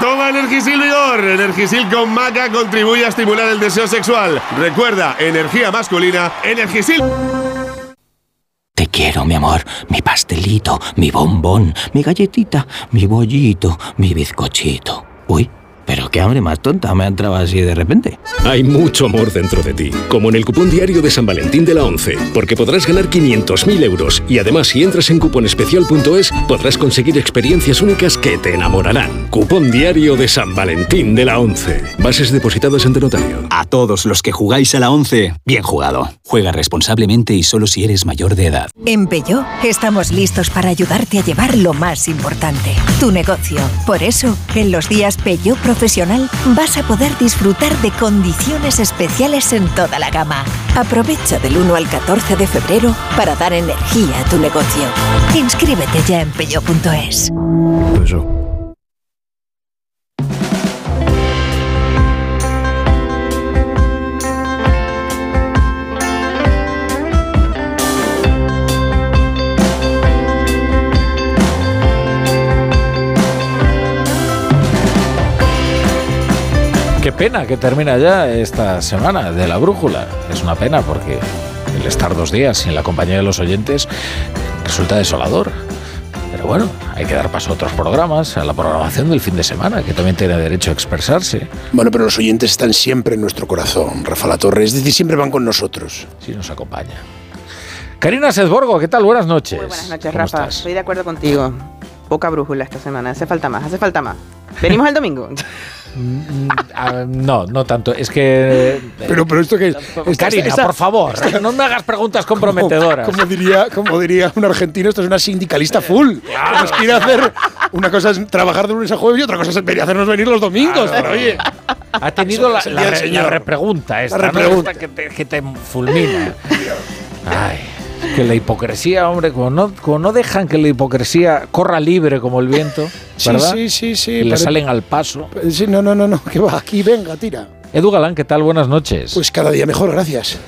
Toma Energisil Vigor. Energisil con maca contribuye a estimular el deseo sexual. Recuerda, energía masculina, Energisil. Te quiero, mi amor, mi pastelito, mi bombón, mi galletita, mi bollito, mi bizcochito. Uy, pero qué hambre más tonta me ha entrado así de repente. Hay mucho amor dentro de ti, como en el cupón diario de San Valentín de la 11, porque podrás ganar 500.000 euros y además si entras en cuponespecial.es podrás conseguir experiencias únicas que te enamorarán. Cupón diario de San Valentín de la 11. Bases depositadas ante notario. A todos los que jugáis a la 11, bien jugado. Juega responsablemente y solo si eres mayor de edad. En Peugeot estamos listos para ayudarte a llevar lo más importante, tu negocio. Por eso, en los días Peugeot Vas a poder disfrutar de condiciones especiales en toda la gama. Aprovecha del 1 al 14 de febrero para dar energía a tu negocio. Inscríbete ya en. Qué pena que termina ya esta semana de la brújula. Es una pena porque el estar dos días sin la compañía de los oyentes resulta desolador. Pero bueno, hay que dar paso a otros programas, a la programación del fin de semana, que también tiene derecho a expresarse. Bueno, pero los oyentes están siempre en nuestro corazón, Rafa La Torre, es decir, siempre van con nosotros. Sí, nos acompaña. Karina Sedborgo, ¿qué tal? Buenas noches. Muy buenas noches, ¿Cómo Rafa. estás? Estoy de acuerdo contigo. Poca brújula esta semana. Hace falta más, hace falta más. Venimos el domingo. Mm, ah, no, no tanto. Es que. Pero, pero esto que es. Karina, por favor, no me hagas preguntas comprometedoras. Como, diría, como diría un argentino, esto es una sindicalista full. Que Nos quiere hacer. Una cosa es trabajar de lunes a jueves y otra cosa es venir- hacernos venir los domingos. Claro. Pero oye. Ha tenido la, la re- Señor. la repregunta esta, La ¿no? repregunta. Esta que, te, que te fulmina. Ay, que la hipocresía, hombre, como no, como no dejan que la hipocresía corra libre como el viento, Sí, ¿verdad? sí, sí, sí. Y le salen al paso. Sí, no, no, no, no. Que va aquí, venga, tira. Edu Galán, ¿qué tal? Buenas noches. Pues cada día mejor, gracias.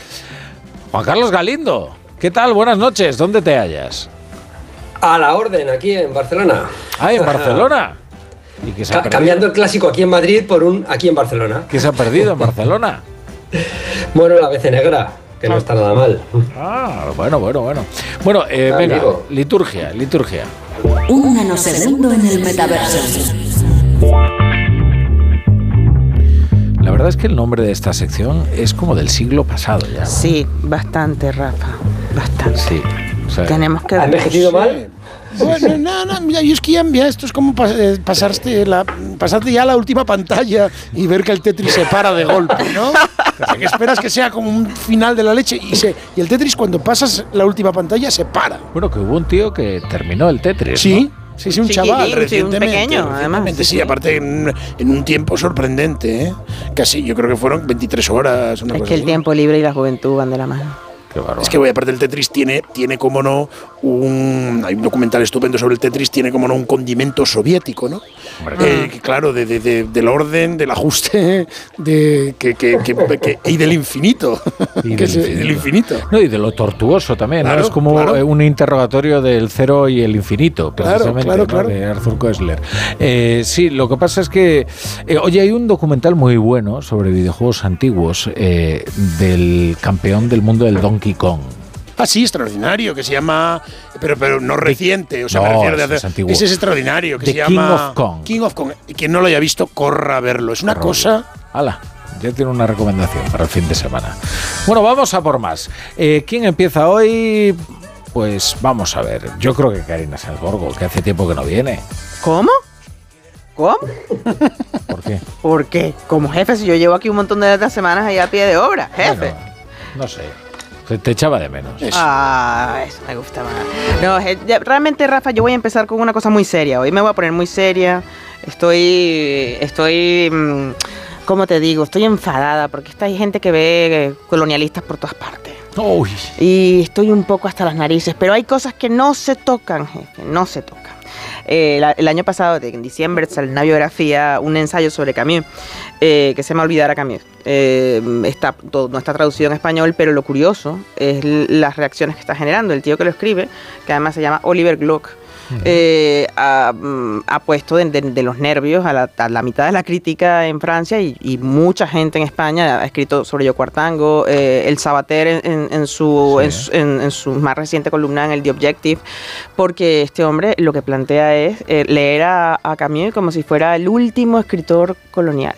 Juan Carlos Galindo, ¿qué tal? Buenas noches. ¿Dónde te hallas? A la orden, aquí en Barcelona. Ah, en Barcelona. ¿Y se ha perdido? cambiando el clásico aquí en Madrid por un aquí en Barcelona. ¿Qué se ha perdido en Barcelona? Bueno, la BC negra, que no está nada mal. Ah, bueno, bueno, bueno. Bueno, eh, venga, Amigo. liturgia, liturgia. Un nanosegundo en el metaverso. La verdad es que el nombre de esta sección es como del siglo pasado ya. Sí, bastante, Rafa. Bastante. Sí. o sea, Tenemos que. ¿Ha envejecido mal? Bueno, no, no, mira, yo es que ya, esto es como pas- eh, pasarte, la, pasarte ya a la última pantalla y ver que el Tetris se para de golpe, ¿no? O sea, que esperas que sea como un final de la leche y, se, y el Tetris cuando pasas la última pantalla se para. Bueno, que hubo un tío que terminó el Tetris. Sí, ¿no? sí, sí, un chaval, sí, un recientemente. pequeño, además, recientemente, sí, sí, sí. aparte en, en un tiempo sorprendente, ¿eh? Casi, yo creo que fueron 23 horas, una Es cosa que el así. tiempo libre y la juventud van de la mano. Es que, voy aparte el Tetris tiene, tiene como no, un, hay un documental estupendo sobre el Tetris, tiene como no un condimento soviético, ¿no? Eh, claro, de, de- de- del orden, del ajuste, de, que, que- que- que- y del infinito. Y del infinito. No, y de lo tortuoso también, ¿no? Claro, Es como claro. eh, un interrogatorio del cero y el infinito, Claro, precisamente, claro, ¿no? de Arthur Koestler. Eh, sí, lo que pasa es que, eh, oye, hay un documental muy bueno sobre videojuegos antiguos eh, del campeón del mundo del Donkey Kong. Ah, sí, extraordinario, que se llama. Pero, pero no reciente, o sea, me No, refiero de ese es antiguo. Ese es extraordinario, que The se King llama. of Kong. King of Kong. Y quien no lo haya visto, corra a verlo. Es una cosa. Hala, ya tiene una recomendación para el fin de semana. Bueno, vamos a por más. Eh, ¿Quién empieza hoy? Pues vamos a ver. Yo creo que Karina Salzborgo, que hace tiempo que no viene. ¿Cómo? ¿Cómo? qué? Porque como jefe, si yo llevo aquí un montón de las semanas ahí a pie de obra, jefe. No sé. Te echaba de menos. Ah, eso me gusta más. No, ya- realmente, Rafa, yo voy a empezar con una cosa muy seria. Hoy me voy a poner muy seria. Estoy. Estoy. mm, ¿Cómo te digo? Estoy enfadada porque esta hay gente que ve eh, colonialistas por todas partes. Uy. Y estoy un poco hasta las narices, pero hay cosas que no se tocan, jefe, no se tocan. Eh, el año pasado, en diciembre, salió una biografía, un ensayo sobre Camus, eh, que se llama Olvidar a Camus. Eh, no está traducido en español, pero lo curioso es las reacciones que está generando. El tío que lo escribe, que además se llama Oliver Eh, ha, mm, ha puesto de, de- de los nervios a la, a la mitad de la crítica en Francia y, y mucha gente en España ha escrito sobre Yo Cuartango, eh, el Sabater en, en- su, en, su- en- en su más reciente columna en el The Objective, porque este hombre lo que plantea es eh, leer a, a Camus como si fuera el último escritor colonial.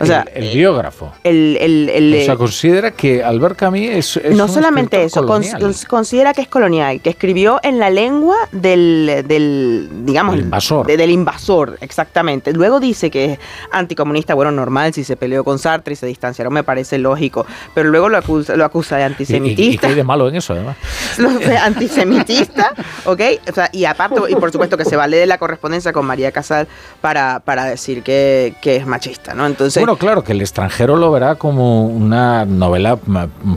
O sea, el, el biógrafo. el, o sea, considera que Albert Camus es, es no un solamente eso, colonial. considera que es colonial, que escribió en la lengua del, del digamos, Del invasor. de- del invasor, exactamente. Luego dice que es anticomunista, bueno, normal, si se peleó con Sartre y se distanciaron, me parece lógico, pero luego lo acusa, lo acusa de ¿Y, y, y antisemitista. qué hay de malo en eso, además? lo antisemitista, ¿ok? O sea, y aparte, y por supuesto que se vale de la correspondencia con María Casal para, para decir que, que es machista, ¿no? Entonces, bueno, claro, que el extranjero lo verá como una novela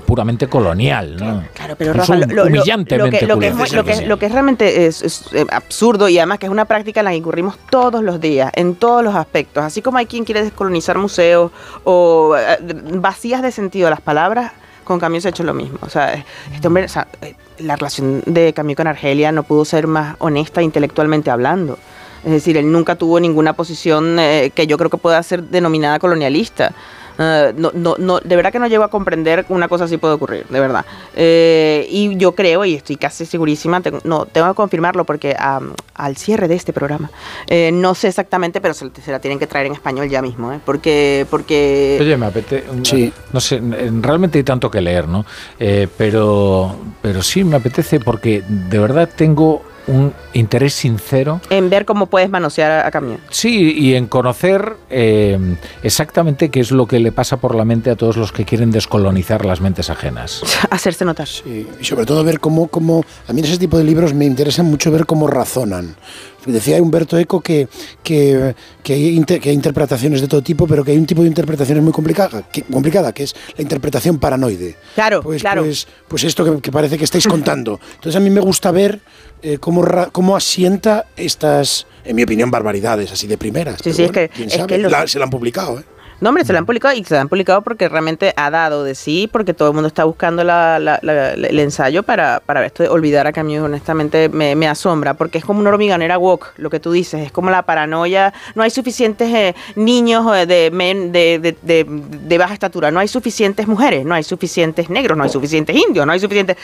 puramente colonial, ¿no? Claro, pero Rafa, lo, lo- lo- humillantemente lo que, lo, que es, lo, que, lo que es realmente es, es, eh, absurdo y además que es una práctica en la que incurrimos todos los días, en todos los aspectos. Así como hay quien quiere descolonizar museos o eh, vacías de sentido las palabras, con Camus se ha hecho lo mismo. O sea, este hombre, o sea, eh, la relación de Camus con Argelia no pudo ser más honesta intelectualmente hablando. Es decir, él nunca tuvo ninguna posición eh, que yo creo que pueda ser denominada colonialista. Eh, no, no, no, de verdad que no llego a comprender una cosa así puede ocurrir, de verdad. Eh, y yo creo, y estoy casi segurísima, tengo, no, tengo que confirmarlo porque am, al cierre de este programa, eh, no sé exactamente, pero se, se la tienen que traer en español ya mismo, ¿eh? porque, porque Oye, me apetece. No sé, realmente hay tanto que leer, ¿no? Eh, pero, pero sí me apetece porque de verdad tengo un interés sincero. en ver cómo puedes manosear a, Camus. Sí, y en conocer eh, exactamente qué es lo que le pasa por la mente a todos los que quieren descolonizar las mentes ajenas. Hacerse notar. Y sobre todo ver cómo, cómo, a mí ese tipo de libros me interesa mucho ver cómo razonan. Decía Humberto Eco que, que, que, hay inter- que hay interpretaciones de todo tipo, pero que hay un tipo de interpretaciones muy complicada, que, complicada, que es la interpretación paranoide. Claro, Pues, claro. pues, pues esto que, parece que estáis contando. Entonces a mí me gusta ver eh, cómo, cómo asienta estas, en mi opinión, barbaridades, así de primeras. Sí, sí, es que- es los- La- se la han publicado, ¿eh? No, hombre, se la han publicado y se la han publicado porque realmente ha dado de sí, porque todo el mundo está buscando la- la- la- el ensayo para, para esto de olvidar a Camus. Honestamente, me, me asombra porque es como una hormiganera walk, lo que tú dices, es como la paranoia. No hay suficientes eh, niños eh, de, men- de, de- de- de baja estatura, no hay suficientes mujeres, no hay suficientes negros, no hay suficientes indios, no hay suficientes.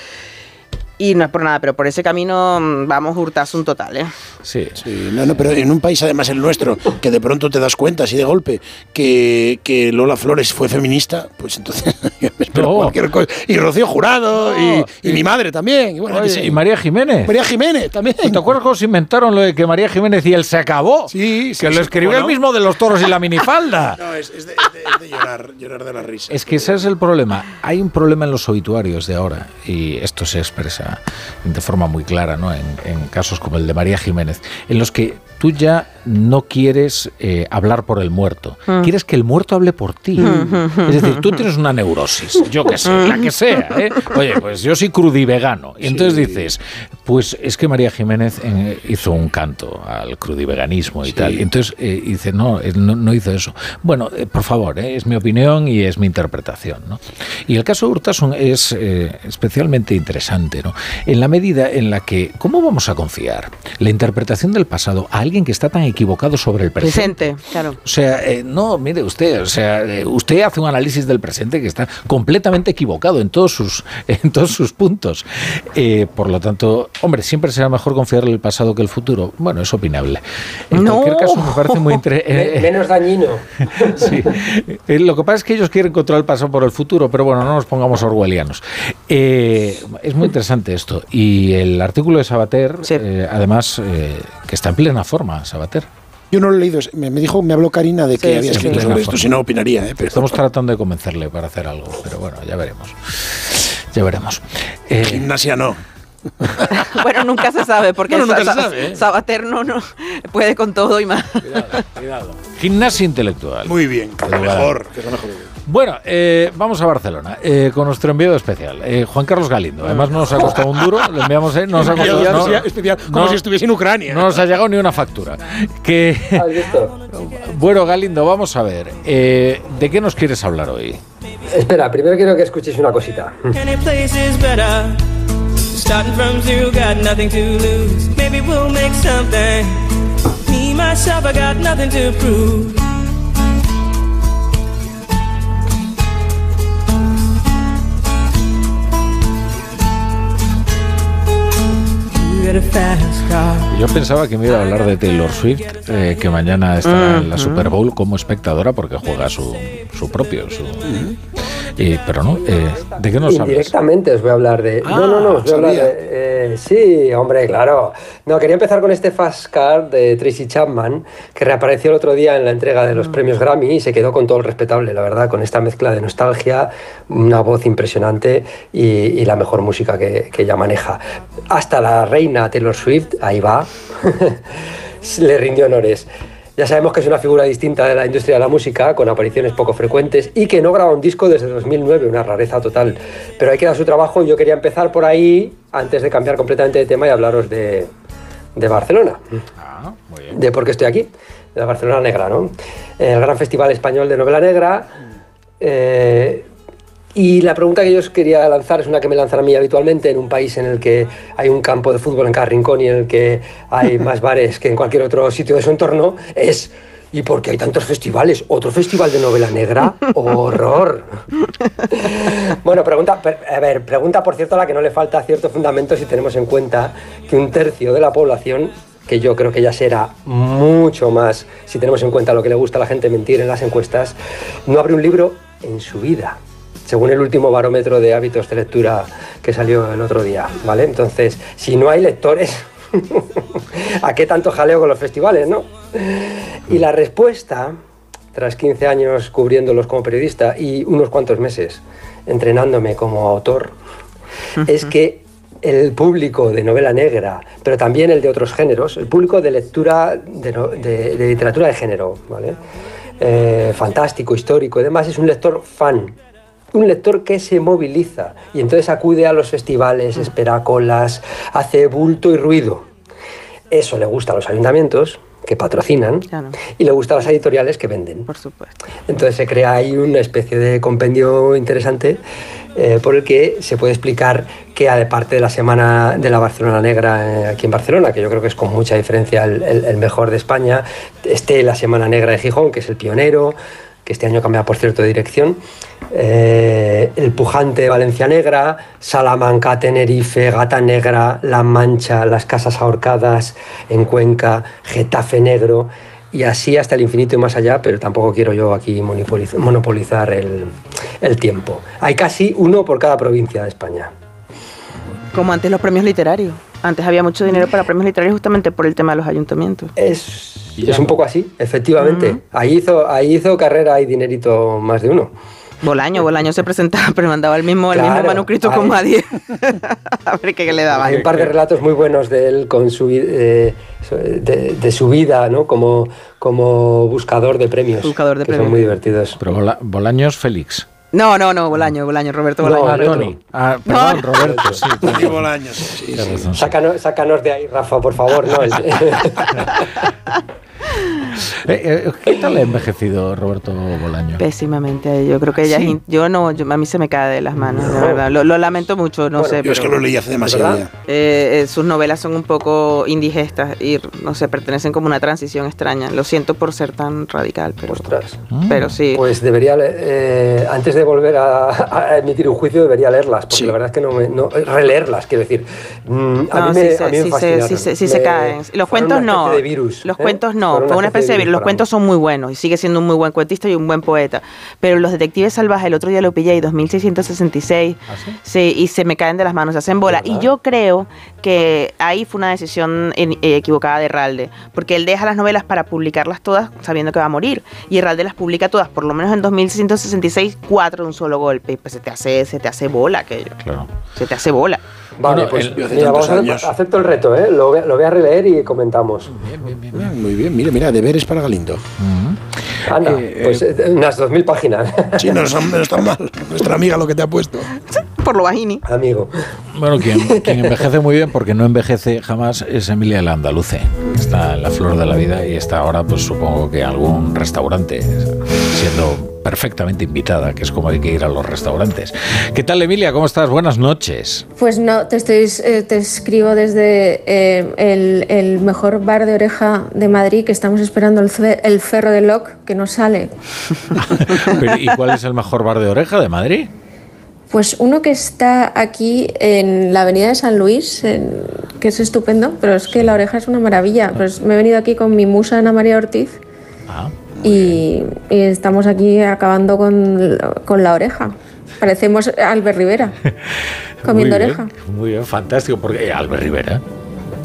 Y no es por nada, pero por ese camino mm, vamos hurtazo un total, ¿eh? Sí. Sí, no, no, pero en un país además el nuestro, que de pronto te das cuenta así de golpe que, que Lola Flores fue feminista, pues entonces yo me espero No. cualquier cosa. Y Rocío Jurado, y, y mi madre también. Y, bueno, Oye, qué sé. y María Jiménez. María Jiménez también. ¿Te acuerdas cómo se inventaron lo de que María Jiménez y él se acabó? Sí, Que lo escribió ¿cómo el no? mismo de los toros y la minifalda. No, es, es de, es de- es de llorar, llorar de la risa. Es que ese es el problema. Hay un problema en los obituarios de ahora y esto se expresa de forma muy clara ¿no? en, en casos como el de María Jiménez, en los que tú ya no quieres eh, hablar por el muerto, Mm. quieres que el muerto hable por ti. Es decir, tú tienes una neurosis, yo que sé, la que sea. ¿eh? Oye, pues yo soy crudivegano. Y entonces dices, pues es que María Jiménez eh, hizo un canto al crudiveganismo y tal. Y entonces eh, dice, no, no, no hizo eso. Bueno, eh, por favor, eh, es mi opinión y es mi interpretación. ¿no? Y el caso de Urtasun es eh, especialmente interesante, ¿no? en la medida en la que, ¿cómo vamos a confiar la interpretación del pasado a alguien que está tan equivocado sobre el presente? Presente, claro. O sea, eh, no, mire usted, o sea, eh, usted hace un análisis del presente que está completamente equivocado en todos sus, en todos sus puntos. Eh, por lo tanto, hombre, siempre será mejor confiar en el pasado que el futuro. Bueno, es opinable. En No. cualquier caso, me parece muy interesante. Menos dañino. Sí. Eh, Lo que pasa es que ellos quieren controlar el pasado por el futuro, pero bueno, no nos pongamos orwellianos. Eh, es muy interesante esto. Y el artículo de Sabater, eh, además, eh, que está en plena forma, Sabater. Yo no lo he leído, me, me dijo, me habló Karina de que Sí, había sí, escrito sí. sobre esto, si no opinaría, ¿eh? Pero- Estamos tratando de convencerle para hacer algo, pero bueno, ya veremos. Ya veremos. Eh, Gimnasia no. Bueno, nunca se sabe, porque Bueno, nunca Sa- se sabe, ¿eh? Sabater no, no puede con todo y más. Gimnasia intelectual. Muy bien, que es lo Eduardo. mejor, que es lo mejor. Bueno, eh, vamos a Barcelona eh, con nuestro enviado especial, eh, Juan Carlos Galindo. Además, no nos ha costado un duro, le enviamos, eh, no nos ha costado no- especial- especial, como no- si estuviese en Ucrania. No nos ha llegado ni una factura. Que, bueno, Galindo, vamos a ver, eh, ¿de qué nos quieres hablar hoy? Espera, primero quiero que escuchéis una cosita. Yo pensaba que me iba a hablar de Taylor Swift, eh, que mañana estará en la Super Bowl como espectadora porque juega su, su propio. Su, y- pero no, eh, ¿de qué nos hablas? Indirectamente os voy a hablar de. Ah, no, no, no, os voy a hablar de. eh, sí, hombre, claro. No, quería empezar con este Fast Car de Tracy Chapman, que reapareció el otro día en la entrega de los premios Grammy y se quedó con todo el respetable, la verdad, con esta mezcla de nostalgia, una voz impresionante y, y la mejor música que, que ella maneja. Hasta la reina Taylor Swift, ahí va, le rindió honores. Ya sabemos que es una figura distinta de la industria de la música, con apariciones poco frecuentes y que no graba un disco desde 2009, una rareza total. Pero hay que dar su trabajo y yo quería empezar por ahí antes de cambiar completamente de tema y hablaros de, de Barcelona. De por qué estoy aquí, de la Barcelona Negra, ¿no? El gran festival español de novela negra. eh, y la pregunta que yo os quería lanzar es una que me lanzan a mí habitualmente en un país en el que hay un campo de fútbol en cada rincón y en el que hay más bares que en cualquier otro sitio de su entorno, es ¿y por qué hay tantos festivales? ¿Otro festival de novela negra? ¡Horror! Bueno, pregunta, a ver, pregunta por cierto a la que no le falta cierto fundamento si tenemos en cuenta que un tercio de la población, que yo creo que ya será mucho más si tenemos en cuenta lo que le gusta a la gente mentir en las encuestas, no abre un libro en su vida, según el último barómetro de hábitos de lectura que salió el otro día, ¿vale? Entonces, si no hay lectores, ¿a qué tanto jaleo con los festivales, no? Y la respuesta, tras 15 años cubriéndolos como periodista y unos cuantos meses entrenándome como autor, es que el público de novela negra, pero también el de otros géneros, el público de lectura de, no- de- de literatura de género, ¿vale? Eh, fantástico, histórico y demás, es un lector fan. Un lector que se moviliza y entonces acude a los festivales, espera colas, hace bulto y ruido. Eso le gusta a los ayuntamientos, que patrocinan, y le gusta a las editoriales que venden. Por supuesto. Entonces se crea ahí una especie de compendio interesante eh, por el que se puede explicar que aparte de la Semana de la Barcelona Negra eh, aquí en Barcelona, que yo creo que es con mucha diferencia el, el- el mejor de España, esté la Semana Negra de Gijón, que es el pionero, que este año cambia por cierto de dirección, eh, el pujante Valencia Negra, Salamanca, Tenerife, Gata Negra, La Mancha, las Casas Ahorcadas en Cuenca, Getafe Negro y así hasta el infinito y más allá, pero tampoco quiero yo aquí monopoliz- monopolizar el, el tiempo. Hay casi uno por cada provincia de España. Como antes los premios literarios. Antes había mucho dinero para premios literarios justamente por el tema de los ayuntamientos. Es, es un poco así, efectivamente. Ahí, hizo, ahí hizo carrera y dinerito más de uno. Bolaño, Bolaño se presentaba, pero mandaba el mismo, el mismo manuscrito con nadie. a ver qué le daba. Hay un par de relatos muy buenos de él con su, eh, de, de su vida ¿no? como, como buscador de premios. Buscador de que premios. Son muy divertidos. Pero Bola- Bolaños Félix. No, no, no, Bolaño, Bolaño, Roberto No, Bolaño. Ah, Tony. Ah, perdón, Roberto, sí. Tony Bolaños, sí, sí. Sácanos, sácanos de ahí, Rafa, por favor. ¿no? Eh, eh, ¿Qué tal ha envejecido Roberto Bolaño? Pésimamente, yo creo que ella, Sí. yo no, yo- a mí se me cae de las manos, de verdad. Lo, lo lamento mucho, no Bueno, sé. yo es que lo leí hace demasiado ya. Eh, eh, sus novelas son un poco indigestas y no sé, pertenecen como una transición extraña. Lo siento por ser tan radical, pero, pero sí. Pues debería, eh, antes de volver a, a emitir un juicio, debería leerlas, porque la verdad es que no me. No, releerlas, quiero decir. Mm, a No, mí me, sí se- a mí me sí se- sí se- sí se Me- caen. Los cuentos no. especie de virus, Los ¿eh? cuentos no. Fue una especie parece bien, los cuentos son muy buenos y sigue siendo un muy buen cuentista y un buen poeta. Pero los detectives salvajes, el otro día lo pillé, y 2666, sí, y se me caen de las manos, se hacen bola. Y yo creo que ahí fue una decisión en- eh, equivocada de Herralde, porque él deja las novelas para publicarlas todas sabiendo que va a morir. Y Herralde las publica todas, por lo menos en 2666, cuatro de un solo golpe. Y pues se te hace, se te hace bola aquello. Claro. Se te hace bola. Vale, Bueno, pues el- mira, vamos a- acepto el reto, ¿eh? Lo, voy a- lo voy a releer y comentamos. Muy bien, mira, mira, deberes para Galindo. Anda, pues eh, unas 2.000 páginas. Sí, no, es- no está mal. Nuestra amiga lo que te ha puesto. Por lo bajini. Amigo. Bueno, quien, quien envejece muy bien, porque no envejece jamás, es Emilia Landaluce. Está en la flor de la vida y está ahora, pues supongo que en algún restaurante, siendo perfectamente invitada, que es como hay que ir a los restaurantes. ¿Qué tal, Emilia? ¿Cómo estás? Buenas noches. Pues no, te, estoy, eh, te escribo desde eh, el, el mejor bar de oreja de Madrid, que estamos esperando el, fe- el ferro de Loc, que no sale. Pero, ¿Y cuál es el mejor bar de oreja de Madrid? Pues uno que está aquí en la avenida de San Luis, en- que es estupendo, pero es que la oreja es una maravilla. Pues me he venido aquí con mi musa Ana María Ortiz Ah. Y, y estamos aquí acabando con, con la oreja. Parecemos Albert Rivera, comiendo Muy bien, oreja. Muy bien, fantástico, porque eh, Albert Rivera.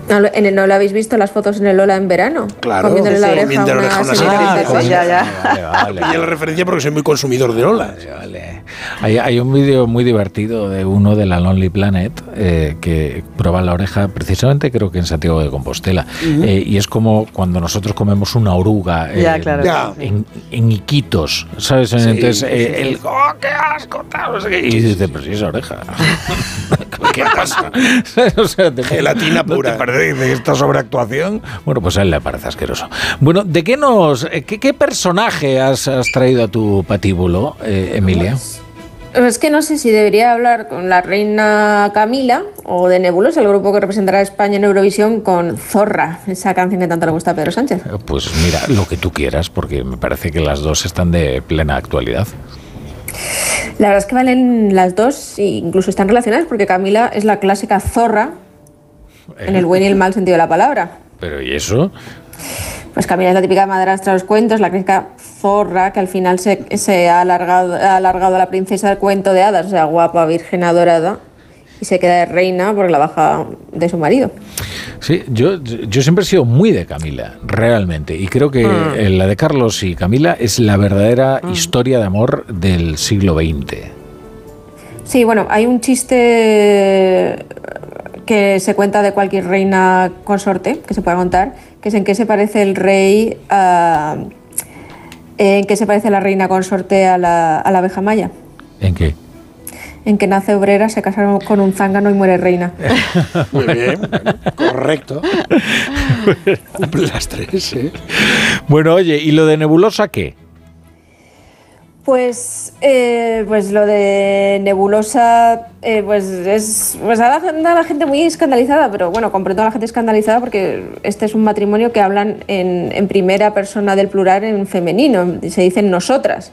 No, lo- en el, ¿No lo habéis visto las fotos en el Lola en verano? Claro, Comiéndole la sí, oreja a una oreja a una señorita. señorita. Pues ya, ya. Vale, vale. La referencia porque soy muy consumidor de olas. Hay, hay un vídeo muy divertido de uno de la Lonely Planet eh, que prueba la oreja, precisamente creo que en Santiago de Compostela. Ujú. Eh, y es como cuando nosotros comemos una oruga eh, Ya, claro. Ya. en, en Iquitos, ¿sabes? Sí, Entonces, sí, eh, sí. el ¡oh, qué asco! tal, no sé qué", y dices, pero si es oreja. ¿Qué pasa? o sea, te- Gelatina ¿no pura. te parece que esta sobreactuación? Bueno, pues a él le parece asqueroso. Bueno, ¿de qué nos, eh, qué, qué personaje has, has traído a tu patíbulo, eh, Emilia? Es que no sé si debería hablar con la reina Camila o de Nebulosa, el grupo que representará a España en Eurovisión, con Zorra, esa canción que tanto le gusta a Pedro Sánchez. Eh, Pues mira, lo que tú quieras, porque me parece que las dos están de plena actualidad. La verdad es que valen las dos e incluso están relacionadas porque Camila es la clásica zorra en el buen y el mal sentido de la palabra. Pero ¿y eso? Pues Camila es la típica madrastra de los cuentos, la clásica zorra que al final se, se ha, alargado, ha alargado a la princesa del cuento de hadas, o sea, guapa, virgen adorada, y se queda de reina por la baja de su marido. Sí, yo, yo siempre he sido muy de Camila, realmente. Y creo que Mm. la de Carlos y Camila es la verdadera historia de amor del siglo XX. Sí, bueno, hay un chiste que se cuenta de cualquier reina consorte, que se puede contar, que es en qué se parece el rey a... En qué se parece la reina consorte a la, a la abeja maya. ¿En qué? En que nace obrera, se casa con un zángano y muere reina. Muy bien, correcto. Cumple las tres, ¿eh? Bueno, oye, ¿y lo de Nebulosa qué? Pues, eh, pues lo de Nebulosa, eh, pues es, pues a la, a la gente muy escandalizada, pero bueno, comprendo a la gente escandalizada porque este es un matrimonio que hablan en, en primera persona del plural en femenino, se dicen nosotras.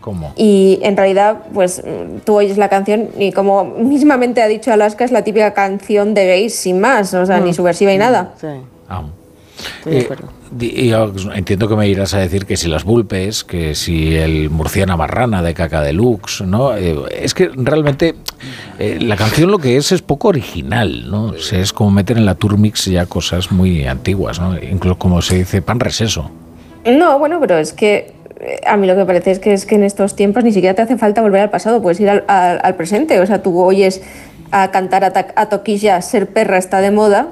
¿Cómo? Y en realidad, pues tú oyes la canción y como mismamente ha dicho Alaska, es la típica canción de gays sin más, o sea, ni subversiva ni nada. Ah. Estoy de Eh, acuerdo. y yo entiendo que me irás a decir que si las vulpes, que si el murciana marrana de caca deluxe, ¿no? Eh, es que realmente eh, la canción lo que es es poco original, ¿no? O sea, es como meter en la Turmix ya cosas muy antiguas, ¿no? Incluso como se dice pan reseso. No, bueno, pero es que eh, a mí lo que me parece es que es que en estos tiempos ni siquiera te hace falta volver al pasado, puedes ir al, al- al presente. O sea, tú oyes a cantar a, a toquilla ser perra está de moda,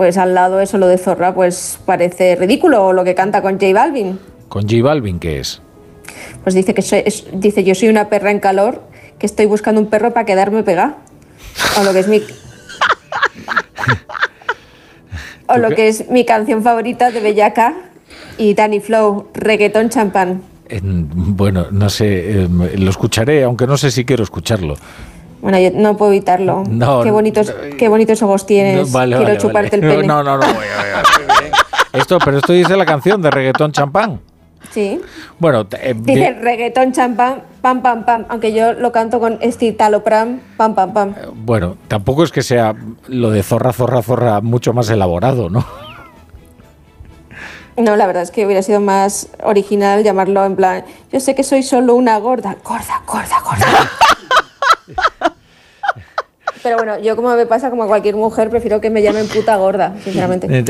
pues al lado eso lo de zorra pues parece ridículo o lo que canta con J Balvin. ¿Con J Balvin qué es? Pues dice que soy- es- dice yo soy una perra en calor que estoy buscando un perro para quedarme pegada. O lo que es mi o lo que es mi canción favorita de Bellaca y Danny Flow, reggaetón champán. En- bueno, no sé, eh, lo escucharé, aunque no sé si quiero escucharlo. Bueno, yo no puedo evitarlo. No, qué bonitos, qué bonitos ojos tienes. No, vale, Quiero vale, chuparte vale. el pene. No, no, no. voy a ver, a ver. Esto, pero esto dice la canción de reggaetón champán. Sí. Bueno, eh, de- Dice reggaetón champán, pam, pam, pam. Aunque yo lo canto con escitalopram, pam, pam, pam. bueno, tampoco es que sea lo de zorra, zorra, zorra mucho más elaborado, ¿no? No, la verdad es que hubiera sido más original llamarlo en plan, yo sé que soy solo una gorda, gorda, gorda, gorda. Pero bueno, yo como me pasa como a cualquier mujer, prefiero que me llamen puta gorda, sinceramente. Eh,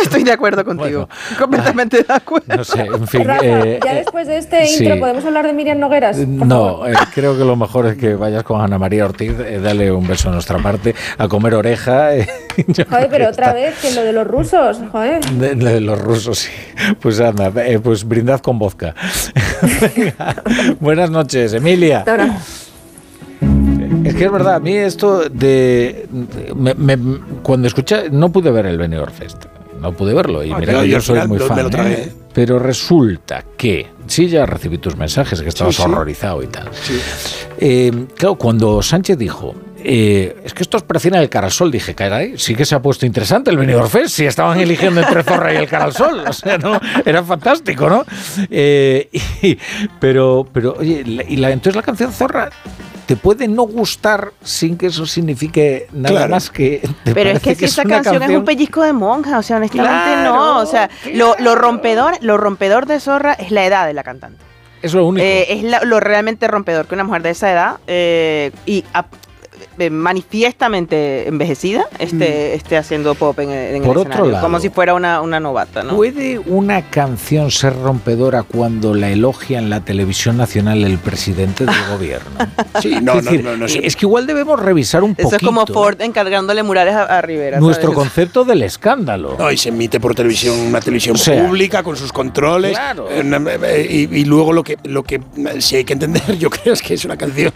Estoy de acuerdo contigo. Completamente de acuerdo. No sé, en fin. Rafa, eh, ya eh, después de este sí. intro, ¿podemos hablar de Miriam Nogueras? No, eh, creo que lo mejor es que vayas con Ana María Ortiz, eh, dale un beso a nuestra parte, a comer oreja. eh, Joder, pero otra está- vez que lo de los rusos, joder. De, de los rusos, sí. Pues anda, eh, pues brindad con vodka. Venga, Buenas noches, Emilia. Hasta ahora. Es que es verdad, a mí esto de... me- me- cuando escuché, no pude ver el Benidorm Fest. No pude verlo y Ah, mira yo- que yo soy muy lo- fan. ¿eh? Pero resulta que, sí, ya recibí tus mensajes, que estabas sí. horrorizado y tal. Eh, claro, cuando Sánchez dijo, eh, es que estos parecían el Carasol, dije, caray, sí que se ha puesto interesante el Benidorm Fest, si estaban eligiendo entre Zorra y el Carasol, o sea, no, era fantástico, ¿no? Eh, y- pero, pero, oye, y la, entonces la canción Zorra te puede no gustar sin que eso signifique nada Claro. más que... te Pero es que si esa canción, es un pellizco de monja, o sea, honestamente Claro, no. O sea, lo, lo rompedor, lo rompedor de Zorra es la edad de la cantante. Es lo único. Eh, es la- lo realmente rompedor que una mujer de esa edad eh, y a- manifiestamente envejecida esté, esté haciendo pop en, el- en Mm. Por el otro escenario, lado, como si fuera una, una novata, ¿no? ¿Puede una canción ser rompedora cuando la elogia en la televisión nacional el presidente del gobierno? Sí, no, es no, decir, no, no. Es que igual debemos revisar un Eso poquito es como Ford encargándole murales a, a Rivera. nuestro ¿sabes? concepto del escándalo. No, y se emite por televisión, una televisión O sea, pública con sus controles. Claro. Eh, eh, Y, y luego lo que, lo que eh, sí hay que entender, yo creo, es que es una canción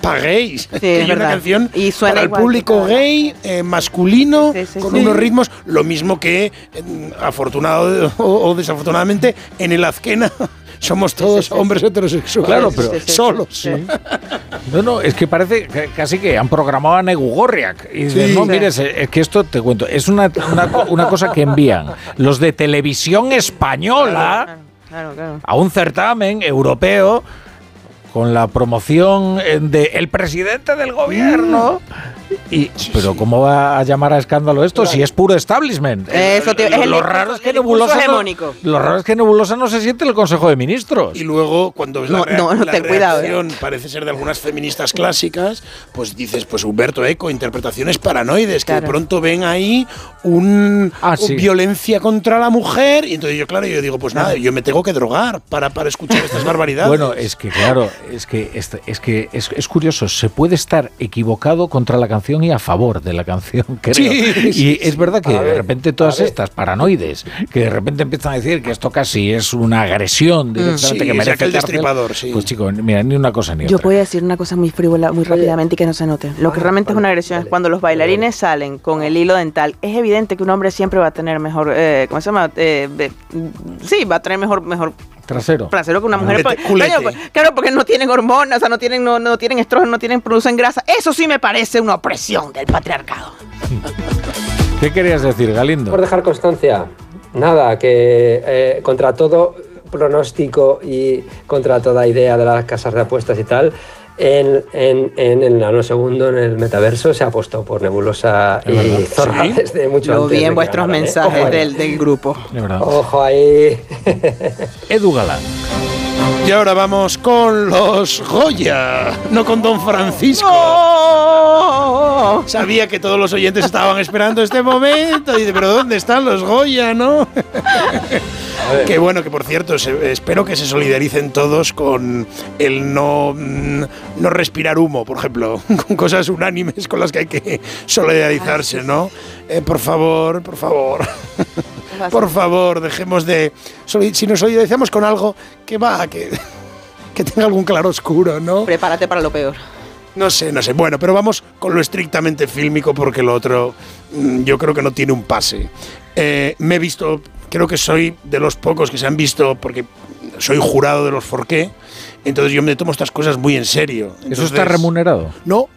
para gays. Que es una verdad. canción Y suena para el igual, público gay, eh, masculino, Sí, sí, con sí. unos ritmos, lo mismo que, eh, afortunado o, o desafortunadamente, en el Azquena somos todos hombres heterosexuales. Claro, pero- Sí, sí, sí, solos. No, no, es que parece que- casi que han programado a Negu Gorriak. Y dicen, Sí. no, Sí. mire, es que esto te cuento, es una, una, co- una cosa que envían los de televisión española Claro, claro. a un certamen europeo con la promoción eh, de el presidente del gobierno. Y, pero ¿cómo va a llamar a escándalo esto si es puro establishment? Eso lo, es el lo raro es que Nebulosa no, hegemónico. lo raro es que Nebulosa no se siente en el Consejo de Ministros. Y luego, cuando ves No, la, rea- no, no, la ten cuidado, ¿eh? reacción, parece ser de algunas feministas clásicas, pues dices, pues Humberto Eco, interpretaciones paranoides, que de pronto ven ahí un, Ah, un sí. violencia contra la mujer, y entonces yo, claro, yo digo, pues nada, yo me tengo que drogar para, para escuchar estas barbaridades. Bueno, es que claro, es que es, es que es, es curioso, se puede estar equivocado contra la canción y a favor de la canción, creo. Sí, y sí, es verdad que A de repente todas estas paranoides, que de repente empiezan a decir que esto casi es una agresión directamente Sí, que merece cárcel, destripador, sí. Pues chico, mira, ni una cosa ni Yo otra. voy a decir una cosa muy frívola, muy rápidamente y que no se note. Lo que realmente es una agresión es cuando los bailarines salen con el hilo dental. Es evidente que un hombre siempre va a tener mejor, eh, ¿cómo se llama? Eh, de- sí, va a tener mejor, mejor Trasero. trasero que una mujer. Porque- culete. Coño, pues, claro, porque no tienen hormonas, o sea, no tienen, no, no tienen estrógeno, no tienen, producen grasa. Eso sí me parece una opresión del patriarcado. ¿Qué querías decir, Galindo? Por dejar constancia, nada, que eh, contra todo pronóstico y contra toda idea de las casas de apuestas y tal, en, en, en el nanosegundo, en el metaverso, se ha puesto por Nebulosa verdad. y Zorra Sí. desde mucho Lo antes vi en vuestros ¿eh? mensajes ahí. del, del grupo. De. Ojo ahí. Edu Galán. Y ahora vamos con los Goya, no con Don Francisco. Sabía que todos los oyentes estaban esperando este momento. Y dice, pero ¿dónde están los Goya, no? que bueno, que por cierto, espero que se solidaricen todos con el no, mm, no respirar humo, por ejemplo, con cosas unánimes con las que hay que solidarizarse, ¿no? Eh, por favor, por favor. Por favor, dejemos de. Si nos solidarizamos con algo que va, que, que tenga algún claroscuro, ¿no? Prepárate para lo peor. No sé, no sé. Bueno, pero vamos con lo estrictamente fílmico porque lo otro mm, yo creo que no tiene un pase. Eh, me he visto, creo que soy de los pocos que se han visto porque soy jurado de los Forqué, entonces yo me tomo estas cosas muy en serio. ¿Eso está remunerado? No,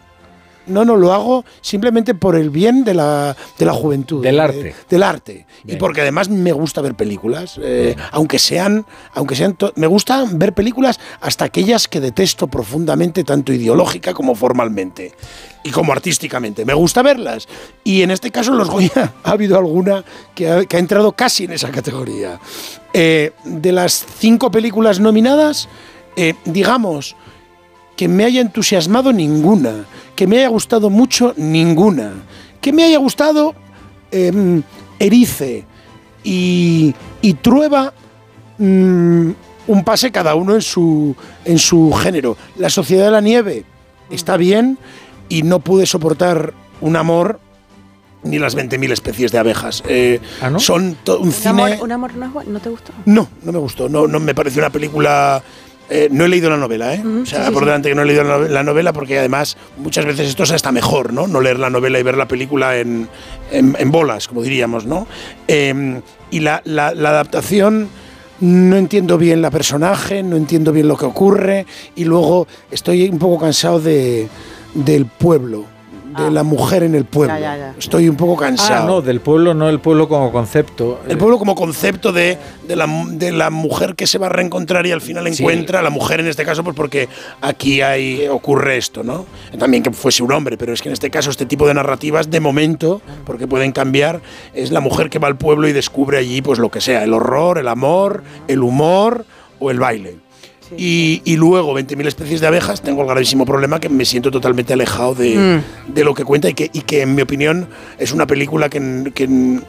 no, no, lo hago simplemente por el bien de la, de la juventud. Del de- arte. del arte. Y porque además me gusta ver películas, eh, aunque sean, aunque sean, me gusta ver películas hasta aquellas que detesto profundamente, tanto ideológica como formalmente y como artísticamente. Me gusta verlas. Y en este caso, los Goya, ha habido alguna que ha, que ha entrado casi en esa categoría. Eh, de las cinco películas nominadas, eh, digamos que me haya entusiasmado ninguna, que me haya gustado mucho ninguna, que me haya gustado em, Erice y, y Trueba mm, un pase cada uno en su, en su género. La Sociedad de la Nieve está bien y no pude soportar un amor ni las 20.000 especies de abejas. Eh, Son to- un ¿Un cine... amor, un amor no, es bueno? ¿No te gustó? No, no me gustó. No, no me pareció una película. Eh, no he leído la novela, ¿eh? o sea, sí, por sí. delante que no he leído la nove- la novela, porque además muchas veces esto es hasta mejor, ¿no? No leer la novela y ver la película en, en- en bolas, como diríamos, ¿no? Eh, y la, la- la adaptación. No entiendo bien la personaje, no entiendo bien lo que ocurre y luego estoy un poco cansado de, del pueblo, de la mujer en el pueblo. Ya, ya, ya. Estoy un poco cansado. Ah, no, del pueblo, no el pueblo como concepto. El pueblo como concepto de, de, la, de la mujer que se va a reencontrar y al final Sí. encuentra, la mujer en este caso, pues porque aquí hay, ocurre esto, ¿no? También que fuese un hombre, pero es que en este caso este tipo de narrativas, de momento, porque pueden cambiar, es la mujer que va al pueblo y descubre allí pues lo que sea, el horror, el amor, el humor o el baile. Y, y luego 20.000 especies de abejas, tengo el gravísimo problema que me siento totalmente alejado de, Mm. de lo que cuenta y que, y que en mi opinión es una película que, que,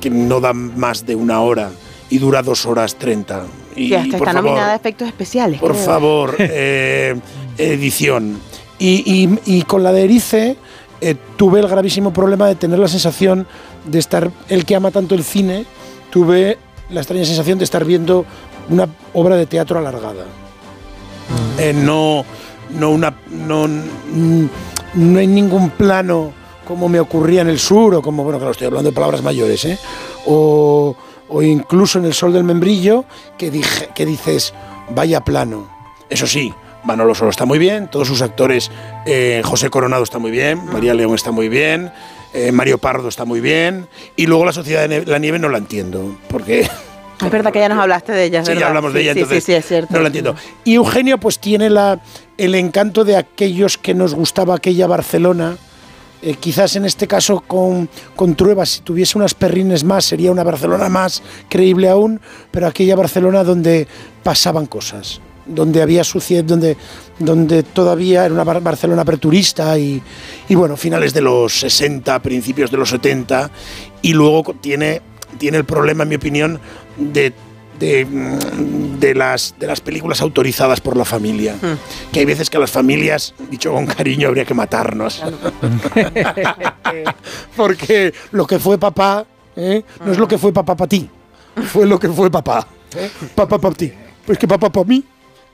que no da más de una hora y dura dos horas treinta. Y, Sí, hasta está favor, nominada a efectos especiales. por creo. favor, eh, edición. Y, y- y con la de Erice eh, tuve el gravísimo problema de tener la sensación de estar, el que ama tanto el cine, tuve la extraña sensación de estar viendo una obra de teatro alargada. Eh, no, no, una, no, mm, no hay ningún plano como me ocurría en el sur, o como, bueno, claro, estoy hablando de palabras mayores, ¿eh? o, o incluso en El Sol del Membrillo, que, dije, que dices, vaya plano. Eso sí, Manolo Solo está muy bien, todos sus actores, eh, José Coronado está muy bien, María León está muy bien, eh, Mario Pardo está muy bien, y luego la Sociedad de la Nieve no la entiendo, porque Es verdad que ya nos hablaste de ella, Sí, ya verdad. hablamos de Sí, ella, sí, entonces Sí, sí, es cierto. no la entiendo. Y Eugenio pues tiene la, el encanto de aquellos que nos gustaba aquella Barcelona. Eh, quizás en este caso con, con Trueba, si tuviese unas perrines más, sería una Barcelona más creíble aún, pero aquella Barcelona donde pasaban cosas, donde había suciedad, donde, donde todavía era una Bar- Barcelona aperturista y, y bueno, finales de los 60, principios de los 70, y luego tiene, tiene el problema, en mi opinión, de, de, mm, de las, de las películas autorizadas por la familia. Que hay veces que a las familias, dicho con cariño, habría que matarnos. Porque lo que fue papá ¿eh? no es lo que fue papá para ti, fue lo que fue papá. ¿eh? Papá para ti. Pues que papá para mí.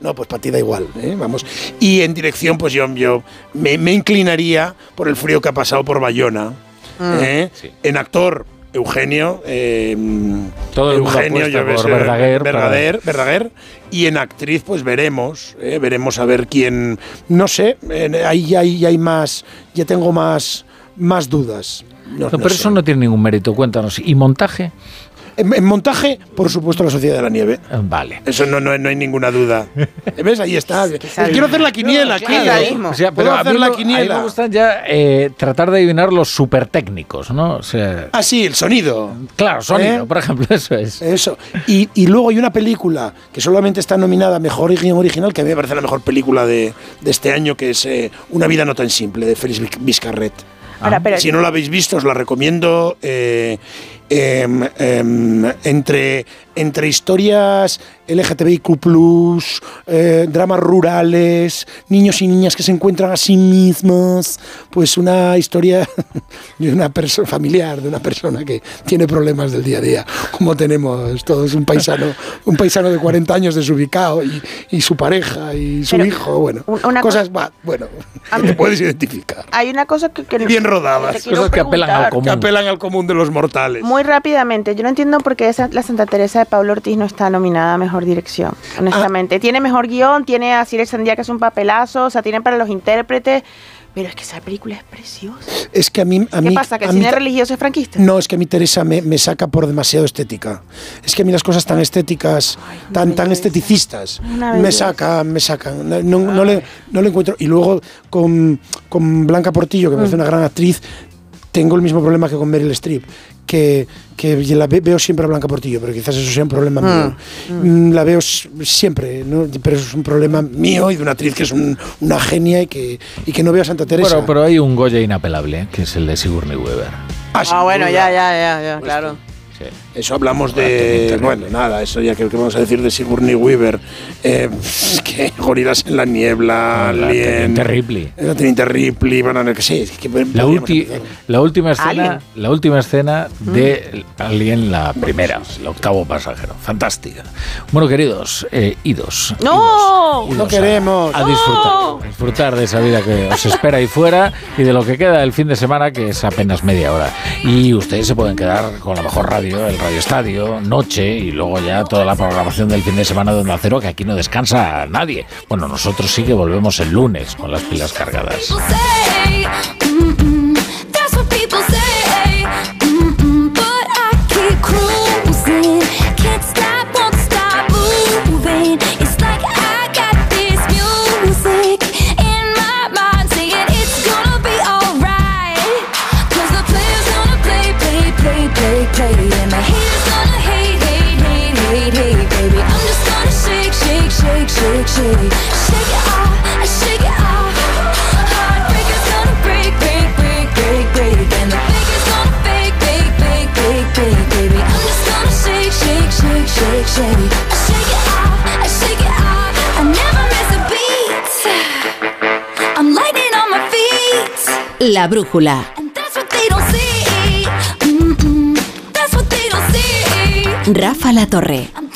No, pues para ti da igual, ¿eh? vamos. Y en dirección, pues yo, yo me, me inclinaría por el frío que ha pasado por Bayona. Mm. ¿eh? En actor, Eugenio. eh, Todo Eugenio, yo por Verdaguer Verdaguer, Verdaguer. Y en actriz, pues veremos. ¿eh? Veremos a ver quién. No sé, eh, ahí ya hay, hay más. Ya tengo más, más dudas. No, No, no pero sé. eso no tiene ningún mérito, cuéntanos. ¿Y montaje? En, en montaje, por supuesto, la Sociedad de la Nieve. Vale. Eso no, no, no hay ninguna duda. ¿Ves? Ahí está. Quiero hacer la quiniela. No, claro. O sea, pero a hacer mí la me- a mí quiniela. me gustan ya eh, tratar de adivinar los super técnicos, ¿no? O sea, Ah, sí, el sonido. claro, sonido, ¿Eh? por ejemplo, eso es. Eso. Y, y luego hay una película que solamente está nominada a Mejor Guión Original, que a mí me parece la mejor película de, de este año, que es eh, Una vida no tan simple, de Félix Vizcarret. Ahora, pero- si no la habéis visto, os la recomiendo. eh, em, em, entre, entre historias LGTBIQ, eh, dramas rurales, niños y niñas que se encuentran a sí mismos, pues una historia de una persona familiar, de una persona que tiene problemas del día a día, como tenemos todos un paisano, un paisano de 40 años desubicado y, y su pareja y su Pero, hijo, bueno, un- una cosas, va, bueno, que te puedes identificar. Hay una cosa que, que Bien rodadas, te quiero preguntar. que apelan al común de los mortales. Muy rápidamente, yo no entiendo por qué esa- la Santa Teresa de Pablo Ortiz no está nominada a Mejor Dirección, honestamente. Tiene mejor guion, tiene a Cire Sandía, que es un papelazo, o sea, tiene para los intérpretes, Pero es que esa película es preciosa. Es que a mí... A ¿Qué mí, pasa? ¿Que el cine religioso es franquista? No, es que a mí Teresa me, me saca por demasiado estética. Es que a mí las cosas tan estéticas, tan, tan esteticistas, me sacan, me sacan. No, no- no le, no le encuentro. Y luego con, con Blanca Portillo, que me parece Mm. una gran actriz, tengo el mismo problema que con Meryl Streep. Que, que la ve- veo siempre a Blanca Portillo, pero quizás eso sea un problema mío. Mm, La veo siempre, ¿no? pero eso es un problema mío y de una actriz que es un- una genia y que, y que no veo a Santa Teresa. Bueno, pero hay un Goya inapelable, que es el de Sigourney Weaver. Ah, bueno, ya, ya, ya, ya, claro. Eso hablamos de. Bueno, nada, eso ya creo que vamos a decir de Sigourney Weaver. Eh, que Gorilas en la Niebla, La Alien. Teniente Ripley. La Teniente Ripley, bueno, no, que sí. que La, ulti- la última escena, Alien. la última escena de Alien, la primera, el octavo pasajero. Fantástica. Bueno, queridos, eh, idos. ¡No! idos No a- queremos. A, disfrutar, a disfrutar de esa vida que os espera ahí fuera y de lo que queda del fin de semana, que es apenas media hora. Y ustedes se pueden quedar con la mejor radio, el Radio Estadio, noche y luego ya toda la programación del fin de semana de Onda Cero, que aquí no descansa nadie. Bueno, nosotros sí que volvemos el lunes con las pilas cargadas. Shake, shake, shake, it off, I shake it off. Heartbreaker's gonna break, break, break, break, break, and the fakers gonna fake, fake, fake, fake, fake, baby. I'm just gonna shake, shake, shake, shake, shake, I shake it off, I shake it off. I never miss a beat. I'm lightning on my feet. La brújula. Rafa La Torre.